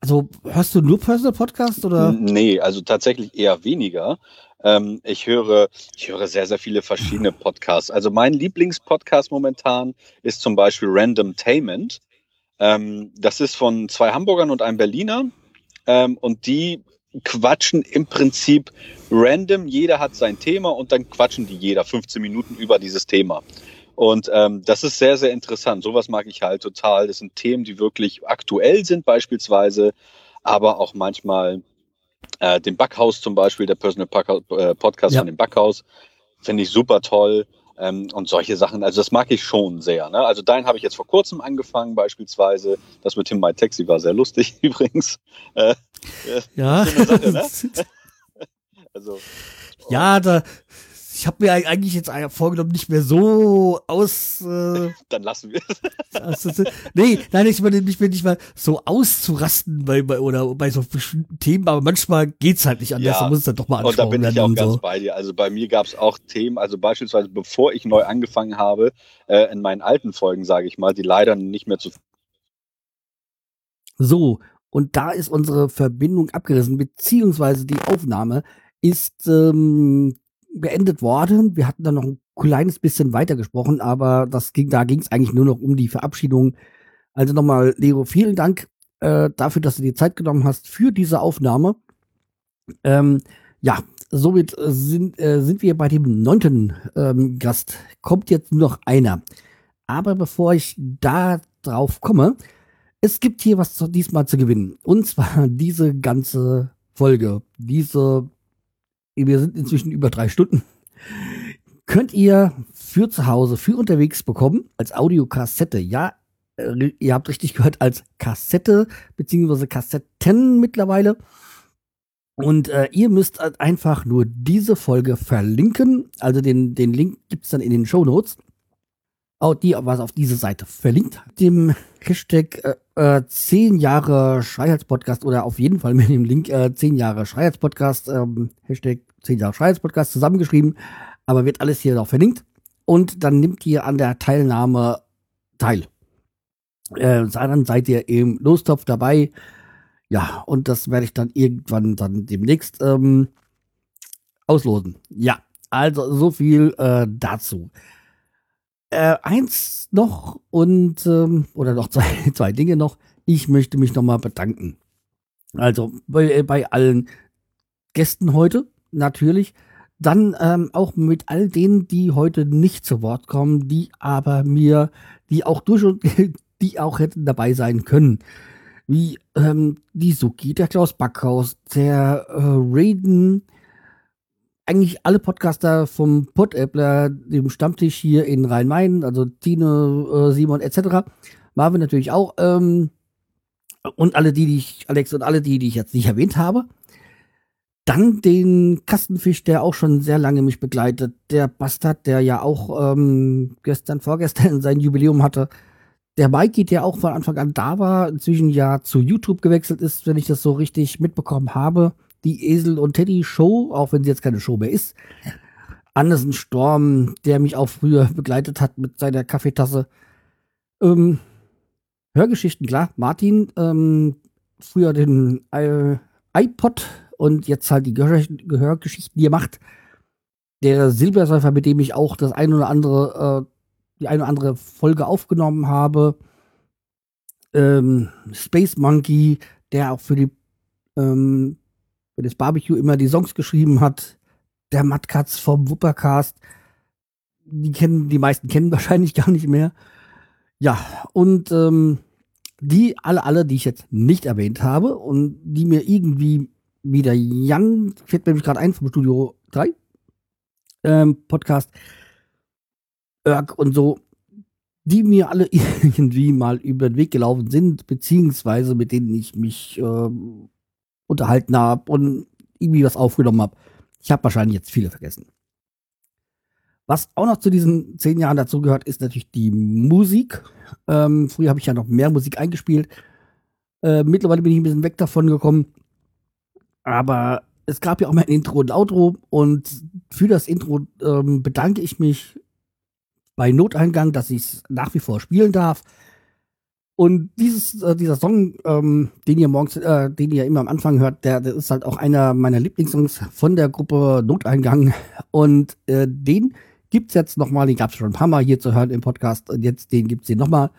also hörst du nur Personal Podcast oder? Nee, also tatsächlich eher weniger. Ähm, ich höre, ich höre sehr, sehr viele verschiedene Podcasts. Also mein Lieblingspodcast momentan ist zum Beispiel Randomtainment. Ähm, das ist von zwei Hamburgern und einem Berliner. Ähm, und die quatschen im Prinzip random. Jeder hat sein Thema und dann quatschen die jeder 15 Minuten über dieses Thema. Und ähm, das ist sehr, sehr interessant. Sowas mag ich halt total. Das sind Themen, die wirklich aktuell sind beispielsweise, aber auch manchmal äh, dem Backhaus zum Beispiel, der Personal äh, Podcast Ja. von dem Backhaus, finde ich super toll. Ähm, und solche Sachen, also das mag ich schon sehr. Ne? Also dein habe ich jetzt vor kurzem angefangen, beispielsweise. Das mit Tim My Taxi war sehr lustig übrigens. Äh, äh, Ja. Sache, ne? also, ja, da, ich habe mir eigentlich jetzt vorgenommen, nicht mehr so aus, äh, dann lassen wir es. nee, nein, ich meine nicht mehr, nicht mal so auszurasten bei, bei, oder bei so bestimmten Themen, aber manchmal geht's halt nicht anders, Ja. da muss es dann doch mal Und da anschauen bin ich auch ganz so. bei dir. Also bei mir gab es auch Themen, also beispielsweise bevor ich neu angefangen habe, äh, in meinen alten Folgen, sage ich mal, die leider nicht mehr zu So, und da ist unsere Verbindung abgerissen, beziehungsweise die Aufnahme. ist ähm, beendet worden. Wir hatten da noch ein kleines bisschen weiter gesprochen, aber das ging, da ging es eigentlich nur noch um die Verabschiedung. Also nochmal, Leo, vielen Dank äh, dafür, dass du dir Zeit genommen hast für diese Aufnahme. Ähm, ja, somit sind, äh, sind wir bei dem neunten ähm, Gast. Kommt jetzt nur noch einer. Aber bevor ich da drauf komme, es gibt hier was zu, diesmal zu gewinnen. Und zwar diese ganze Folge. Diese, wir sind inzwischen über drei Stunden. Könnt ihr für zu Hause, für unterwegs bekommen, als Audiokassette. Ja, äh, ihr habt richtig gehört, als Kassette, beziehungsweise Kassetten mittlerweile. Und äh, ihr müsst halt einfach nur diese Folge verlinken. Also den, den Link gibt's dann in den Show Notes. Auch die was auf diese Seite verlinkt. Dem Hashtag äh, äh, 10 Jahre Schreiheitspodcast oder auf jeden Fall mit dem Link äh, 10 Jahre Schreiheitspodcast, ähm, Hashtag 10 Jahre Schreiheitspodcast zusammengeschrieben. Aber wird alles hier noch verlinkt. Und dann nimmt ihr an der Teilnahme teil. Äh, dann seid ihr im Lostopf dabei. Ja, und das werde ich dann irgendwann dann demnächst ähm, auslosen. Ja, also so viel äh, dazu. Äh, eins noch und ähm, oder noch zwei, zwei Dinge noch. Ich möchte mich nochmal bedanken. Also bei, äh, bei allen Gästen heute natürlich. Dann ähm, auch mit all denen, die heute nicht zu Wort kommen, die aber mir, die auch durch und die auch hätten dabei sein können wie ähm, die Suki, der Klaus Backhaus, der äh, Raiden, eigentlich alle Podcaster vom Podappler, dem Stammtisch hier in Rhein-Main, also Tine, äh, Simon etc. Marvin natürlich auch. Ähm, und alle die, die ich, Alex und alle die, die ich jetzt nicht erwähnt habe. Dann den Kastenfisch, der auch schon sehr lange mich begleitet. Der Bastard, der ja auch ähm, gestern, vorgestern sein Jubiläum hatte der Mikey, der auch von Anfang an da war, inzwischen ja zu YouTube gewechselt ist, wenn ich das so richtig mitbekommen habe. Die Esel und Teddy Show, auch wenn sie jetzt keine Show mehr ist. Andersen Storm, der mich auch früher begleitet hat mit seiner Kaffeetasse. Ähm, Hörgeschichten, klar. Martin, ähm, früher den äh, iPod und jetzt halt die Gehör Gehörgeschichten gemacht. Der Silbersäufer, mit dem ich auch das ein oder andere äh, die eine oder andere Folge aufgenommen habe. Ähm, Space Monkey, der auch für die ähm, für das Barbecue immer die Songs geschrieben hat. Der Matt Katz vom Wuppercast. Die kennen, die meisten kennen wahrscheinlich gar nicht mehr. Ja, und ähm, die alle, alle, die ich jetzt nicht erwähnt habe und die mir irgendwie wieder Jan, fällt mir gerade ein vom Studio 3 ähm, Podcast, Örg und so, die mir alle irgendwie mal über den Weg gelaufen sind, beziehungsweise mit denen ich mich äh, unterhalten habe und irgendwie was aufgenommen habe. Ich habe wahrscheinlich jetzt viele vergessen. Was auch noch zu diesen zehn Jahren dazu gehört, ist natürlich die Musik. Ähm, früher habe ich ja noch mehr Musik eingespielt. Äh, mittlerweile bin ich ein bisschen weg davon gekommen. Aber es gab ja auch mal ein Intro und Outro. Und für das Intro ähm, bedanke ich mich bei Noteingang, dass ich es nach wie vor spielen darf. Und dieses, äh, dieser Song, ähm, den ihr morgens, äh, den ihr immer am Anfang hört, der, der ist halt auch einer meiner Lieblingssongs von der Gruppe Noteingang. Und äh, den gibt's jetzt noch mal, den gab's schon ein paar Mal hier zu hören im Podcast. Und jetzt den gibt's hier noch mal.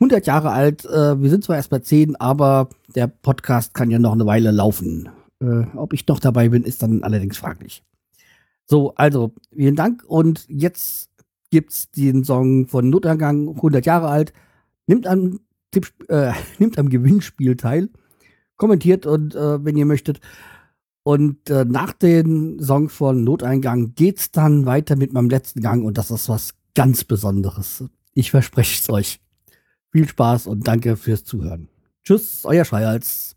100 Jahre alt. Äh, wir sind zwar erst bei 10, aber der Podcast kann ja noch eine Weile laufen. Äh, ob ich noch dabei bin, ist dann allerdings fraglich. So, also vielen Dank und jetzt gibt's den Song von Notangang, 100 Jahre alt, nimmt am, Tipp, äh, nimmt am Gewinnspiel teil, kommentiert und äh, wenn ihr möchtet. Und äh, nach dem Song von Noteingang geht's dann weiter mit meinem letzten Gang und das ist was ganz Besonderes. Ich verspreche es euch. Viel Spaß und danke fürs Zuhören. Tschüss, euer Schreihals.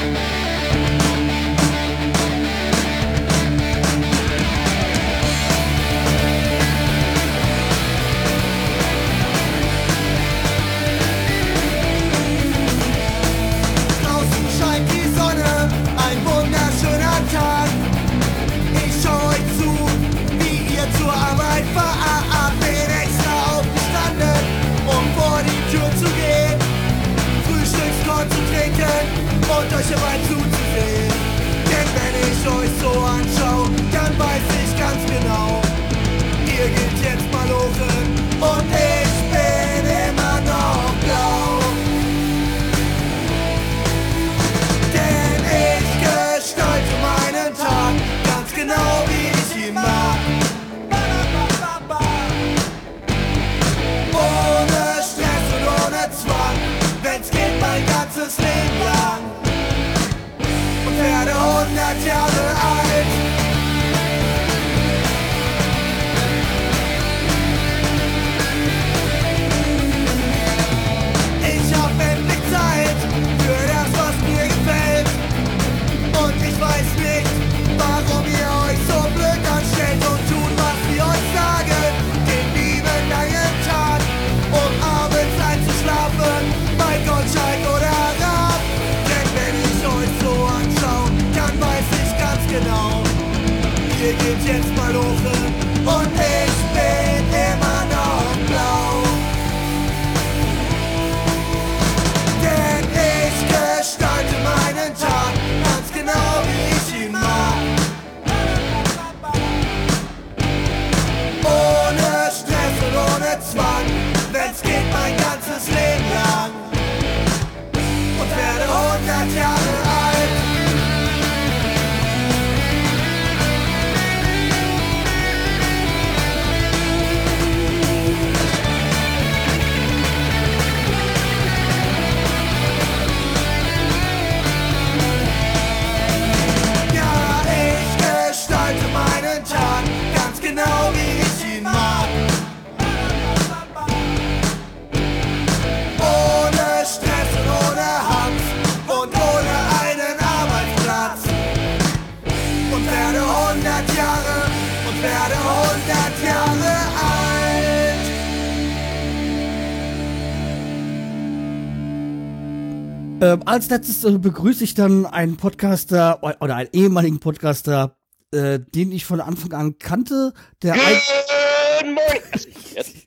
Ähm, als letztes äh, begrüße ich dann einen Podcaster oder einen ehemaligen Podcaster, äh, den ich von Anfang an kannte. Der Good morning.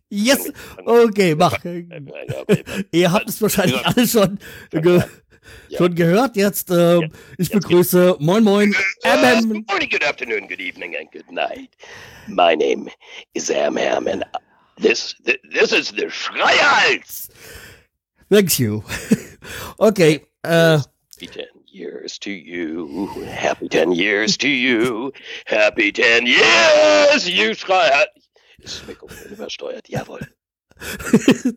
Yes, okay, mach. Ihr habt es wahrscheinlich alle schon, ge schon gehört. Jetzt, ähm, ich begrüße Moin Moin MM. good morning, good afternoon, good evening, and good night. My name is Ham, and this, this this is the Schreihals. Thank you. Okay, äh, Happy 10 years to you. Happy 10 years to you. Happy 10 years, you Schreihals. Ist das Mikrofon übersteuert? Jawohl.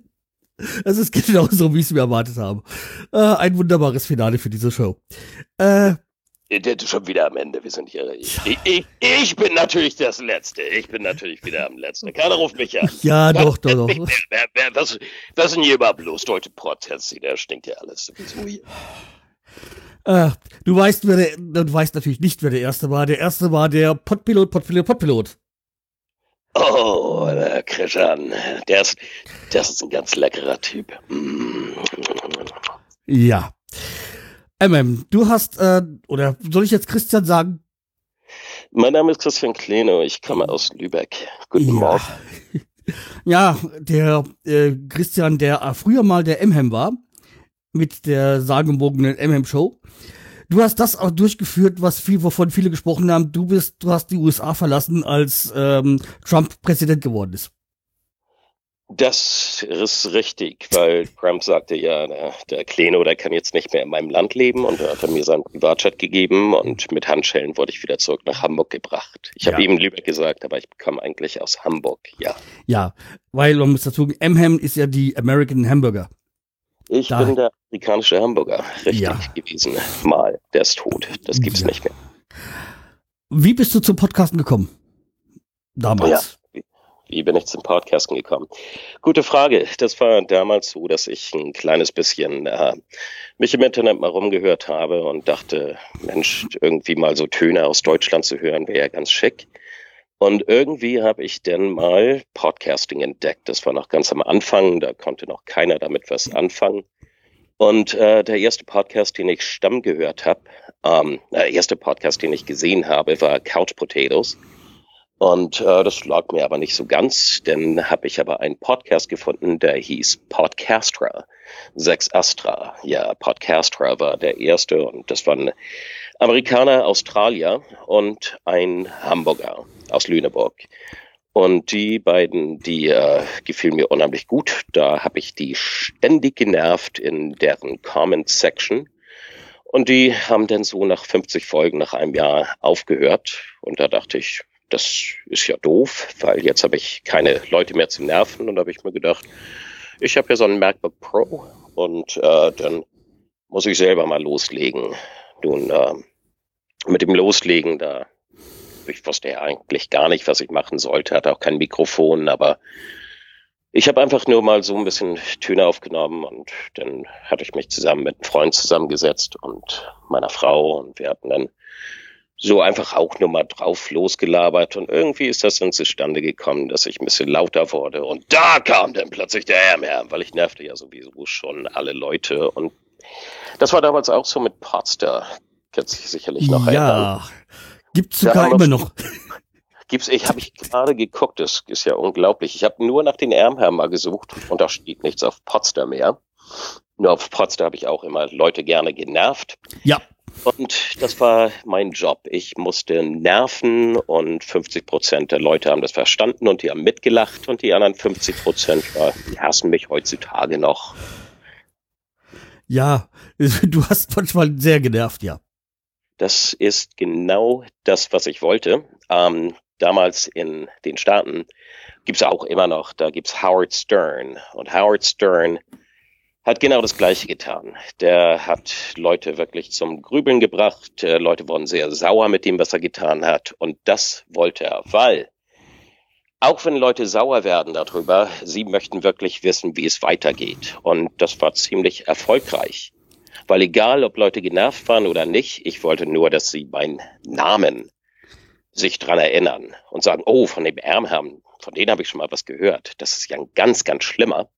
es ist genauso, wie ich es mir erwartet habe. Äh, ein wunderbares Finale für diese Show. Äh, schon wieder am Ende. Wir sind hier. Ich, ich, ich, bin natürlich das Letzte. Ich bin natürlich wieder am Letzten. Keiner ruft mich an. Ja, Was- doch, doch, doch. Was, was denn hier überhaupt los? Deutsche Protest, da stinkt ja alles äh, du weißt, wer der, du weißt natürlich nicht, wer der erste war. Der erste war der Podpilot, Podpilot, Podpilot. Oh, der Krishan. Der ist, das ist ein ganz leckerer Typ. Mm. Ja. MM, du hast, äh, oder soll ich jetzt Christian sagen? Mein Name ist Christian Kleno. Ich komme aus Lübeck. Guten Ja. Morgen. Ja, der äh, Christian, der äh, früher mal der Emhem war, mit der sagenumwogenen Emhem-Show. Du hast das auch durchgeführt, was viel, wovon viele gesprochen haben. Du bist, du hast die USA verlassen, als ähm, Trump Präsident geworden ist. Das ist richtig, weil Trump sagte ja, der, der Kleno, der kann jetzt nicht mehr in meinem Land leben und er hat mir seinen Privatjet gegeben und mit Handschellen wurde ich wieder zurück nach Hamburg gebracht. Ich habe Ja. ihm Lübeck gesagt, aber ich komme eigentlich aus Hamburg, ja. Ja, weil man muss dazu sagen, Emhem ist ja die American Hamburger. Ich Da- bin der amerikanische Hamburger, richtig Ja. gewesen. Mal, der ist tot, das gibt's Ja. nicht mehr. Wie bist du zum Podcasten gekommen? Damals. Wie bin ich zum Podcasten gekommen? Gute Frage. Das war damals so, dass ich ein kleines bisschen äh, mich im Internet mal rumgehört habe und dachte, Mensch, irgendwie mal so Töne aus Deutschland zu hören, wäre ja ganz schick. Und irgendwie habe ich dann mal Podcasting entdeckt. Das war noch ganz am Anfang, da konnte noch keiner damit was anfangen. Und äh, der erste Podcast, den ich Stamm gehört habe, ähm, der erste Podcast, den ich gesehen habe, war Couch Potatoes. Und äh, das lag mir aber nicht so ganz, denn habe ich aber einen Podcast gefunden, der hieß Podcastra. Sex Astra. Ja, Podcastra war der erste und das waren Amerikaner, Australier und ein Hamburger aus Lüneburg. Und die beiden, die äh, gefielen mir unheimlich gut. Da habe ich die ständig genervt in deren Comment Section. Und die haben dann so nach 50 Folgen, nach einem Jahr aufgehört. Und da dachte ich, das ist ja doof, weil jetzt habe ich keine Leute mehr zum Nerven. Und da habe ich mir gedacht, ich habe ja so einen MacBook Pro und äh, dann muss ich selber mal loslegen. Nun, äh, mit dem Loslegen, da ich wusste ja eigentlich gar nicht, was ich machen sollte, hatte auch kein Mikrofon, aber ich habe einfach nur mal so ein bisschen Töne aufgenommen und dann hatte ich mich zusammen mit einem Freund zusammengesetzt und meiner Frau und wir hatten dann so einfach auch nur mal drauf losgelabert und irgendwie ist das dann zustande gekommen, dass ich ein bisschen lauter wurde und da kam dann plötzlich der Ärmher, weil ich nervte ja sowieso schon alle Leute und das war damals auch so mit Podster, kannst du dich sicherlich noch erinnern. Ja, gibt's Da sogar immer noch. Gibt's, ich habe ich gerade geguckt, das ist ja unglaublich. Ich habe nur nach den Ärmherren mal gesucht und da steht nichts auf Potsdam mehr. Nur auf Potsdam habe ich auch immer Leute gerne genervt. Ja. Und das war mein Job. Ich musste nerven und 50 Prozent der Leute haben das verstanden und die haben mitgelacht und die anderen 50 Prozent, die hassen mich heutzutage noch. Ja, du hast manchmal sehr genervt, ja. Das ist genau das, was ich wollte. Ähm, damals in den Staaten gibt's auch immer noch, da gibt's Howard Stern. Und Howard Stern hat genau das Gleiche getan. Der hat Leute wirklich zum Grübeln gebracht. Äh, Leute wurden sehr sauer mit dem, was er getan hat. Und das wollte er, weil auch wenn Leute sauer werden darüber, sie möchten wirklich wissen, wie es weitergeht. Und das war ziemlich erfolgreich. Weil egal, ob Leute genervt waren oder nicht, ich wollte nur, dass sie meinen Namen sich dran erinnern und sagen, oh, von dem Ärmherrn, von denen habe ich schon mal was gehört. Das ist ja ein ganz, ganz schlimmer.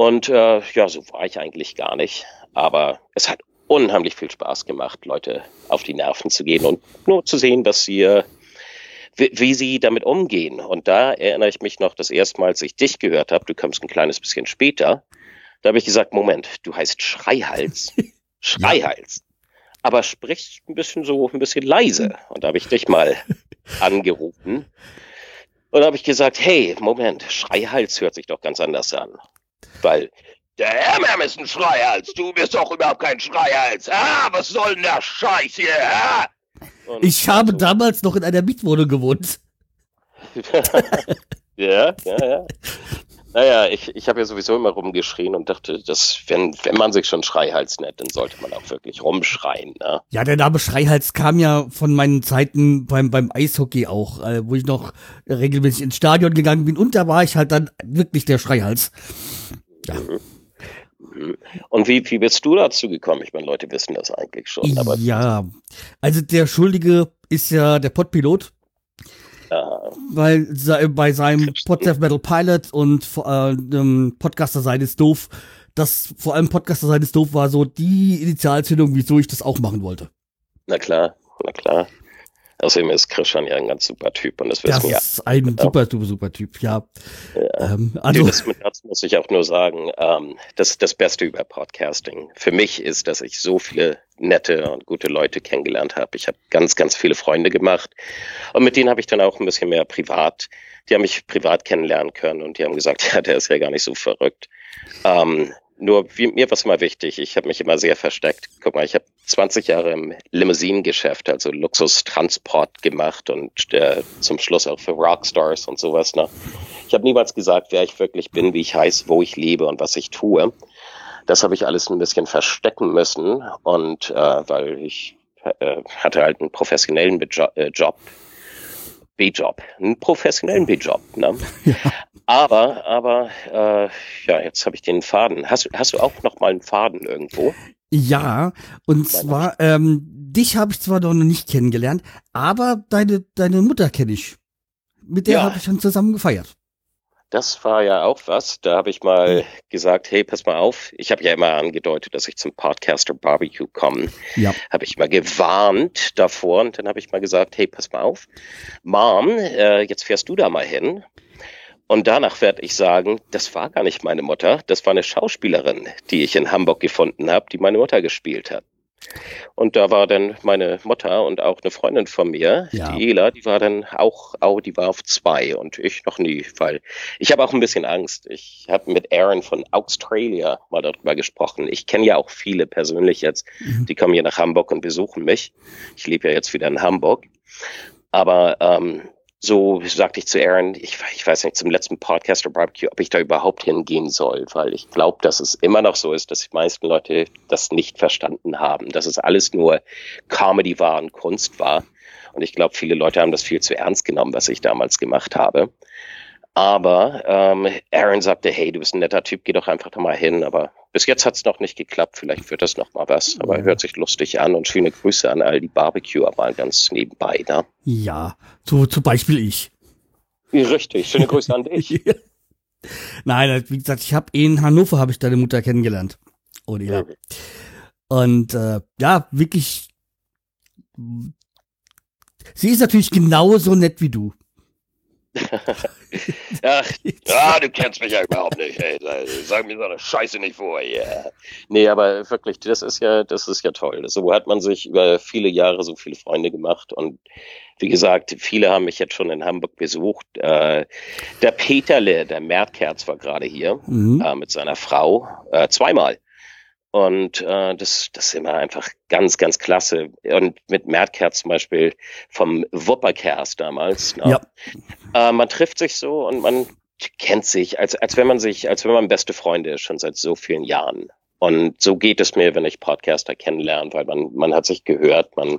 Und äh, ja, so war ich eigentlich gar nicht. Aber es hat unheimlich viel Spaß gemacht, Leute auf die Nerven zu gehen und nur zu sehen, was sie, äh, wie, wie sie damit umgehen. Und da erinnere ich mich noch das erste Mal, als ich dich gehört habe, du kommst ein kleines bisschen später, da habe ich gesagt, Moment, du heißt Schreihals. Schreihals. Aber sprich ein bisschen so, ein bisschen leise. Und da habe ich dich mal angerufen. Und da habe ich gesagt, hey, Moment, Schreihals hört sich doch ganz anders an. Weil der Herrmann ist ein Schreihals, du bist doch überhaupt kein Schreihals. Ah, was soll denn der Scheiß hier? Ah? Ich habe damals noch in einer Mietwohnung gewohnt. ja, ja, ja. Naja, ich, ich habe ja sowieso immer rumgeschrien und dachte, dass wenn, wenn man sich schon Schreihals nennt, dann sollte man auch wirklich rumschreien. Ne? Ja, der Name Schreihals kam ja von meinen Zeiten beim, beim Eishockey auch, äh, wo ich noch regelmäßig ins Stadion gegangen bin und da war ich halt dann wirklich der Schreihals. Mhm. Und wie, wie bist du dazu gekommen? Ich meine, Leute wissen das eigentlich schon, aber ja, also der Schuldige ist ja der Podpilot, äh, weil bei seinem Podcast Metal Pilot und äh, Podcaster sein ist doof, das vor allem Podcaster sein ist doof war so die Initialzündung, wieso ich das auch machen wollte. na klar, na klar. Außerdem ist Christian ja ein ganz super Typ und das Das wissen ja. ist ein Genau. super, super, super Typ, ja. Ja. Ähm, also, das, das muss ich auch nur sagen. Ähm, das das Beste über Podcasting für mich ist, dass ich so viele nette und gute Leute kennengelernt habe. Ich habe ganz, ganz viele Freunde gemacht und mit denen habe ich dann auch ein bisschen mehr privat. Die haben mich privat kennenlernen können und die haben gesagt, ja, der ist ja gar nicht so verrückt. Ähm, nur wie, mir war es immer wichtig. Ich habe mich immer sehr versteckt. Guck mal, ich habe 20 Jahre im Limousinengeschäft, also Luxustransport gemacht und äh, zum Schluss auch für Rockstars und sowas. Ne? Ich habe niemals gesagt, wer ich wirklich bin, wie ich heiße, wo ich lebe und was ich tue. Das habe ich alles ein bisschen verstecken müssen und äh, weil ich äh, hatte halt einen professionellen Bejo äh, Job, B-Job, einen professionellen B-Job. Ne? Aber, aber äh, ja, jetzt habe ich den Faden. Hast, du- hast du auch noch mal einen Faden irgendwo? ja, und zwar, ähm, dich habe ich zwar noch nicht kennengelernt, aber deine, deine Mutter kenne ich. Mit der Ja. habe ich schon zusammen gefeiert. Das war ja auch was. Da habe ich mal gesagt, hey, pass mal auf. Ich habe ja immer angedeutet, dass ich zum Podcaster Barbecue komme. Ja. Habe ich mal gewarnt davor und dann habe ich mal gesagt, hey, pass mal auf. Mom, äh, jetzt fährst du da mal hin. Und danach werde ich sagen, das war gar nicht meine Mutter, das war eine Schauspielerin, die ich in Hamburg gefunden habe, die meine Mutter gespielt hat. Und da war dann meine Mutter und auch eine Freundin von mir, Ja. die Ela, die war dann auch, auch, die war auf zwei und ich noch nie, weil ich habe auch ein bisschen Angst. Ich habe mit Aaron von Australia mal darüber gesprochen. Ich kenne ja auch viele persönlich jetzt, die kommen hier nach Hamburg und besuchen mich. Ich lebe ja jetzt wieder in Hamburg. Aber ähm, so sagte ich zu Aaron, ich, ich weiß nicht, zum letzten Podcaster Barbecue, ob ich da überhaupt hingehen soll, weil ich glaube, dass es immer noch so ist, dass die meisten Leute das nicht verstanden haben, dass es alles nur Comedy war und Kunst war. Und ich glaube, viele Leute haben das viel zu ernst genommen, was ich damals gemacht habe. Aber ähm, Aaron sagte, hey, du bist ein netter Typ, geh doch einfach da mal hin. Aber bis jetzt hat es noch nicht geklappt. Vielleicht wird das noch mal was. Aber hört sich lustig an und schöne Grüße an all die Barbecue, mal ganz nebenbei. Ne? Ja, so zum Beispiel ich. Richtig, schöne Grüße an dich. Nein, wie gesagt, ich habe in Hannover habe ich deine Mutter kennengelernt. Oder ja. Und äh, ja, wirklich. Sie ist natürlich genauso nett wie du. Ach, ja, du kennst mich ja überhaupt nicht. Ey. Sag mir so eine Scheiße nicht vor. Yeah. Nee, aber wirklich, das ist ja, das ist ja toll. So hat man sich über viele Jahre so viele Freunde gemacht und wie gesagt, viele haben mich jetzt schon in Hamburg besucht. Äh, der Peterle, der Mertkerz war gerade hier Mhm. äh, mit seiner Frau äh, zweimal. Und äh, das, das ist immer einfach ganz, ganz klasse. Und mit Mertkerz zum Beispiel vom Wuppercast damals. Ne? Ja. Äh, man trifft sich so und man kennt sich, als, als wenn man sich, als wenn man beste Freunde ist, schon seit so vielen Jahren. Und so geht es mir, wenn ich Podcaster kennenlerne, weil man, man hat sich gehört, man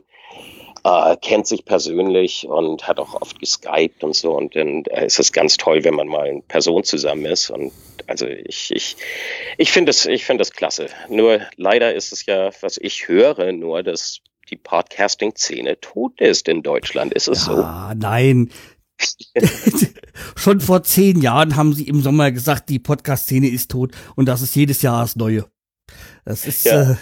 äh, kennt sich persönlich und hat auch oft geskypt und so. Und dann äh, ist es ganz toll, wenn man mal in Person zusammen ist. Und also ich, ich, ich finde es, ich finde es klasse. Nur leider ist es ja, was ich höre, nur, dass die Podcasting-Szene tot ist in Deutschland. Ist es so? Ah, nein. Schon vor zehn Jahren haben sie im Sommer gesagt, die Podcast-Szene ist tot und das ist jedes Jahr das Neue. Das ist Ja.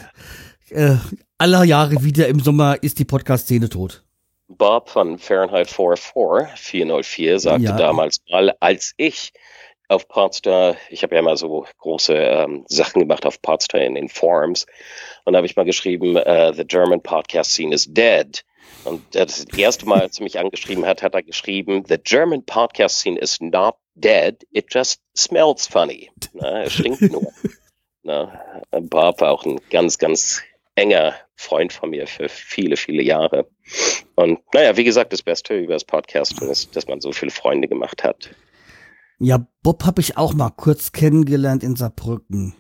äh, äh, aller Jahre wieder im Sommer ist die Podcast-Szene tot. Bob von Fahrenheit 44, 404, sagte Ja. damals mal, als ich auf Podstar, ich habe ja immer so große ähm, Sachen gemacht auf Podstar in den Forums, und da habe ich mal geschrieben, äh, the German podcast scene is dead. Und das erste Mal, als er mich angeschrieben hat, hat er geschrieben, the German podcast scene is not dead, it just smells funny. Na, es stinkt nur. Na, Bob war auch ein ganz, ganz enger Freund von mir für viele, viele Jahre. Und naja, wie gesagt, das Beste über das Podcasten ist, dass man so viele Freunde gemacht hat. Ja, Bob habe ich auch mal kurz kennengelernt in Saarbrücken.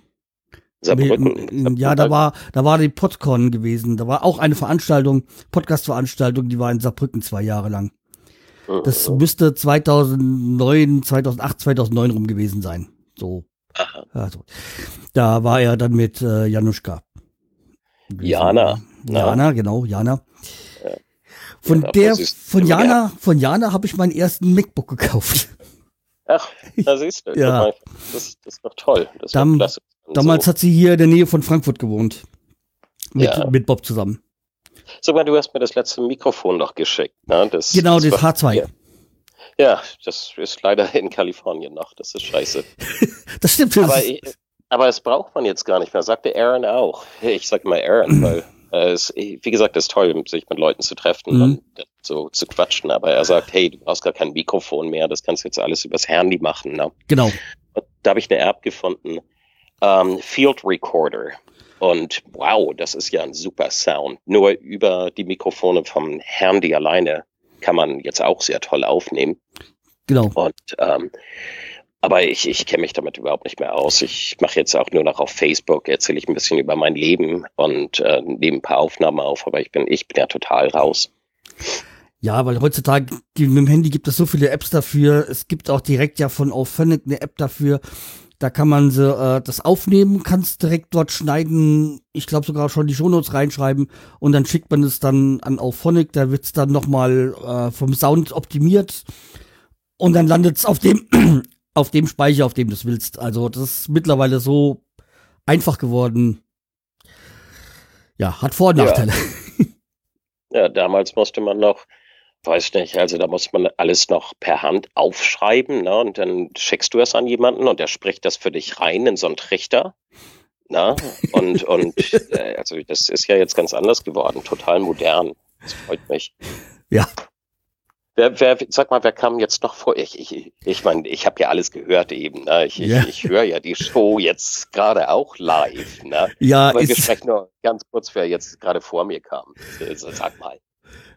Saarbrücken. Ja, da war, da war die Podcon gewesen. Da war auch eine Veranstaltung, Podcast-Veranstaltung, die war in Saarbrücken zwei Jahre lang. Das müsste 2009, 2008, 2009 rum gewesen sein. So. Also, da war er dann mit äh, Januszka. Jana. na? Jana, genau, Jana. Von Ja, der, das von Jana, von Jana habe ich meinen ersten MacBook gekauft. Ach, da siehst du. Ja. Das, das ist doch toll. Das Dam klasse. Damals so. hat sie hier in der Nähe von Frankfurt gewohnt. Mit, Ja. mit Bob zusammen. Sogar du hast mir das letzte Mikrofon noch geschickt. Ne? Das, Genau, das war- H2. Ja. ja, das ist leider in Kalifornien noch. Das ist scheiße. Das stimmt. Das Aber, ist, ich, aber es braucht man jetzt gar nicht mehr, sagte Aaron auch. Ich sag mal Aaron, weil äh, es, wie gesagt, es ist toll, sich mit Leuten zu treffen Mhm. und so zu quatschen. Aber er sagt, hey, du brauchst gar kein Mikrofon mehr, das kannst du jetzt alles übers Handy machen. Ne? genau. Und da habe ich eine App gefunden, ähm, Field Recorder. Und wow, das ist ja ein super Sound. Nur über die Mikrofone vom Handy alleine kann man jetzt auch sehr toll aufnehmen. Genau. Und ähm, aber ich, ich kenne mich damit überhaupt nicht mehr aus. Ich mache jetzt auch nur noch auf Facebook, erzähle ich ein bisschen über mein Leben und äh, nehme ein paar Aufnahmen auf, aber ich bin, ich bin ja total raus. Ja, weil heutzutage mit dem Handy gibt es so viele Apps dafür. Es gibt auch direkt ja von Auphonic eine App dafür. Da kann man so, äh, das aufnehmen, kannst direkt dort schneiden. Ich glaube sogar schon die Shownotes reinschreiben und dann schickt man es dann an Auphonic. Da wird's dann nochmal äh, vom Sound optimiert und dann landet's auf dem auf dem Speicher, auf dem du es willst. Also das ist mittlerweile so einfach geworden. Ja, hat Vor- und Ja. Nachteile. Ja, damals musste man noch, weiß nicht, also da muss man alles noch per Hand aufschreiben, ne? Und dann schickst du es an jemanden und der spricht das für dich rein in so einen Trichter. Na? Und, und äh, also das ist ja jetzt ganz anders geworden, total modern. Das freut mich. Ja. Wer, wer, sag mal, wer kam jetzt noch vor? Ich, ich, ich meine, ich habe ja alles gehört eben. Ne? Ich, Ja. ich, ich höre ja die Show jetzt gerade auch live. Ne? Ja, Aber wir sprechen nur ganz kurz, wer jetzt gerade vor mir kam. Also, Sag mal.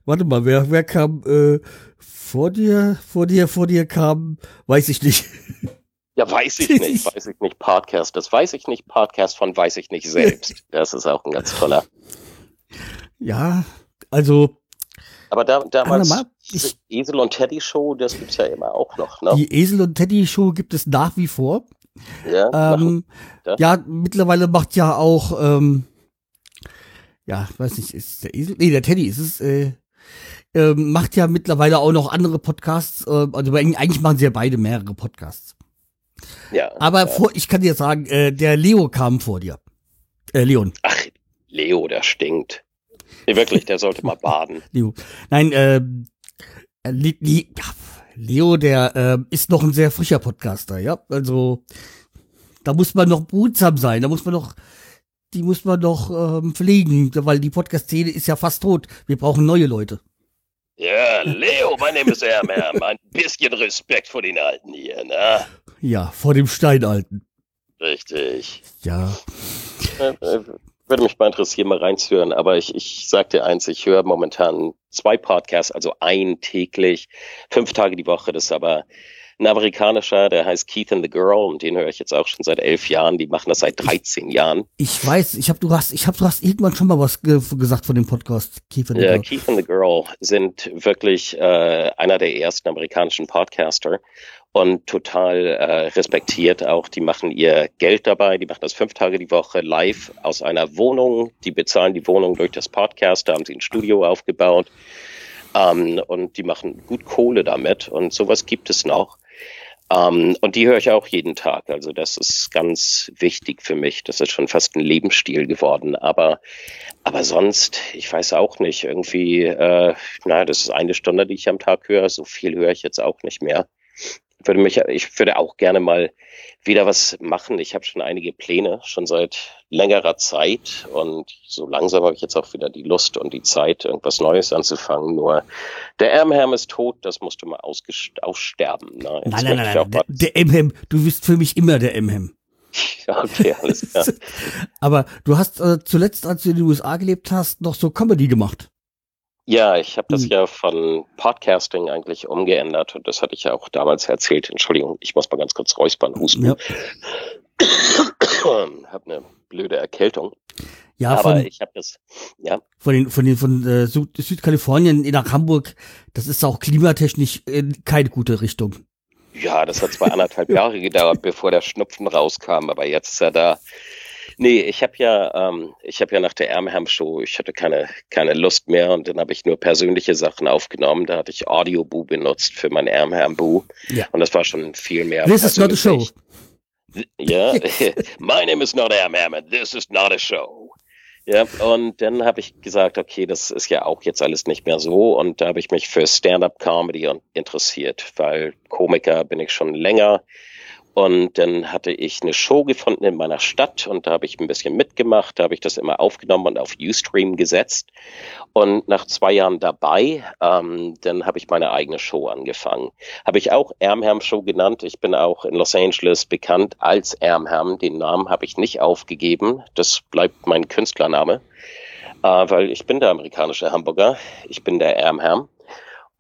Warte mal, wer, wer kam äh, vor dir, vor dir, vor dir kam, weiß ich nicht. Ja, weiß ich nicht, weiß ich nicht. Podcast, das weiß ich nicht. Podcast von weiß ich nicht selbst. Das ist auch ein ganz toller. Ja, also Aber da, damals, mal, diese Esel und Teddy Show, das gibt's ja immer auch noch, ne? die Esel und Teddy Show gibt es nach wie vor. Ja, Ähm, das? ja, mittlerweile macht ja auch, ähm, ja, weiß nicht, ist es der Esel? Nee, der Teddy ist es, äh, ähm, macht ja mittlerweile auch noch andere Podcasts. Äh, also eigentlich eigentlich machen sie ja beide mehrere Podcasts. ja. Aber ja. vor, ich kann dir sagen, äh, der Leo kam vor dir. Äh, Leon. Ach, Leo, der stinkt. Nee, wirklich, der sollte mal baden. Leo. Nein, ähm, äh, Le Le Leo, der ähm, ist noch ein sehr frischer Podcaster, ja. Also da muss man noch behutsam sein, da muss man noch, die muss man noch ähm, pflegen, weil die Podcast-Szene ist ja fast tot. Wir brauchen neue Leute. Ja, Leo, mein Name ist Ermer. Ein bisschen Respekt vor den Alten hier, ne? Ja, vor dem Steinalten. Richtig. Ja. Würde mich mal interessieren, mal reinzuhören. Aber ich, ich sag dir eins, ich höre momentan zwei Podcasts, also ein täglich, fünf Tage die Woche. Das ist aber ein amerikanischer, der heißt Keith and the Girl und den höre ich jetzt auch schon seit elf Jahren. Die machen das seit 13 Jahren. Ich weiß, ich hab, du hast, ich hab, du hast irgendwann schon mal was ge gesagt von dem Podcast. Kiefer Ja, Keith and the Girl sind wirklich äh, einer der ersten amerikanischen Podcaster und total äh, respektiert auch. Die machen ihr Geld dabei, die machen das fünf Tage die Woche live aus einer Wohnung. Die bezahlen die Wohnung durch das Podcast, da haben sie ein Studio aufgebaut ähm, und die machen gut Kohle damit und sowas gibt es noch. Ähm, und die höre ich auch jeden Tag. Also das ist ganz wichtig für mich. Das ist schon fast ein Lebensstil geworden. Aber, aber sonst, ich weiß auch nicht, irgendwie, äh, na, das ist eine Stunde, die ich am Tag höre. So viel höre ich jetzt auch nicht mehr. Ich würde mich, ich würde auch gerne mal wieder was machen. Ich habe schon einige Pläne, schon seit längerer Zeit. Und so langsam habe ich jetzt auch wieder die Lust und die Zeit, irgendwas Neues anzufangen. Nur der Ermherm ist tot, das musste mal ausgest- aussterben. Jetzt Nein, nein, nein, nein. Der, der Emhem, du bist für mich immer der Emhem. Ja, okay, alles klar. Aber du hast äh, zuletzt, als du in den USA gelebt hast, noch so Comedy gemacht. Ja, ich habe das Hm. ja von Podcasting eigentlich umgeändert und das hatte ich ja auch damals erzählt. Entschuldigung, ich muss mal ganz kurz räuspern, husten. Ja. hab eine blöde Erkältung. Ja, Aber von, ich habe das, ja, von den, von den, von äh, Süd Südkalifornien nach Hamburg, das ist auch klimatechnisch äh, keine gute Richtung. ja, das hat zwar anderthalb Jahre gedauert, bevor der Schnupfen rauskam, aber jetzt ist er da. Nee, ich habe ja, ähm, ich habe ja nach der Ermham Show, ich hatte keine keine Lust mehr und dann habe ich nur persönliche Sachen aufgenommen. Da hatte ich Audioboo benutzt für mein Ermham Boo Ja. und das war schon viel mehr. This is not a show. Ja, my name is not Am Hammond, this is not a show. Ja, und dann habe ich gesagt, okay, das ist ja auch jetzt alles nicht mehr so. Und da habe ich mich für Stand-up-Comedy interessiert, weil Komiker bin ich schon länger. Und dann hatte ich eine Show gefunden in meiner Stadt und da habe ich ein bisschen mitgemacht, da habe ich das immer aufgenommen und auf Ustream gesetzt. Und nach zwei Jahren dabei, ähm, dann habe ich meine eigene Show angefangen. Habe ich auch Ermham Show genannt. Ich bin auch in Los Angeles bekannt als Ermham. Den Namen habe ich nicht aufgegeben. Das bleibt mein Künstlername, äh, weil ich bin der amerikanische Hamburger. Ich bin der Ermham.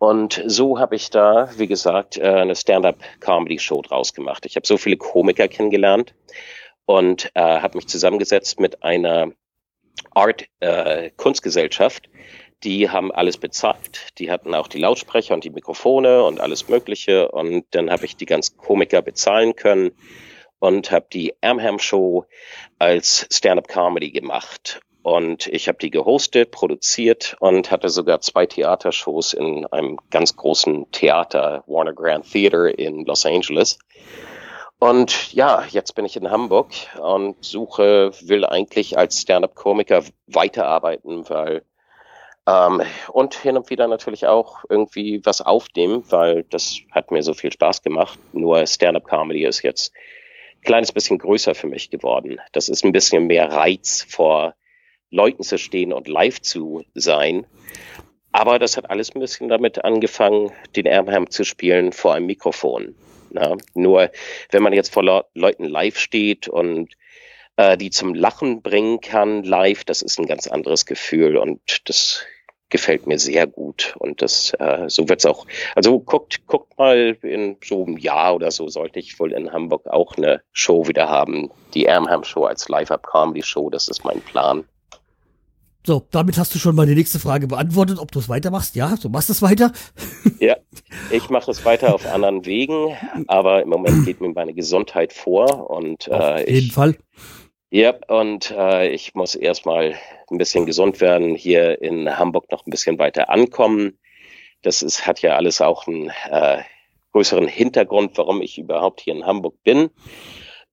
Und so habe ich da, wie gesagt, äh, eine Stand-up-Comedy-Show draus gemacht. Ich habe so viele Komiker kennengelernt und äh, habe mich zusammengesetzt mit einer Art-Kunstgesellschaft. Die haben alles bezahlt. Die hatten auch die Lautsprecher und die Mikrofone und alles Mögliche. Und dann habe ich die ganzen Komiker bezahlen können und habe die Amham Show als Stand-up-Comedy gemacht. Und ich habe die gehostet, produziert und hatte sogar zwei Theatershows in einem ganz großen Theater, Warner Grand Theater in Los Angeles. Und ja, jetzt bin ich in Hamburg und suche, will eigentlich als Stand-up-Komiker weiterarbeiten, weil ähm, und hin und wieder natürlich auch irgendwie was aufnehmen, weil das hat mir so viel Spaß gemacht. Nur Stand-up-Comedy ist jetzt ein kleines bisschen größer für mich geworden. Das ist ein bisschen mehr Reiz, vor Leuten zu stehen und live zu sein. Aber das hat alles ein bisschen damit angefangen, den Ärmham zu spielen vor einem Mikrofon. Na, nur wenn man jetzt vor Le Leuten live steht und äh, die zum Lachen bringen kann live, das ist ein ganz anderes Gefühl und das gefällt mir sehr gut und das äh, so wird's auch. Also guckt guckt mal in so einem Jahr oder so sollte ich wohl in Hamburg auch eine Show wieder haben, die Amham Show als Live-Up Comedy Show. Das ist mein Plan. So, damit hast du schon mal die nächste Frage beantwortet, ob du es weitermachst. Ja, du machst es weiter. Ja, ich mache es weiter auf anderen Wegen, aber im Moment geht mir meine Gesundheit vor und Auf äh, jeden ich, Fall. ja, und äh, ich muss erstmal ein bisschen gesund werden, hier in Hamburg noch ein bisschen weiter ankommen. Das ist, hat ja alles auch einen äh, größeren Hintergrund, warum ich überhaupt hier in Hamburg bin.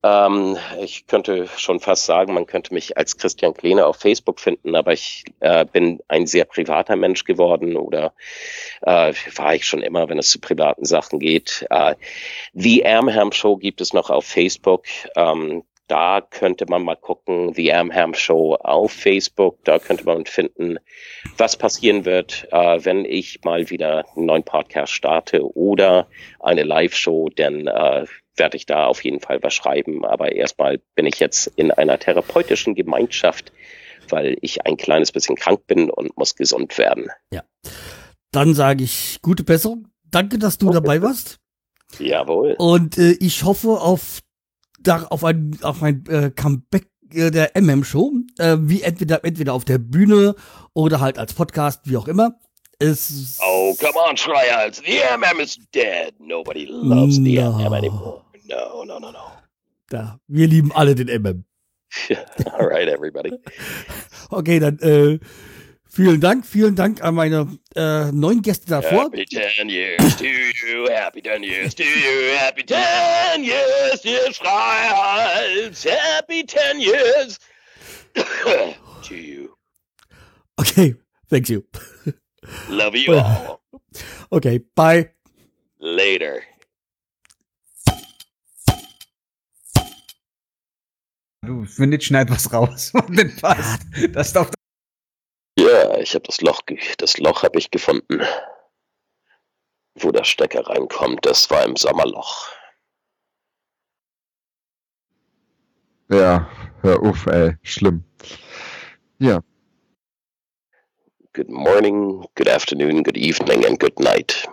Ähm, ich könnte schon fast sagen, man könnte mich als Christian Kleene auf Facebook finden, aber ich äh, bin ein sehr privater Mensch geworden oder äh, war ich schon immer, wenn es zu privaten Sachen geht. Äh, The Amham Show gibt es noch auf Facebook. Ähm, da könnte man mal gucken, The Amham Show auf Facebook. Da könnte man finden, was passieren wird, äh, wenn ich mal wieder einen neuen Podcast starte oder eine Live-Show, denn äh, werde ich da auf jeden Fall was schreiben. Aber erstmal bin ich jetzt in einer therapeutischen Gemeinschaft, weil ich ein kleines bisschen krank bin und muss gesund werden. Dann sage ich gute Besserung. Danke, dass du dabei warst. Jawohl. Und äh, ich hoffe auf, da, auf ein, auf ein äh, Comeback äh, der MM-Show, äh, wie entweder, entweder auf der Bühne oder halt als Podcast, wie auch immer. Es, Oh, come on, Schreihals. The MM is dead. Nobody loves the No. MM anymore. No, no, no, no. da, wir lieben alle den MM. All right, everybody. Okay, dann äh, vielen Dank, vielen Dank an meine äh, neuen Gäste davor. Happy 10 years to you. Happy 10 years to you. Happy 10 years, dear Schreihals. Happy 10 years to you. Okay, thank you. Love you all. Okay, bye. Later. Du, findet, schneid was raus, was denn passt. Das darf Ja, ich habe das Loch, das Loch habe ich gefunden. Wo der Stecker reinkommt, das war im Sommerloch. Ja, hör auf, ey. Schlimm. Ja. Good morning, good afternoon, good evening, and good night.